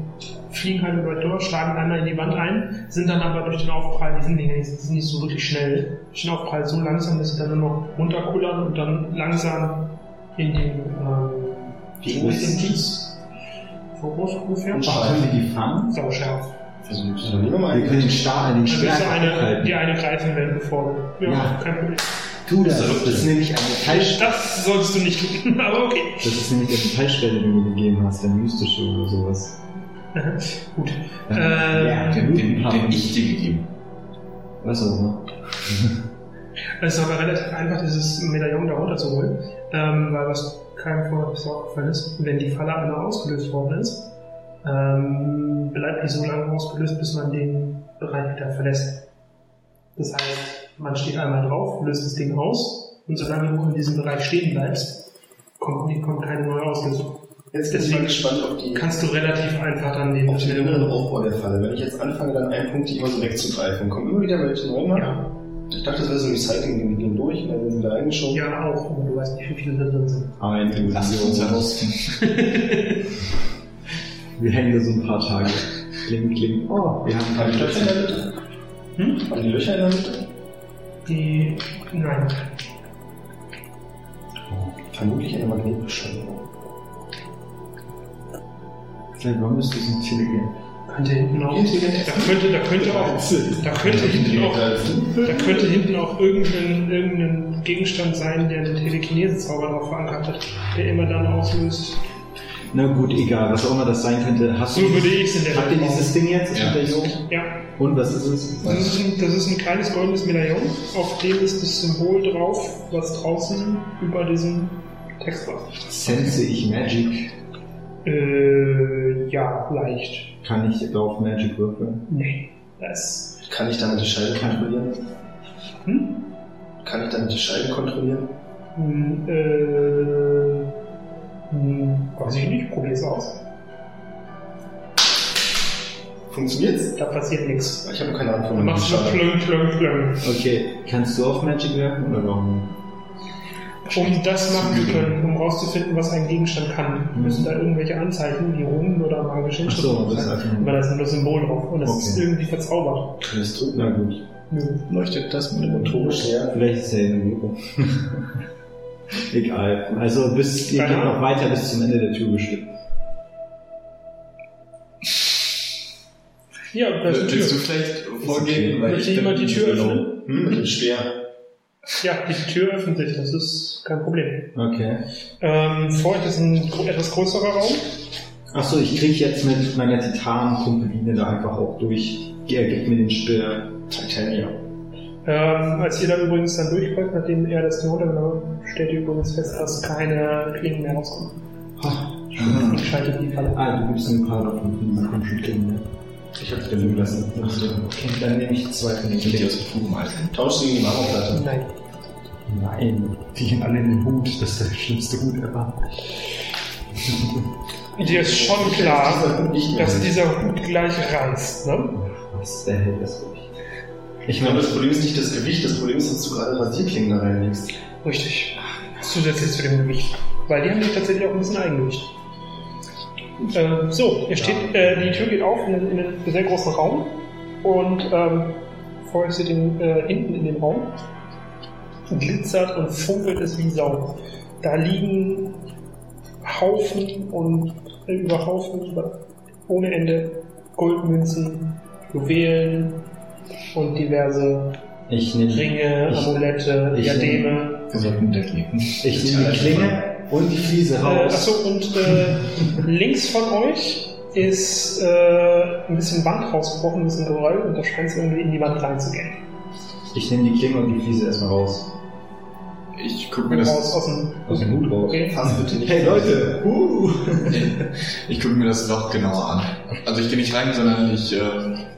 fliegen halt über durch, schlagen einmal in die Wand ein, sind dann aber durch den Aufprall, die sind nicht, die sind nicht so wirklich schnell, durch den Aufprall so langsam, dass sie dann nur noch runterkullern und dann langsam in den wo groß ist den Kies? So groß ungefähr? Und Können wir die fangen? Sau scharf. Dann nehmen wir mal Wir können den einen. Star, den willst du eine, abhalten. dir eine greifen werden, bevor. Ja, Ja. kein Problem. Tu das. Das ist nämlich eine Metallstelle. Das sollst du nicht tun, aber okay. Das ist nämlich eine Metallstelle, die du mir gegeben hast, der mystische oder sowas. Gut. Ja, Ähm, Den, den, den Haben. ich dir gegeben. Was auch immer. Es ist aber relativ einfach, dieses Medaillon da runterzuholen, ähm, weil was keinem vorher bisher aufgefallen ist, wenn die Falle einmal ausgelöst worden ist, ähm, bleibt die so lange ausgelöst, bis man den Bereich wieder verlässt. Das heißt, man steht einmal drauf, löst das Ding aus und solange du in diesem Bereich stehen bleibst, kommt, kommt keine neue Auslösung. Jetzt bin ich mal gespannt auf die Kannst du relativ einfach dann den auf den inneren Aufbau der Falle. Wenn ich jetzt anfange, dann einen Punkt die immer so wegzugreifen, kommen immer wieder welche neu. Ja, Ich dachte, das wäre so ein Recycling, die gehen durch und dann werden sie wieder eingeschoben. ja, auch, aber du weißt nicht, wie viele da drin sind. Uns Illusion. herausfinden. Wir hängen da so ein paar Tage. Kling, kling. Oh, wir haben die keine Löcher in der Mitte? Hm? Haben die Löcher in der Mitte? Die, nein, Vermutlich eine Magnetbeschleunigung. Vielleicht warum bist du so intelligent? Könnte hinten auch. Da könnte, da könnte auch. Da könnte hinten auch. Da könnte hinten auch irgendein, irgendein Gegenstand sein, der einen Telekinese-Zauber drauf verankert hat, der immer dann auslöst. Na gut, egal, was auch immer das sein könnte. Hast So du, würde ich es in der habt ihr dieses Ding jetzt? Das Ja. Ja, Und was ist es? das ist, ein, das ist ein kleines goldenes Medaillon, auf dem ist das Symbol drauf, was draußen über diesem Text war. Sense ich Magic? Äh, ja, leicht. Kann ich auf Magic würfeln? Nee, das. Kann ich damit die Scheibe kontrollieren? Hm? Kann ich damit die Scheibe kontrollieren? Hm, äh, hm, weiß ich nicht, probier's aus. Funktioniert's? Da passiert nichts. Ich habe keine Ahnung von Du machst Scheibe. plöng, plöng, plöng. Okay, kannst du auf Magic werfen oder warum? Um das machen zu können, um rauszufinden, was ein Gegenstand kann, müssen da irgendwelche Anzeichen, wie Runen oder magische so, Inschriften das ist sein. einfach Aber nur. da ist nur das Symbol drauf und das Okay. ist irgendwie verzaubert. Ich drücken? Na gut. Leuchtet das mit dem Motorisch näher. Vielleicht ist er in der. Egal. Also bis ihr geht noch weiter bis zum Ende der Tür bestimmt. Ja, da ist eine Willst du Tür. vielleicht vorgehen? Möchte ich jemand die Tür öffnen? Hm, mit dem Speer. Ja, die Tür öffnet sich, das ist kein Problem. Okay. Ähm, vor euch ist ein etwas größerer Raum. Achso, ich krieg jetzt mit meiner Titan-Kumpeline da einfach auch durch. Er gibt mir den Speer. Titanium. Ähm, als ihr dann übrigens dann durchfolgt, nachdem er das Ding runtergenommen hat, stellt ihr übrigens fest, dass keine Klingen mehr rauskommen. Ha. Und schaltet die Falle. Ah, du gibst mir ein paar davon von diesen komischen Klingen. ne? Ich habe drin gelassen. Okay, dann nehme ich zwei von den Ich die Klingen. aus dem Fugenhalten. Tausch sie in die Marmorplatte. Nein. Nein, die gehen alle in den Hut. Das ist der schlimmste Hut ever. Dir ist schon klar, dass dieser Hut gleich reißt, ne? Was der hält das durch? Ich meine, das Problem ist nicht das Gewicht, das Problem ist, dass du gerade Rasierklingen da reinlegst. Richtig. Zusätzlich zu dem Gewicht. Weil die haben nämlich tatsächlich auch ein bisschen Eigengewicht. Ähm, so, ihr steht, äh, die Tür geht auf in, einen- in einen sehr großen Raum und ähm, vor euch seht ihr äh, hinten in dem Raum glitzert und funkelt es wie Sau. Da liegen Haufen und äh, über Haufen über, ohne Ende Goldmünzen, Juwelen und diverse ich nehme Ringe, Ich- Amulette, ich- Diademe. Wir sollten weglegen. ich nehm die Klinge und die Fliese Äh, raus. achso, und äh, links von euch ist äh, ein bisschen Wand rausgebrochen, ein bisschen Geröll und da scheint es irgendwie in die Wand reinzugehen. Ich nehme die Klinge und die Fliese erstmal raus. Ich gucke mir Raus das, aus dem. Aus dem Hut raus. Okay. Fass bitte nicht. Hey Leute! Uh. ich gucke mir das Loch genauer an. Also ich gehe nicht rein, sondern ich, äh,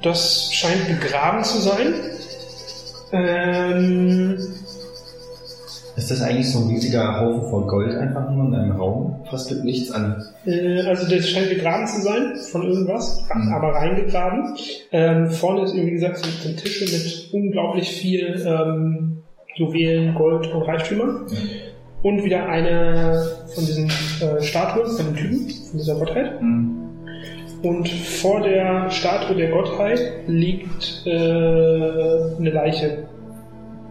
Das scheint begraben zu sein. Ähm, Ist das eigentlich so ein riesiger Haufen voll Gold einfach nur in einem Raum? Fass bitte nichts an. äh, also das scheint begraben zu sein von irgendwas, aber reingegraben. Ähm, vorne ist, wie gesagt, sind, sind Tische mit unglaublich viel ähm, Juwelen, Gold und Reichtümern. Und wieder eine von diesen äh, Statuen, von den Typen, von dieser Gottheit. Und vor der Statue der Gottheit liegt äh, eine Leiche.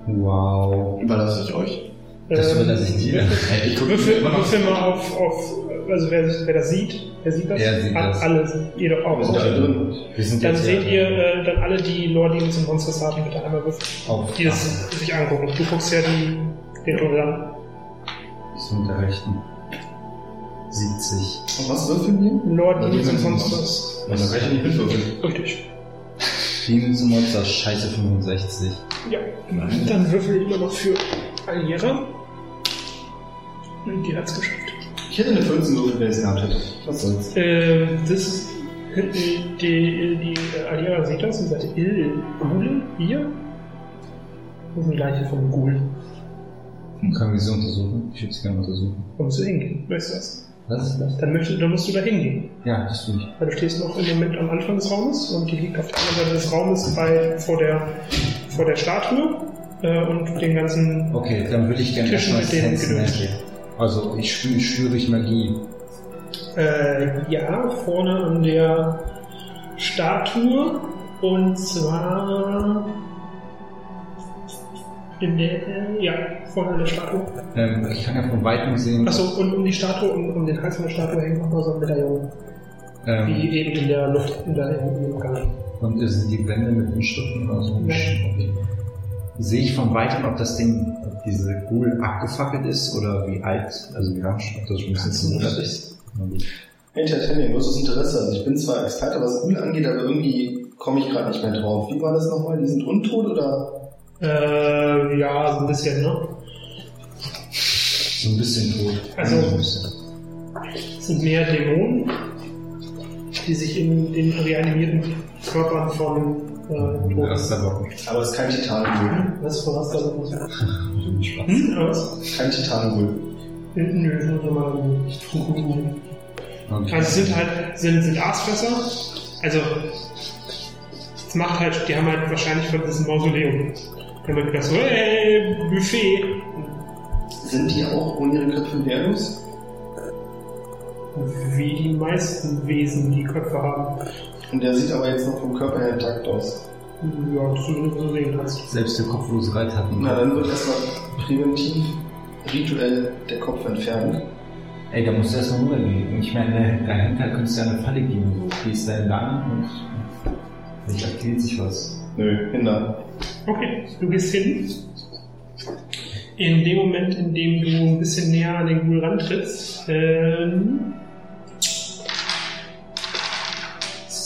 Wow. überlasse ich euch. Das Ähm, überlasse ich dir. Ich gucke immer noch würfel mal auf, auf, also wer, wer das sieht, wer sieht das? Er sieht A- das. Alle, jeder auch. Wir sind alle drin. Wir sind Dann seht ja ihr äh, dann alle die Lore Demons und Monsters Daten bitte einmal würfeln, auf die das sich angucken. Du guckst ja die, den Tunnel an. bis mit der rechten. 70. Und was würfeln wir? Na, Demons und Monsters. Ich ja nicht mitwürfeln. Richtig. Demons und Monster, scheiße 65. Ja. Dann würfel ich immer noch für Alira. Und Die hat's geschafft. Ich hätte eine 14 gewürfelt, wenn ich es gehabt hätte. Was soll's. Äh, das die, die, die äh, Alira sieht das und sagt, äh, Gule, hier? Das ist eine Leiche vom Ghoul. Können wir sie untersuchen? Ich würde sie gerne untersuchen. Musst du hingehen? Weißt du das? Was das? Dann, möchtest, dann musst du da hingehen. Ja, das tue ich. Weil du stehst noch im Moment am Anfang des Raumes und die liegt auf der anderen Seite des Raumes bei, vor, der, vor der Statue äh, und den ganzen. Okay, dann würde ich gerne Tischen erstmal mit denen Sense. Magic. Also ich spüre, spüre ich Magie. Äh, ja, vorne an der Statue und zwar. In der, ja, vorne an der Statue. Ähm, ich kann ja von Weitem sehen. Achso, und um die Statue, um, um den Hals von der Statue hängt noch mal so ein Medaillon. Ähm, wie eben in der Luft, in der, in dem Gang. Und sind die Wände mit den Schriften oder so? Nein. Okay. Sehe ich von weitem, ob das Ding, ob diese Ghoul abgefackelt ist oder wie alt, also wie rasch, ob das schon ein bisschen zerstört ist? Titanium, großes Interesse. Also ich bin zwar Experte, was Google angeht, aber irgendwie komme ich gerade nicht mehr drauf. Wie war das nochmal? Die sind untot oder? Äh, ja, so ein bisschen, ne? So ein bisschen tot. Also- ein bisschen. Es sind mehr Dämonen, die sich in den reanimierten Körpern von äh, Toten. Rasterbocken. Aber es ist kein Titanengul. Was für was da los? Spaß. Hm? Was? Kein Titanengul. Nö, nur mal Okay. Also es sind halt, sind, sind Aasfresser. Also, es macht halt, die haben halt wahrscheinlich von diesem Mausoleum. Die haben halt gedacht so, hey, Buffet. Sind die auch ohne ihre Köpfe wehrlos? Wie die meisten Wesen, die Köpfe haben. Und der sieht aber jetzt noch vom Körper her intakt aus. Ja, das du so sehen kannst. Selbst der kopflose Reiter hat einen Na, dann wird erstmal präventiv, rituell der Kopf entfernt. Ey, da musst du erstmal rübergehen. Ich meine, dahinter könntest du ja eine Falle geben. So. Gehst da entlang und vielleicht aktiviert sich was. Nö, hindern. Okay, du gehst hin. In dem Moment, in dem du ein bisschen näher an den Ghoul rantrittst, ähm,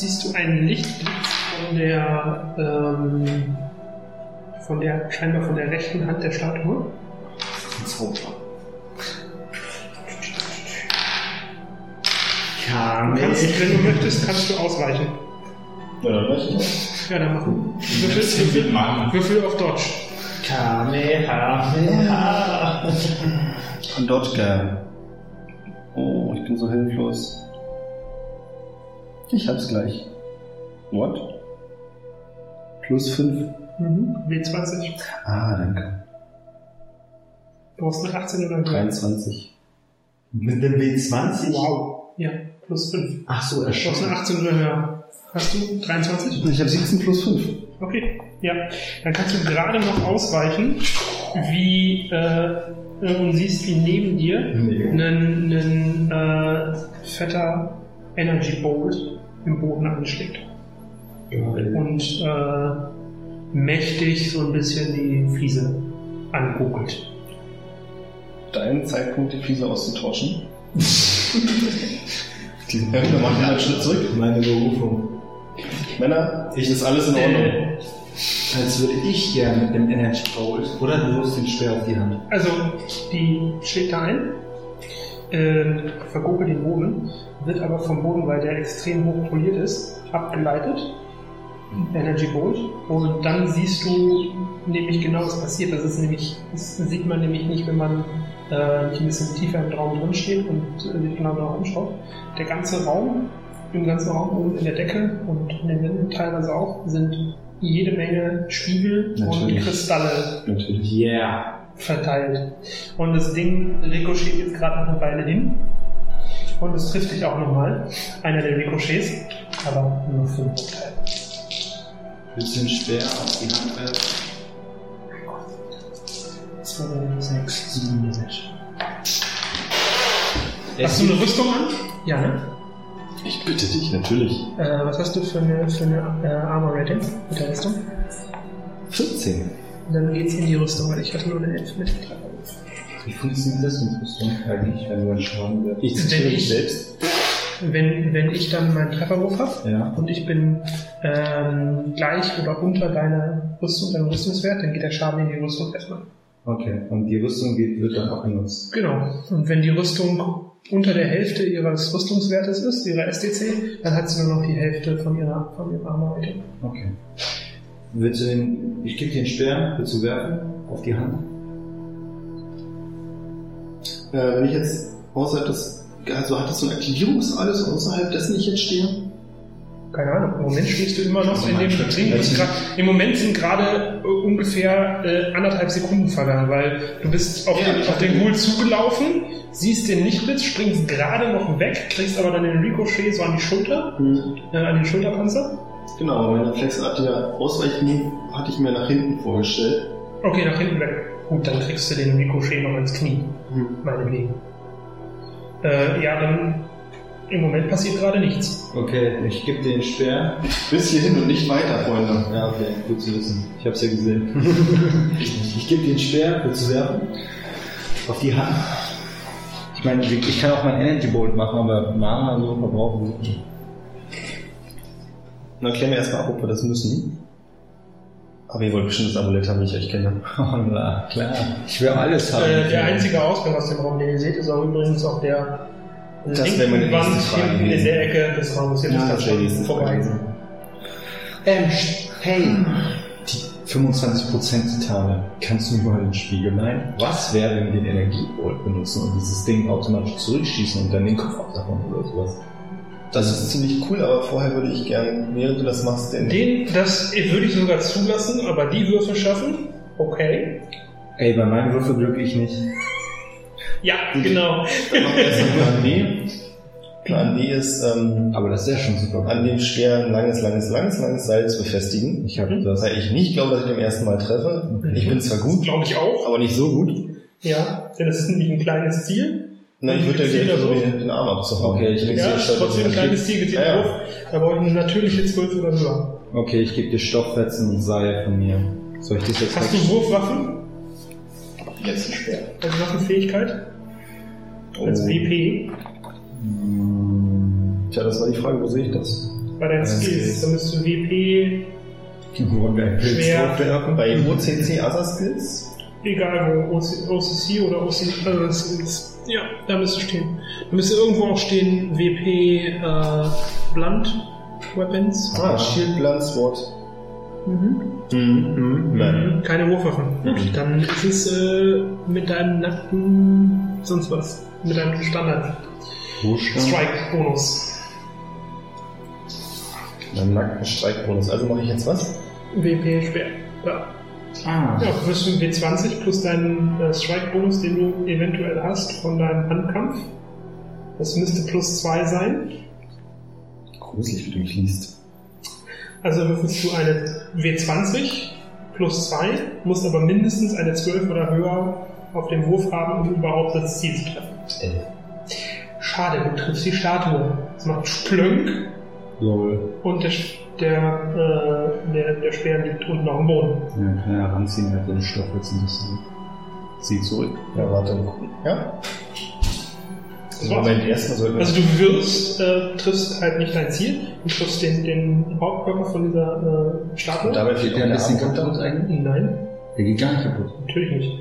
siehst du einen Lichtblitz von der, ähm, von der, scheinbar von der rechten Hand der Statue. Ein Zauberer. Du kannst, wenn du möchtest, kannst du ausweichen. Ja, dann weiß ich nicht. Ja, dann machen. Würfel, würfel, würfel auf Dodge. Kamehameha. Und Dodge Oh, ich bin so hilflos. Ich hab's gleich. What? Plus 5. Mhm. W20. Ah, danke. Du brauchst eine 18 oder eine 23. Mit dem W20? Wow. Ja, plus 5. Ach so, Du brauchst eine erschossen. 18 oder höher. Hast du 23? Ich habe 17 plus 5. Okay, ja. Dann kannst du gerade noch ausweichen, wie äh, und siehst, wie neben dir ein, ein äh, fetter Energy Bolt im Boden anschlägt. Und äh, mächtig so ein bisschen die Fliese anguckelt. Dein Zeitpunkt, die Fliese auszutauschen. die wir machen einen Schritt zurück. Meine Berufung. Männer, ich ist alles in Ordnung. Äh, Als würde ich gerne mit dem Energy Bolt oder du wirst den Speer auf die Hand. Also, die schlägt da ein, äh, vergurkelt den Boden, wird aber vom Boden, weil der extrem hoch poliert ist, abgeleitet. Energy Bolt. Und dann siehst du nämlich genau, was passiert. Das ist nämlich, das sieht man nämlich nicht, wenn man äh, ein bisschen tiefer im Raum drin steht und äh, sich genau darauf umschaut. Der ganze Raum, im ganzen Raum oben in der Decke und in den Wänden teilweise auch, sind jede Menge Spiegel und Natürlich. Kristalle Natürlich. Yeah. Verteilt. Und das Ding ricochet jetzt gerade noch eine Weile hin. Und es trifft dich auch nochmal. Einer der Ricochets, aber nur für einen Bruchteil. Willst du den Speer auf die Hand werfen? 2, 6, 7, 6. Hast du eine Rüstung an? Ja, ne? Ich bitte dich, natürlich. Äh, was hast du für eine, für eine äh, Armor Rating mit der Rüstung? 14. Dann geht's in die Rüstung, weil ich hatte nur eine 11 mit. Wie funktioniert das mit Rüstung eigentlich, wenn du einen Schaden wirst? Ich zitiere mich ich- selbst. Wenn, wenn ich dann meinen Trefferwurf habe Ja. und ich bin ähm, gleich oder unter deiner Rüstung, deinem Rüstungswert, dann geht der Schaden in die Rüstung erstmal. Okay. Und die Rüstung geht, wird dann auch genutzt. Genau. Und wenn die Rüstung unter der Hälfte ihres Rüstungswertes ist, ihrer SDC, dann hat sie nur noch die Hälfte von ihrer von ihrem Armor. Okay. Willst du den, ich gebe dir den Speer, willst du werfen? Auf die Hand? Äh, wenn ich jetzt außerhalb des, also hat das so ein Aktivierungsalles außerhalb dessen ich jetzt stehe? Keine Ahnung. Im Moment stehst du immer noch in dem. Ding. Im Moment sind gerade äh, ungefähr äh, anderthalb Sekunden vergangen, weil du bist auf Ja, den, auf den Ghoul zugelaufen, siehst den Lichtblitz, springst gerade noch weg, kriegst aber dann den Ricochet so an die Schulter, äh, an den Schulterpanzer. Genau, aber meine flexartige Ausweichmove hatte ich mir nach hinten vorgestellt. Okay, nach hinten weg. Gut, dann kriegst du den Ricochet noch ins Knie. Hm. meinetwegen. Äh, ja, dann Im Moment passiert gerade nichts. Okay, ich gebe den Speer. Bis hierhin und nicht weiter, Freunde. Ja, okay, gut zu wissen. Ich hab's ja gesehen. ich ich gebe den Speer, für zu werfen. Auf die Hand. Ich meine, ich kann auch mein Energy Bolt machen, aber Mana so verbrauchen wir nicht. Dann klären wir erstmal ab, ob wir das müssen. Aber ihr wollt bestimmt das Amulett haben, wie ich euch kenne. Oh, na, klar. Ich will alles haben. Äh, der einzige Ausgang aus dem Raum, den ihr seht, ist auch übrigens auch der Das wäre meine Wand hinten in gewesen. der Ecke des Raumes. Jetzt Ja, ist das das wäre die vorbei. Ähm, hey, die 25% Titane, kannst du mir mal den Spiegel leihen? Was wäre, wenn wir den Energiebolt benutzen und dieses Ding automatisch zurückschießen und dann den Kopf abtauchen oder sowas? Das ist ziemlich cool, aber vorher würde ich gern, während du das machst, den. Den, das würde ich sogar zulassen, aber die Würfel schaffen, okay. Ey, bei meinem Würfel glücklich nicht. Ja, genau. Dann machen wir erst Plan B. Plan B ist, ähm, Aber das ist ja schon super. an dem Speer ein langes, langes, langes, langes Seil zu befestigen. Ich habe das. Weil ich nicht glaube, dass ich beim ersten Mal treffe. Ich bin zwar gut, Glaube ich auch. aber nicht so gut. Ja, denn das ist nämlich ein kleines Ziel. Na, ich würde da versuchen, drauf. den Arm abzuhauen. Okay, ich Wenn Ja, statt- trotzdem ein kleines Ziel gezielt Ja. Da brauche ich eine natürliche 12 oder höher. Okay, ich gebe dir Stofffetzen und Seil von mir. Soll ich das jetzt Hast du Wurfwaffen Jetzt ein Speer. als Waffenfähigkeit? Als Oh. WP Tja, das war die Frage, wo sehe ich das? bei deinen Skills. Skills. Dann müsst du WP, Schwer. Bei OCC Other Skills? Egal wo, OC, OCC oder OC, äh, Skills. Ja, da müsste stehen. Da müsste irgendwo auch stehen WP äh, Blunt Weapons. Ah, Shield, Blunt, Sword. Mhm. Mhm. Mhm. Nein. Keine Wurfwaffen. Gut, dann ist es äh, mit deinem nackten sonst was. Mit deinem Standard Wo stand? Strike-Bonus. Mein nackten Streikbonus. Also mache ich jetzt was? WP schwer. Ja. Ah, Ja, du wirst du W20 plus deinen äh, Strike-Bonus, den du eventuell hast von deinem Handkampf. Das müsste plus 2 sein. Gruselig, wie du mich liest. Also würfelst du eine W20 plus 2, musst aber mindestens eine 12 oder höher auf dem Wurf haben, um überhaupt das Ziel zu treffen. Elf. Schade, du triffst die Statue. Es macht Splönk lol. und der, der, äh, der, der Speer liegt unten auf dem Boden. Ja, kann ja ranziehen, hat den Stofffetzen ein bisschen. Zieh zurück. Ja, warte mal gucken. Ja? Das war's. Moment, erstmal sollten wir. Also du wirst, äh, triffst halt nicht dein Ziel, du triffst den, den Hauptkörper von dieser äh, Statue. Und dabei Geht fehlt der ein bisschen kaputt runter. eigentlich? Nein, Der geht gar nicht kaputt. natürlich nicht.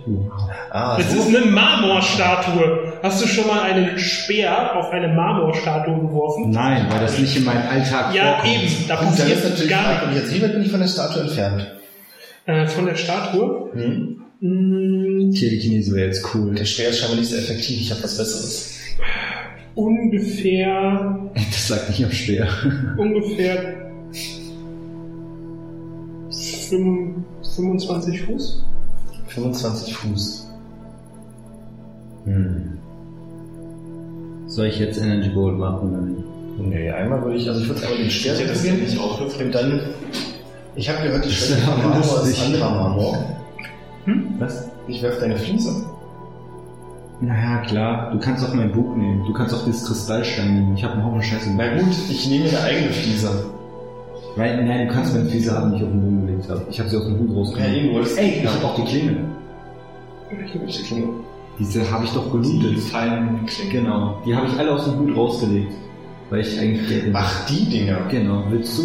Ah, Das so. ist eine Marmorstatue. Hast du schon mal einen Speer auf eine Marmorstatue geworfen? Nein, weil das nicht in meinem Alltag Ja, vorkommt. eben. Da Gut, dann ist passiert natürlich gar nichts. jetzt wie weit bin ich von der Statue entfernt? Äh, von der Statue? Hm? Mh, Telekinese wäre jetzt cool. Der Speer ist scheinbar nicht so effektiv, ich habe was Besseres. ungefähr, Das sagt nicht am Speer. ungefähr 25 25 Fuß. 25 Fuß. Hm. Soll ich jetzt Energy Bolt machen oder nicht? Nee, einmal würde ich, also ich würde einmal den Speer Ja, das probieren. ich auch. Und dann, ich habe gehört, die Das Schwäche Marmor ist lustig. anderer Marmor. Was? Ich werfe deine Fliese. Naja, klar. Du kannst auch mein Buch nehmen. Du kannst auch dieses Kristallstein nehmen. Ich habe einen Haufen Scheiße. Na gut, ich nehme eine eigene Fliese. Weil, nein, du kannst meine Fiese haben, die ich auf den Boden gelegt habe. Ich habe sie aus dem Hut Ja, rausgenommen. du wolltest. Ey, ich habe auch die Klinge. Die Klinge. Diese habe ich doch gelootet. Fallen klingen. Genau. Die habe ich alle aus dem Hut rausgelegt. Weil ich eigentlich Geld in Ach, die Dinger. Genau. Willst du?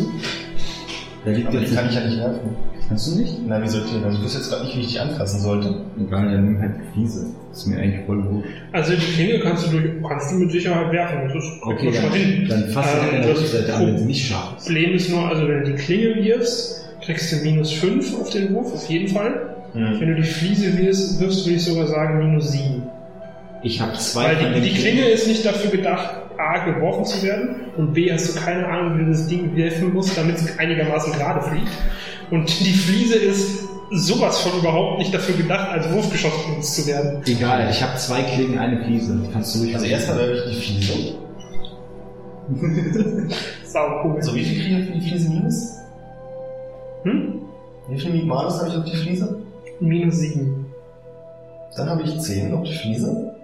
Da liegt Aber die jetzt kann ich ja nicht werfen. Kannst du nicht? Na, wie sollte ich denn? Ich wüsste jetzt gerade nicht, wie ich die anfassen sollte. Egal, dann nimm halt die Fiese. Ist mir eigentlich voll wurscht. Also die Klinge kannst du, durch, kannst du mit Sicherheit werfen. Das ist Okay, schon hin. dann, dann fass Ähm, halt an der das Rückseite an, wenn sie nicht scharf Das ist. Problem ist nur, also wenn du die Klinge wirfst, kriegst du minus 5 auf den Wurf, auf jeden Fall. Hm. Wenn du die Fliese wirfst, wirfst würde ich sogar sagen minus 7. Ich habe zwei Weil die, die. Klinge ist nicht dafür gedacht, A, geworfen zu werden und B, hast du keine Ahnung, wie du das Ding werfen musst, damit es einigermaßen gerade fliegt. Und die Fliese ist sowas von überhaupt nicht dafür gedacht, als Wurfgeschoss benutzt zu werden. Egal, ich habe zwei Klingen, eine Fiese. Kannst du ruhig Also erstmal werfe ich die Fliese. Sau cool. So, wie viel kriege ich auf die Fliese minus? Hm? Wie viel Malus habe ich auf die Fliese? Minus 7. Dann habe ich 10 auf die Fliese.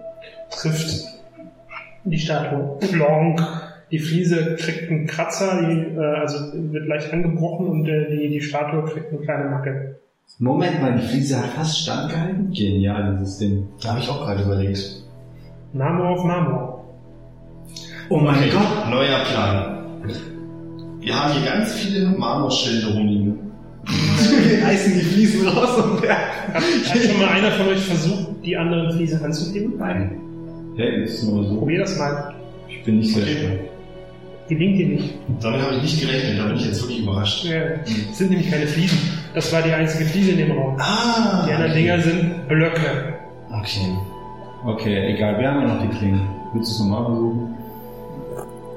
Trifft die Statue. Plonk. Die Fliese kriegt einen Kratzer, die, äh, also wird leicht angebrochen und äh, die, die Statue kriegt eine kleine Macke. Moment mal, die Fliese hat fast standgehalten? Genial, dieses Ding. Da habe ich auch gerade überlegt. Marmor auf Marmor. Oh mein Okay, Gott. Neuer Plan. Wir haben hier ganz viele Marmorschilde rumliegen. Wir reißen die Fliesen raus und werfen. Hat, hat schon mal einer von euch versucht, die anderen Fliesen anzuheben? Nein. Hey, ist nur so. Probier das mal. Ich bin nicht sehr Okay. schnell. Gelingt dir nicht. Damit habe ich nicht gerechnet, da bin ich jetzt wirklich überrascht. Ja, das sind nämlich keine Fliesen. Das war die einzige Fliese in dem Raum. Ah! Die anderen Dinger sind Blöcke. Okay. Okay, egal, wir haben ja noch die Klingen. Willst du es nochmal versuchen?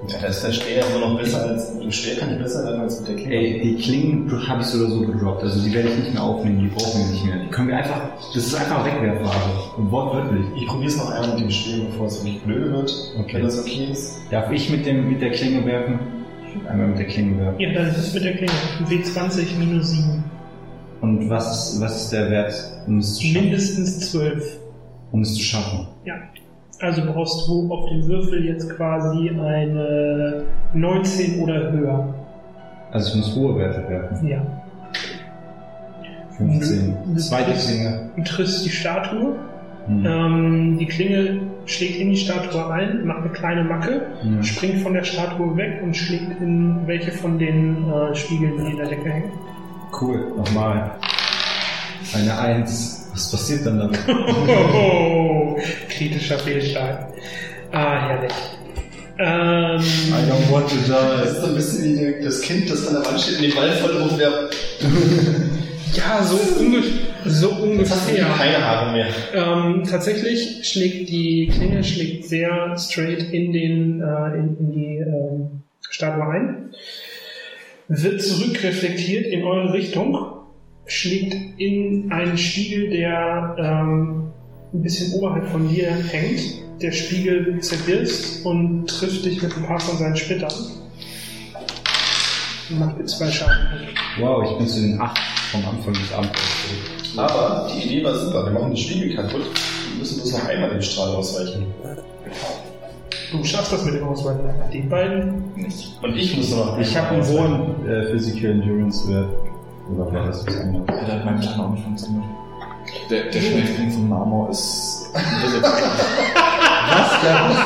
Ja, da ist der Speer aber noch besser als. Der Speer kann nicht besser sein als mit der Klinge. Ey, die Klingen habe ich so oder so gedroppt. Also die werde ich nicht mehr aufnehmen, die brauchen wir nicht mehr. Die können wir einfach, das ist einfach Wegwerfware. Und wortwörtlich. Ich probiere es noch einmal mit dem Speer, bevor es wirklich blöde wird. Okay. Wenn das okay ist. Darf ich mit, dem, mit der Klinge werfen? Ich will einmal mit der Klinge werfen. Ja, dann ist es mit der Klinge. W20 minus 7. Und was ist, was ist der Wert, um es zu schaffen? Mindestens 12. Um es zu schaffen. Ja. Also brauchst du auf dem Würfel jetzt quasi eine 19 oder höher. Also ich muss hohe Werte werfen. Ja. 15. Mhm. Zweite Klinge. Du triffst die Statue. Hm. Ähm, die Klinge schlägt in die Statue ein, macht eine kleine Macke, Hm. springt von der Statue weg und schlägt in welche von den äh, Spiegeln, die in der Decke hängen. Cool, nochmal. Eine Eins. Was passiert dann damit? Oh, kritischer Fehlstart. Ah, herrlich. Ähm, I don't want to Das die. ist so ein bisschen wie das Kind, das an der Wand steht und den Ball voll hochwerft. ja, so, unge so Jetzt hast du ungefähr. keine Haare mehr. Ähm, tatsächlich schlägt die Klinge schlägt sehr straight in, den, äh, in, in die ähm, Statue ein, wird zurückreflektiert in eure Richtung, schlägt in einen Spiegel, der ähm, ein bisschen oberhalb von dir hängt. Der Spiegel zerbirst und trifft dich mit ein paar von seinen Splittern. Macht dir zwei Schaden. Wow, ich bin zu den acht vom Anfang des Abends. Aber die Idee war super. Wir machen den Spiegel kaputt. Wir müssen bloß noch einmal dem Strahl ausweichen. Du schaffst das mit dem Ausweichen. Die beiden Nicht. Und ich muss noch Ich habe einen hohen äh, Physical Endurance Wert. Oder war das was anderes? Ja, da hat mein Plan auch nicht funktioniert. Der, der Schnellspring von Marmor ist Was denn?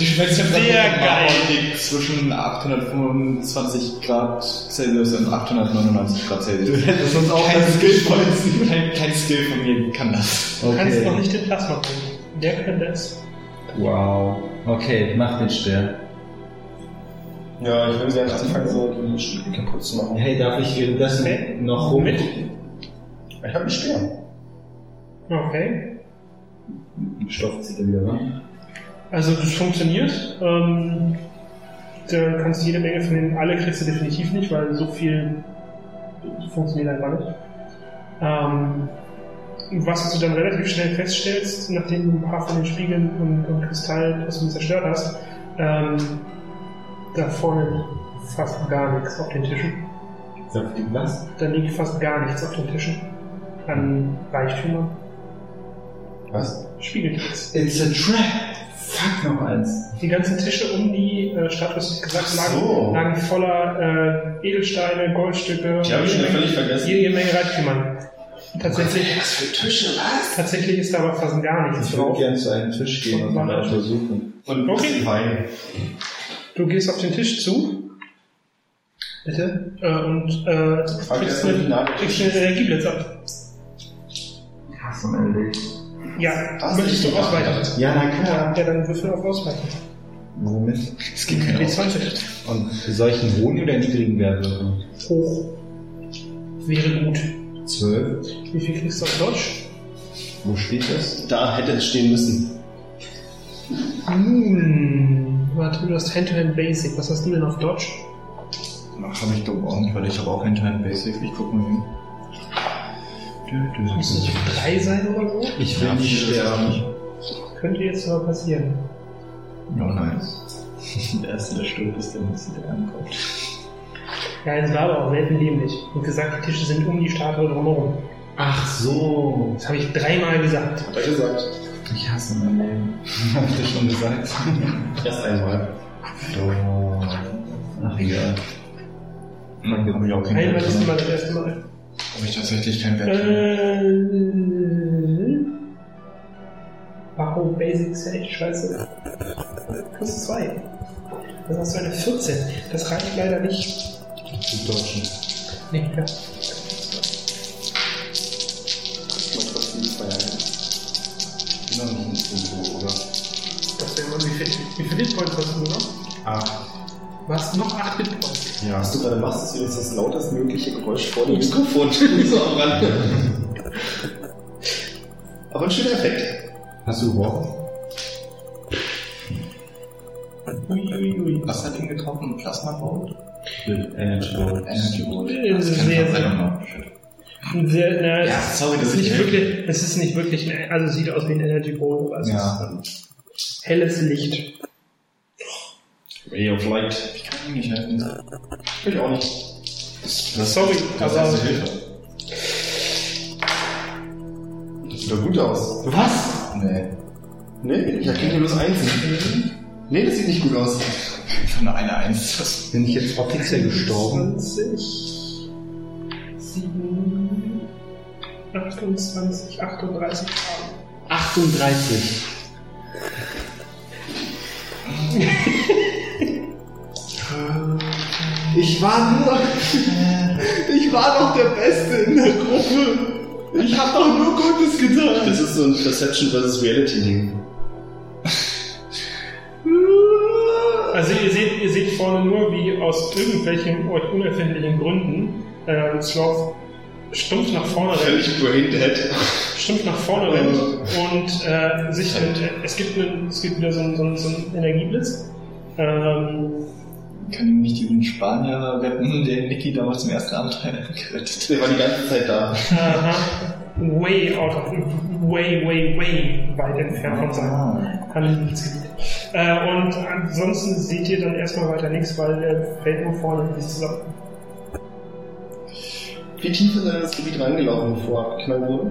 Die Schmelztemperatur Sehr von Marmor geil. liegt zwischen 825 Grad Celsius und 899 Grad Celsius. hättest uns auch kein das Skill von, kein, kein Skill von mir kann das. Du kannst Okay. noch nicht den Plasma bringen. Der könnte es. Wow. Okay, mach den Stern. Ja, ich will gerne anfangen, so die Spiegel kaputt zu machen. Hey, darf ich währenddessen Okay. noch rum? Mit? Ich habe einen Speer. Okay. Stoff zieht er wieder ran. Also das funktioniert. Ähm, da kannst du jede Menge von den, alle kriegst du definitiv nicht, weil so viel funktioniert einfach nicht. Ähm, was du dann relativ schnell feststellst, nachdem du ein paar von den Spiegeln und, und Kristallen aus dem zerstört hast, ähm, da vorne liegt fast gar nichts auf den Tischen. Sagt die was? Da liegt fast gar nichts auf den Tischen. An Reichtümern. Was? Spiegeltricks. It's a trap! Fuck, noch eins. Die ganzen Tische um die äh, Statue, hast du gesagt, lagen, so. lagen voller äh, Edelsteine, Goldstücke, Die habe ich schon völlig Menge, vergessen. jede Menge Reichtümern. Tatsächlich, Was für Tische, was? tatsächlich ist da aber fast gar nichts Ich würde drauf. gerne zu einem Tisch gehen und mal untersuchen. Und Okay. Wein. Du gehst auf den Tisch zu. Bitte. Äh, und äh, kriegst eine, kriegst einen Energieblitz ab. Hass am Ende. Ja, Was? möchtest du Ich- ausweichen? Ja, na klar. Ja, dann würfel auf Ausweichen. Womit? Es gibt keine Auswahl. W20. Und solchen hohen oder niedrigen Wert? Hoch. Wäre gut. Zwölf. Wie viel kriegst du auf Deutsch? Wo steht das? Da hätte es stehen müssen. Hm, warte, du hast Hand-to-Hand Basic. Was hast du denn auf Deutsch? Ach, habe ich glaube auch nicht, weil ich habe auch Hand Basic. Ich guck mal hin. Muss nicht drei sein oder so? Ich will Ja, nicht sterben. Könnte jetzt aber passieren. Oh nein. Der erste, der stirbt, ist der nächste, der ankommt. Ja, es war aber auch selten dämlich. Und gesagt, die Tische sind um die Statue drumherum. Ach so. Das habe ich dreimal gesagt. Hat er gesagt. Ich hasse mein Leben. Hab ich das schon gesagt? Erst einmal. Ach, egal. Dann habe ich auch keinen Einmal Wert ist immer das erste Mal. Habe ich tatsächlich keinen Wert. Äh, Warum Basic Sage? Scheiße. Plus 2. Dann hast du eine 14. Das reicht leider nicht. Zu dodgen. Nee, ja. Wie viel, wie viel Hitpoints hast du noch? Acht. Du hast noch 8 Hitpoints. Ja. Was du gerade machst, ist übrigens das lautestmögliche Geräusch vor dem Mikrofon. so am Rand. Aber ein schöner Effekt. Hast du Rohr? Uiuiui. Was hat ihn getroffen? Plasma Bolt? Mit Energy Ball. Energy Bolt. Das kann sehr, sehr-. Sehr, na, Ja, sorry, es dass ist ich nicht wirklich, es ist nicht wirklich, also es sieht aus wie ein Energy Bowl, aber es Ja. ist helles Licht. Ray of Light. Ich kann ihm nicht helfen. Ich auch nicht. Das, Sorry, das aber- ist Hilfe. Das sieht doch gut aus. Was? Nee. Nee, ich erkenne hier bloß eins. Nee, das sieht nicht gut aus. Einfach nur eine Eins. Das Bin ich jetzt offiziell gestorben? 20, 7, 28, 38 Gramm. 38. Ich war nur. Ich war doch der Beste in der Gruppe. Ich hab doch nur Gutes getan. Das ist so ein Perception versus Reality Ding. Also ihr seht, ihr seht vorne nur, wie aus irgendwelchen euch unerfindlichen Gründen äh, Sloth stumpf nach vorne rennt, stumpf nach vorne rennt und äh, sich mit, es gibt, einen, es gibt wieder so einen, so einen, so einen Energieblitz. Ähm, kann ihm nicht diesen Spanier retten, den Niki damals im ersten Abenteuer gerettet Der war die ganze Zeit da. aha, way out of, way, way, way weit entfernt von seinem Handelsgebiet. Äh, und ansonsten seht ihr dann erstmal weiter nichts, weil der fällt nur vorne in dieses zusammen. Wie tief ist er in das Gebiet reingelaufen, bevor er abgeknallt wurde?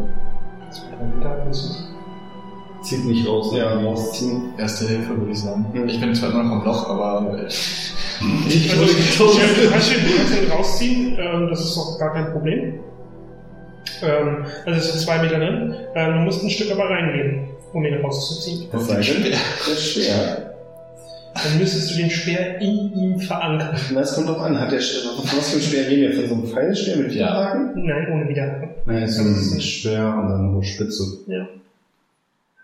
Zieht mich raus. Ja, rausziehen. Erste Hilfe, würde ich sagen. Mhm. Ich bin zwar immer noch im Loch, aber äh, Ich also, du kannst ihn, du kannst ihn rausziehen, ähm, das ist auch gar kein Problem. Ähm, also es sind zwei Meter drin. Ähm, du musst ein Stück aber reingehen, um ihn rauszuziehen. Denn? Das ist schwer. Dann müsstest du den Speer in ihm verankern. Na, es kommt drauf an. Hat der, was für ein Speer reden wir? Von so einem Pfeilspeer mit Ja. Widerhaken? Nein, ohne Widerhaken. Nein, ist so ein schwer und dann hohe Spitze. Ja.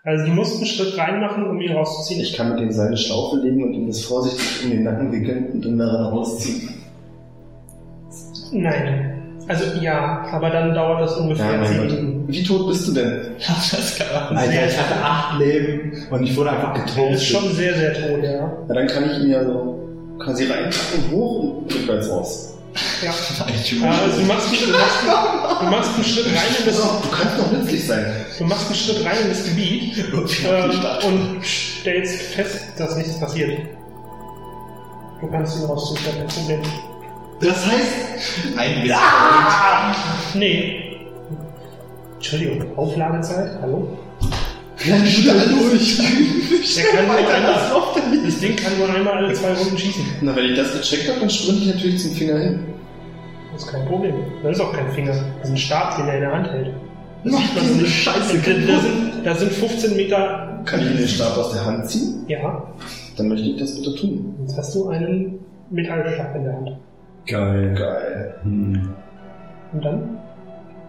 Also du musst einen Schritt reinmachen, um ihn rauszuziehen. Ich kann mit dem Seil eine Schlaufe legen und ihm das vorsichtig um den Nacken wickeln und dann daran rausziehen. Nein. Also ja, aber dann dauert das ungefähr Ja, mein 10 Gott. Minuten. Wie tot bist du denn? das kann man. Alter, ich hatte acht Leben und ich wurde einfach Er ist getroffen. schon sehr, sehr tot, ja. Ja, dann kann ich ihn ja so quasi reinpacken, hoch und rückwärts raus. ja. Also du machst, einen- du, machst, einen- du machst einen Schritt rein in das, du kannst doch nützlich sein. du machst einen Schritt rein in das Gebiet ähm, und stellst fest, dass nichts passiert. Du kannst ihn rausziehen, kein Problem. Das heißt, Ein Witz. Nee. Entschuldigung, Aufladezeit, hallo? Dann schnell durch. Der kann nur einmal, das Ding kann nur einmal alle zwei Runden schießen. Na, wenn ich das gecheckt habe, dann sprinte ich natürlich zum Finger hin. Das ist kein Problem. Das ist auch kein Finger. Das ist ein Stab, den er in der Hand hält. Das Mach nicht. Scheiße da, da, sind, da sind 15 Meter. Kann ich den Stab aus der Hand ziehen? Ja, Dann möchte ich das bitte tun. jetzt hast du einen Metallstab in der Hand. Geil. Geil. Hm. Und dann?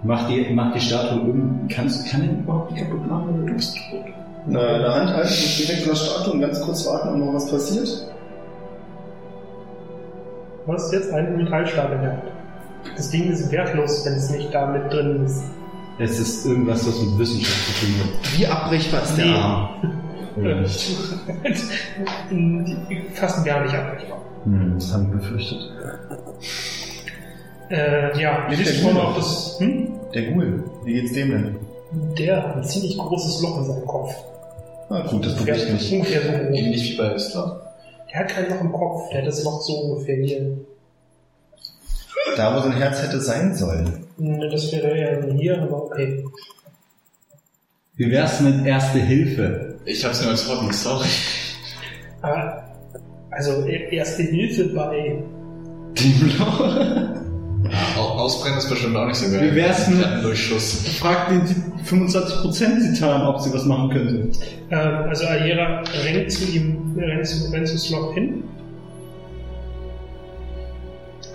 Mach die, mach die Statue um. Kannst, kann den überhaupt nicht kaputt machen? Du bist tot. Na, in der Hand halten und direkt von der Statue und ganz kurz warten, ob noch was passiert. Du hast jetzt einen Metallstab in der Hand. Das Ding ist wertlos, wenn es nicht da mit drin ist. Es ist irgendwas, was mit Wissenschaft zu tun hat. Wie abbrechbar ist der Nee. Arm? Oder nicht? Fast gar nicht abbrechbar. Hm, das habe ich befürchtet. Äh, ja, der vorne Ghoul? auch das. Hm? Der Ghoul. Wie geht's dem denn? Der hat ein ziemlich großes Loch in seinem Kopf. Ah, gut, das beruhigt ist mich. ungefähr so groß. Ähnlich wie bei Islam. Der hat kein Loch im Kopf, der hat das Loch so ungefähr hier. Da, wo sein Herz hätte sein sollen. Ne, Das wäre eher hier, aber okay. Wie wär's mit Erste Hilfe? Ich hab's nur als Hobby, sorry. Aber Also e- erste Hilfe bei. Au- Ausbrennen ist bestimmt auch nicht so geil. Wie wär's mit- Durchschuss. Frag den 25% Titan, ob sie was machen könnte. Ähm, also Ayera rennt zu ihm, rennt zu, rennt zu Slop hin.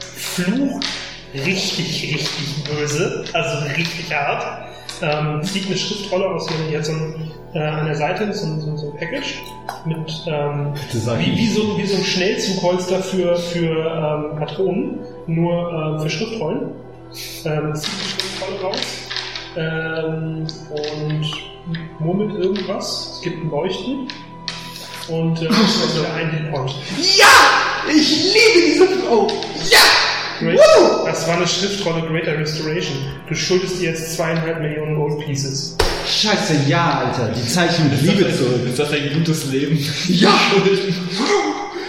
Flucht richtig, richtig böse, also richtig hart. Ähm, zieht eine Schriftrolle aus, die hat so ein, äh, an der Seite so ein, so ein, so ein Package mit ähm, wie, wie, so, wie so ein Schnellzugholster für, für ähm, Patronen, nur ähm, für Schriftrollen. Ähm, zieht die Schriftrolle raus ähm, und murmelt irgendwas. Es gibt ein Leuchten und äh, wieder ein Hitpoint. Ich liebe diese Frau! Great, das war eine Schriftrolle Greater Restoration. Du schuldest dir jetzt zweieinhalb Millionen Gold Pieces. Scheiße, ja, Alter. Die Zeichen mit Liebe zurück. Ist das ein gutes Leben? Ja!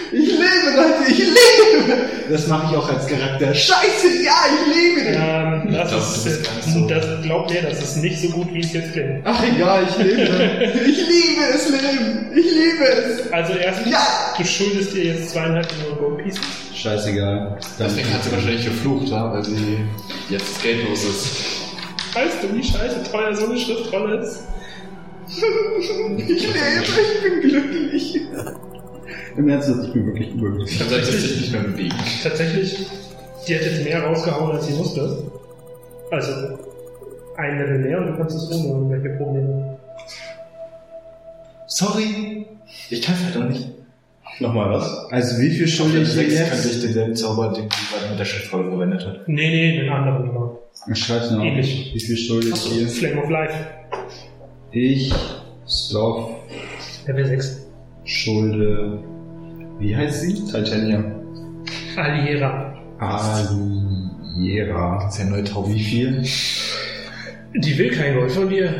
Ich lebe, Leute, ich lebe! Das mache ich auch als Charakter. Scheiße, ja, ich lebe! Ähm, das, glaub, ist, nicht so- das glaubt mir, das ist nicht so gut, wie es jetzt klingt. Ach egal, ich lebe. Ich liebe es, Leben! Ich liebe es! Also erstens, Ja! du schuldest dir jetzt zweieinhalb Millionen Gold Pieces. Scheißegal. Deswegen hat sie wahrscheinlich geflucht, ja, weil sie jetzt geldlos ist. Weißt du, wie scheiße teuer so eine Schriftrolle ist? Ich lebe, ich bin glücklich. Im Ernst, ich bin wirklich überglücklich. Sollte sie sich nicht mehr bewegen. Tatsächlich, die hat jetzt mehr rausgehauen, als sie musste. Also, ein Level mehr und du kannst es ohne irgendwelche Probleme. Sorry. Ich kann halt auch nicht. Nochmal was? Also wie viel schulde ich könnte jetzt? ich denselben Zauber, den sie gerade mit der Schriftrolle verwendet hat. Nee, nee, den anderen Nummer. Ich schreibe noch. Ähnlich. Wie viel schulde ich dir? Flame of Life, Ich, Sloth, Level 6. schulde... Wie heißt sie? Titanium. Aliera. Aliera. Das ist ja neu taub. Wie viel? Die will kein Gold von dir.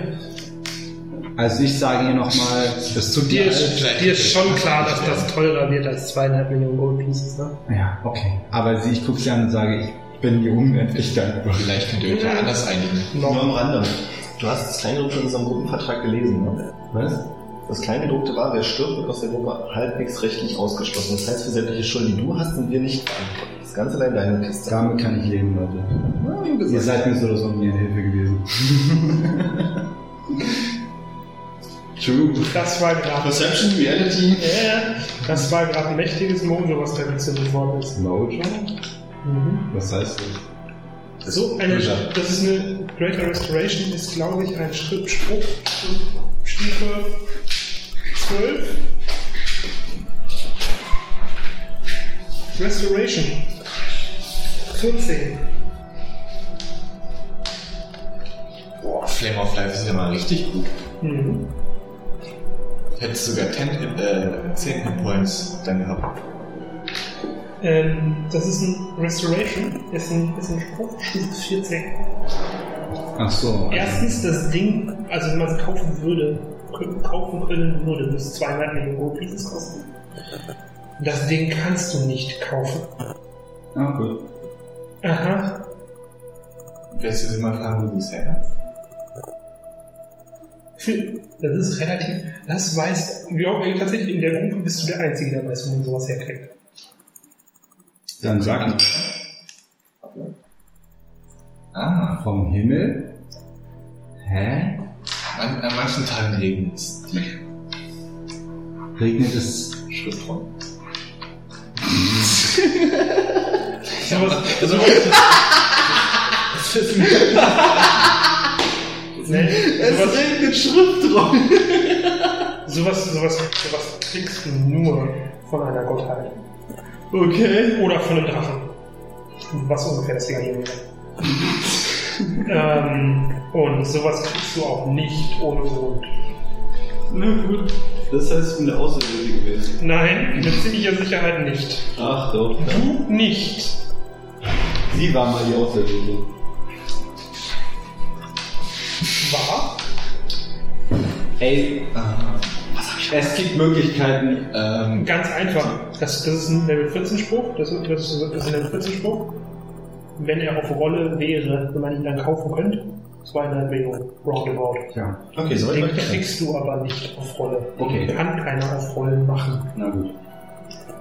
Also ich sage ihr nochmal, das tut Dir ist, dir ist schon klar, dass das teurer wird als zweieinhalb Millionen Gold Pieces, ne? Ja, okay. Aber sie, ich gucke sie an und sage, ich bin dir unendlich dankbar. Vielleicht könnt ihr euch ja anders einigen. Nur Noch. am Rande. Du hast das Kleingedruckte in unserem Gruppenvertrag gelesen, ne? Was? Das Kleingedruckte war, wer stirbt, wird aus der Gruppe halbwegs rechtlich ausgeschlossen. Das heißt, für sämtliche Schulden, die du hast, sind wir nicht verantwortlich. Das Ganze allein deine Kiste. Damit kann ich leben, Leute. Ja, Ihr seid mir so oder so nie eine Hilfe gewesen. True. Das war gerade. Perception, Reality. Ja, das war gerade ein mächtiges Mojo, was da gezündet worden ist. Mojo? Mhm. Was heißt das? So eine, das ist eine Greater Restoration, ist glaube ich ein Schriftspruch. Stufe 12. Restoration. 14. Boah, Flame of Life ist ja mal richtig gut. Mhm. Hättest sogar 10 Hit, äh, 10 Hit Points dann gehabt. Ähm, das ist ein Restoration, ist ein, ist ein Spruch, Stufe 14. Ach so. Erstens, das Ding, also wenn man es kaufen würde, kaufen können würde, es 200 Millionen Gold Pieces kosten. Das Ding kannst du nicht kaufen. Ah, gut. Aha. Willst du sie mal fragen, wo sie es her hat? Das ist relativ, das weiß, ja, tatsächlich in der Gruppe bist du der Einzige, der weiß, wo man sowas herkriegt. Dann sag mal. Ah, Vom Himmel? Hä? an, an manchen Tagen regnet es. Regnet es Schriftrolle. Sowas, sowas, das ist, nee, Es sowas, regnet Schriftrollen. sowas, sowas, sowas kriegst du nur von einer Gottheit. Okay. Oder von einem Drachen. Was ungefähr das Ding hier ähm, und sowas kriegst du auch nicht ohne Grund. Na gut. Das heißt, ich bin der Außerirdische gewesen. Nein, mit ziemlicher Sicherheit nicht. Ach doch. Du nicht. Sie war mal die Außerirdische. War? Ey, es gibt Möglichkeiten. Ähm, Ganz einfach. Das, das ist ein Level 14 Spruch. Das, ist- das, ist- ein Level 14 Spruch. Wenn er auf Rolle wäre, wenn man ihn dann kaufen könnte, zweieinhalb Millionen Roundabout. Ja, Okay, so Den kriegst du aber nicht auf Rolle. Okay. Den kann keiner auf Rollen machen. na gut.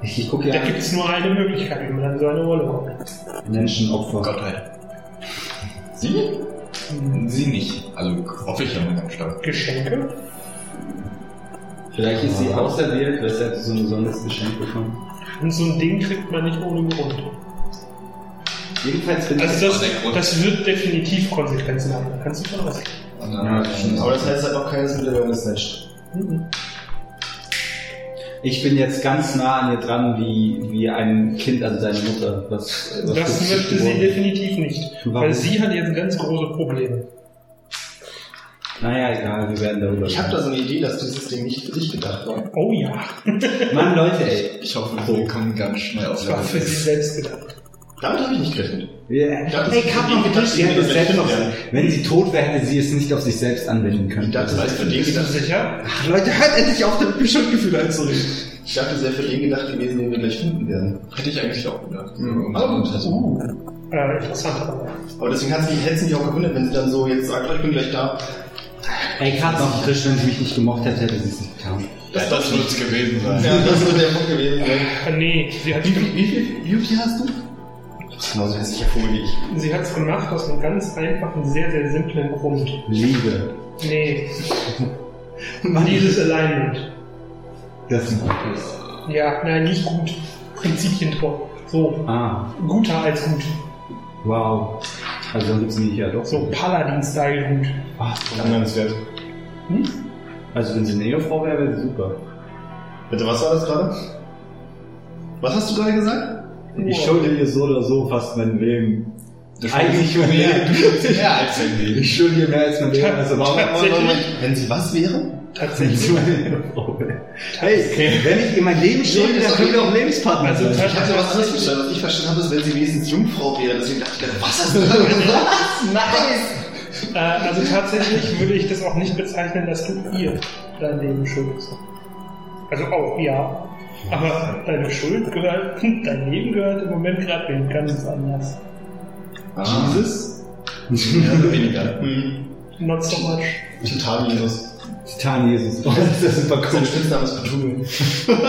Ich, ich gucke ja Da gibt es nur eine Möglichkeit, wie man an so eine Rolle kommt. Menschenopfer. Gottheit. Sie? Sie nicht. Also hoffe ich ja mal ganz stark. Geschenke? Vielleicht ist sie auserwählt, weshalb sie so ein besonderes Geschenk bekommen. Und so ein Ding kriegt man nicht ohne Grund. Jedenfalls bin ich. Also das, das wird definitiv Konsequenzen haben. Da kannst du von ausgehen. Ja. Aber das heißt, es hat noch keines mit der Awareness snatcht. Ich bin jetzt ganz nah an ihr dran, wie, wie ein Kind an seine Mutter. Was, was Das möchte sie definitiv nicht. Warum? Weil sie hat jetzt ganz große Probleme. Naja, egal, wir werden darüber Ich habe da so eine Idee, dass dieses Ding nicht für dich gedacht war. Oh ja, Mann, Leute, ey. Ich hoffe, wir kommen ganz schnell auf das war für sie selbst gedacht. Damit habe ich nicht gerechnet. Wir, dachte, ey, sie Kappen hat auf den gedacht, sie hätte es selbst das auf. Wenn sie tot wäre, hätte sie es nicht auf sich selbst anwenden können. Ich dachte, für den Bist du gedacht. sicher? Ach, Leute, hört endlich auf, damit Schuldgefühle einzureden. Ich dachte, es wäre für den gedacht gewesen, den wir gleich finden werden. Hätte ich eigentlich auch gedacht. Mhm. Und, also, Äh, interessant. aber. Aber deswegen hat sie, hätte sie mich auch gewundert, wenn sie dann so jetzt sagt, oh, ich bin gleich da. Ey, Katzen auf Tisch, wenn sie mich nicht gemocht hätte, hätte sie es nicht getan. das, das wird es gewesen sein. Ja, das wird der Punkt gewesen sein. Äh, nee, sie hat Wie, viel- wie viel Beauty hast du? Das ist genauso hässlicher Vogel wie ich. sie hat's gemacht aus einem ganz einfachen, sehr, sehr simplen Grund. Liebe. Nee. Dieses Alignment. Das ist ein gutes. Ja, nein, nicht gut. Prinzipientreu. So, Ah, guter als gut. wow. Also dann gibt's mich ja doch. So Paladin-Style gut. Ach, Nennenswert. also wenn sie eine Ehefrau wäre, wäre sie super. Bitte, was war das gerade? Was hast du gerade gesagt? Ich schulde ihr so oder so fast mein Leben. Eigentlich schuldest mehr. mehr, als ein Leben. Ich schulde ihr mehr als mein Leben. Also warum Wenn sie was wäre? tatsächlich, Hey, wenn ich ihr mein Leben schulde, dann können wir auch Lebenspartner Also, sein. Ich hatte was anderes verstanden. Was ich verstanden habe, ist, wenn sie wenigstens Jungfrau wäre. Deswegen dachte ich, was hast du gerade gesagt? Nice! äh, also tatsächlich würde ich das auch nicht bezeichnen, dass du ihr dein Leben schuldest. Also auch, ja. Aber deine Schuld gehört, dein Leben gehört im Moment gerade wem ganz anders. Jesus? Mehr oder weniger. Hm. Not so much. Total Jesus. Titan Jesus. Oh, das ist super cool. Sein Spitzname ist Cthulhu.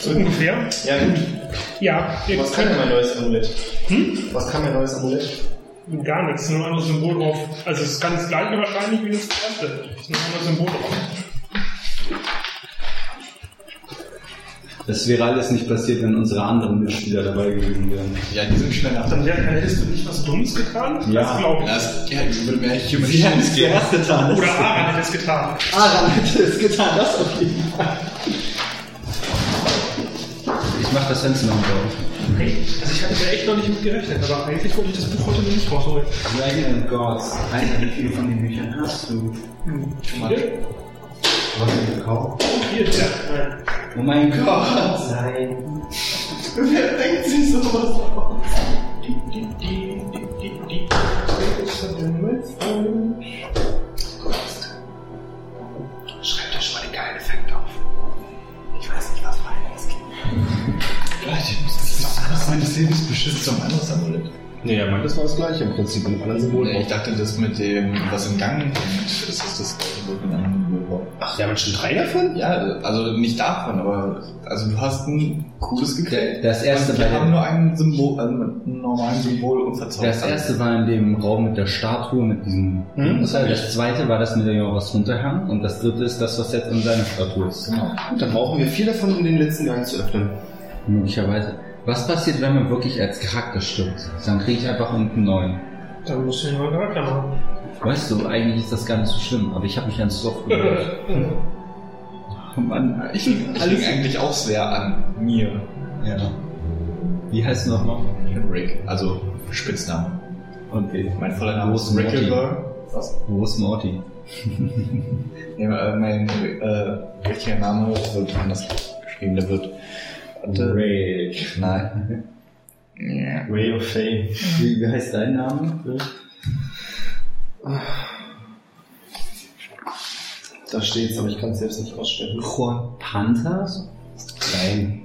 So ungefähr. Ja, gut. Ja, Was kann denn mein neues Amulett? Hm? Was kann mein neues Amulett? Gar nichts, nur ein anderes Symbol drauf. Also es ist ganz gleich wahrscheinlich wie das erste. Es ist nur ein anderes Symbol drauf. Das wäre alles nicht passiert, wenn unsere anderen Mitspieler dabei gewesen wären. Ja, die sind schnell nach Dann hättest du nicht was Dummes getan? Ja. Das glaube ich. Das, ja, ich würde mir echt Human Sie haben es zuerst getan. Oder Aran hätte es getan. Aran hätte es getan, das auf jeden Fall. Ich mach das Fenster noch auf. Hey, also ich hatte da echt noch nicht mit gerechnet, aber eigentlich wollte ich das Buch heute nicht rausholen. Dragon and Gods. Alter, wie viele von den Büchern hast du? Viele? Was gekauft? Hier, ja. Nein. Oh mein Gott! Sei. Wer denkt sich sowas aus? Ist. Schreibt euch mal den geilen Effekt auf. Ich weiß nicht, was für einen es gibt. Leute, ich muss das ist alles meines Lebens beschützt zum anderes Amulett. Nee, er meint, das war das gleiche im Prinzip mit einem anderen Symbol. Nee, ich dachte, das mit dem, was in Gang kommt, das ist das gleiche mit einem anderen Symbol. Ach, wir haben schon drei davon? Ja, also nicht davon, aber also du hast ein cooles gekriegt. Das erste bei wir haben dem, nur ein Symbol, also mit einem normalen Symbol und verzaubert. das erste war in dem Raum mit der Statue, mit diesem Hm, das, das zweite war das Medaillon, was runterhang. Und das dritte ist das, was jetzt in seiner Statue ist. Genau. Gut, dann brauchen wir vier davon, um den letzten Gang zu öffnen. Möglicherweise. Was passiert, wenn man wirklich als Charakter stirbt? Dann kriege ich einfach einen neuen. Dann musst du einen neuen Charakter machen. Weißt du, eigentlich ist das gar nicht so schlimm, aber ich habe mich ganz oft gehört. Oh Mann, Ich liege alles. eigentlich auch sehr an mir. Ja. Wie heißt du nochmal? Ich Rick, also Spitzname. Okay. Mein voller Name ist ist Rick Morty? Gilbert. Was? Wo ist Morty? Nee, äh, mein äh, richtiger Name wird anders geschrieben. Der wird. Warte. Rick. Nein. Ja. Ray of Fame. Wie, wie heißt dein Name? Da steht's, aber ich kann es selbst nicht aussprechen. Juan Panthers? Nein.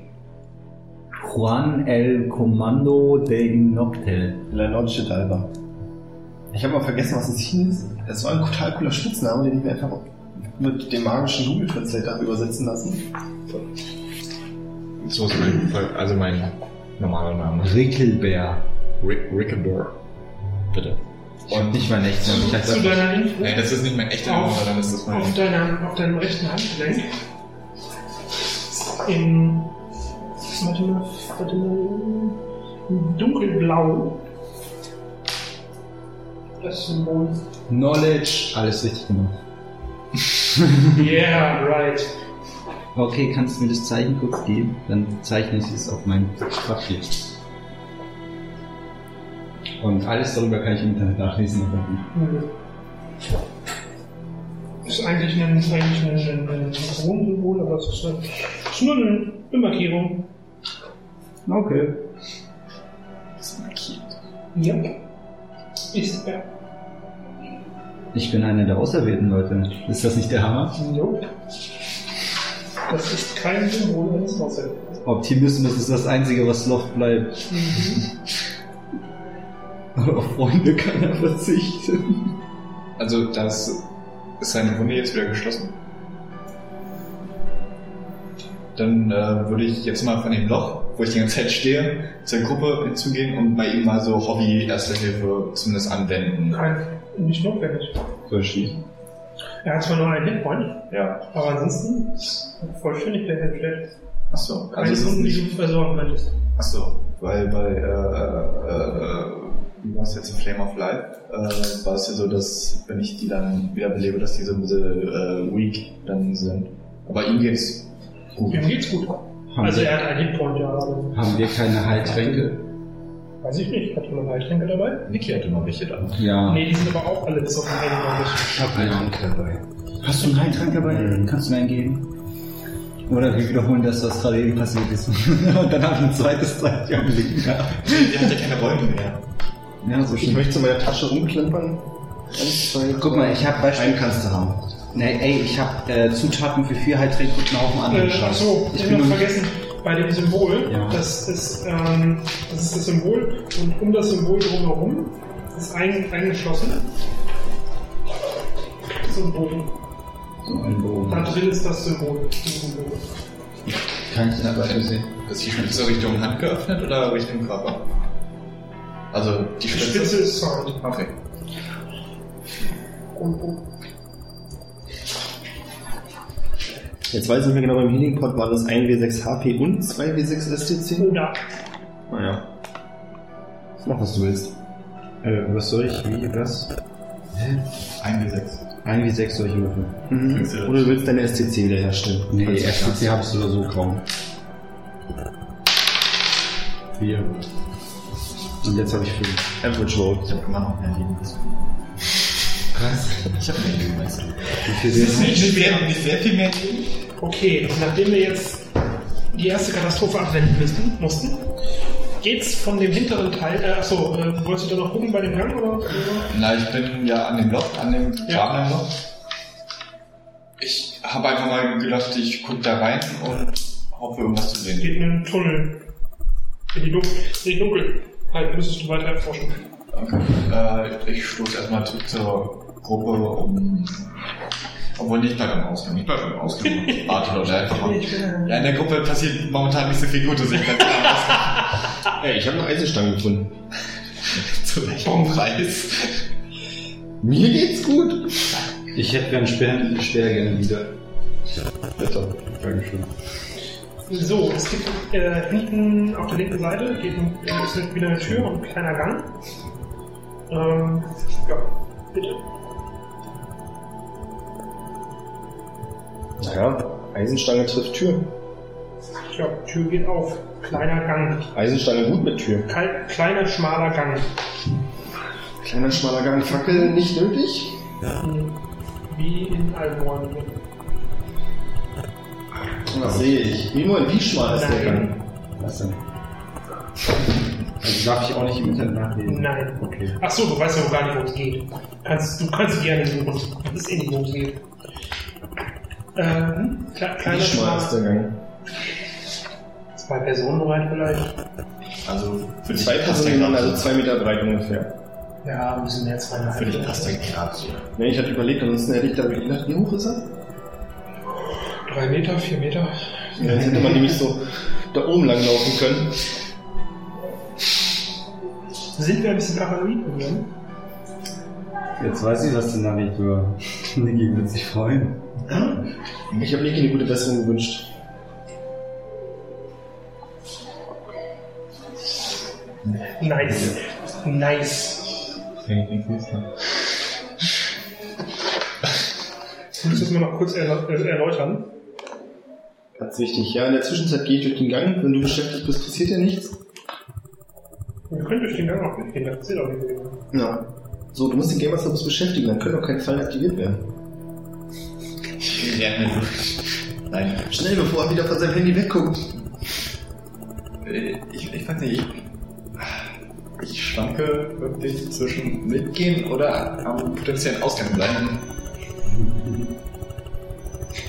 Juan El Comando de Noctel. La Noche d'Alba. Ich habe mal vergessen, was es hieß. Es war ein total cooler Spitzname, den ich mir einfach mit dem magischen Google Translator habe übersetzen lassen. So ist mein, also mein normaler Name. Rickelbär. Rick, Rickabur. Bitte. Ich hab nicht mein echter Name. Ich Zu dachte, deiner Info. Nein, das ist nicht mein echter Name, Auf- sondern das ist mein... Auf, deiner, auf deinem rechten Handgelenk. In. Warte mal, warte mal. Dunkelblau. Das Symbol. Knowledge. Alles richtig gemacht. Yeah, right. Okay, kannst du mir das Zeichen kurz geben? Dann zeichne ich es auf mein Papier. Und alles darüber kann ich im Internet nachlesen. aber nicht. Das ist eigentlich ein, eigentlich ein, ein, ein Kronensymbol, aber es ist, eine, es ist nur eine, eine Markierung. Okay. Ja. Ist er. Ich bin einer der auserwählten Leute. Ist das nicht der Hammer? Nope. Das ist kein Symbol eines Außerirdischen. Optimismus ist das Einzige, was Loft bleibt. Aber auf Freunde kann er verzichten. Also das ist seine Wunde jetzt wieder geschlossen. Dann äh, würde ich jetzt mal von dem Loch, wo ich die ganze Zeit stehe, zur Gruppe hinzugehen und bei ihm mal so Hobby Erste Hilfe zumindest anwenden. Kein, nicht notwendig. Soll ich schießen? Er hat zwar nur einen Hitpoint, Ja. aber ansonsten ist vollständig der Headflat. Achso. Also es ist nicht. du versorgen möchtest. Achso, weil bei äh, äh, äh, wie war es jetzt in Flame of Life, äh, war es ja so, dass wenn ich die dann wieder belebe, dass die so ein bisschen äh, weak dann sind. Aber ihm geht's gut. Ihm geht's gut. Haben, Also wir, er hat einen Hitpoint, ja, haben wir keine Heiltränke? Weiß ich nicht. Hat jemand Heiltränke dabei? Niki hatte noch welche da. Ja. Nee, die sind aber auch alle bis auf den einen, glaube ich. Ich hab einen Heiltrank dabei. Hast du einen Heiltrank dabei? Kannst du mir einen geben? Oder wir wiederholen das, was gerade eben passiert ist. Und dann habe ich ein zweites Zeichen am Link. Ja. Die hat ja keine Bäume mehr. ja, so Ich schön. möchte zu meiner Tasche zwei, Guck mal, ich habe Beispiel. Einen kannst du haben. Nee, ey, ich habe äh, Zutaten für vier Heiltränke und einen Haufen anderen Äh, Scheiß. achso, ich ich bin habe noch noch vergessen, bei dem Symbol, Ja. das, ist, ähm, das ist das Symbol und um das Symbol drumherum ist ein, eingeschlossen. So ein Bogen. so ein Bogen. Da drin ist das Symbol. Das Symbol. Kann ich den aber sehen? Ist die Spitze Richtung Hand geöffnet oder Richtung Körper? Also die Die Spitze. Spitze ist Sound. Okay. Jetzt weiß ich nicht mehr genau, beim Healing Pod war das 1W6 HP und 2W6 STC. Oder Naja. Mach, was du willst. Äh, was soll ich? Wie, was? Ein wie sechs. Ein wie sechs solche Würfel. Mhm. Oder du willst deine STC wiederherstellen. Nee, habe ich so oder so kaum. Vier. Und jetzt habe ich fünf. Average Roll. Ich habe immer noch mehr Leben. Krass. Ich habe mehr Leben als du. Wie viel Das ist nicht schwer. Nicht sehr viel mehr Leben? Okay, nachdem wir jetzt die erste Katastrophe abwenden müssten, mussten, geht's von dem hinteren Teil. Äh, achso, äh, wolltest du da noch gucken bei dem Gang oder? Na, ich bin ja an dem Loch, an dem Ja. Loch. Ich habe einfach mal gedacht, ich gucke da rein und hoffe, irgendwas zu sehen. geht in einen Tunnel. In die Dunkel. In die Dunkel. Halt, müsstest du weiter erforschen. Okay. Äh, ich stoße erstmal zurück zur Gruppe, um. Obwohl nicht bei beim Ausgang. Ich bleib beim Ausgang. Warte Leute, einfach mal. Ja, in der Gruppe passiert momentan nicht so viel Gutes. Ich bin am Ey, ich habe noch Eisenstangen gefunden. Zu welchem Preis? Mir geht's gut. Ich hätte gern Speer, Speer gerne wieder. Bitte. Dankeschön. So, es gibt äh, hinten auf der linken Seite geht ein, äh, ist wieder eine Tür und ein kleiner Gang. Ähm, ja, bitte. Naja, Eisenstange trifft Tür. Ja, Tür geht auf. Kleiner Gang. Eisenstange gut mit Tür. Kle kleiner, schmaler Gang. Kleiner schmaler Gang, Fackel nicht nötig. Wie in Almoren. Was sehe ich? Wie, Moment, wie schmal ist der Gang? Was denn? Also darf ich auch nicht im Internet nachlesen? Nein. Okay. Ach so, du weißt ja auch gar nicht, worum es geht. Kannst, du kannst gerne suchen. Du bist eh nicht, worum es geht. Ähm, kle Wie kleiner, schmal ist der Gang? Zwei Personen breit vielleicht. Also, für dich Zwei Personen, also so. zwei Meter breit ungefähr. Ja, ein bisschen mehr, zweieinhalb. Für dich passt der gerade so. Wenn ich hatte überlegt, ansonsten hätte ich da wirklich gedacht, wie hoch ist er? Drei Meter, vier Meter. Ja, Dann hätte man nämlich so da oben lang laufen können. Sind wir ein bisschen paranoid geworden? Jetzt weiß ich, was der Navi für Niki wird sich freuen. Ich habe Niki eine gute Besserung gewünscht. Nice. Nice. Willst du das mir noch kurz äh, erläutern? Ganz wichtig. Ja, in der Zwischenzeit gehe ich durch den Gang. Wenn du beschäftigt bist, passiert ja nichts. Wir können durch den Gang auch mitgehen, das passiert auch nicht. Ja. So, du musst den Game Master beschäftigen, dann können auch keine Fallen aktiviert werden. Ich renne durch. Nein, Schnell, bevor er wieder von seinem Handy wegguckt. äh, ich, ich weiß nicht, ich, ich schwanke wirklich zwischen mitgehen oder am potenziellen Ausgang bleiben.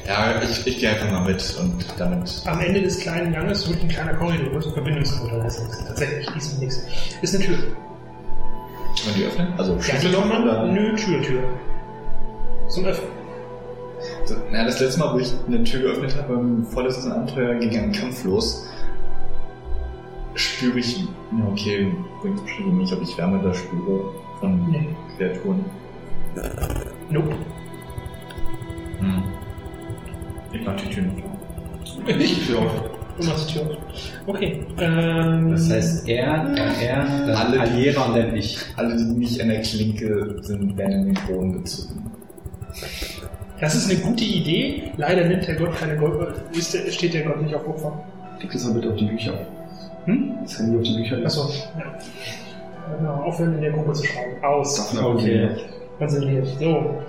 Ja, ich, ich gehe einfach mal mit und damit. Am Ende des kleinen Ganges wird ein kleiner Korridor, wo so Verbindungspunkte das ist. Tatsächlich, ist nichts. Ist eine Tür. Kann man die öffnen? Also Ja, die Schlüssel kann man. oder? Nö, Tür, Tür. Zum Öffnen. Ja, das letzte Mal, wo ich eine Tür geöffnet habe, beim vorletzten Abenteuer ging ein Kampf los. Spüre ich, ja, okay, bringt wahrscheinlich nicht, ob ich Wärme da spüre von Nee. Kreaturen. Nope. Hm. Ich mach die Tür nicht auf. Nicht die Tür auf. Du machst die Tür auf. Okay. Ähm, Das heißt, er, er, dann Alle- Alira und dann ich. Alle, die nicht an der Klinke sind, werden in den Boden gezogen. Das ist eine gute Idee. Leider nimmt der Gott keine Gold. Steht der Gott nicht auf Opfer. Leg das mal bitte auf die Bücher. Hm? Das Handy auf die Bücher. Achso, ja. Genau, aufhören in der Gruppe zu schreiben. Aus. Okay. Konzentriert. So.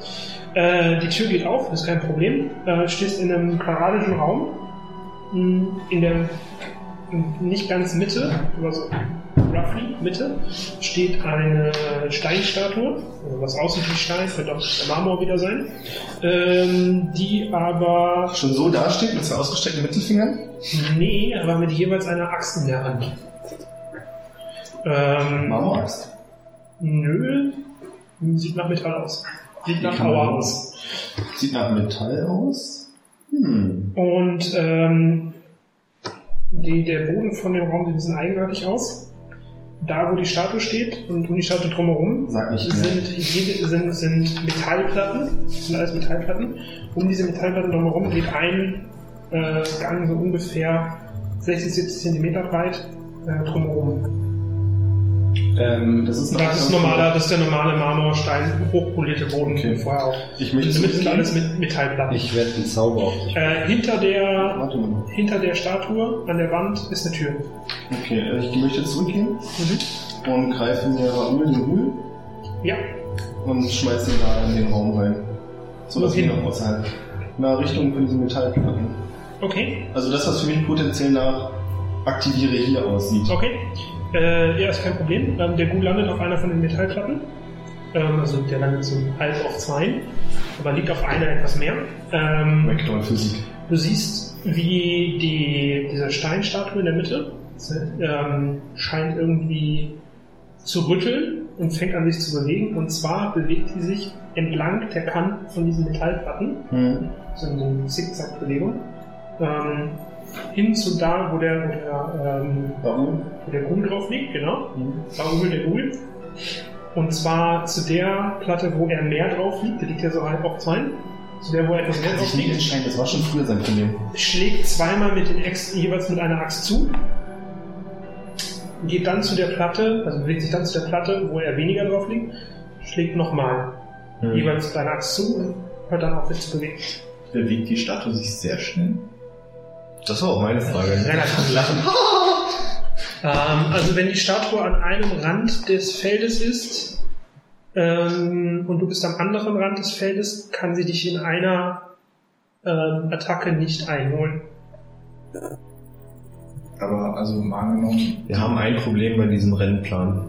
Äh, die Tür geht auf, ist kein Problem. Äh, stehst in einem quadratischen Raum. Mh, In der nicht ganz Mitte, aber so roughly Mitte, steht eine Steinstatue, also was aussieht wie Stein, könnte auch Marmor wieder sein, ähm, die aber, Schon so dasteht mit zwei ausgestreckten Mittelfingern. nee, aber mit jeweils einer Axt in der Hand. Ähm, Marmoraxt. Nö, sieht nach Metall aus. Sieht nach Auer aus. Sieht nach Metall aus. Hm. Und ähm, die, der Boden von dem Raum sieht ein bisschen eigenartig aus. Da, wo die Statue steht und um die Statue drumherum sind, jede, sind, sind Metallplatten. Das sind alles Metallplatten. Um diese Metallplatten drumherum geht ein äh, Gang so ungefähr 60, 70 Zentimeter breit äh, drumherum. Ähm, Das ist, Das ist, normaler, das ist der normale Marmorstein, hochpolierte Boden Okay. vorher auch. Ich möchte damit sind alles mit Metallplatten. ich werde einen Zauber auf dich. Äh, hinter, der, hinter der Statue an der Wand ist eine Tür. Okay, äh, ich möchte zurückgehen Mhm. und greife mir Raoul den Hügel Ja, und schmeiße ihn da in den Raum rein. So dass Wohin? wir noch außerhalb. Na, Richtung von diesen Metallplatten. okay, Also das, was für mich potenziell nach aktiviere hier aussieht. okay. Äh, ja, ist kein Problem. Ähm, der Gu landet auf einer von den Metallplatten. Ähm, also der landet so halb auf zwei, aber liegt auf einer etwas mehr. Ähm, Physik. Du siehst, wie die, diese Steinstatue in der Mitte ähm, scheint irgendwie zu rütteln und fängt an sich zu bewegen. Und zwar bewegt sie sich entlang der Kanten von diesen Metallplatten, Hm. so in so eine Zickzack-Bewegung, ähm, hin zu da, wo der, wo der, ähm, Warum? wo der Ghoul drauf liegt, genau. Hm. Oben der Ghoul. Und zwar zu der Platte, wo er mehr drauf liegt, der liegt ja so halb auf zwei. Zu der, wo er etwas mehr Kann drauf liegt das war schon früher sein Problem. schlägt zweimal mit den Äxten jeweils mit einer Axt zu, geht dann zu der Platte, also bewegt sich dann zu der Platte, wo er weniger drauf liegt, schlägt nochmal jeweils mit einer Axt zu und hört dann auf, sich zu bewegen. Bewegt die Statue sich sehr schnell? Das war auch meine Frage. Relativ lachen. ähm, also wenn die Statue an einem Rand des Feldes ist ähm, und du bist am anderen Rand des Feldes, kann sie dich in einer ähm, Attacke nicht einholen. Aber also mal angenommen, Wir haben ein Problem bei diesem Rennplan.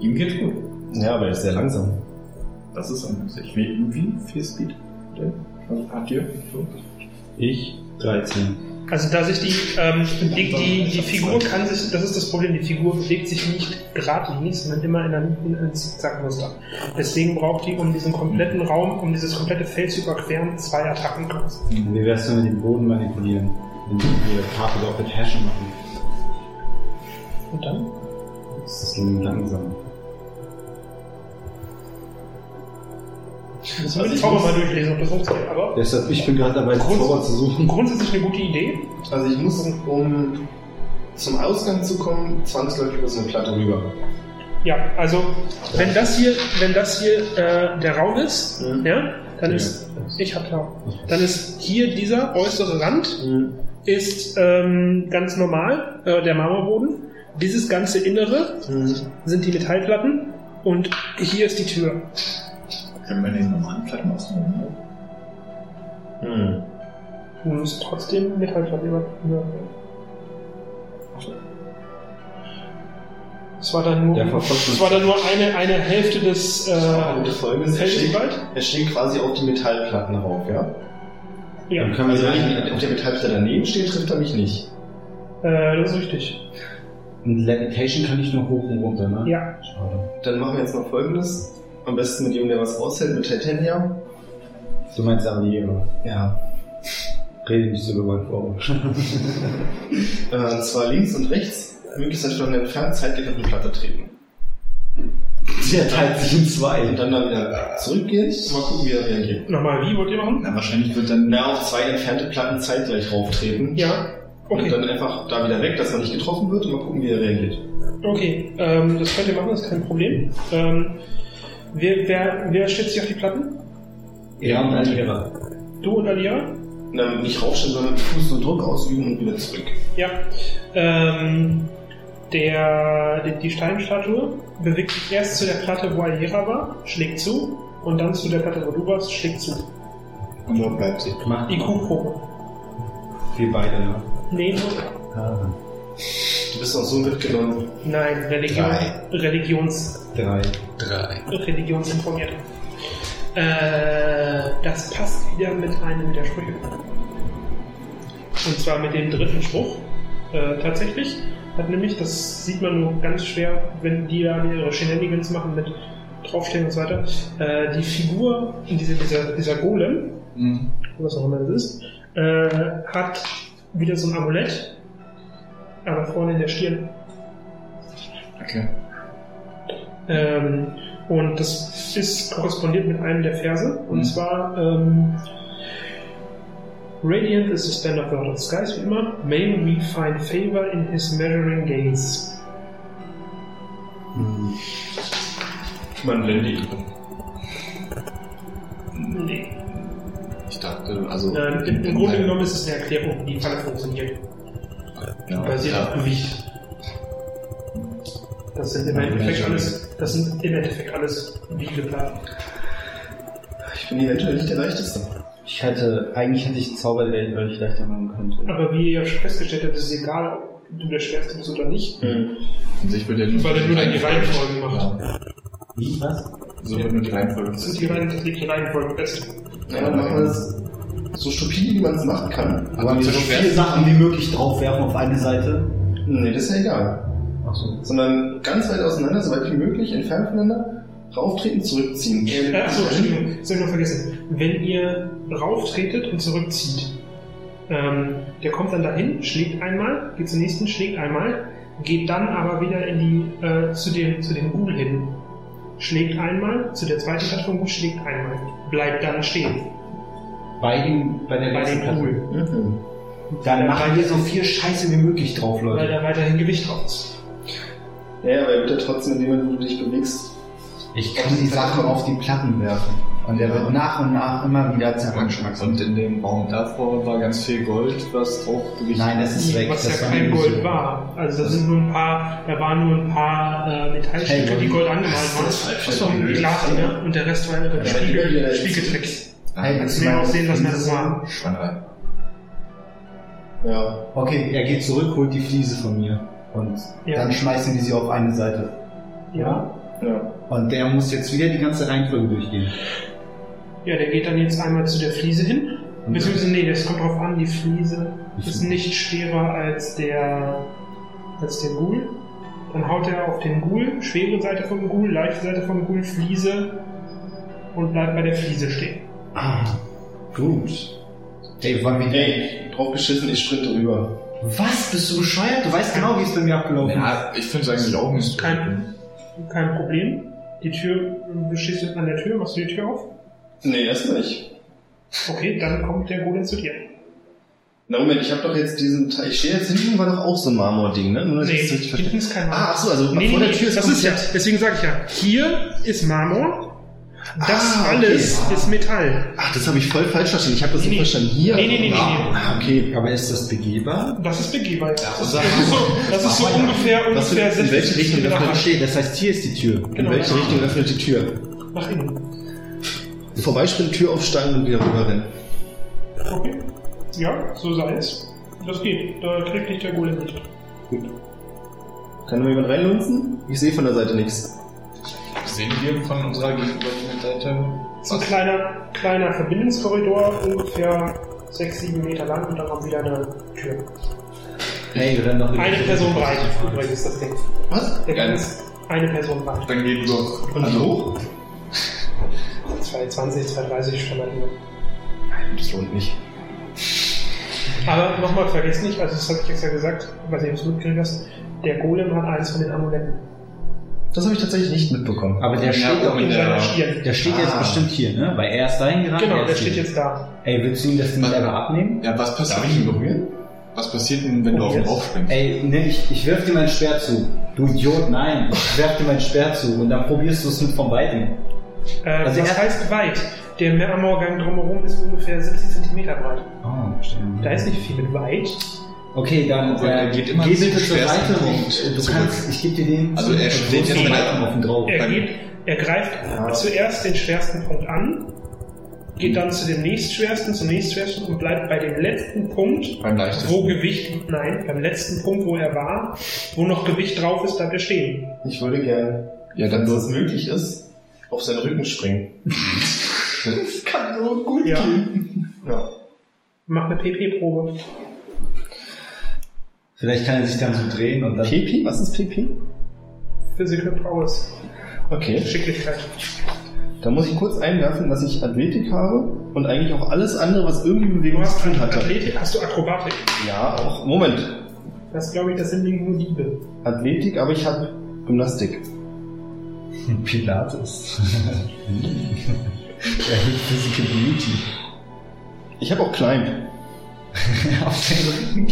ihm geht's gut. Ja, aber er ist sehr langsam. Das ist ungünstig. Wie, wie viel Speed? Was habt ihr? So? Ich 13. Also da sich die, ähm, die, die, die Figur kann sich, das ist das Problem, die Figur bewegt sich nicht geradlinig, sondern immer in einem, in einem Zickzackmuster. Deswegen braucht die, um diesen kompletten Raum, um dieses komplette Feld zu überqueren, zwei Attackenkosten. Wie wär's denn mit dem Boden manipulieren? Wenn wir Karte doch mit Hashen machen, Und dann? ist das Ding langsam. Müssen wir die Zauber mal durchlesen, ob das funktioniert. Aber Deshalb, ich bin gerade dabei, Grund- Zauber zu suchen. grundsätzlich eine gute Idee. Also ich muss, um zum Ausgang zu kommen, zwangsläufig über so eine Platte rüber. Ja, also wenn das hier, wenn das hier äh, der Raum ist, Mhm. ja, dann ist ich hab da, dann ist hier dieser äußere Rand ist ähm, ganz normal äh, der Marmorboden. Dieses ganze Innere sind die Metallplatten und hier ist die Tür. Können wir den normalen Platten ausnehmen? Hm. Du musst trotzdem Metallplatten über. über es war dann nur, verfolgt es war dann nur eine, eine Hälfte des äh, Und das folgende ist, er Feldes steht, er steht quasi auf die Metallplatten rauf, ja? Ja, Dann können wir Also wenn sagen, ich auf der Metallplatte daneben stehe, trifft er mich nicht. äh, das ist richtig. mit Levitation kann ich nur hoch und runter, ne? Ja. Schade. Dann machen wir jetzt noch folgendes. Am besten mit jemandem, der was aushält, mit Titania. Du meinst Alliere. Ja. Rede nicht so über mein Forum. Äh, und zwar links und rechts, möglichst eine Stunde entfernt, zeitgleich auf die Platte treten. Der teilt sich in zwei. Und dann da wieder zurückgehen und mal gucken, wie er reagiert. Nochmal, wie wollt ihr machen? Na, wahrscheinlich wird dann. Na, auf zwei entfernte Platten zeitgleich rauftreten. Ja. Und Okay. dann einfach da wieder weg, dass er nicht getroffen wird und mal gucken, wie er reagiert. Okay. Ähm, das könnt ihr machen, das ist kein Problem. Ähm, wer, wer, wer stellt sich auf die Platten? Ja, und Alliere. Du und Alia? Und dann nicht raufstellen, sondern Fuß und Druck ausüben und wieder zurück. Ja. Ähm, der, die, die Steinstatue bewegt sich erst zu der Platte, wo Alira war, schlägt zu, und dann zu der Platte, wo du warst, schlägt zu. Und wo bleibt sie? Mach IQ-Probe. wir beide, ne? Nee, nur- Ah, Du bist auch so mitgenommen. nein, Religion, Drei. Religions, drei. Drei. religionsinformiert. Äh, das passt wieder mit einem der Sprüche. Und zwar mit dem dritten Spruch. Äh, tatsächlich hat nämlich, das sieht man nur ganz schwer, wenn die da ihre Shenanigans machen mit draufstehen und so weiter, äh, die Figur, diese, dieser, dieser Golem, Mhm. was auch immer das ist, äh, hat wieder so ein Amulett, aber vorne in der Stirn. Okay. Ähm, und das ist korrespondiert mit einem der Verse. Und Mhm. zwar ähm, Radiant is the splendor of the Lord of Skies, wie immer. May we find favor in his measuring gaze. Man blendet ihn. Nee. Ich dachte, also. Im, Im Grunde genommen ist es eine Erklärung, wie die Falle funktioniert. Ja, Basiert auf ja. Gewicht. Das sind im Endeffekt alles, das sind im Endeffekt alles Wiegeplatten. Ich bin eventuell nicht der leichteste. Ich hätte, eigentlich hätte ich Zauber, der weil ich leichter machen könnte. Aber wie ihr ja schon festgestellt habt, ist es egal, ob du der Schwerste bist oder nicht. Hm. Und ich würde ja nur, Weil er nur dann die Reihenfolge macht. Ja. Wie, was? So wird nur die Reihenfolge. Das die, liegt die Reihenfolge fest. Ja, dann machen wir es so stupide, wie man es machen kann. Aber wir so viele Sachen wie möglich draufwerfen auf eine Seite. Nee, das ist ja egal. Ach so. Sondern ganz weit auseinander, so weit wie möglich, entfernt voneinander, rauftreten, zurückziehen. Äh, achso, Entschuldigung, das habe ich noch vergessen. Wenn ihr rauftretet und zurückzieht, ähm, der kommt dann dahin, schlägt einmal, geht zum nächsten, schlägt einmal, geht dann aber wieder in die, äh, zu dem, zu dem Ghoul hin. Schlägt einmal, zu der zweiten Plattform, schlägt einmal. Bleibt dann stehen. Bei dem, bei der Bei nächsten Platte. Ghoul. Mhm. Dann machen wir so viel Scheiße wie möglich drauf, Weil Leute. da weiterhin Gewicht drauf ist. Ja, aber er wird ja trotzdem, in dem Moment, wo du dich bewegst, Ich kann die Sachen auf die Platten werfen. Und der wird nach und nach immer wieder zerranschmackst. Und in dem Raum davor war ganz viel Gold, was drauf gewichtet Nein, das ist weg. Was das ja war kein Gold so. war. Also da sind nur ein paar, da waren nur ein paar äh, Metallstücke, Hey, die Gold angemalt waren. falsch. Vom Glas, ja. Und der Rest war Ja, Spiegel, ja, ja. Spiegeltricks. Hey, Kannst du mir auch sehen, was mir das war. Schweinerei. ja, Okay, er geht zurück, holt die Fliese von mir. Und Ja. dann schmeißen wir sie auf eine Seite. Ja. ja. Und der muss jetzt wieder die ganze Reihenfolge durchgehen. Ja, der geht dann jetzt einmal zu der Fliese hin. Und Beziehungsweise, nee, das kommt drauf an, die Fliese ist nicht schwerer als der, als der Ghoul. Dann haut er auf den Ghoul, schwere Seite vom Ghoul, leichte Seite vom Ghoul, Fliese und bleibt bei der Fliese stehen. Ah, gut. Wollen wir Ey, drauf geschissen, ich sprinte rüber. Was? Bist du bescheuert? Du weißt genau, wie es bei mir abgelaufen ist. Ja, ich finde es eigentlich auch nicht so. Kein, kein Problem. Die Tür, du stehst jetzt an der Tür, machst du die Tür auf? Nee, erst nicht. Okay, dann kommt der Golem zu dir. Na Moment, ich habe doch jetzt diesen Teil. Ich stehe jetzt hinten, war doch auch so ein Marmording, ne? Nur, dass Nee, hinten ist kein Marmor. Ah, ach so, also Nee, vor nee, der nee, Tür ist das ist ja, deswegen sage ich ja, hier ist Marmor, das Ah, okay. alles ist Metall. Ach, das habe ich voll falsch verstanden. Ich habe das Nee, nicht verstanden. Hier. Nee, nee, nee, nee, nee. Ah, okay. Aber ist das begehbar? Das ist begehbar. Das, das ist so, das ist so ungefähr, Was ungefähr für- in welche Richtung nach- Verstehe, das heißt, hier ist die Tür. In Genau. welche Richtung öffnet die Tür? nach innen. Vorbeispringen, Tür aufsteigen und wieder rüberrennen. Okay. Ja, so sei es. Das geht. Da kriegt nicht der Golem nicht. Kann mir jemand reinlunzen? Ich sehe von der Seite nichts. Sehen wir von unserer gegenüberliegenden Seite? Ist ein kleiner, kleiner Verbindungskorridor, ungefähr 6, 7 Meter lang und dann kommt wieder eine Tür. Hey, wir noch Eine Person breit, übrigens das Ding. Was? Der. Gang ist eine Person breit. Dann gehen wir. Und wie hoch? 220, 230 Standard. Das lohnt nicht. Aber nochmal, vergiss nicht, also das habe ich extra gesagt, ob du es mitgekriegt hast, der Golem hat eins von den Amuletten Das habe ich tatsächlich nicht mitbekommen. Aber der Ja, steht doch in in der- Stirn. Der steht jetzt Ah. bestimmt hier, ne? Weil er ist dahin gerannt. Genau, er der steht hier. jetzt da. Ey, willst du ihm das Ding selber abnehmen? Ja, was Darf passiert, ich ihn berühren? was passiert denn, wenn du auf ihn Yes. raufspringst? Ey, nimm ich, ich werf dir mein Schwert zu. Du Idiot, nein. Ich werf dir mein Schwert zu und dann probierst du es mit vom Weiten. Äh, Also er- heißt weit? Der Marmorgang drumherum ist ungefähr 70 cm breit. Oh, verstehe. Da ist nicht viel mit weit. Okay, dann er äh, geht immer geh bitte zur Seite und du zurück. kannst, ich gebe dir den. Also er steht du jetzt mit auf ihn drauf. Er, geht, er greift zuerst den schwersten Punkt an, geht dann zu dem nächstschwersten, zum nächstschwersten und bleibt bei dem letzten Punkt, Beim leichtesten. wo Gewicht, nein, beim letzten Punkt, wo er war, wo noch Gewicht drauf ist, bleibt er stehen. Ich würde gerne, Ja, wenn dann es möglich ist, auf seinen Rücken springen. das kann so gut Ja. gehen. Ja. Mach eine PP-Probe. Vielleicht kann er sich dann so drehen und dann. PP? Was ist PP? Physical Prowess. Okay. Geschicklichkeit. Da muss ich kurz einwerfen, dass ich Athletik habe und eigentlich auch alles andere, was irgendwie Bewegung zu hast tun hatte. Athletik, hast du Akrobatik? Ja, auch. Moment. Das glaube ich, das sind nur Diebe. Athletik, aber ich habe Gymnastik. Pilates. er hilft Physical Beauty. Ich habe auch Climb. auf seinen Rücken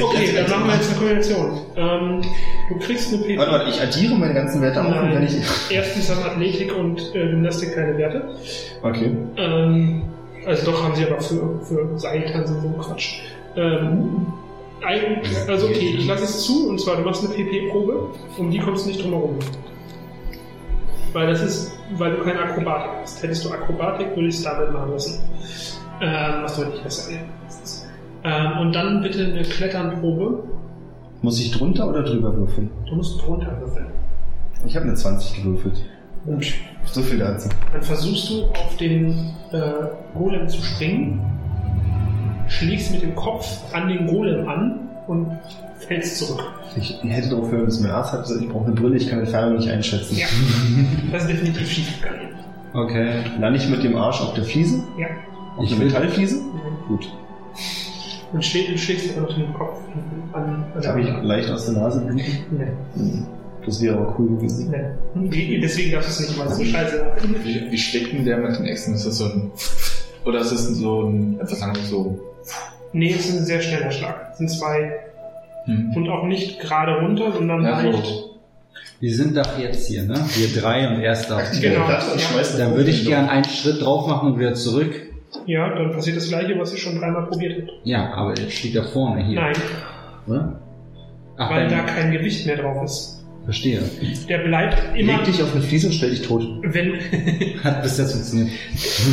Okay, dann machen wir jetzt eine Kombination. Ähm, du kriegst eine PP. Warte, warte, ich addiere meine ganzen Werte auf und wenn Nein. ich. Erstens haben Athletik und äh, Gymnastik keine Werte. Okay. Ähm, also doch haben sie aber für, für Seiltanzen so Quatsch. Ähm, ein, also okay, ich lasse es zu und zwar du machst eine PP-Probe, um die kommst du nicht drum herum. Weil das ist, weil du keine Akrobatik hast. Hättest du Akrobatik, würde ich es damit machen lassen. Ähm, was deutlich besser wäre. Ähm, und dann bitte eine Kletternprobe. Muss ich drunter oder drüber würfeln? Du musst drunter würfeln. Ich habe eine 20 gewürfelt. Gut. So viel dazu. Dann versuchst du auf den äh, Golem zu springen, schlägst mit dem Kopf an den Golem an und fällst zurück. Ich hätte darauf hören müssen, mein Arzt hat gesagt, ich brauche eine Brille, ich kann Entfernung nicht einschätzen. Ja. Das ist definitiv schief gegangen. Okay. Lande ich mit dem Arsch auf der Fliese? Ja. Auf Ich will- Metallfliese? Gut. Und schlägst, du schlägst aber noch den Kopf an. habe ich leicht aus der Nase bluten. Nee, Hm. Das wäre aber cool gewesen. nee. Deswegen darfst du es nicht mal so scheiße. Wie, wie schlägt denn der mit den Äxten? Ist das so ein. Oder ist das so ein. Etwas anderes so. Nee, es ist ein sehr schneller Schlag. Es sind zwei. Hm. Und auch nicht gerade runter, sondern Ja, leicht. so. Wir sind doch jetzt hier, ne? Wir drei und er ist da. Genau. Das Ja. Dann würde ich gern einen Schritt drauf machen und wieder zurück. Ja, dann passiert das gleiche, was ich schon dreimal probiert habe. Ja, aber er steht da vorne hier. Nein, Oder? Ach, weil da kein Gewicht mehr drauf ist. Verstehe. Der bleibt immer, Leg dich auf eine Fliese und stell dich tot. wenn, Hat bis jetzt funktioniert.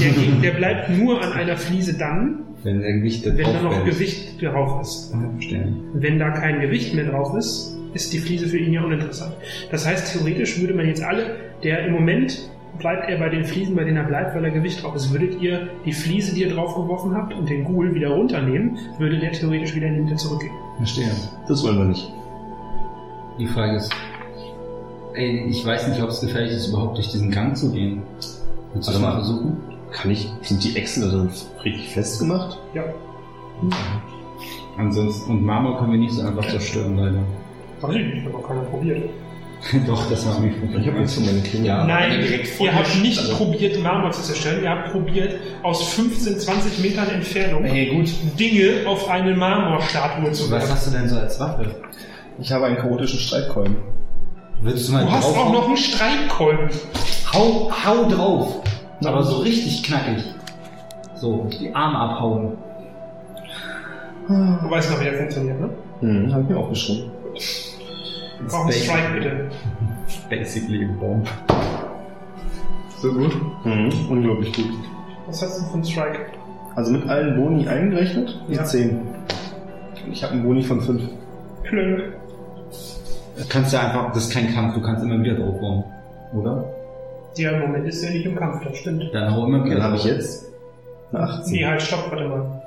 der, der bleibt nur an einer Fliese dann, Wenn der Gewicht da wenn drauf da noch wäre. Gewicht drauf ist. Ja, verstehe. Wenn da kein Gewicht mehr drauf ist, ist die Fliese für ihn ja uninteressant. Das heißt, theoretisch würde man jetzt alle, der im Moment bleibt er bei den Fliesen, bei denen er bleibt, weil er Gewicht drauf ist. Würdet ihr die Fliese, die ihr draufgeworfen habt und den Ghoul wieder runternehmen, würde der theoretisch wieder in die Mitte zurückgehen. Verstehe. Das wollen wir nicht. Die Frage ist, ey, ich weiß nicht, ob es gefährlich ist, überhaupt durch diesen Gang zu gehen. Willst du das mal versuchen? Kann ich, sind die Äxte da richtig festgemacht? Ja. Ansonsten, und Marmor können wir nicht so einfach zerstören, leider. Weiß ich nicht, ich habe auch keiner probiert. Doch, das haben wir Ich habe jetzt schon meine Klinge. Ja. Nein, wenn er direkt vor ihr habt nicht also- probiert, Marmor zu zerstören. Ihr habt probiert, aus 15, 20 Metern Entfernung Hey, gut. Dinge auf eine Marmorstatue zu Was werfen. hast du denn so als Waffe? Ich habe einen chaotischen Streitkolben. Willst du mal Du hast auch noch einen Streitkolben. Hau, hau drauf. Aber so richtig knackig. So, die Arme abhauen. Du weißt noch, wie der funktioniert, ne? Hm, hab ich mir aufgeschrieben. Wir brauchen Strike, bitte. Basically a bomb. So gut. Mhm, unglaublich gut. Was hast du für einen Strike? Also mit allen Boni eingerechnet? Ja. 10. Ich habe einen Boni von 5. Klönk. Kannst ja einfach, das ist kein Kampf, du kannst immer wieder draufhauen. Oder? Ja, im Moment ist er nicht im Kampf, das stimmt. Dann hau immer wieder Dann habe ich drauf. jetzt eine 18. Nee, halt, stopp, warte mal.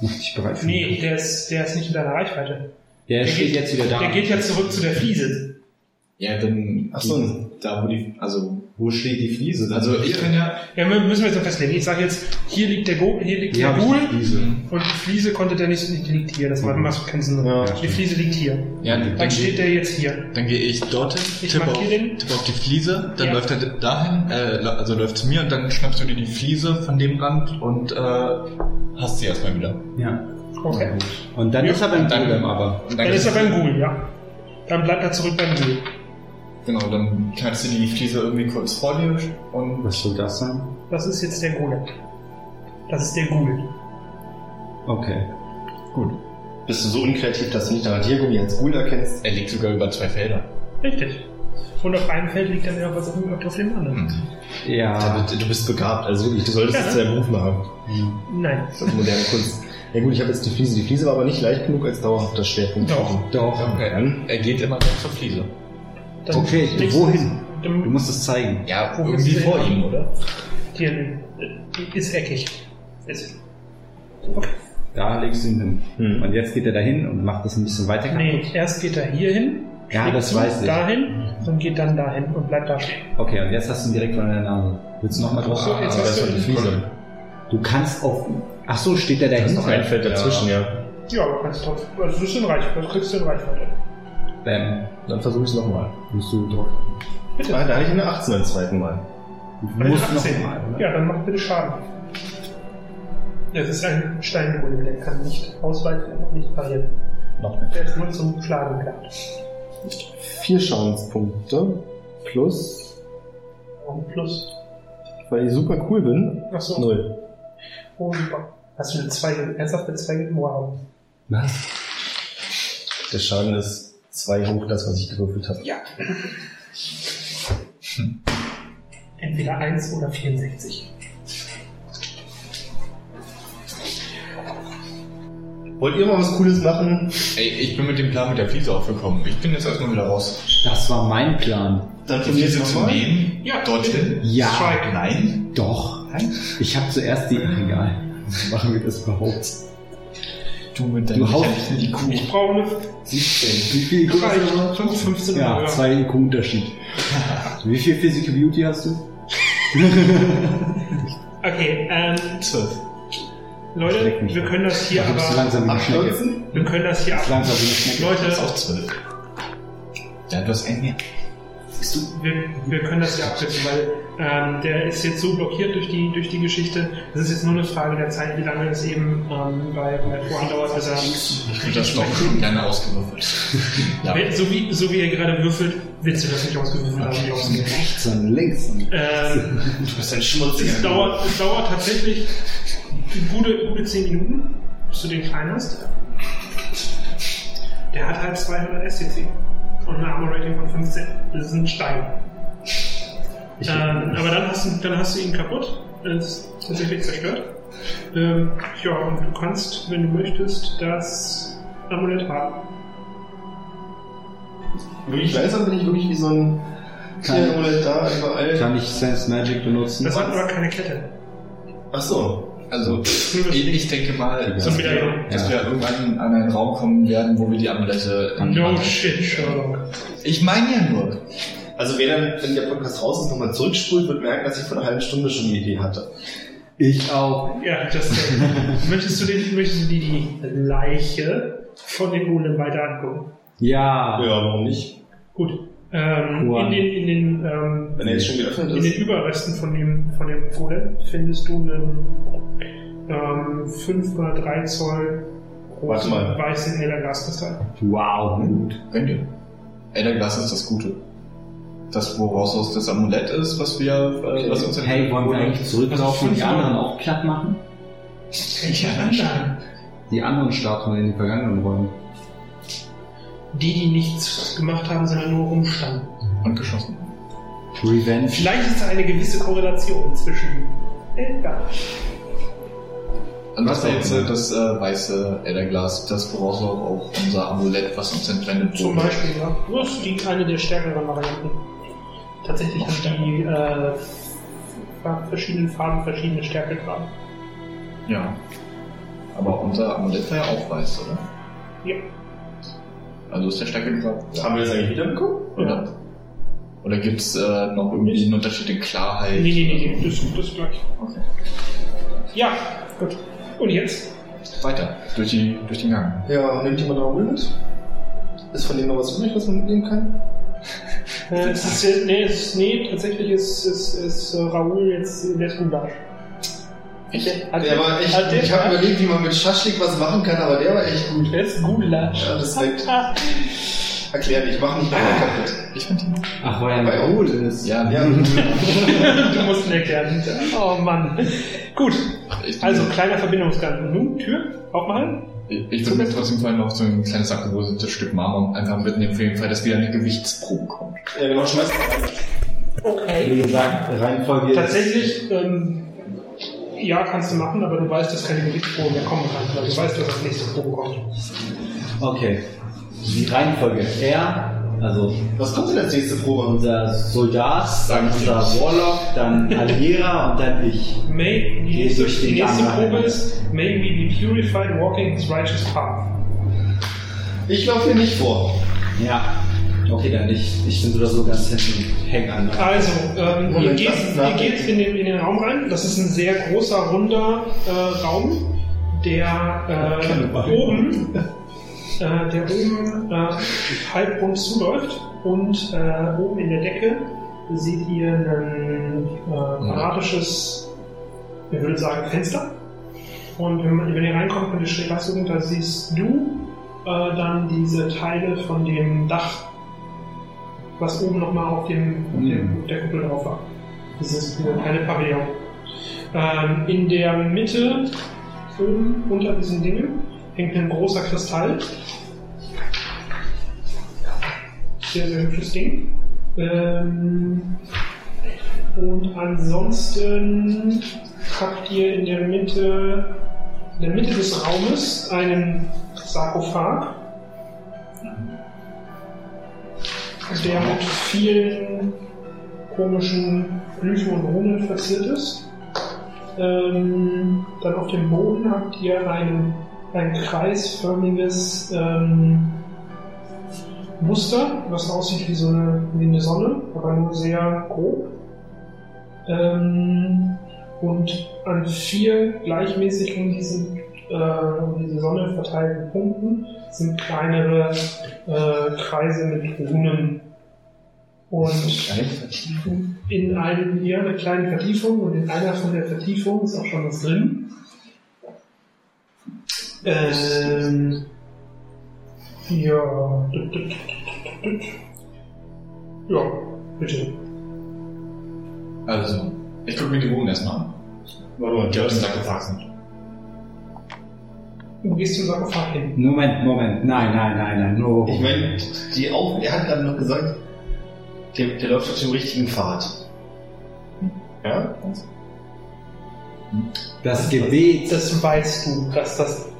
Mach dich bereit für Nee, der ist, der ist nicht in deiner Reichweite. Der, steht geht- jetzt wieder da. Der geht ja zurück zu der Fliese. Ja, dann. Ach so. Da, wo die. Also. Wo steht die Fliese? dann? Also, ich kann ja. Ja, mü- müssen wir jetzt noch festlegen. Ich sage jetzt, hier liegt der Go, hier liegt Hier der Fliese. und die Fliese konnte der nicht, die liegt hier. Das macht macht keinen Sinn. Ja. Die Fliese liegt hier. Ja, dann, Dann steht der jetzt hier. dann gehe ich dorthin, Ich tippe auf, den. tippe auf die Fliese, dann Ja. läuft er dahin, äh, also läuft zu mir und dann schnappst du dir die Fliese von dem Rand und äh, hast sie erstmal wieder. Ja. Okay. Und dann Ja. ist er beim Dann- Golem aber. Und Dann ist er beim Ghoul, ja. Dann bleibt er zurück beim Ghoul. Genau, dann knallst du die Fliese irgendwie kurz vor dir und Was soll das sein? Das ist jetzt der Golem. Das ist der Ghoul. Okay. Bist du so unkreativ, dass du nicht nach Radiergummi als Ghoul erkennst? er liegt sogar über zwei Felder. Richtig. Und auf einem Feld liegt dann ja was auf dem, auf dem anderen. Ja. Du bist begabt, also wirklich, du solltest Ja, jetzt ne? deinen Beruf machen. Nein. Das ist moderne Kunst. Ja gut, ich habe jetzt die Fliese. Die Fliese war aber nicht leicht genug als dauerhafter Schwerpunkt. Doch. Doch. Okay. Dann? Er geht immer noch zur Fliese. Das Okay, liegst- wohin? Du Dem, musst es zeigen. Ja, Wo irgendwie ist der vor ihm, oder? hier, äh, ist eckig. Ist. Okay. Da legst du ihn hin. Hm. Und jetzt geht er dahin und macht das ein bisschen weiter kaputt. Nee, erst geht er hier hin. Ja, das zu, weiß ich. Dahin und geht dann dahin und bleibt da stehen. Okay, und jetzt hast du ihn direkt vor deiner Nase. Willst du nochmal drauf? So, jetzt hast das du die Fliese. Du kannst auf. Ach so, steht der Da ist dahinter? noch ein Feld dazwischen, ja. Ja, aber kannst drauf. Also du bist in Reichweite. Du kriegst du in Reichweite. Bam. Dann versuche ich es nochmal. Musst du drauf. Bitte. Ah, da hatte ich eine 18 beim zweiten Mal. Du den musst 18. nochmal, oder? Ja, dann mach bitte Schaden. Das ist ein Steingolem, der kann nicht ausweichen und nicht parieren. Noch nicht. Der ist nur zum Schlagen gedacht. Vier Schadenspunkte plus, Und plus. weil ich super cool bin, Achso. null. Oh, super. Hast du eine 2 ernsthaft eine 2 Wow. Was? Der Schaden ist zwei hoch das, was ich gewürfelt habe. Ja. Entweder 1 oder 64. Wollt ihr mal was Cooles machen? Ey, ich bin mit dem Plan mit der Fliese aufgekommen. Ich bin jetzt erstmal wieder raus. Das war mein Plan. Dann Die Fliese zu nehmen? Ja, Dorthin? Ja. Strike. Nein? Doch. Ich habe zuerst die. Egal. Machen wir das überhaupt? Du mit Du haust- die Kuh. Ich brauche eine 17. Wie viel IQ hast du? noch? 5, 15 Ja, oder zwei IQ Unterschied. Wie viel Physical Beauty hast du? Okay, ähm, 12. Leute, wir können das hier aber. langsam. Abstürzen? Wir können das hier Du bist ab. langsam wie eine Schnecke. Leute, Das ist auch 12. Ja, du hast einen mehr. Wir, wir können das hier abkürzen, weil ähm, der ist jetzt so blockiert durch die, durch die Geschichte. Es ist jetzt nur eine Frage der Zeit, wie lange es eben ähm, bei, bei Vorhand dauert, bis er Ich würde das noch gerne ausgewürfelt. ja. So wie, so wie er gerade würfelt, willst du das nicht ausgewürfelt haben, wie ausgewürfelt. Rechts und links. Und Ähm, Du bist ein schmutziger. es, dauert, es dauert tatsächlich gute, gute 10 Minuten, bis du den klein hast. Der hat halt 200 STC und eine Armor Rating von 15. Das ist ein Stein. Ähm, aber dann hast, du, dann hast du ihn kaputt. Er ist tatsächlich zerstört. Ähm, ja, und du kannst, wenn du möchtest, das Amulett haben. Wirklich langsam bin ich wirklich wie so ein Amulett da überall. kann ich Sense Magic benutzen? Das hat aber keine Kette. Ach so. Also, ich, ich denke mal, So dass, wir, dass wir irgendwann an einen Raum kommen werden, wo wir die Amulette No shit, Sherlock. Ich meine ja nur. Also wer dann, wenn der Podcast raus ist, nochmal zurückspult, wird merken, dass ich vor einer halben Stunde schon eine Idee hatte. Ich auch. Ja, das möchtest du dir möchtest du dir die Leiche von den Golem weiter angucken? Ja. Ja, warum nicht? Gut. Ähm, in den, in den, ähm, Wenn er jetzt schon geöffnet in den ist. Überresten von dem, von dem Golem findest du einen ähm, 5 x 3 Zoll Warte großen mal. weißen Elderglaskristall. Wow, gut. Ihr. Elderglas ist das Gute. Das, woraus aus das Amulett ist, was wir, äh, was uns Hey, wollen wir eigentlich zurücklaufen und die anderen auch platt machen? Welche anderen? Die anderen Statuen in den vergangenen Räumen. Die, die nichts gemacht haben, sondern nur rumstanden. und geschossen. Revenge. Vielleicht ist da eine gewisse Korrelation zwischen Elder. Und Was das war jetzt äh, das äh, weiße Elderglas, das woraus auch, auch unser Amulett, was uns entwendet Zum wurde. Beispiel, ja. Das ist die, eine der stärkeren Varianten. Tatsächlich haben die äh, verschiedenen Farben verschiedene Stärke dran. Ja. Aber unser Amulett war ja auch weiß, oder? Ja. Also ist der Stärke gerade. Haben wir das eigentlich wiederbekommen? Oder? Oder gibt es äh, noch irgendwie einen Unterschied in Klarheit? Nee, nee, nee, nee, das, das ist gleich. Okay. Ja, gut. Und jetzt? Weiter. Durch, die, durch den Gang. Ja, nimmt jemand Raoul mit? Ist von denen noch was übrig, was man mitnehmen kann? Äh, es ist, nee, es ist, nee, tatsächlich ist, ist, ist äh, Raoul jetzt der Gulasch. Ich? Der war echt hat Ich habe überlegt, wie man mit Schaschlik was machen kann, aber der war echt gut. Der ist Gulasch. Ja, Respekt. Erklär dich, mach nicht mehr kaputt. Ich fand ihn. Ach, weil er ein Raoul ist. Ja, Ja, du musst ihn erklären. Oh Mann. Gut, Ich, also kleiner Verbindungsgang. Nun, Tür, aufmachen. ich, ich würde mir trotzdem vorhin noch so ein kleines abgebröseltes Stück Marmor einfach mitnehmen, für den Fall, dass wieder eine Gewichtsprobe kommt. ja genau, schmeiß. Okay. Wie gesagt, Reihenfolge ist- Tatsächlich, ähm, ja, kannst du machen, aber du weißt, dass keine Gewichtsprobe mehr kommen kann. Weil du weißt, dass das nächste Probe kommt. Okay. Die Reihenfolge. Er, also Was kommt denn als nächste Probe? unser Soldat, dann unser Warlock, dann Alira und dann ich. Durch den die nächste Gang Probe ist, may we be purified walking his righteous path. Ich laufe hier nicht vor. Ja. Okay, dann ich. Ich bin oder so ganz hinten und häng an. Also, ähm, ihr, Moment, geht, lass uns ihr geht in den, in den Raum rein. Das ist ein sehr großer, runder äh, Raum, der äh, oben, äh, der oben äh, halbrund zuläuft und äh, oben in der Decke seht ihr ein äh, quadratisches, ich würde sagen, Fenster. Und wenn, man, wenn ihr reinkommt, schräg rechts gucken, da siehst du äh, dann diese Teile von dem Dach, was oben nochmal auf dem, auf dem der Kuppel drauf war. Dieses kleine Pavillon. Ähm, in der Mitte, oben unter diesen Dingen, hängt ein großer Kristall. Sehr, sehr hübsches Ding. Ähm, und ansonsten habt ihr in der Mitte, in der Mitte des Raumes einen Sarkophag, der mit vielen komischen Glyphen und Runen verziert ist. Ähm, dann auf dem Boden habt ihr ein, ein kreisförmiges ähm, Muster, was aussieht wie so eine, wie eine Sonne, aber nur sehr grob. Ähm, und an vier gleichmäßig um, diesen, äh, um diese Sonne verteilten Punkten sind kleinere äh, Kreise mit Runen. Und in einem, ja, eine kleine Vertiefung und in einer von der Vertiefung ist auch schon was drin. Ähm, ja. Ja, bitte. Also, ich gucke mir die Runen erstmal an. Warte mal, Die auf dem Sarkophag sind. Du gehst zum Sarkophag hin. Moment, Moment. Nein, nein, nein, nein. Nur. Ich meine, die auf, er hat gerade noch gesagt, der, der läuft auf dem richtigen Pfad. Ja? das Gebet. Das weißt du, dass das.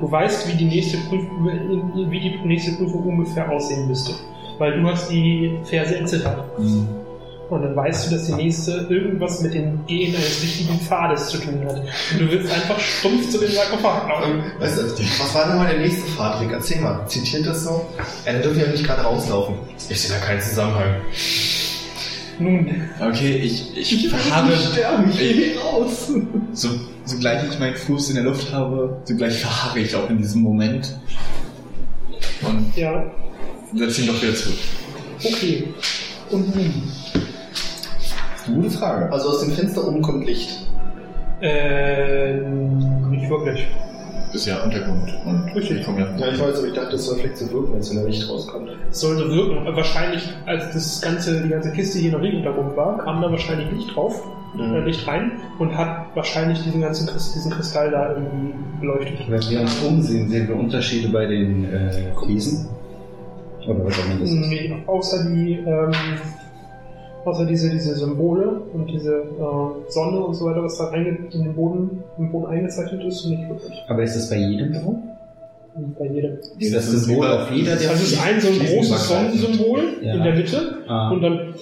Du weißt, wie die nächste Prüfung, wie die nächste Prüfung ungefähr aussehen müsste. Weil du hast die Verse entziffert. Und dann weißt du, dass die nächste irgendwas mit dem Gehen eines richtigen Pfades zu tun hat. Und du willst einfach stumpf zu dem Sarkophag laufen. Ähm, weißt du, was war denn mal der nächste Fahrtrick? Erzähl mal, zitiert das so? Ja, wir ja nicht gerade rauslaufen. Ich sehe da keinen Zusammenhang. Nun, Okay, ich, ich verharre. ich ich- raus. So, sogleich ich meinen Fuß in der Luft habe, sogleich verharre ich auch in diesem Moment. Und ja, setze ihn doch wieder zurück. okay. Und nun? Gute Frage. Also aus dem Fenster oben kommt Licht. Äh, nicht wirklich. Ist ja Untergrund. Und Richtig. ich komme ja. Ja, ich weiß, aber ich dachte, es soll vielleicht so wirken, als wenn da Licht rauskommt. Es sollte wirken. Wahrscheinlich, als das ganze, die ganze Kiste hier noch nicht im Untergrund war, kam da wahrscheinlich Licht drauf, äh, Licht rein und hat wahrscheinlich diesen ganzen diesen Kristall da irgendwie beleuchtet. Wenn wir uns umsehen, sehen wir Unterschiede bei den äh, Fliesen? Oder was auch immer das ist? Nee, außer die, ähm, außer diese, diese Symbole und diese äh, Sonne und so weiter, was da in den Boden, im Boden eingezeichnet ist, nicht wirklich. Aber ist das bei jedem Büro? Bei jedem. Ist das Symbol auf jeder der Also es ist ein so ein großes Sonnensymbol Ja. in der Mitte Ah. und dann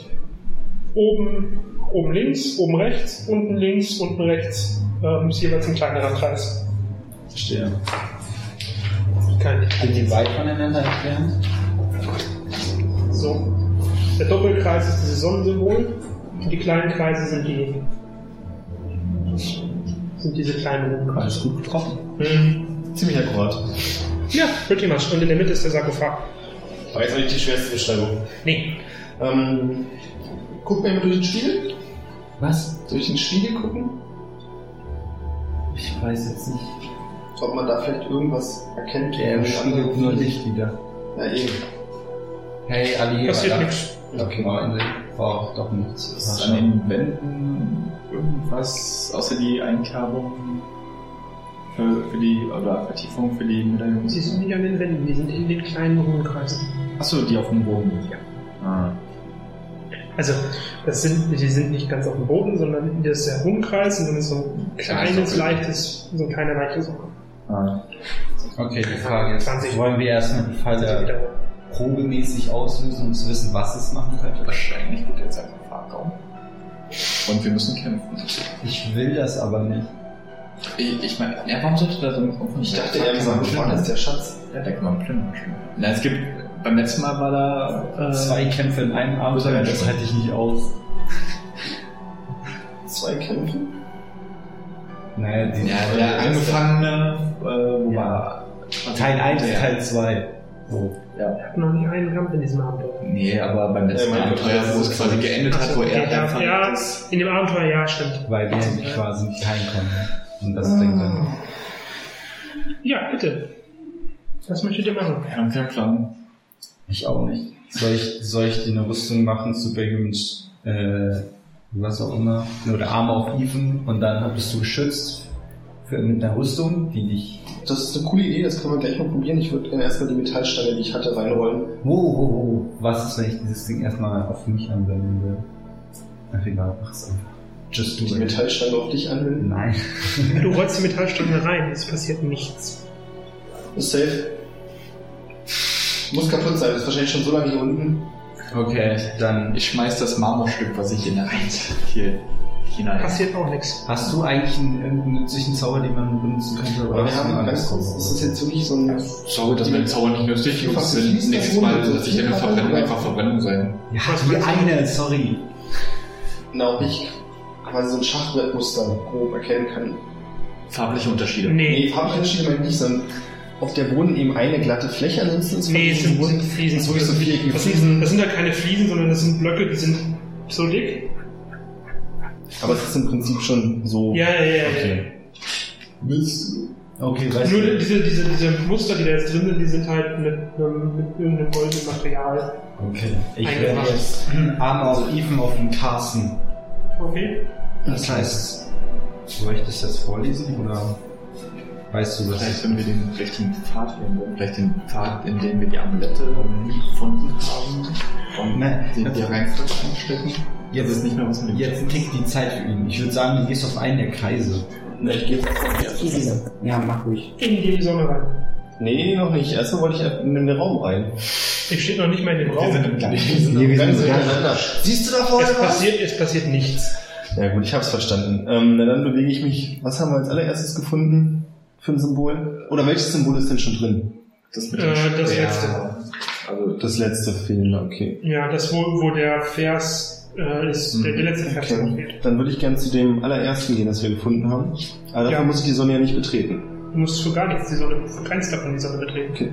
oben, oben links, oben rechts, unten links, unten rechts ähm, ist jeweils ein kleinerer Kreis. Verstehe. Kann ich. Sind die weit voneinander entfernt? So. Der Doppelkreis ist dieses Sonnensymbol und die kleinen Kreise sind die sind diese kleinen Rumkreise. Alles gut getroffen. Mhm. Ziemlich akkurat. Ja, pretty much. Und in der Mitte ist der Sarkophag. Aber jetzt habe ich die schwerste Beschreibung. Nee. Ähm, guck mir mal durch den Spiegel. Was? Durch den Spiegel gucken, Ich weiß jetzt nicht. ob man da vielleicht irgendwas erkennt. Der spiegelt nur Licht wieder. Ja, eben. Hey, Ali, Passiert nichts. Okay, der- war doch nichts. Ist an den Wänden irgendwas außer die Einkerbung für, für die oder Vertiefung für die Medaillons? Die sind nicht an den Wänden, die sind in den kleinen Rumkreisen. Achso, die auf dem Boden. Ja. Ah. Also, das sind, die sind nicht ganz auf dem Boden, sondern das ist der Rundkreis und dann ist so ein kleines, leichtes, so ein kleiner leichtes Sockel. Ah. Okay, die Frage ist, 20. wollen wir erstmal die Falle wieder. probemäßig auslösen, um zu wissen, was es machen könnte? Wahrscheinlich wird jetzt einfach Fahrraum. Und wir müssen kämpfen. Ich will das aber nicht. Ich, ich meine, ja, warum sollte da so ein Ich dachte, er sagt, vorne ist der Schatz. Ja, da kann man plündern schon. Na, es gibt, beim letzten Mal war da, äh, Zwei Kämpfe in einem Abenteuer, das halte ich nicht aus. Zwei Kämpfe. Naja, die Ja, der angefangene, äh, wo war, Teil 1, der- Teil 2. So. Wir hatten noch nicht einen Kampf in diesem Abenteuer. Nee, aber beim letzten Ja, Abenteuer, wo es quasi geendet hat, wo er ja, einfach ja, in dem Abenteuer, ja, stimmt. Weil wir quasi nicht heilen konnten. Und das Ding dann. Ja, bitte. Was möchtet ihr machen? Wir haben keinen Plan. Ich auch nicht. Soll ich, soll ich dir eine Rüstung machen, Superhumans, äh, was auch immer, oder Arme auf Even und dann bist du geschützt für, mit einer Rüstung, die dich. Das ist eine coole Idee, das können wir gleich mal probieren. Ich würde gerne erstmal die Metallstange, die ich hatte, reinrollen. Wow, wow, wow. Was ist, wenn ich dieses Ding erstmal auf mich anwenden will? Ach egal, mach's einfach. Just do Die it. Metallstange auf dich anwenden. Nein. Du rollst die Metallstange rein, es passiert nichts. Ist safe. Muss kaputt sein, ist wahrscheinlich schon so lange hier unten. Okay, dann. Ich schmeiß das Marmorstück, was ich in der Eins hier hinein. Passiert auch nichts. Hast du eigentlich einen, irgendeinen nützlichen Zauber, den man benutzen könnte? Aber wir haben einen ganz kurz, ist das jetzt wirklich so ein. Sorry, dass meine Zauber nicht nützlich sind. Nächstes Mal runter, lasse ich eine Verbrennung einfach Verbrennung sein. Ja, die eine, sorry. Na, ob ich quasi so ein Schachbrettmuster grob erkennen kann. Farbliche Unterschiede. Nee, Nee, Farbunterschiede meine ich nicht, sondern ob der Boden eben eine glatte Fläche ansonsten von nee, es sind, sind Fliesen. Das so viereckige Das sind, das sind ja keine Fliesen, sondern das sind Blöcke, die sind so dick. Aber es ist im Prinzip schon so. Ja, ja, ja. ja. Okay. Okay, weißt Nur du. diese, diese, diese Muster, die da jetzt drin sind, die sind halt mit, einem, mit irgendeinem goldenen Material. Okay. Ich werde jetzt Arme auf Even auf den Carsten. Okay. Das heißt, soll ich das jetzt vorlesen oder weißt du das? Vielleicht, wenn wir den richtigen Pfad finden, vielleicht den Pfad, in dem wir die Amulette gefunden haben und Nein, den die Reihenfolge einstecken. Jetzt ist nicht mehr was mit Jetzt tickt die Zeit für ihn. Ich würde sagen, du gehst auf einen der Kreise. Na, ich gehe jetzt auf die erste Seite. Ja, mach ruhig. In die Sonne rein. Nee, noch nicht. Erstmal wollte ich in den Raum rein. Ich stehe noch nicht mal in dem Raum. im gleichen. Nee, wir sind gar miteinander. Siehst du da vorne Es was? passiert, es passiert nichts. Ja gut, ich hab's verstanden. Ähm, na dann bewege ich mich. Was haben wir als allererstes gefunden für ein Symbol? Oder welches Symbol ist denn schon drin? Das, mit Äh, das letzte. Also das letzte fehlen, okay. Ja, das, wo, wo der Vers äh, ist, der, der letzte Vers okay. fehlt. Dann würde ich gerne zu dem allerersten gehen, das wir gefunden haben. Aber dafür Ja. muss ich die Sonne ja nicht betreten. Du musst für gar nichts die Sonne, für keins davon die Sonne betreten. Okay.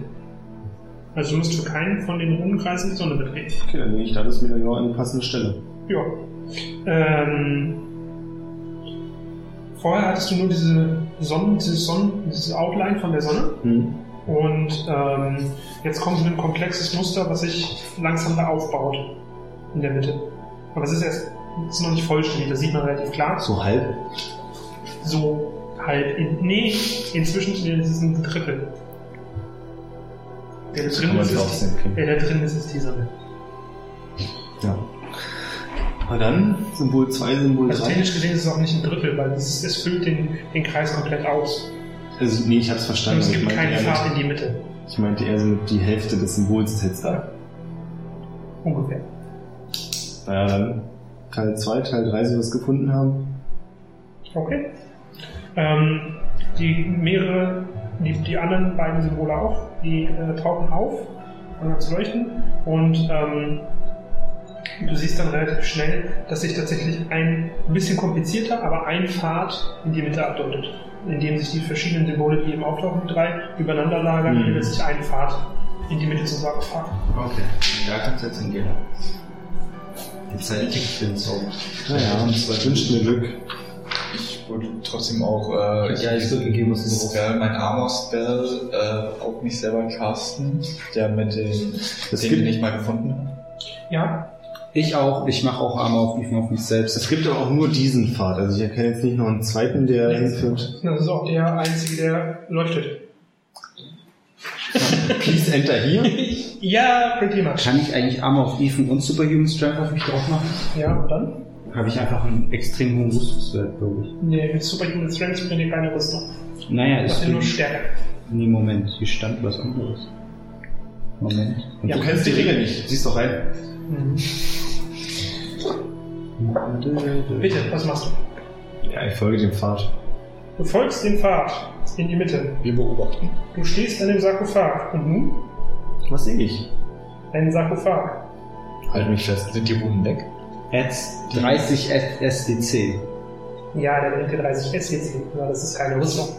Also du musst für keinen von den Rundenkreisen die Sonne betreten. Okay, dann lege ich da das Medaillon an die passende Stelle. Ja. Ähm, vorher hattest du nur diese Sonnen, diese Sonnen, diese Outline von der Sonne. Hm. Und ähm, jetzt kommt so ein komplexes Muster, was sich langsam da aufbaut in der Mitte. Aber es ist erst ist noch nicht vollständig, das sieht man relativ klar. So halb. So halb in. Nee, inzwischen ist es ein Drittel. Der da kann drin ist, ist, der da drin ist, ist die Sonne. Ja. Na dann, Symbol 2, Symbol Also 3. technisch gesehen ist es auch nicht ein Drittel, weil es, es füllt den, den Kreis komplett aus. Also, nee, ich hab's Und verstanden. es aber gibt keine Fahrt in die Mitte. Ich meinte eher so die Hälfte des Symbols ist jetzt da. Ungefähr. Naja, dann Teil 2, Teil 3, so es gefunden haben. Okay. Ähm, die mehrere, die, die anderen beiden Symbole auch, die äh, tauchen auf, an zu leuchten und ähm, du siehst dann relativ schnell, dass sich tatsächlich ein bisschen komplizierter, aber ein Pfad in die Mitte abdeutet, indem sich die verschiedenen Symbole, die eben auftauchen, die drei, übereinander lagern, Mhm. bildet sich ein Pfad in die Mitte zum Sarkophag. Okay, da kannst du jetzt hingehen. Jetzt halt ich bin so. Naja, ich wünsche mir Glück. Ich würde trotzdem auch, äh, Ja, ich würde gegeben, was du wäre mein Armor-Spell äh, auf mich selber casten, der mit den, Das den gibt- den ich mal gefunden habe. Ja, Ich auch. Ich mache auch Arme auf Even auf mich selbst. Es gibt aber auch nur diesen Pfad. Also ich erkenne jetzt nicht noch einen zweiten, der hinführt. das ist auch der einzige, der leuchtet. Please enter hier. Ja, pretty much. Kann ich eigentlich Arme auf Even und Superhuman Strength auf mich drauf machen? Ja, und dann? Habe ich einfach einen extrem hohen Rüstungswert, glaube ich. Nee, mit Superhuman Strength bringt dir keine Rüstung. Naja, Das ist ist nur Stärke. Nee, Moment. Hier stand was anderes. Moment. Und Ja, Du kennst die Regeln nicht. Siehst doch rein. Mhm. Bitte, was machst du? Ja, ich folge dem Pfad. Du folgst dem Pfad in die Mitte. Wir beobachten. Du stehst an dem Sarkophag. Und nun? Was sehe ich? Ein Sarkophag. Halt mich fest. Sind die Runen weg? Ads 30 SDC. Ja, der dir 30 SCC. Aber das ist keine Rüstung.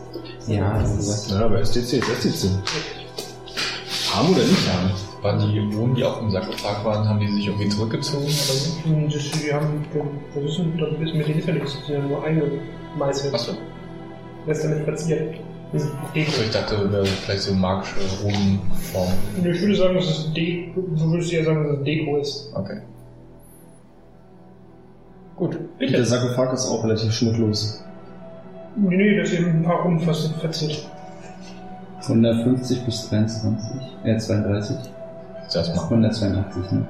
Ja, das ist Ja, aber SDC ist SDC. Arm oder nicht arm? Waren die Runen, die auf dem Sarkophag waren, haben die sich irgendwie zurückgezogen oder so? Und das, die haben, das ist, das ist mit den Hilfe nichts. Die haben nur eingemeißelt. Achso. Was ist damit verziert? Das ist Deko. Also ich dachte, das wäre vielleicht so magische Runenform. Nee, Ich würde sagen, dass es Deko, du würdest ja sagen, dass es Deko ist. Okay. Gut, Der bitte. Sarkophag ist auch relativ schmucklos. Nee, nee, das ist eben ein paar fast verziert. 150 bis 23. Äh, 32. Jetzt erstmal 182, ne?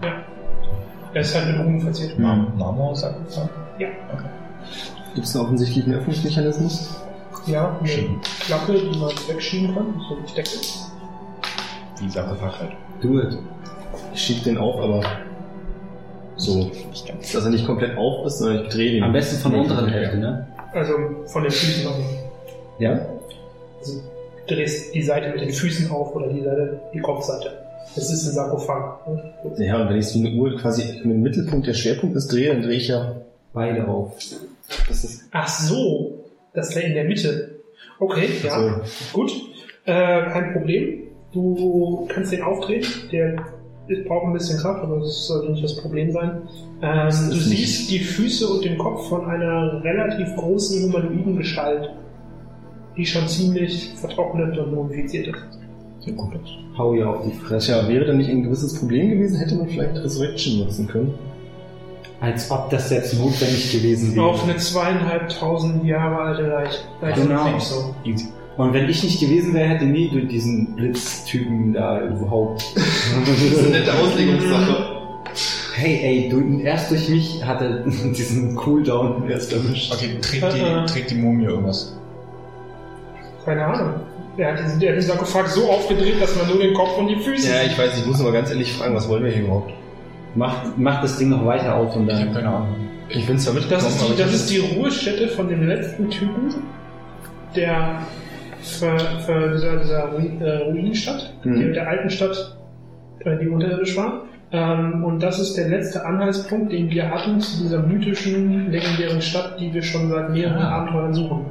Er ist halt mit Runden verziert. Mar Marmor-Sarkophag. Ja. Gibt es einen offensichtlichen Öffnungsmechanismus? Ja, eine Klappe, die man wegschieben kann, so die Decke. Wie Sarkophag halt. Do it. Ich schieb den auf, aber so. Dass er nicht komplett auf ist, sondern ich drehe den. Am besten von der unteren Hälfte, ne? Also von den Füßen auf. Ja? Also du drehst die Seite mit den Füßen auf oder die Seite, die Kopfseite. Das ist ein Sarkophag. ne? Ja, und wenn ich es wie eine Uhr quasi im Mittelpunkt der Schwerpunkt ist drehe, dann drehe ich ja. Beide auf. Das ist Ach so, das wäre in der Mitte. Okay, ja, so. gut. Äh, kein Problem. Du kannst den aufdrehen. Der braucht ein bisschen Kraft, aber das sollte nicht das Problem sein. Ähm, ist du siehst die Füße und den Kopf von einer relativ großen humanoiden Gestalt, die schon ziemlich vertrocknet und mumifiziert ist. Sieht gut aus. Hau ihr auf die Fresse. Tja, wäre dann nicht ein gewisses Problem gewesen, hätte man vielleicht Resurrection nutzen können. Als ob das jetzt notwendig gewesen wäre. Auf eine zweieinhalbtausend Jahre alte Leiche. Genau. so. Und wenn ich nicht gewesen wäre, hätte nie durch diesen Blitztypen da überhaupt. Das ist eine nette Auslegungssache. Hey, ey, du, erst durch mich hat er diesen Cooldown erst erwischt. Okay, trägt Äh, äh. die, trägt die Mumie irgendwas? Keine Ahnung. Er hat, diesen, der hat den Sarkophag so aufgedreht, dass man nur den Kopf und die Füße Ja, ich weiß, ich muss aber ganz ehrlich fragen, was wollen wir hier überhaupt? Macht, macht das Ding noch weiter auf und Ich habe dann. keine Ahnung. Ich bin zwar mitgekommen, Das ist, aber die, ich das ist die Ruhestätte von dem letzten Typen, der für, für dieser, dieser Ru- äh, Ruinenstadt, Mhm. der, der alten Stadt, äh, die unterirdisch war. Ähm, und das ist der letzte Anhaltspunkt, den wir hatten zu dieser mythischen, legendären Stadt, die wir schon seit mehreren Ah. Abenteuern suchen.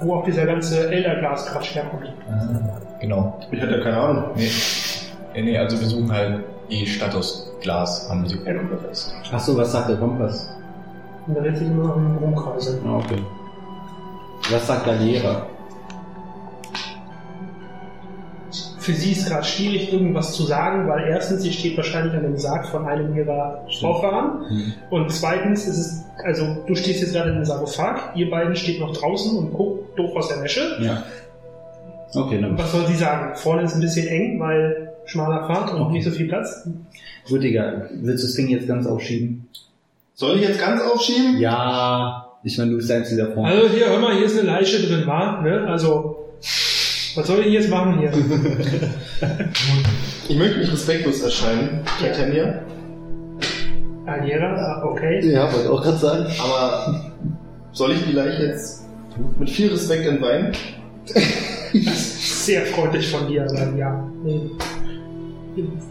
Wo auch dieser ganze Elderglas-Quatsch herkommt. Genau. ich hatte keine Ahnung. Nee. nee, nee, also wir suchen halt die Stadt aus Glas, haben sie fest. Achso, was sagt der Kompass? Und da wird sich immer noch im Rumkreisen. Ah, okay. Was sagt der Lehrer? Für sie ist gerade schwierig, irgendwas zu sagen, weil erstens, sie steht wahrscheinlich an dem Sarg von einem ihrer Vorfahren. Mhm. Und zweitens ist es, also du stehst jetzt gerade in dem Sarkophag, ihr beiden steht noch draußen und guckt doof aus der Wäsche. Ja. Okay, dann. Was soll sie sagen? Vorne ist ein bisschen eng, weil schmaler Pfad und Okay. nicht so viel Platz. Gut, Digga. Willst du das Ding jetzt ganz aufschieben? Soll ich jetzt ganz aufschieben? Ja. Ich meine, du bist der Einzige vorne. Also hier, hör mal, hier ist eine Leiche drin, war, ne? Also, was soll ich jetzt machen hier? Ich möchte nicht respektlos erscheinen, Titania. Aliera, ah, okay. Ja, wollte auch gerade sagen. Aber soll ich die Leiche jetzt mit viel Respekt entweihen? Sehr freundlich von dir, aber ja. Nee.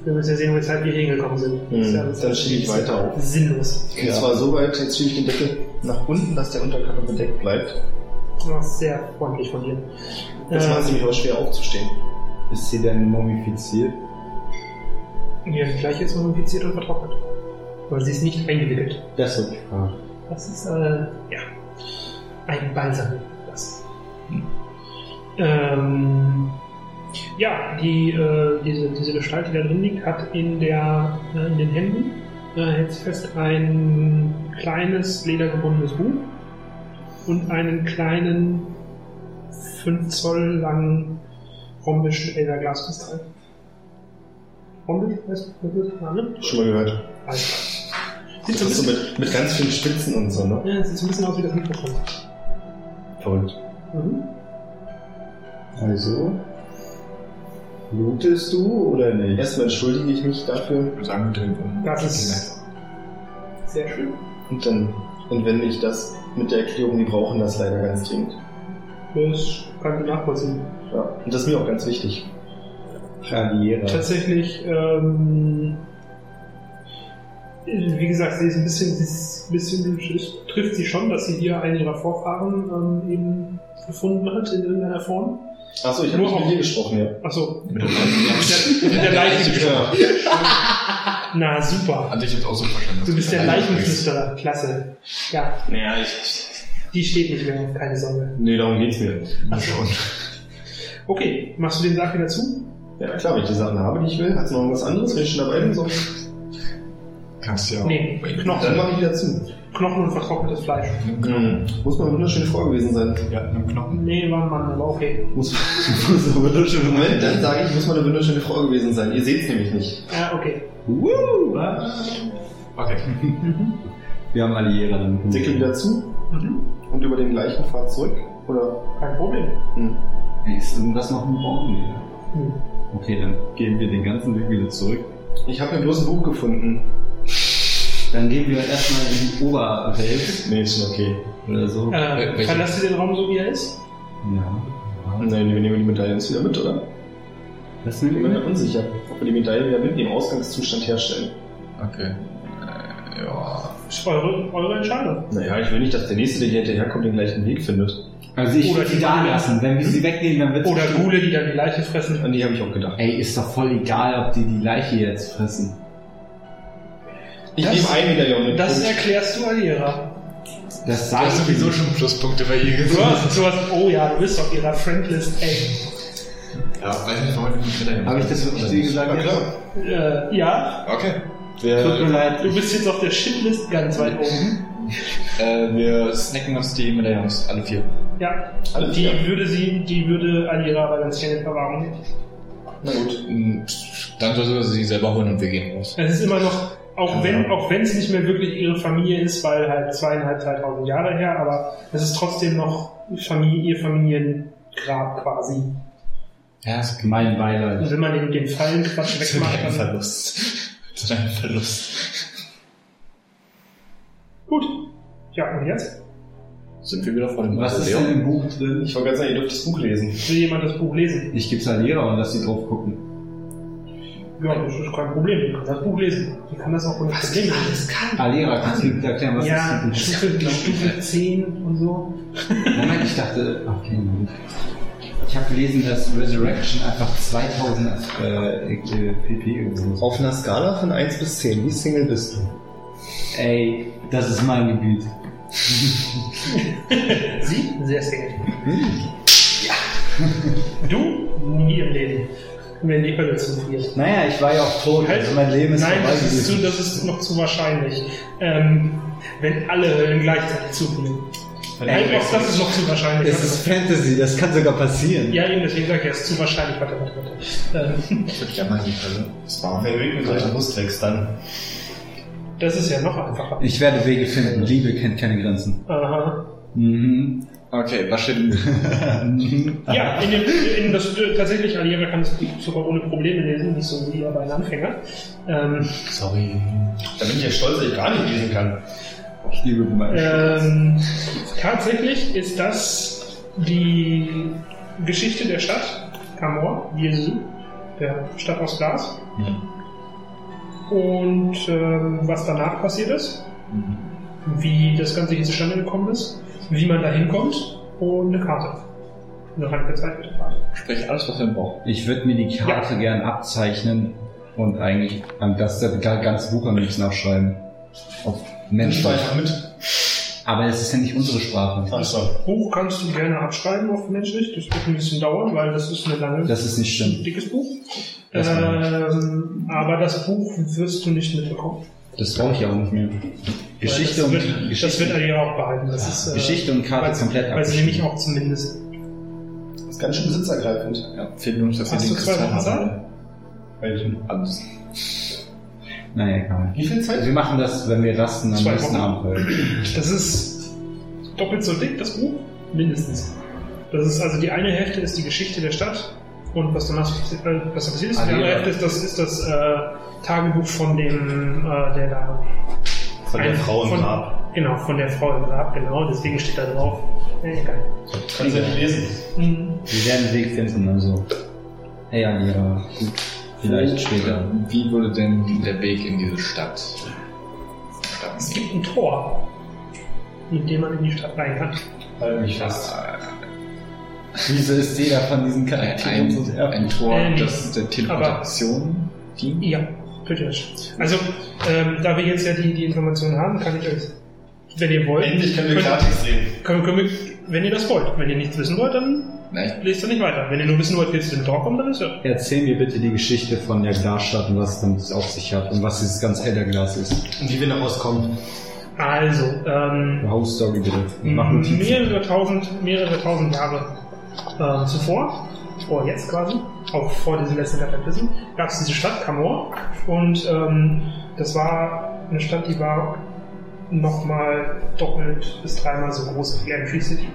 Wir müssen ja sehen, weshalb wir hier hingekommen sind. Ist ja- Hm, dann schiebe ich weiter auf. Sinnlos. Und zwar so weit, jetzt schiebe ich den Deckel nach unten, dass der Unterkörper bedeckt bleibt. Das ist sehr freundlich von dir. Das macht es Äh, nämlich auch schwer aufzustehen. Ist sie denn mumifiziert? ja, die Leiche ist mumifiziert und vertrocknet. Weil sie ist nicht eingewickelt. Das ist okay. Ah. Das ist, äh, ja, ein Balsam. Das. Ähm, ja, die, äh, diese, diese Gestalt, die da drin liegt, hat in, der, äh, in den Händen, äh, hält sie fest, ein kleines ledergebundenes Buch und einen kleinen 5 Zoll langen rhombischen Elderglaskristall. Rhombisch, weißt du, was das Name? Schon mal gehört. Alles klar. Sieht Das so ein mit, mit ganz vielen Spitzen und so, ne? ja, sieht so ein bisschen aus wie das Mikrofon. Verrückt. Mhm. Also. Blutest du oder nicht? Erstmal entschuldige ich mich dafür Ich würde sagen, mit Telefon. Das ist sehr schön. und dann, und wenn ich das mit der Erklärung, die brauchen das leider ganz dringend. Das kann ich nachvollziehen. Ja. Und das ist mir auch ganz wichtig. Radiera. Tatsächlich, ähm, wie gesagt, sie ist ein bisschen, sie ist ein bisschen, es trifft sie schon, dass sie hier einen ihrer Vorfahren ähm, eben gefunden hat in irgendeiner Form. Achso, ich habe Nur nicht mit dir gesprochen, ja. Achso, Mit der Leiche. mit der Leiche gesprochen. Na super. Hatte ich jetzt auch so verstanden. Du bist der Leiche Leichenflüsterer. Klasse. Ja, Naja, ich. die steht nicht mehr, keine Sorge. Nee, darum geht's mir. Mal schauen. Okay, machst du den Sarg wieder zu? Ja, klar, wenn ich die Sachen habe, die ich will. Hat's noch irgendwas anderes, wenn ich schon dabei bin? So. Kannst ja. Nee, Dann Knochen, mache ich wieder zu. Knochen und vertrocknetes Fleisch. Mhm. Muss mal eine wunderschöne Frau gewesen sein. Ja, mit dem Knochen. Nee, war ein Mann, aber okay. Muss, muss eine wunderschöne Moment, dann sage ich, muss mal eine wunderschöne Frau gewesen sein. Ihr seht's nämlich nicht. Ja, okay. Okay. Wir haben Alliera dann. Deckel wieder zu Mhm. und über den gleichen Pfad zurück. Oder? Kein Problem. Hm. Ist irgendwas noch im Raum? Hm. Okay, dann gehen wir den ganzen Weg wieder zurück. Ich habe ja bloß ein Buch gefunden. Dann gehen wir erstmal in die Oberwelt Nee, ist schon okay. oder so. Äh, verlasst ihr den Raum so, wie er ist? Ja. Nein, wir nehmen die Medaille jetzt wieder mit, oder? Was Ich nehmen bin wir mir mit? unsicher, ob wir die Medaille wieder mit im Ausgangszustand herstellen. Okay. Äh, ja. Ist eure, eure Entscheidung. Naja, ich will nicht, dass der Nächste, der hier hinterherkommt, den gleichen Weg findet. Also ich Oder würde sie die da lassen. Wenn wir sie wegnehmen, dann wird Oder Gule, die dann die Leiche fressen. An die habe ich auch gedacht. Ey, ist doch voll egal, ob die die Leiche jetzt fressen. Ich Das- nehme ein Medaillon mit. Das Punkt. erklärst du Alira. Das Du sage hast sowieso nicht. schon Pluspunkte bei ihr Du gefunden. hast sowas, oh ja, du bist auf ihrer Friendlist, ey. Ja, weiß nicht, warum ich mit Habe ich das wirklich dir gesagt? Ja, klar. Äh, ja, Okay. Tut mir leid. du bist jetzt auf der Shitlist ganz weit oben. äh, wir snacken uns die Medaillons, alle vier. Ja, Alle die vier. würde sie, die würde Alira aber ganz gerne in Verwahrung nehmen. Na gut. Dann soll sie sie selber holen und wir gehen raus. Es ist immer noch, auch wenn, auch wenn es nicht mehr wirklich ihre Familie ist, weil halt zweieinhalb, dreitausend Jahre her, aber es ist trotzdem noch Familie, ihr Familiengrab quasi. Ja, ist Mein Beileid. Und wenn man den, den Fallenquatsch Zu wegmacht, deinem dann... Verlust. Zu deinem Verlust. Gut. Ja, und jetzt? Sind wir wieder vor dem Was ist denn im Buch drin? Ich wollte gerade sagen, ihr dürft das Buch lesen. Will jemand das Buch lesen? Ich gebe es an Lehrer und lass sie drauf gucken. Ja, das ist kein Problem. Ich kann das Buch lesen. Ich kann das auch ohne Probleme lesen. Ah, Lehrer, kannst du mir bitte erklären, was Ja, ist das Stufe, Stufe 10 und so. Moment, ich dachte, okay, gut. Ich habe gelesen, dass Resurrection einfach 2000 äh, PP oder so. Auf einer Skala von 1 bis 10, wie Single bist du? Ey, das ist mein Gebiet. Sie? Sehr Single. Ja. Du? Nie im Leben. Wenn die Hölle zufriert. Naja, ich war ja auch tot, also mein Leben ist Nein, vorbei das ist, zu, das ist noch zu wahrscheinlich. Ähm, wenn alle Höllen gleichzeitig zufrieren. Nein, auch das ist noch zu wahrscheinlich. Es ist Fantasy, das kann sogar passieren. ja, eben, deswegen sage ich, es ist zu wahrscheinlich. Warte, warte, warte. Ähm, Ich würde gerne mal in die Hölle. Das war Wenn du mit solcher Lust wächst, dann. das ist ja noch einfacher. Ich werde Wege finden. Liebe kennt keine Grenzen. Aha. Mhm. Okay, was steht Ja, in dem, in das, tatsächlich, Alira kann Buch sogar ohne Probleme lesen, nicht so wie aber ein Anfänger. Ähm, Sorry. Da bin ich ja stolz, dass ich gar nicht lesen kann. Ich liebe meine ähm, tatsächlich ist das die Geschichte der Stadt Camor, Jesu, der Stadt aus Glas. Und ähm, was danach passiert ist, wie das Ganze hier zustande gekommen ist, wie man da hinkommt und eine Karte. Eine reine gezeichnete Karte. Sprich alles, was wir brauchen. Ich würde mir die Karte gern abzeichnen und eigentlich an das das ganze Buch am liebsten aufschreiben. Auf einfach mit. Aber es ist ja nicht unsere Sprache. Achso. Buch kannst du gerne abschreiben auf menschlich. Das wird ein bisschen dauern, weil das ist eine lange, Das ist nicht schlimm. dickes Buch. Das Ähm, aber das Buch wirst du nicht mitbekommen. Das brauche ich auch nicht mehr. Geschichte das und wird, Das wird Geschichte, Alira auch behalten. Das ist, äh, Geschichte und Karte weil komplett Weil sie nämlich auch zumindest. Das ist ganz schön besitzergreifend. Ja, fehlt nur noch, dass wir Hast den du zwei Kristall haben. Welchen? Alles. Naja, egal. Wie viel Zeit? Wir machen das, wenn wir rasten, am nächsten. Abend. Das ist doppelt so dick, das Buch. Mindestens. Das ist also die eine Hälfte ist die Geschichte der Stadt und was danach äh, was da passiert ist. Andere Hälfte ist das, ist das äh, Tagebuch von dem, äh, der da Von der Frau im Grab. Genau, von der Frau im Grab, genau, deswegen steht da drauf. Äh, egal. Kannst du ja nicht lesen. Mhm. Wir werden einen Weg finden, also. Hey, Alira. Gut. Vielleicht später. Wie würde denn der Weg in diese Stadt Es stattfinden? gibt ein Tor, mit dem man in die Stadt rein kann. Halt mich fast. Wieso ist jeder von diesen Ein, Charakteren so ein, sehr... ein Tor, Äh, nee. das der Teleportation dient? Ja, natürlich. Also, ähm, da wir jetzt ja die, die Informationen haben, kann ich euch, wenn ihr wollt, Endlich können wir könnt- Klartext reden. können, können wir, wenn ihr das wollt. Wenn ihr nichts wissen wollt, dann Nein, lest ihr nicht weiter. Wenn ihr nur wissen wollt, wie es zu dem Tor kommt, dann ist ja. Erzähl mir bitte die Geschichte von der Glasstadt und was es damit auf sich hat und was dieses ganz helle Glas ist. Und wie wir noch rauskommen. Also, ähm, House Story bitte. Mehrere tausend, mehrere tausend Jahre äh, zuvor, vor jetzt quasi, auch vor diesem letzten Kataklysm, gab es diese Stadt Camor und ähm, das war eine Stadt, die war nochmal doppelt bis dreimal so groß wie Free City.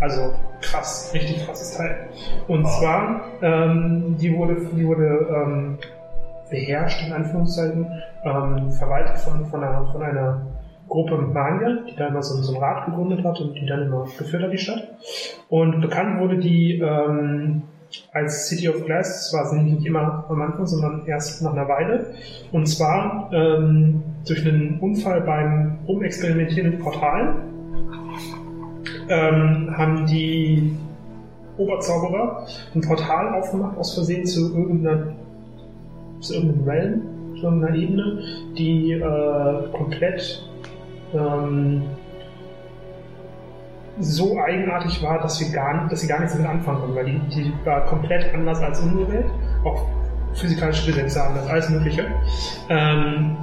Also krass, richtig krasses Teil. Und zwar, ähm, die wurde, die wurde ähm, beherrscht, in Anführungszeichen, ähm, verwaltet von, von, einer, von einer Gruppe Magier, die da immer so, so ein Rat gegründet hat und die dann immer geführt hat, die Stadt. Und bekannt wurde die ähm, als City of Glass, das war sie nicht immer am Anfang, sondern erst nach einer Weile. Und zwar ähm, durch einen Unfall beim Rumexperimentieren mit Portalen ähm, haben die Oberzauberer ein Portal aufgemacht aus Versehen zu irgendeiner zu irgendeinem Realm, zu irgendeiner Ebene, die äh, komplett ähm, so eigenartig war, dass wir gar dass sie gar nichts damit anfangen konnten, weil die, die war komplett anders als unsere Welt, auch physikalische Gesetze anders, alles Mögliche. Ähm,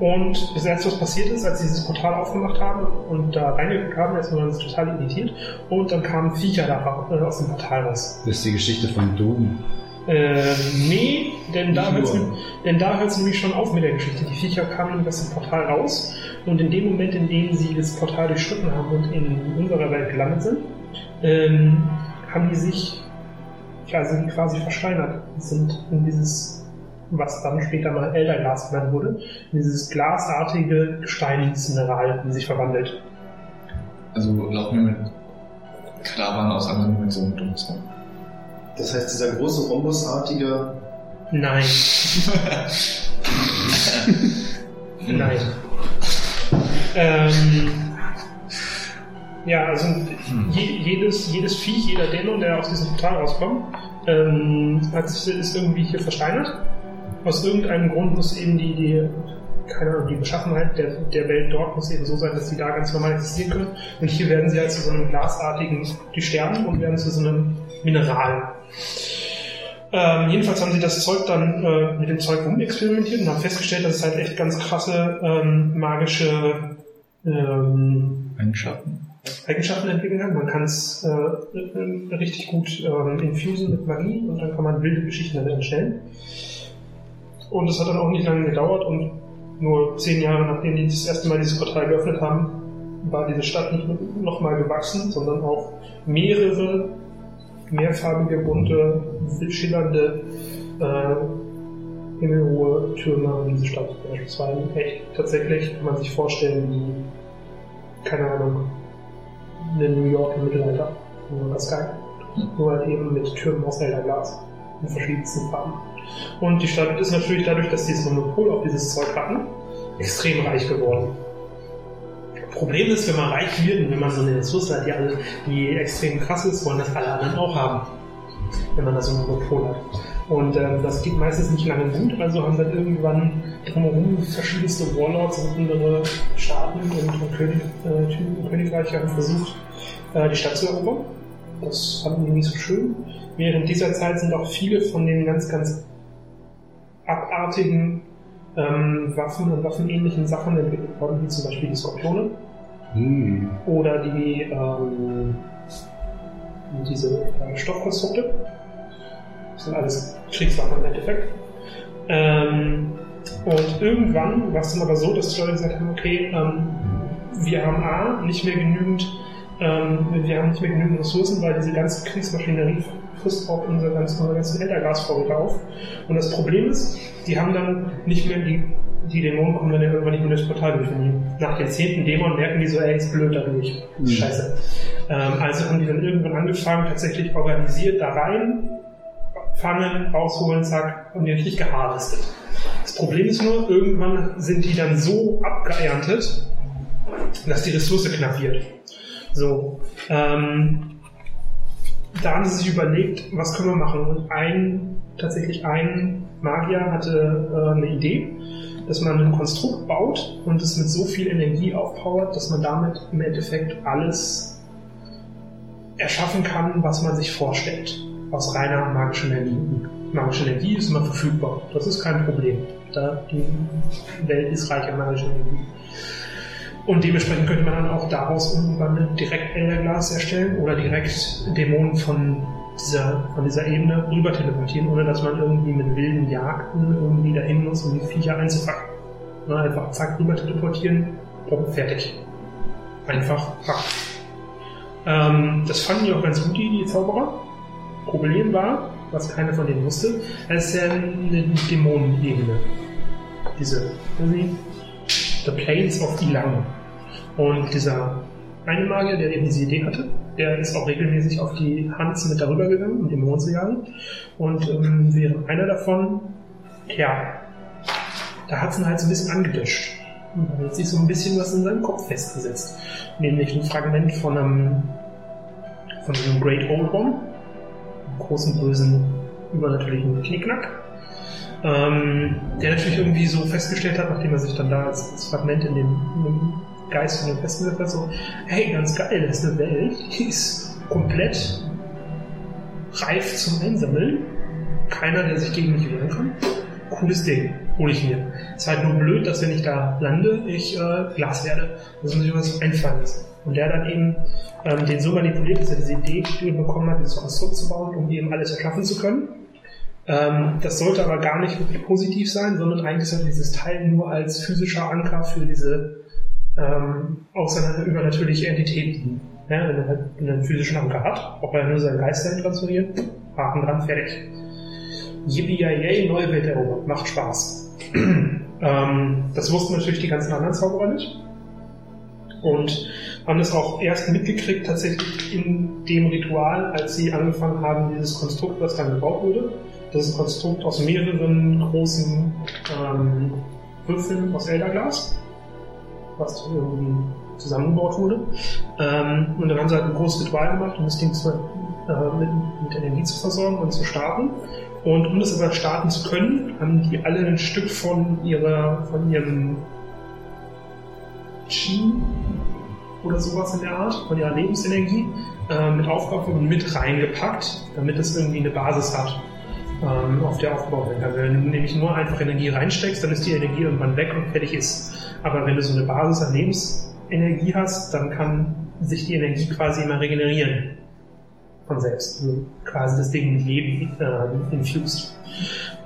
und das erste, was passiert ist, als sie dieses Portal aufgemacht haben und da reingeguckt haben, erstmal waren sie total irritiert und dann kamen Viecher da äh, aus dem Portal raus. Das ist die Geschichte von Doom. Äh, nee, denn da, hört's, nur. denn da hört es nämlich schon auf mit der Geschichte. Die Viecher kamen aus dem Portal raus und in dem Moment, in dem sie das Portal durchschritten haben und in unserer Welt gelandet sind, ähm, haben die sich also die quasi versteinert sind in dieses, was dann später mal Elderglas genannt wurde, in dieses glasartige Gesteinsmineral, die sich verwandelt. Also laufen wir mit Kadavern aus anderen Dimensionen mit uns rum. Das heißt, dieser große rhombusartige Nein. Nein. Ähm, ja, also je, jedes, jedes Viech, jeder Dämon, der aus diesem Portal rauskommt, ähm, hat ist irgendwie hier versteinert. Aus irgendeinem Grund muss eben die, die keine Ahnung, die Beschaffenheit der, der Welt dort muss eben so sein, dass sie da ganz normal existieren können. Und hier werden sie halt zu so einem glasartigen, die sterben und werden zu so einem Mineral. Ähm, jedenfalls haben sie das Zeug dann äh, mit dem Zeug rumexperimentiert und haben festgestellt, dass es halt echt ganz krasse ähm, magische ähm, Eigenschaften. Eigenschaften entwickeln kann. Man kann es äh, äh, richtig gut ähm, infusen mit Magie und dann kann man wilde Geschichten damit entstellen. Und es hat dann auch nicht lange gedauert und nur zehn Jahre nachdem die das erste Mal dieses Portal geöffnet haben, war diese Stadt nicht nochmal gewachsen, sondern auch mehrere mehrfarbige, bunte, schillernde, äh, himmelhohe Türme an diese Stadt. Das war echt tatsächlich, kann man sich vorstellen, wie, keine Ahnung, eine New York im Mittelalter. Nur das geil. Nur halt eben mit Türmen aus Elderglas. In verschiedensten Farben. Und die Stadt ist natürlich dadurch, dass sie das Monopol auf dieses Zeug hatten, extrem reich geworden. Problem ist, wenn man reich wird und wenn man so eine Ressource hat, die, alle, die extrem krass ist, wollen das alle anderen auch haben. Wenn man da so ein Monopol hat. Und ähm, das geht meistens nicht lange gut, also haben dann irgendwann drumherum verschiedenste Warlords und andere Staaten und, König, äh, Königreiche haben versucht, äh, die Stadt zu erobern. Das fanden die nicht so schön. Während dieser Zeit sind auch viele von den ganz, ganz abartigen ähm, Waffen und waffenähnlichen Sachen entwickelt worden, wie zum Beispiel die Skorpione Hm. oder die ähm, diese äh, Stoffkonstrukte. Das sind alles Kriegswaffen im Endeffekt. Ähm, und irgendwann war es dann aber so, dass die Leute gesagt haben, okay, ähm, wir haben A, nicht mehr genügend, ähm, wir haben nicht mehr genügend Ressourcen, weil diese ganze Kriegsmaschinerie frisst auch unser ganz, unsere ganzen Eldergasvorräte auf. Und das Problem ist, die haben dann nicht mehr die, die Dämonen kommen dann irgendwann nicht mehr durchs Portal durch. Nach dem zehnten Dämon merken die so, ey, ist blöd dadurch. Scheiße. Ähm, also haben die dann irgendwann angefangen, tatsächlich organisiert da rein, fangen, rausholen, zack, und die richtig geharvestet. Das Problem ist nur, irgendwann sind die dann so abgeerntet, dass die Ressource knapp wird. So, ähm, da haben sie sich überlegt, was können wir machen. Und ein, tatsächlich ein Magier hatte äh, eine Idee, dass man ein Konstrukt baut und es mit so viel Energie aufpowert, dass man damit im Endeffekt alles erschaffen kann, was man sich vorstellt. Aus reiner magischer Energie. Magische Energie ist immer verfügbar. Das ist kein Problem. Da die Welt ist reich an magischer Energie. Und dementsprechend könnte man dann auch daraus irgendwann direkt Elderglas erstellen oder direkt Dämonen von dieser, von dieser Ebene rüber teleportieren, ohne dass man irgendwie mit wilden Jagden irgendwie dahin muss, um die Viecher einzufangen. Ne, einfach zack, rüber teleportieren, bumm, fertig. Einfach pack. Ähm, das fanden die auch ganz gut, die, die Zauberer. Problem war, was keiner von denen wusste, es ist ja eine Dämonenebene. Diese, irgendwie, The Plains of Ilang. Und dieser eine Magier, der eben diese Idee hatte, der ist auch regelmäßig auf die Hans mit darüber gegangen, um Dämonen zu. Und ähm, während einer davon, ja, da hat es ihn halt so ein bisschen angedischt. Und da hat sich so ein bisschen was in seinem Kopf festgesetzt. Nämlich ein Fragment von einem, von einem Great Old One, einem großen, bösen, übernatürlichen Knickknack. Ähm, der natürlich irgendwie so festgestellt hat, nachdem er sich dann da als, als Fragment in dem, in dem Geist von dem festgesetzt hat, so, hey, ganz geil, das ist eine Welt, die ist komplett reif zum Einsammeln. Keiner, der sich gegen mich wehren kann. Cooles Ding, hole ich mir. Ist halt nur blöd, dass wenn ich da lande, ich äh, Glas werde. Das muss ich was einfallen lassen. Und der dann eben ähm, den so manipuliert, dass er diese Idee bekommen hat, dieses Konstrukt zu bauen, um eben alles erschaffen zu können. Ähm, das sollte aber gar nicht wirklich positiv sein, sondern eigentlich sollte dieses Teil nur als physischer Anker für diese ähm, außer übernatürliche Entität dienen. Ja, wenn er halt einen physischen Anker hat, ob er nur seinen Geist dahin transferiert, Haken dran, fertig. Yippie neue Welt erobert. Macht Spaß. ähm, das wussten natürlich die ganzen anderen Zauberer nicht. Und haben das auch erst mitgekriegt, tatsächlich in dem Ritual, als sie angefangen haben, dieses Konstrukt, was dann gebaut wurde. Das ist ein Konstrukt aus mehreren großen ähm, Würfeln aus Elderglas, was irgendwie zusammengebaut wurde. Ähm, und dann haben sie halt ein großes Ritual gemacht, um das Ding zu, äh, mit, mit Energie zu versorgen und zu starten. Und um das aber starten zu können, haben die alle ein Stück von ihrer, von ihrem Chi oder sowas in der Art, von ihrer Lebensenergie, äh, mit und mit reingepackt, damit es irgendwie eine Basis hat, ähm, auf der werden kann. Wenn du nämlich nur einfach Energie reinsteckst, dann ist die Energie irgendwann weg und fertig ist. Aber wenn du so eine Basis an Lebensenergie hast, dann kann sich die Energie quasi immer regenerieren. Von selbst. Also quasi das Ding mit Leben äh, infused.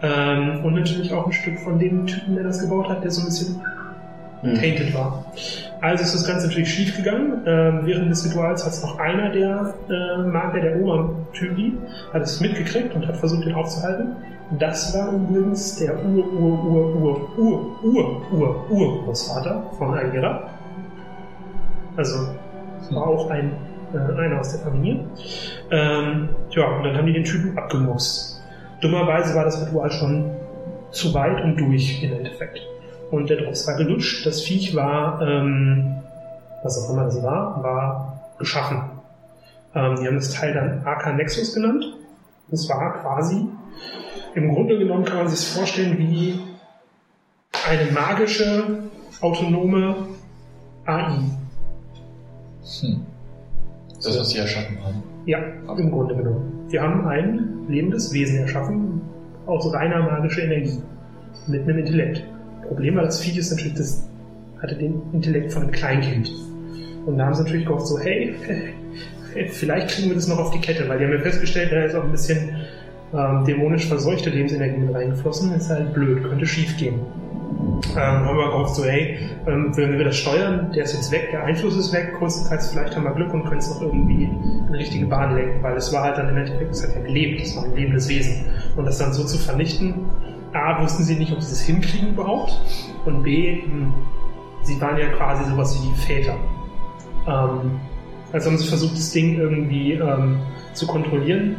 Ähm, und natürlich auch ein Stück von dem Typen, der das gebaut hat, der so ein bisschen tainted war. Also ist das Ganze natürlich schief gegangen. Ähm, während des Rituals hat es noch einer der äh, Magier, der Oma-Typi, hat es mitgekriegt und hat versucht, ihn aufzuhalten. Das war übrigens der Ur-Ur-Ur-Ur-Ur-Ur-Ur-Urgroßvater von Alira. Also, war auch ein, äh, einer aus der Familie. Ähm, ja, und dann haben die den Typen abgemurkst. Dummerweise war das Ritual schon zu weit und durch im Endeffekt. Und der Drops war gelutscht. Das Viech war, ähm, was auch immer das war, war geschaffen. Ähm, die haben das Teil dann Arca Nexus genannt. Das war quasi, im Grunde genommen kann man sich vorstellen wie eine magische, autonome AI. Hm. Das, was sie erschaffen haben. Ja, im Grunde genommen. Wir haben ein lebendes Wesen erschaffen aus reiner magischer Energie. Mit einem Intellekt. Problem war, das Viech ist natürlich, das hatte den Intellekt von einem Kleinkind. Und da haben sie natürlich gehofft, so, hey, vielleicht kriegen wir das noch auf die Kette, weil die haben ja festgestellt, da ist auch ein bisschen ähm, dämonisch verseuchte Lebensenergie mit reingeflossen. ist halt blöd, könnte schief gehen. Ähm, haben wir gehofft, so, hey, ähm, wenn wir das steuern, der ist jetzt weg, der Einfluss ist weg, größtenteils vielleicht haben wir Glück und können es noch irgendwie in eine richtige Bahn lenken, weil es war halt dann im Endeffekt, es hat ja gelebt, es war ein lebendes Wesen. Und das dann so zu vernichten, A, wussten sie nicht, ob sie das hinkriegen überhaupt. Und B, hm, sie waren ja quasi sowas wie die Väter. Ähm, also haben sie versucht, das Ding irgendwie ähm, zu kontrollieren.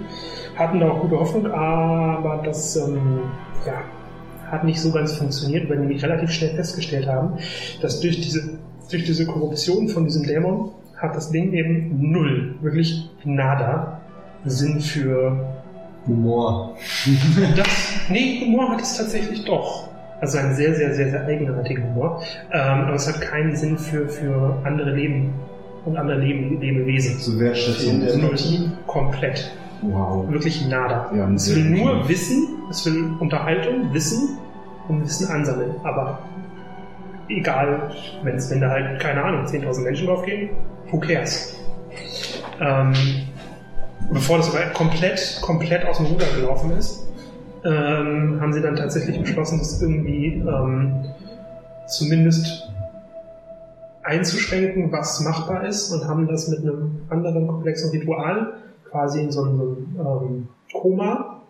Hatten da auch gute Hoffnung, aber das ähm, ja, hat nicht so ganz funktioniert, weil die nämlich relativ schnell festgestellt haben, dass durch diese, durch diese Korruption von diesem Dämon hat das Ding eben null, wirklich nada Sinn für Humor. das, nee, Humor hat es tatsächlich doch. Also einen sehr, sehr, sehr, sehr eigenartigen Humor. Ähm, aber es hat keinen Sinn für, für andere Leben und andere Leben, Lebewesen. So Wertschätzung. Null. Komplett. Wow. Wirklich nada. Ja, es will nur Wissen, es will Unterhaltung, Wissen und Wissen ansammeln. Aber egal, wenn's, wenn da halt, keine Ahnung, 10.000 Menschen drauf gehen, who cares? Ähm, bevor das aber komplett, komplett aus dem Ruder gelaufen ist, ähm, haben sie dann tatsächlich beschlossen, das irgendwie ähm, zumindest einzuschränken, was machbar ist und haben das mit einem anderen komplexen Ritual quasi in so ein ähm, Koma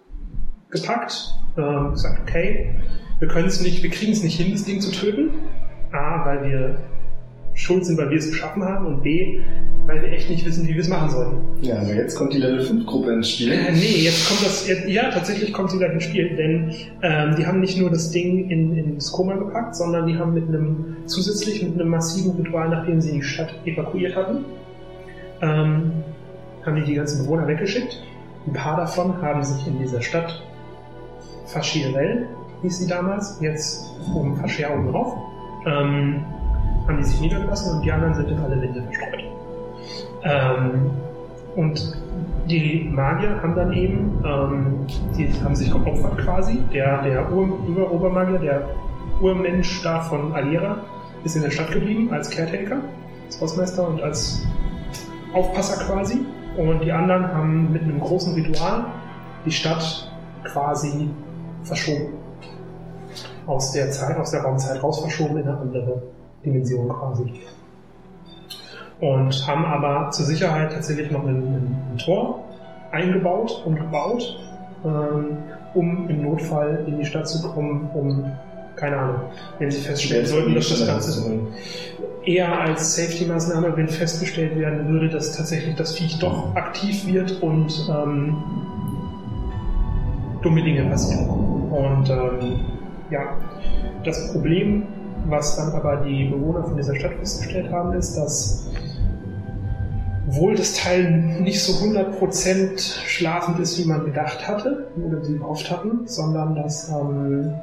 gepackt. Ähm, gesagt, okay, wir können es nicht, wir kriegen es nicht hin, das Ding zu töten. A, weil wir schuld sind, weil wir es geschaffen haben und B, weil wir echt nicht wissen, wie wir es machen sollen. Ja, aber jetzt kommt die Level 5 Gruppe ins Spiel. Äh, nee, jetzt kommt das, ja, tatsächlich kommt sie gleich ins Spiel, denn ähm, die haben nicht nur das Ding in, in das Koma gepackt, sondern die haben mit einem, zusätzlich mit einem massiven Ritual, nachdem sie die Stadt evakuiert hatten, ähm, haben die die ganzen Bewohner weggeschickt. Ein paar davon haben sich in dieser Stadt Faschirel, hieß sie damals, jetzt oben Fascher oben drauf, ähm, haben die sich niedergelassen und die anderen sind in alle Winde verstreut. Ähm, und die Magier haben dann eben, ähm, die haben sich geopfert quasi. Der, der Ur Obermagier, der Urmensch da von Alira, ist in der Stadt geblieben als Caretaker, als Hausmeister und als Aufpasser quasi. Und die anderen haben mit einem großen Ritual die Stadt quasi verschoben. Aus der Zeit, aus der Raumzeit raus verschoben in eine andere Dimension quasi. Und haben aber zur Sicherheit tatsächlich noch ein, ein, ein Tor eingebaut und gebaut, ähm, um im Notfall in die Stadt zu kommen, um, keine Ahnung, wenn sie feststellen sollten, dass das Ganze eher als Safety-Maßnahme, wenn festgestellt werden würde, dass tatsächlich das Viech doch aktiv wird und ähm, dumme Dinge passieren. Und ähm, ja, das Problem, was dann aber die Bewohner von dieser Stadt festgestellt haben, ist, dass wohl das Teil nicht so 100% schlafend ist, wie man gedacht hatte oder sie gehofft hatten, sondern dass ähm,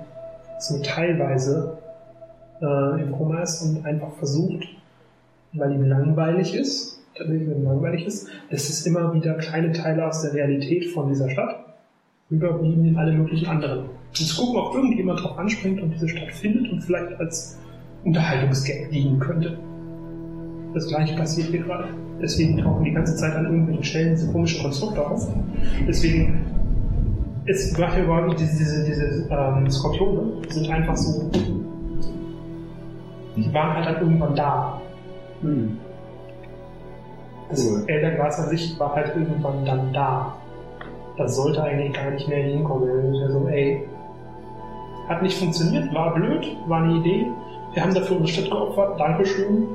so teilweise äh, im Koma ist und einfach versucht, weil ihm langweilig ist, tatsächlich wenn ihm langweilig ist, dass es immer wieder kleine Teile aus der Realität von dieser Stadt überblieben in alle möglichen anderen. Und zu gucken, ob irgendjemand drauf anspringt und diese Stadt findet und vielleicht als Unterhaltungsgag dienen könnte. Das gleiche passiert hier gerade. Deswegen tauchen die ganze Zeit an irgendwelchen Stellen diese komischen Konstrukte auf. Deswegen es macht überhaupt diese, diese, diese ähm, Skorpione sind einfach so. Die waren halt dann irgendwann da. Hm. Das Cool. An sich war halt irgendwann dann da. Das sollte eigentlich gar nicht mehr hinkommen. Ist so, ey, hat nicht funktioniert, war blöd, war eine Idee. Wir haben dafür unsere Stadt geopfert, Dankeschön.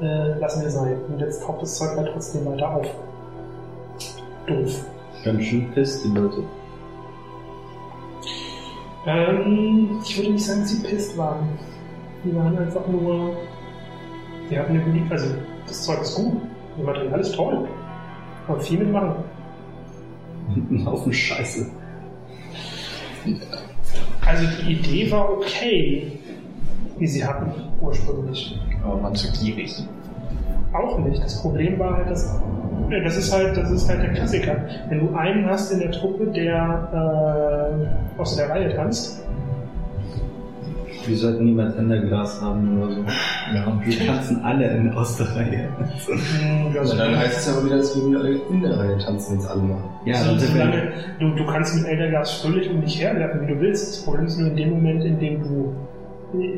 Äh, lassen wir sein. Und jetzt taucht das Zeug halt trotzdem weiter auf. Doof. Ganz schön fest, die Leute. Ähm, ich würde nicht sagen, dass sie pisst waren. Die waren einfach nur. Die hatten eine gute. Also, das Zeug ist gut. Die Material ist toll. Kann man viel mitmachen. Ein Haufen Scheiße. Also, die Idee war okay, die sie hatten, ursprünglich. Aber man zu gierig. Auch nicht. Das Problem war halt, dass. äh, Das ist halt, das ist halt der Klassiker. Wenn du einen hast in der Truppe, der äh, aus der Reihe tanzt, Wir sollten niemand Enderglas haben oder so. Ja. Wir tanzen alle in, aus der Reihe. mh, Also dann heißt es aber wieder, dass wir alle in der Reihe tanzen, wenn es alle machen. Ja, Also, wir. solange, du, du kannst mit Eldergas fröhlich um dich herwerfen, wie du willst. Das Problem ist nur in dem Moment, in dem du.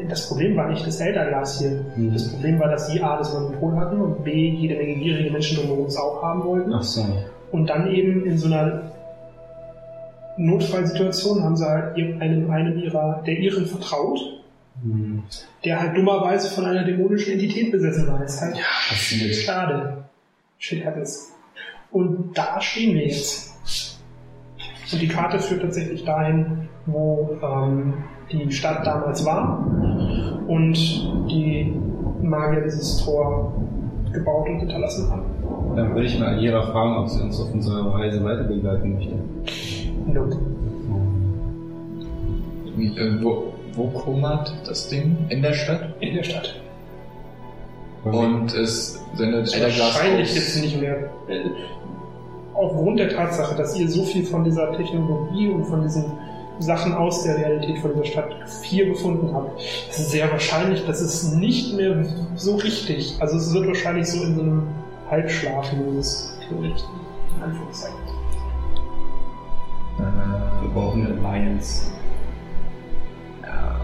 Das Problem war nicht das Elderglas hier. Mhm. Das Problem war, dass sie A, das Monopol hatten und B, jede Menge gierige Menschen drumherum es auch haben wollten. Ach so. Und dann eben in so einer Notfallsituation haben sie halt einem, einem ihrer, der ihren vertraut, Hm. der halt dummerweise von einer dämonischen Entität besessen war. Ist halt Passiert. schade. Shit happens. Und da stehen wir jetzt. Und die Karte führt tatsächlich dahin, wo ähm, die Stadt damals war und die Magier dieses Tor gebaut und hinterlassen haben. Dann würde ich mal Alira fragen, ob sie uns auf unserer Reise weiter begleiten möchte. Wie, äh, wo, wo kummert das Ding? In der Stadt? In der Stadt. Und es sendet Elderglas Wahrscheinlich aus. jetzt nicht mehr. Äh, Aufgrund der Tatsache, dass ihr so viel von dieser Technologie und von diesen Sachen aus der Realität von dieser Stadt 4 gefunden habt, ist es sehr wahrscheinlich, dass es nicht mehr so richtig, also es wird wahrscheinlich so in so einem Halbschlafmodus theoretisch. in Anführungszeichen. Wir brauchen eine Alliance. Ja.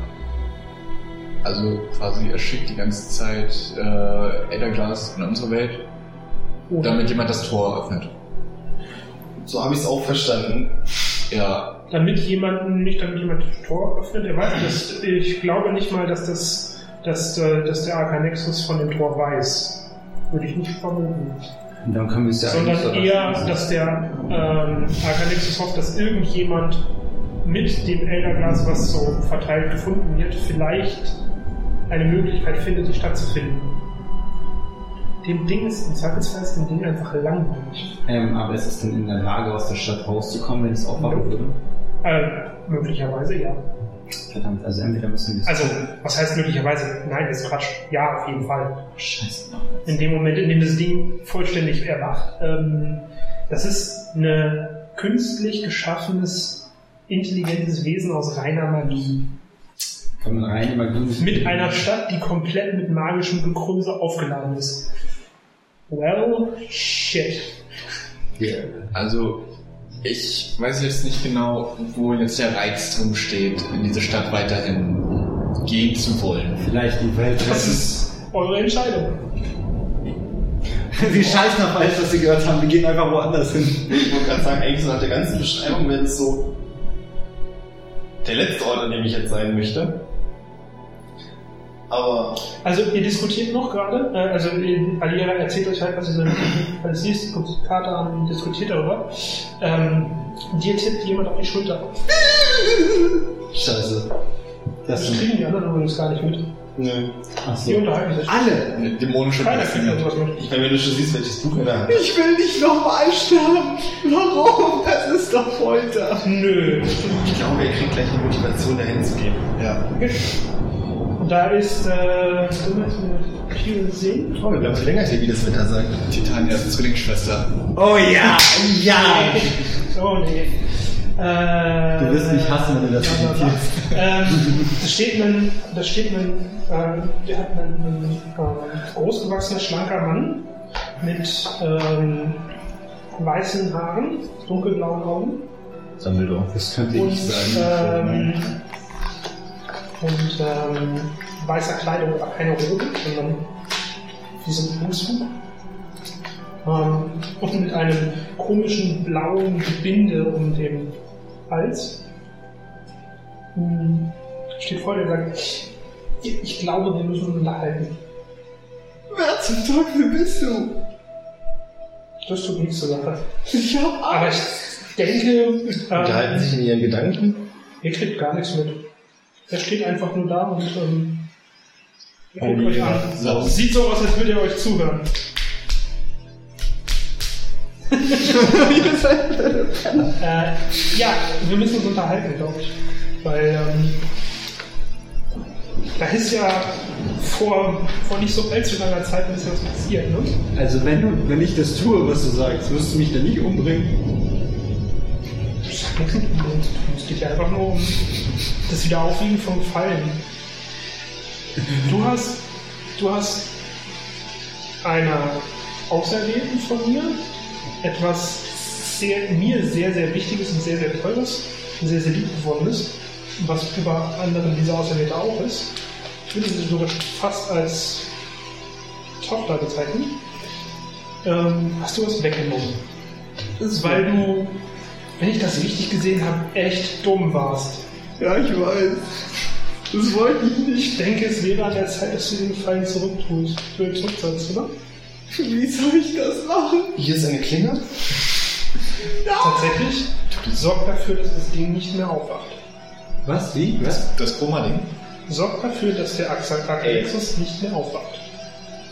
Also quasi er schickt die ganze Zeit äh, Elderglas in unsere Welt, Oder damit jemand das Tor öffnet. So habe ich es auch verstanden. Ja, damit jemanden, nicht damit jemand das Tor öffnet, er weiß das, ich glaube nicht mal, dass das, dass, äh, dass der Arcanexus von dem Tor weiß. Würde ich nicht vermuten. Dann können wir es ja sondern eher, dass der ähm, Arcanexus hofft, dass irgendjemand mit dem Elderglas, was so verteilt gefunden wird, vielleicht eine Möglichkeit findet, die Stadt zu finden. Dem Ding ist, im Zweifelsfall ist dem Ding einfach langweilig. Ähm, aber ist es denn in der Lage, aus der Stadt rauszukommen, wenn es aufwachen würde? Äh, möglicherweise ja. Verdammt, also entweder müssen wir. Also, was heißt möglicherweise? Nein, das ist Quatsch. Ja, auf jeden Fall. Scheiße. in dem Moment, in dem das Ding vollständig erwacht. Ähm, das ist ein künstlich geschaffenes, intelligentes Wesen aus reiner Magie. Kann man rein Magie Mit einer Stadt, die komplett mit magischem Gekröse aufgeladen ist. Well, shit. also ich weiß jetzt nicht genau, wo jetzt der Reiz drum steht, in diese Stadt weiterhin gehen zu wollen. Vielleicht die Welt Das ist eure Entscheidung. Sie scheißen auf alles, was sie gehört haben. Wir gehen einfach woanders hin. Ich wollte gerade sagen, eigentlich so nach der ganzen Beschreibung wäre es so der letzte Ort, an dem ich jetzt sein möchte. Aber Also ihr diskutiert noch gerade, äh, also Aliera erzählt euch halt, was ihr so alles siehst, guckt die Karte an und diskutiert darüber. Ähm, dir tippt jemand auf die Schulter. Scheiße. Das kriegen die anderen übrigens gar nicht mit. Nö. Die unterhalten sich. Alle! Eine dämonische Keiner kriegt Befindung. sowas mit. Ich meine, wenn du schon siehst, welches Buch er da hat. Ich will nicht nochmal sterben. Warum? Das ist doch Folter. Nö. Ich glaube, er kriegt gleich die Motivation, dahin zu gehen. Ja. Und da ist, äh, Sehen? Oh, wir bleiben verlängert hier, wie das Wetter sagt. Titanias Zwillingsschwester. Oh ja! Ja! Oh nee. Äh, Du wirst mich hassen, wenn du das zitierst. ähm, Da steht ein, da steht ein, ähm, der hat einen, einen äh, großgewachsener, schlanker Mann mit ähm, weißen Haaren, dunkelblauen Augen Sammeldorf. Das könnte und, ich sein. ähm, und ähm, weißer Kleidung, aber keine Robe, sondern wie so ein Anzug. Ähm, und mit einem komischen blauen Gebinde um den Hals. Hm, Steht vor dir und sagt, ich, ich glaube, wir müssen uns unterhalten. Wer zum Teufel bist du? Das tut nichts zur Sache. Ich hab Aber ich denke, Unterhalten ähm, sich in ihren Gedanken. ihr kriegt gar nichts mit. Er steht einfach nur da und ähm, Oh, guckt euch an. So. Sieht so aus, als würdet ihr euch zuhören. äh, ja, wir müssen uns unterhalten, glaube ich. Weil ähm, da ist ja vor, vor nicht so allzu langer Zeit ein bisschen was passiert, ne? Also wenn du, wenn ich das tue, was du sagst, wirst du mich dann nicht umbringen. Das hat nichts mit Umgehen zu tun. Es geht ja einfach nur um das Wiederaufwiegen von Fallen. Du hast, du hast einer Auserwählten von mir etwas sehr, mir sehr, sehr Wichtiges und sehr, sehr Teures und sehr, sehr lieb gewonnenes, was über anderen dieser Auserwählte auch ist. Ich würde sie sogar fast als Tochter bezeichnen. Ähm, hast du was weggenommen? Das ist, weil du, wenn ich das richtig gesehen habe, echt dumm warst. Ja, ich weiß. Das wollte ich nicht. Ich denke, es wäre an der Zeit, dass du den Fall zurücktust, äh, zurücksetzt, oder? Wie soll ich das machen? Hier ist eine Klinge. Tatsächlich, sorg dafür, dass das Ding nicht mehr aufwacht. Was? Wie? Was? Das Koma-Ding? Sorg dafür, dass der Axel-Nexus nicht mehr aufwacht.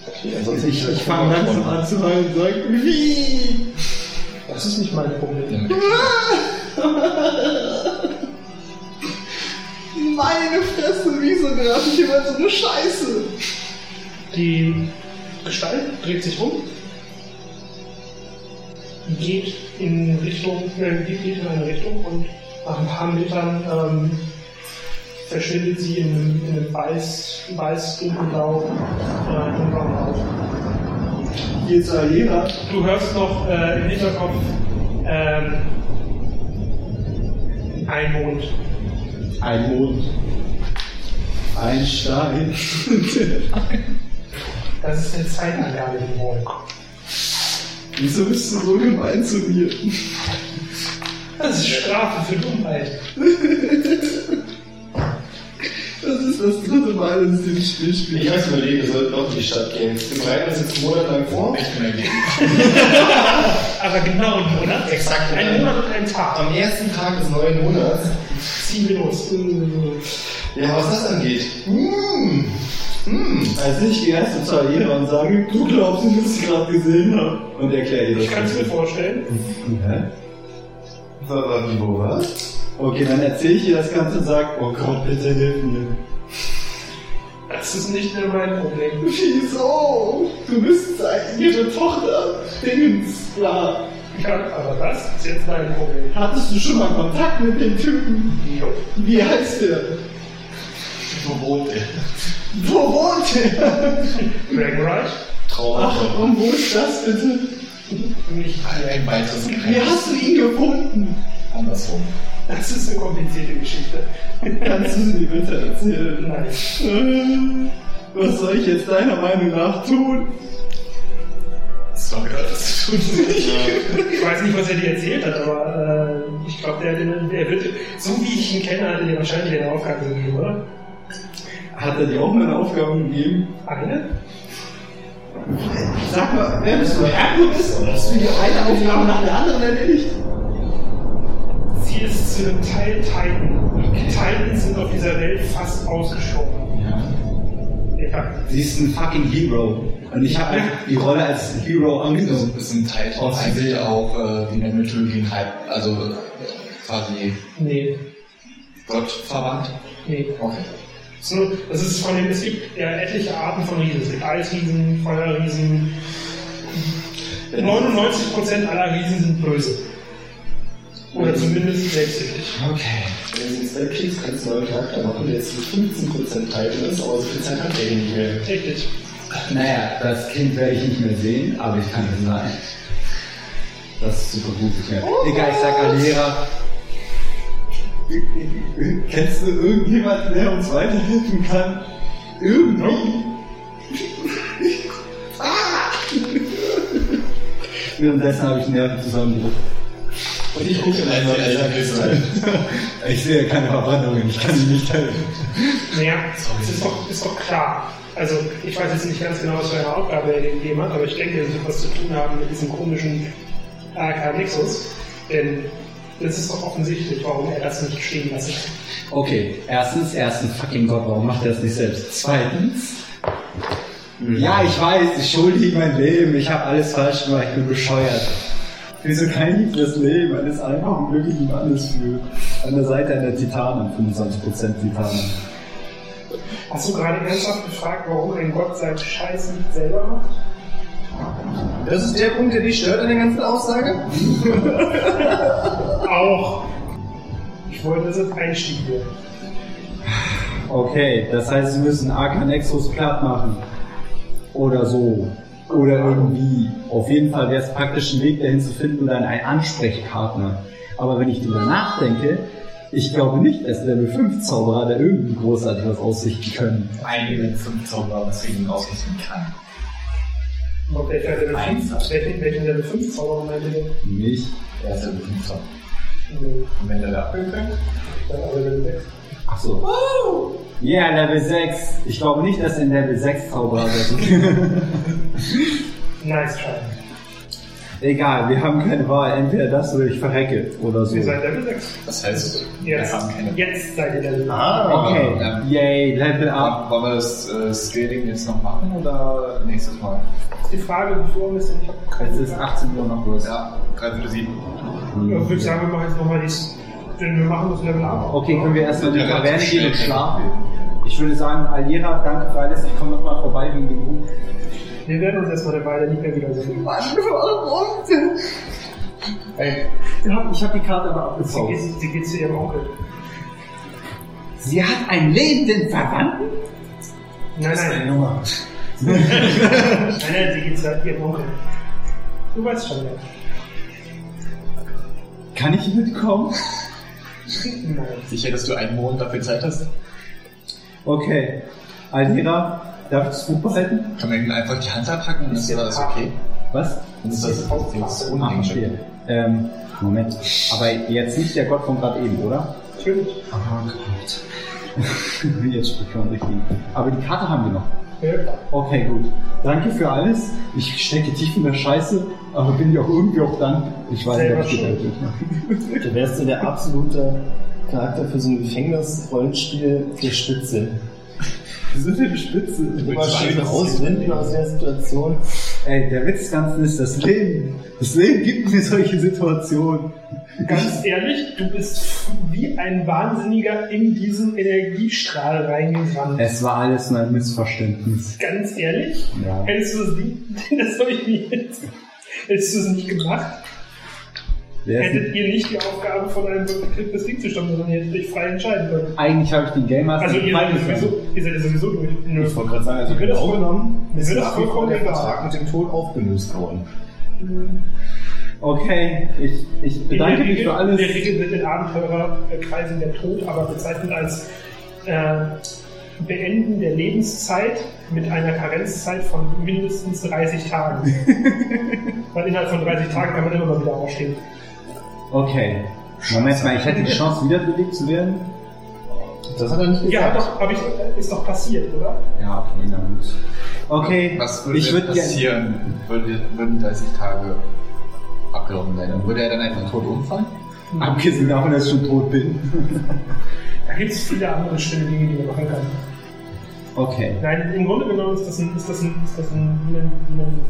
Okay, ansonsten Ich, ich fange langsam an zu heulen und sage, wie? Das ist nicht mein Problem. Meine Fresse, wieso gerate ich immer so eine Scheiße? Die Gestalt dreht sich um, geht in Richtung, äh, geht in eine Richtung und nach ein paar Metern ähm, verschwindet sie in, einem- in einem weiß, weiß dunkelblau, äh. Hier ist Alena. Du hörst noch äh, im Hinterkopf ähm, ein Mond. Ein Mond. Ein Stein. Das ist eine Mond. Wieso bist du so gemein zu mir? Das ist Strafe für Dummheit. Das ist das dritte Mal, dass ich dieses Spiel spiele. Ich habe überlegt, wir sollten doch in die Stadt gehen. Wir bereiten uns jetzt einen Monat lang vor. Echt eine Idee. Aber genau einen Monat. Exakt. Ein Monat und ein Tag. Am ersten Tag des neuen Monats. Ziehen wir los. Ja, was das angeht. Mmh. Mmh. Also ich gehe erst zu Alena und sage, du glaubst nicht, was ich gerade gesehen habe. Und erkläre ihr das. Ich kann es mir vorstellen. Hä? Wie, wo, was? Okay, dann erzähle ich ihr das Ganze und sage, oh Gott, bitte hilf mir. Das ist nicht mehr mein Problem. Wieso? Du bist ihre Tochter. Dingens. Bla. Ja, aber das ist jetzt mein Problem. Hattest du schon mal Kontakt mit dem Typen? Wie heißt der? Wo wohnt er? Wo wohnt er? Dragonride? Ach, und wo ist das bitte? Nicht Ein weiteres Wie hast du ihn gefunden? Andersrum. Das ist eine komplizierte Geschichte. Kannst du sie bitte erzählen? Nein. Äh, Was soll ich jetzt deiner Meinung nach tun? Damit alles zu tun. Ich weiß nicht, was er dir erzählt hat, aber äh, ich glaube, der, der, der wird, so wie ich ihn kenne, hat er dir wahrscheinlich eine Aufgabe gegeben, oder? Hat er dir auch mal eine Aufgabe gegeben? Eine? Sag mal, wer bist du? Herkules? Hast du hier eine Aufgabe nach der anderen erledigt? Sie ist zu einem Teil Titan. Titans sind auf dieser Welt fast ausgestorben. Ja. Sie ist ein fucking Hero. Und ich habe die Rolle als Hero So angenommen. ein bisschen Titan Aus eigentlich auch äh, wie in der Mythologie ein Hype, also quasi Nee, Gott verwandt. nee. Okay. Nur- Es ist von den, es gibt ja etliche Arten von Riesen. Es gibt Eisriesen, Feuerriesen. 99% aller Riesen sind böse. Oder zumindest selbstsüchtig. Okay. Wenn du ins Feld kriegst, kannst du einen neuen Charakter machen, der jetzt mit 15% Titan ist, aber so viel Zeit hat er nicht mehr. Richtig. Naja, das Kind werde ich nicht mehr sehen, aber ich kann es sein. Das ist super gut. Ich mehr. Egal, ich sag Alera. Kennst du irgendjemanden, der uns weiterhelfen kann? Irgendwie? Ah! Währenddessen habe ich Nerven zusammengedrückt. Und ich gucke in einer Laserkristall. Ich sehe keine Verbrennungen, ich kann ihm nicht helfen. Naja, es ist doch, ist doch klar. Also, ich weiß jetzt nicht ganz genau, was für eine Aufgabe er gegeben hat, aber ich denke, es wird was zu tun haben mit diesem komischen AK Nexus. Denn es ist doch offensichtlich, warum er das nicht stehen lassen kann. Okay, erstens, erstens, fucking Gott, warum macht er das nicht selbst? Zweitens, ja, ich weiß, ich schulde ihm mein Leben, ich habe alles falsch gemacht, ich bin bescheuert. Wieso kein Lied fürs Leben, man ist einfach ein glücklichen Mannes für. An der Seite einer Titanen, 25% Titanen. Hast du gerade ernsthaft gefragt, warum ein Gott seinen Scheiß nicht selber macht? Das ist der Punkt, der dich stört an der ganzen Aussage? Auch. Ich wollte, dass es Einstieg wird. Okay, das heißt, sie müssen AK Nexus platt machen. Oder so. Oder irgendwie. Auf jeden Fall wäre es praktisch ein Weg dahin zu finden oder einen Ansprechpartner. Aber wenn ich drüber nachdenke, ich glaube nicht, dass Level 5 Zauberer da irgendwie großartig was ausrichten können. Einige fünf Zauberer, was gegen ihn ausrichten kann. Und welcher Level 5, welchen, welchen Level 5 Zauberer meinte der? Nicht. Er ist Level 5 Zauberer. Nee, Und wenn der da abfängt, dann aber Level 6. Ach so. Ja, yeah, Level 6. Ich glaube nicht, dass in Level 6 Zauberer sind. Nice try. Egal, wir haben keine Wahl. Entweder das oder ich verrecke oder so. Ihr seid Level 6. das heißt, Jetzt, wir haben keine. jetzt seid ihr Level 6. Ah, Okay, Ja. yay, Level up. Wollen wir das äh, Scaling jetzt noch machen oder nächstes Mal? Die Frage, bevor wir es denn, ich habe keine Es ist 18 Uhr noch was. Ja, 3 Viertel 7. Ja, ich würde sagen, wir machen jetzt nochmal dies. Denn wir machen das Level up. Okay, können wir erstmal in die Taverne gehen und schlafen? Ich würde sagen, Alira, danke für alles. Ich komme nochmal vorbei wegen dem Buch. Wir werden uns erstmal eine Weile nicht mehr wiedersehen. Hey, Ja, ich habe die Karte aber Sie abgezogen. geht, sie geht zu ihrem Onkel. Sie hat einen lebenden Verwandten? Nein, nein, Nummer. nein, nein, sie geht zu ihrem Onkel. Du weißt schon, wer. Kann ich mitkommen? Nein. sicher, dass du einen Monat dafür Zeit hast? Okay. Alira, darf ich das Buch behalten? Kann man ihm einfach die Hand abhacken und ist das okay? Was? Ist das das Ah, Unding? verstehe. Ähm, Moment. Aber jetzt nicht der Gott von gerade eben, oder? Natürlich. Oh Gott. Jetzt spricht man richtig. Aber die Karte haben wir noch. Ja. Okay, gut. Danke für alles. Ich stecke tief in der Scheiße, aber bin ja auch irgendwie auch dankbar. Ich weiß nicht, ob ich. Du wärst so der absolute Charakter für so ein Gefängnis-Rollenspiel der Spitze. Wir sind ja die Spitze. Immer schön rauswinden aus der Situation. Ey, der Witz des Ganzen ist das Leben. Das Leben gibt mir solche Situationen. Ganz ehrlich, du bist wie ein Wahnsinniger in diesen Energiestrahl reingerannt. Es war alles nur ein Missverständnis. Ganz ehrlich? Ja. Hättest du das nicht, das habe ich nicht jetzt. Hättest du es nicht gemacht, Ist hättet ihr nicht die Aufgabe von einem bekriegtes Ding zu stammen, sondern ihr hättet euch frei entscheiden können. eigentlich habe ich den Game Master Also ihr seid, ja sowieso, ihr seid ja sowieso durch. Nö. Ich wollte gerade sagen, also Mir wird das voll- genommen ist das vollkommen der. Vertrag mit dem Tod aufgelöst worden. Okay, ich, ich bedanke mich für alles. In der Regel wird in Abenteurerkreisen der Tod aber bezeichnet als äh, Beenden der Lebenszeit mit einer Karenzzeit von mindestens 30 Tagen. Weil innerhalb von 30 Tagen kann man immer mal wieder aufstehen. Okay. Moment mal, ich hätte die Chance, wiederbelebt zu werden? Das hat er nicht Ja, doch, hab ich, ist doch passiert, oder? Ja, okay, na gut. Okay, Was würde ich passieren, würde, würden 30 Tage abgelaufen sein? Und würde er dann einfach tot umfallen? Abgesehen davon, dass ich schon tot bin. Da gibt es viele andere schöne Dinge, die man machen kann. Okay. Nein, im Grunde genommen ist das, ein, ist das, ein, ist das ein, ein, ein,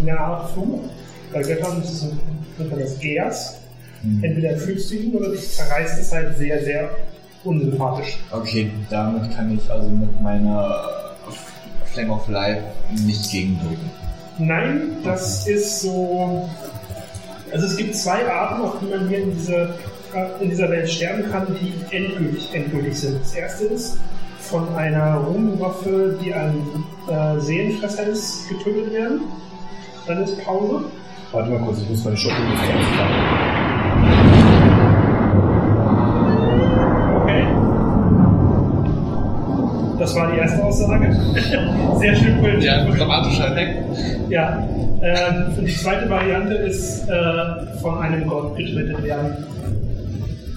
eine Art Fluch. Bei Göttern ist es ein, nennt man Gers. Entweder fühlst du ihn oder dich zerreißt es halt sehr, sehr unsympathisch. Okay, damit kann ich also mit meiner Flame of Life nicht gegenwirken. Nein, das ist so. Also es gibt zwei Arten, auf die man hier in dieser, äh, in dieser Welt sterben kann, die endgültig, endgültig sind. Das erste ist von einer Rumwaffe, die ein äh, Seelenfresser ist, getötet werden. Dann ist Pause. Warte mal kurz, ich muss meine Schokolade Das war die erste Aussage. Sehr schön politisch. Ja, dramatischer Effekt. Ja. Ähm, und die zweite Variante ist äh, von einem Gott getötet werden.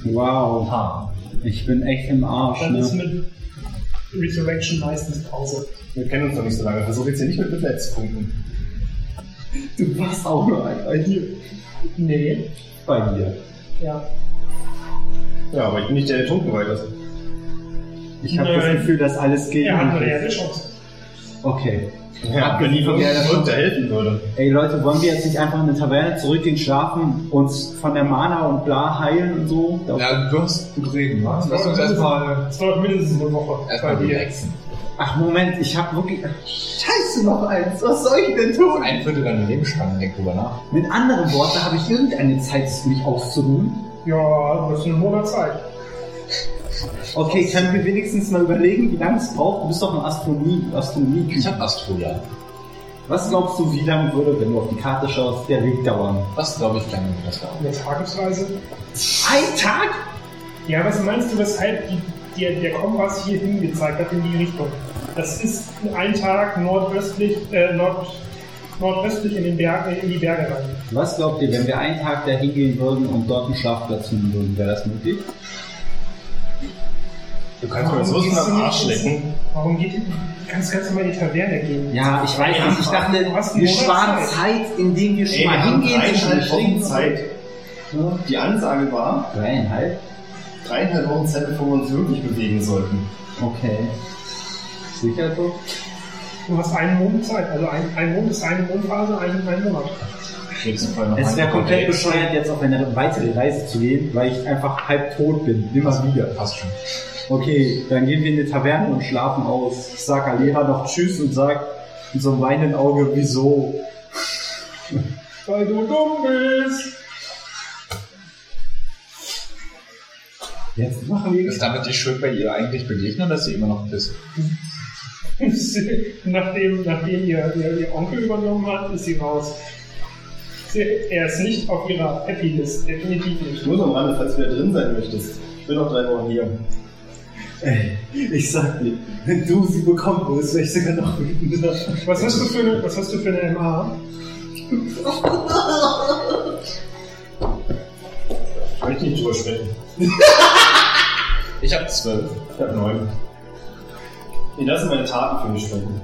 Wow. Ich bin echt im Arsch, Dann ist ne? mit Resurrection meistens Pause. Wir kennen uns noch nicht so lange. Versuch jetzt hier nicht mit Mitleidspunkten. Du warst auch nur ein hier. Nee. Bei dir. Ja. Ja, aber ich bin nicht der, der trunken weiter. Ich habe das. Gefühl, dass alles gegen Er hat eine ist. reelle Chance. Okay. Ja, wenn ich von der- irgendjemand der helfen würde. Ey Leute, wollen wir jetzt nicht einfach in eine Taverne zurückgehen, schlafen, uns von der Mana und bla heilen und so? Ja, du hast gut reden, was? Lass uns erstmal Es dauert mindestens eine Woche. erstmal relaxen. Ach Moment, ich hab wirklich... Scheiße, noch eins. Was soll ich denn tun? Ein Viertel deiner Lebensspanne, denk drüber nach. Mit anderen Worten habe ich irgendeine Zeit, mich auszuruhen. Ja, du hast einen Monat Zeit. Okay, können wir wenigstens mal überlegen, wie lange es braucht? Du bist doch ein Astronomie, Astronomie. Ich hab Astroja. Was glaubst du, wie lange würde, wenn du auf die Karte schaust, der Weg dauern? Was glaube ich, lange wird das dauern? Eine Tagesreise. Ein Tag? Ja, was meinst du, weshalb die, dir der Kompass hier hingezeigt hat in die Richtung? Das ist ein Tag nordöstlich, äh, nord, nordöstlich in, den Berg, äh, in die Berge rein. Was glaubt ihr, wenn wir einen Tag da hingehen würden und dort einen Schlafplatz finden würden, wäre das möglich? Du kannst mir so am du Arsch lecken. Warum geht ihr? Du kannst ganz normal in die Taverne gehen. Ja, ich weiß nicht. Ich dachte, Du wir sparen Zeit. Zeit, indem wir schon Ey, wir mal haben hingehen. dreieinhalb Wochen. Zeit. Die Ansage war, Dreieinhalb? dreieinhalb Wochen Zeit, bevor wir uns wirklich bewegen sollten. Okay. Sicher so? Du hast einen Monat Zeit. Also ein, ein Monat ist eine Mondphase, ein, ein Monat. Nächsten Fall noch Es wäre komplett bescheuert, jetzt auf eine weitere Reise zu gehen, weil ich einfach halb tot bin. Immer wieder. Passt schon. Okay, dann gehen wir in die Taverne und schlafen aus. Ich sag Alera noch Tschüss und sag mit so einem weinenden Auge, wieso? Weil du dumm bist. Jetzt machen wir Ist damit die Schuld bei ihr eigentlich begegnet, dass sie immer noch ist? nachdem, nachdem ihr, ihr, ihr Onkel übernommen hat, ist sie raus. Sie, er ist nicht auf ihrer Happy List, definitiv nicht. Nur noch am Rande, falls du wieder drin sein möchtest. Ich bin noch drei Wochen hier. Ey, ich sag dir, wenn du sie bekommen willst, wäre ich sogar noch wütender. Was hast du für eine, was hast du für eine MA? Ich möchte nicht drüber sprechen. Ich habe zwölf. Ich habe neun. Nee, das sind meine Taten für mich sprechen.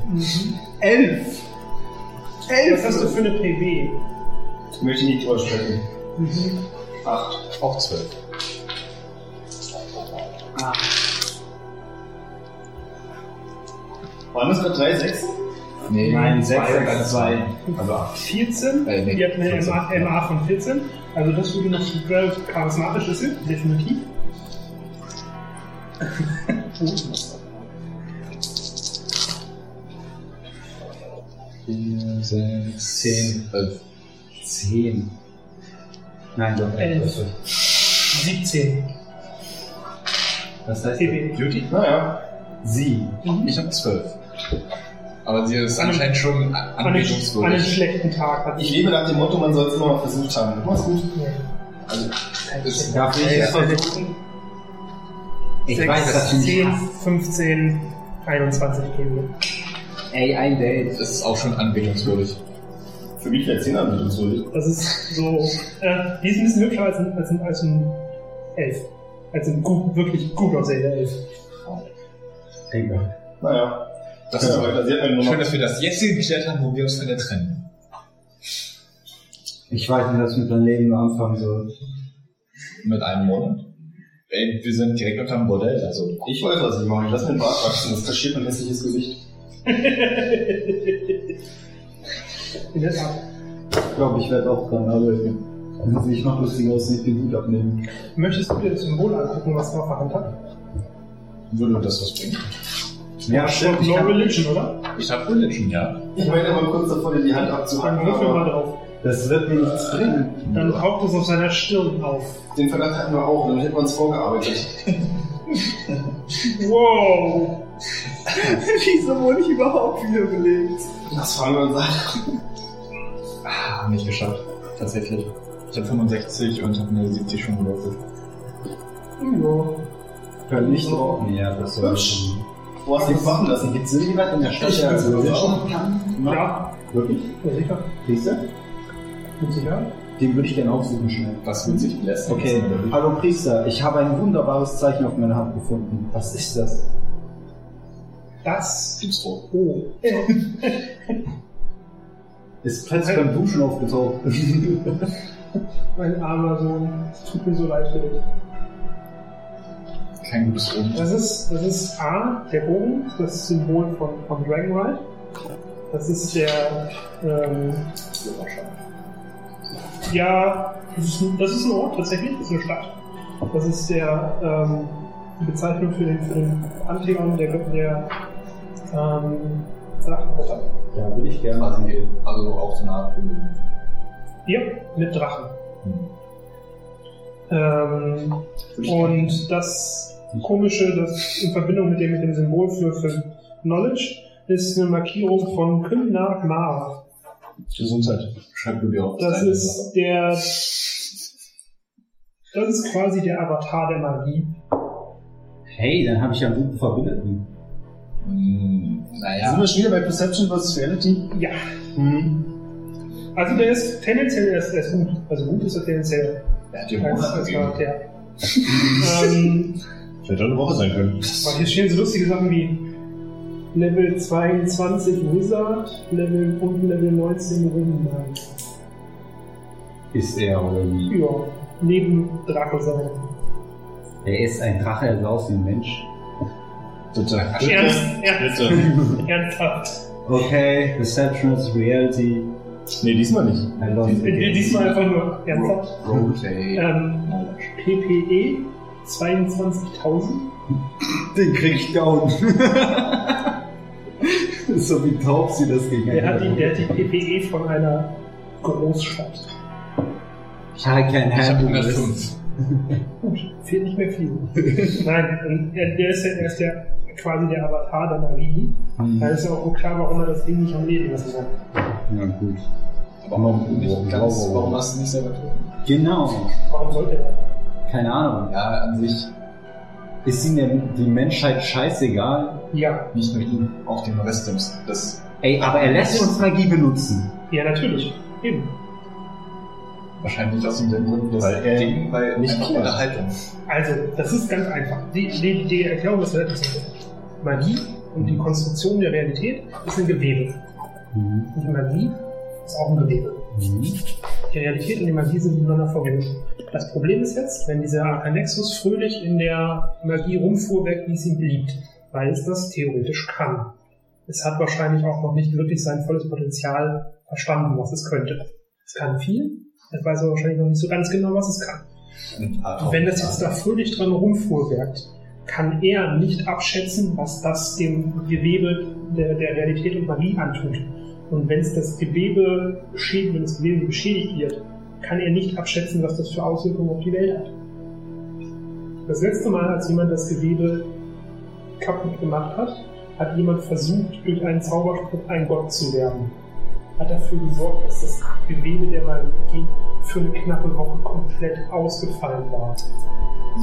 Elf! Was hast du für eine PB? Ich möchte nicht drüber sprechen. Acht. Auch zwölf. Waren das gerade drei Sechsen? Nee, Nein, zwei, sechs, ganz zwei. Also acht. 14? Äh, nee, Die hat eine 14. MA, MA von 14. Also das würde noch 12 charismatisch ist, sie, definitiv. Vier, sechs, Zehn. elf. Zehn. Nein, doch. Elf. 17 Was heißt PB. Beauty? Naja. Sie. Ich habe zwölf. Aber sie ist anscheinend schon An einem, an einem anbetungswürdig. schlechten Tag hat Ich lebe nach dem Motto, man soll es immer mal versucht haben. Mach's gut. Also, ist, Darf ich es versuchen? Ich weiß, dass du mich 10, hasst. 15, 21 geben. Ey, ein Date. Das ist auch schon anbetungswürdig. Für mich wäre 10 anbetungswürdig. Das ist so. Äh, die ist ein bisschen hübscher als ein, als ein, als ein Elf. Als ein gut, wirklich gut aussehender Elf. Egal. Naja. Das Ja, ist mir nur Schön, dass wir das jetzt gestellt haben, wo wir uns von der trennen. Ich weiß nicht, was ich mit meinem Leben anfangen soll. Mit einem Monat. Ey, wir sind direkt unter dem Bordell, also. Ich weiß, was ich mache. Ich lasse mir den Bart wachsen. Das kaschiert mein hässliches Gesicht. Ich glaube, ich werde auch dran arbeiten. Dann sehe ich noch lustiger aus, wenn ich den Hut abnehmen. Möchtest du dir das Symbol angucken, was er auf der Hand hat? Würde das was bringen? Ja, stimmt. Ich No hab, Religion, oder? Ich hab Religion, ja. Ich meine immer kurz davor, dir die Hand Dann abzuhacken. würfel mal aber drauf. das wird mir nichts bringen. Dann taucht es auf seiner Stirn auf. Den Verdacht hatten wir auch. Dann hätten wir uns vorgearbeitet. Wow! Wieso wurde ich überhaupt wiederbelebt? Das fragen wir uns an. Ah, nicht geschafft. Tatsächlich. Ich habe 65 und habe eine 70 schon gewürfelt. Ja. Können nicht drauf. Ja, das soll Hübsch. schon. Wo hast du das machen lassen? Gibt es irgendjemand in der Stadt, der Religion auch. kann? Ja, Wirklich? ja, sicher. Siehst du? Mit Sicherheit. Den würde ich gerne aufsuchen schnell. Was wird sich lässt? Okay, hallo Priester, ich habe ein wunderbares Zeichen auf meiner Hand gefunden. Was ist das? Das. Gibt's rot. Oh. Ist plötzlich beim Duschen aufgetaucht. mein armer Sohn. Es tut mir so leid für dich. Kein gutes Omen. Das ist, das ist A, der Bogen, das Symbol von, von Dragonride. Das ist der, ähm, ja, das ist, ein, das ist ein Ort tatsächlich, das ist eine Stadt. Das ist der, ähm, die Bezeichnung für den, für den Antheon der, der ähm, Drachenritter. Ja, würde ich gerne. Quasi, also auch so eine Art. Ja, mit Drachen. Ähm, und das Komische, das in Verbindung mit dem, mit dem Symbol für, für Knowledge, ist eine Markierung von Kymnar Mara. Gesundheit. Schreib du dir auf. Das ist der. Das ist quasi der Avatar der Magie. Hey, dann habe ich ja einen guten Verbündeten. Hm, Sind naja. wir schon wieder bei Perception vs. Reality? Ja. Also der ist tendenziell er ist, er ist gut. Also gut ist er tendenziell Er hat dir als, als. Charakter. ähm, Hätte eine Woche sein können. aber hier stehen so lustige Sachen wie Level 22 Wizard, Level und Level 19 Ringknight. Ist er oder wie? Ja, neben Drache sein. Er ist ein Drache, er sah aus wie ein Mensch. Bitte. Ernst, ernst, Bitte. ernsthaft. Okay, Perception is Reality. Nee, diesmal nicht. I love it. Diesmal einfach nur ernsthaft. Rotate. Ähm, PPE 22.000. Den krieg ich down. so wie taub sie das gegen Der hat, die, der hat die PPE von einer Großstadt. Ich habe kein Handbuch. 105. Gut, fehlt nicht mehr viel. Nein, und er, der ist ja er ist der, quasi der Avatar der Magie. Da ist ja auch wohl klar, warum er das Ding nicht am Leben lassen kann. Ja, gut. Aber auch nicht ganz, wow, wow. warum hast du nicht selber tun? Genau. Warum sollte er? Keine Ahnung. Ja, an sich Ist ihm denn die Menschheit scheißegal? Ja, nicht nur ihn, auch den Rest des, des Ey, aber er lässt uns Magie benutzen. ja, natürlich. Eben. wahrscheinlich aus dem Grund des Weil er Ding, weil nicht einfach. Unterhaltung. Also, das ist ganz einfach. Die, die, die Erklärung ist relativ simpel. Magie und die Konstruktion der Realität ist ein Gewebe. Mhm. Und die Magie ist auch ein Gewebe. Mhm. Die Realität und die Magie sind miteinander verbunden. Das Problem ist jetzt, wenn dieser Arcanexus fröhlich in der Magie rumfuhrwerk, wie es ihm beliebt, weil es das theoretisch kann. Es hat wahrscheinlich auch noch nicht wirklich sein volles Potenzial verstanden, was es könnte. Es kann viel, es weiß aber wahrscheinlich noch nicht so ganz genau, was es kann. Und wenn das jetzt da fröhlich dran rumfuhrwerkt, kann er nicht abschätzen, was das dem Gewebe der, der Realität und Magie antut. Und wenn es das Gewebe beschädigt, wenn das Gewebe beschädigt wird, kann er nicht abschätzen, was das für Auswirkungen auf die Welt hat. Das letzte Mal, als jemand das Gewebe kaputt gemacht hat, hat jemand versucht, durch einen Zauberspruch ein Gott zu werden. Hat dafür gesorgt, dass das Gewebe der Magie für eine knappe Woche komplett ausgefallen war.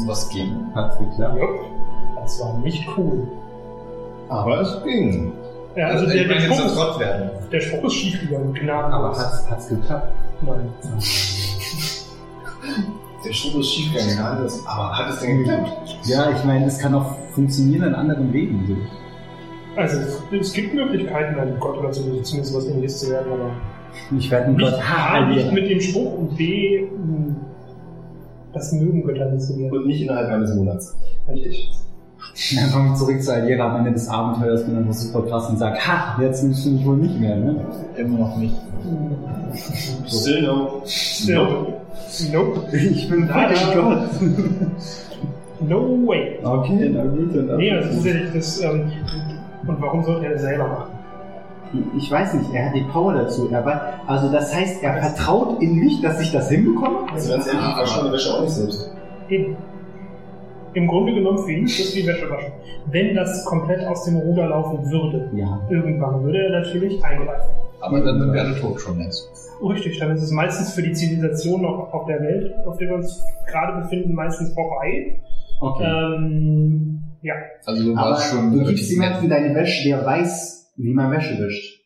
was gegen. Hat's geklappt? Jupp, das war nicht cool. Aber es ging. Ja, also der, der, jetzt Spruch, Gott werden. ist, der Spruch ist schief gegangen, gnadenlos. Aber hat's, hat's geklappt? Nein. Der Schuh ist schief gegangen, alles. Aber hat es denn geklappt? Ja, ich meine, es kann auch funktionieren in anderen Wegen. So. Also es, es gibt Möglichkeiten, ein Gott oder so, zumindest was ähnliches zu werden, aber Ich werde einen nicht, Gott A, nicht mit dem Spruch und B, mh, das mögen Götter nicht so gerne. Und nicht innerhalb eines Monats. Richtig. Dann kommen wir zurück zu Alira am Ende des Abenteuers bin einfach super krass und sag, ha, jetzt nimmst du mich wohl nicht mehr, ne? Immer noch nicht. Still no. Nope. Nope. Ich bin Leider. Gott. No way. Okay, na gut, dann. Nee, also tatsächlich, das, ähm, und warum sollte er das selber machen? Ich weiß nicht, er hat die Power dazu. Er war, also das heißt, er vertraut in mich, dass ich das hinbekomme? Also ganz ehrlich, ich wasche meine Wäsche auch nicht selbst. Eben. Im Grunde genommen für ihn ist das wie Wäsche waschen. Wenn das komplett aus dem Ruder laufen würde, Ja. irgendwann würde er natürlich eingreifen. Aber dann sind wir alle tot schon jetzt. Richtig, dann ist es meistens für die Zivilisation noch auf der Welt, auf der wir uns gerade befinden, meistens vorbei. Okay. Ähm, ja, Also du Aber warst schon du gibst relativ jemanden deine Wäsche, der weiß, wie man Wäsche wäscht.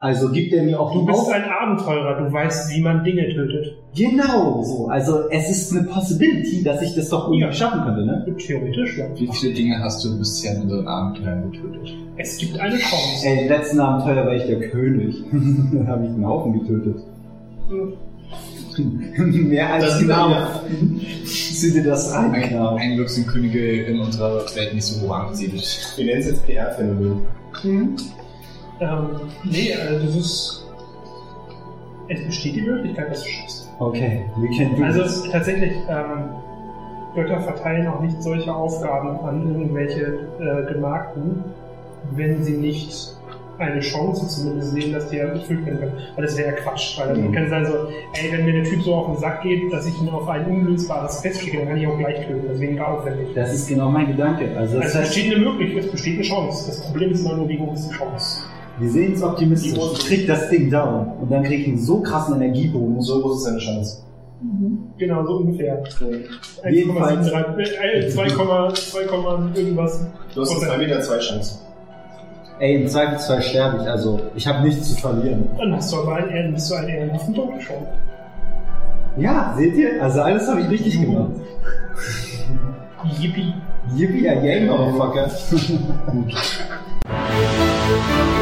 Also gibt er mir auch du die bist Auf- ein Abenteurer, du weißt, wie man Dinge tötet. Genau so. Also es ist eine Possibility, dass ich das doch irgendwie Ja. schaffen könnte, ne? Theoretisch, ja. Wie viele Dinge hast du bisher in unseren Abenteuern getötet? Es gibt eine Chance. Ey, im letzten Abenteuer war ich der König. da habe ich einen Haufen getötet. Mehr als genau. Sieh dir das an, Ein, genau. ein Glück sind Könige in unserer Welt nicht so hoch angesiedelt. Wir nennen es jetzt PR-Phänomen. Mhm. Ähm, nee, also das ist. Es besteht die Möglichkeit, dass du schaffst. Okay, we can do Also this. tatsächlich, ähm, Götter verteilen auch nicht solche Aufgaben an irgendwelche äh, Gemarkten, wenn sie nicht eine Chance zumindest sehen, dass die erfüllt werden können. Weil das wäre ja Quatsch. Weil dann Mhm. kann es sein so, ey, wenn mir der Typ so auf den Sack geht, dass ich ihn auf ein unlösbares Fest schicke, dann kann ich auch gleich töten. Ist weniger aufwendig. Das ist genau mein Gedanke. Also Also es besteht eine Möglichkeit, es besteht eine Chance. Das Problem ist immer nur, wie hoch ist die Chance. Wir sehen es optimistisch. Ich krieg das Ding down. Und dann krieg ich einen so krassen Energiebonus. So groß ist seine Chance. Genau, so ungefähr. Jedenfalls- 1,73, äh, 2, 2, irgendwas. Du hast 2 Meter 2 Chance. Ey, im Zweifelsfall sterbe ich. Also ich habe nichts zu verlieren. Dann hast du aber einen, Ehren- bist du einen ehrenhaften Tod schon. Ja, seht ihr? Also alles habe ich richtig gemacht. Yippie. Yippie, yay, Genau. Motherfucker.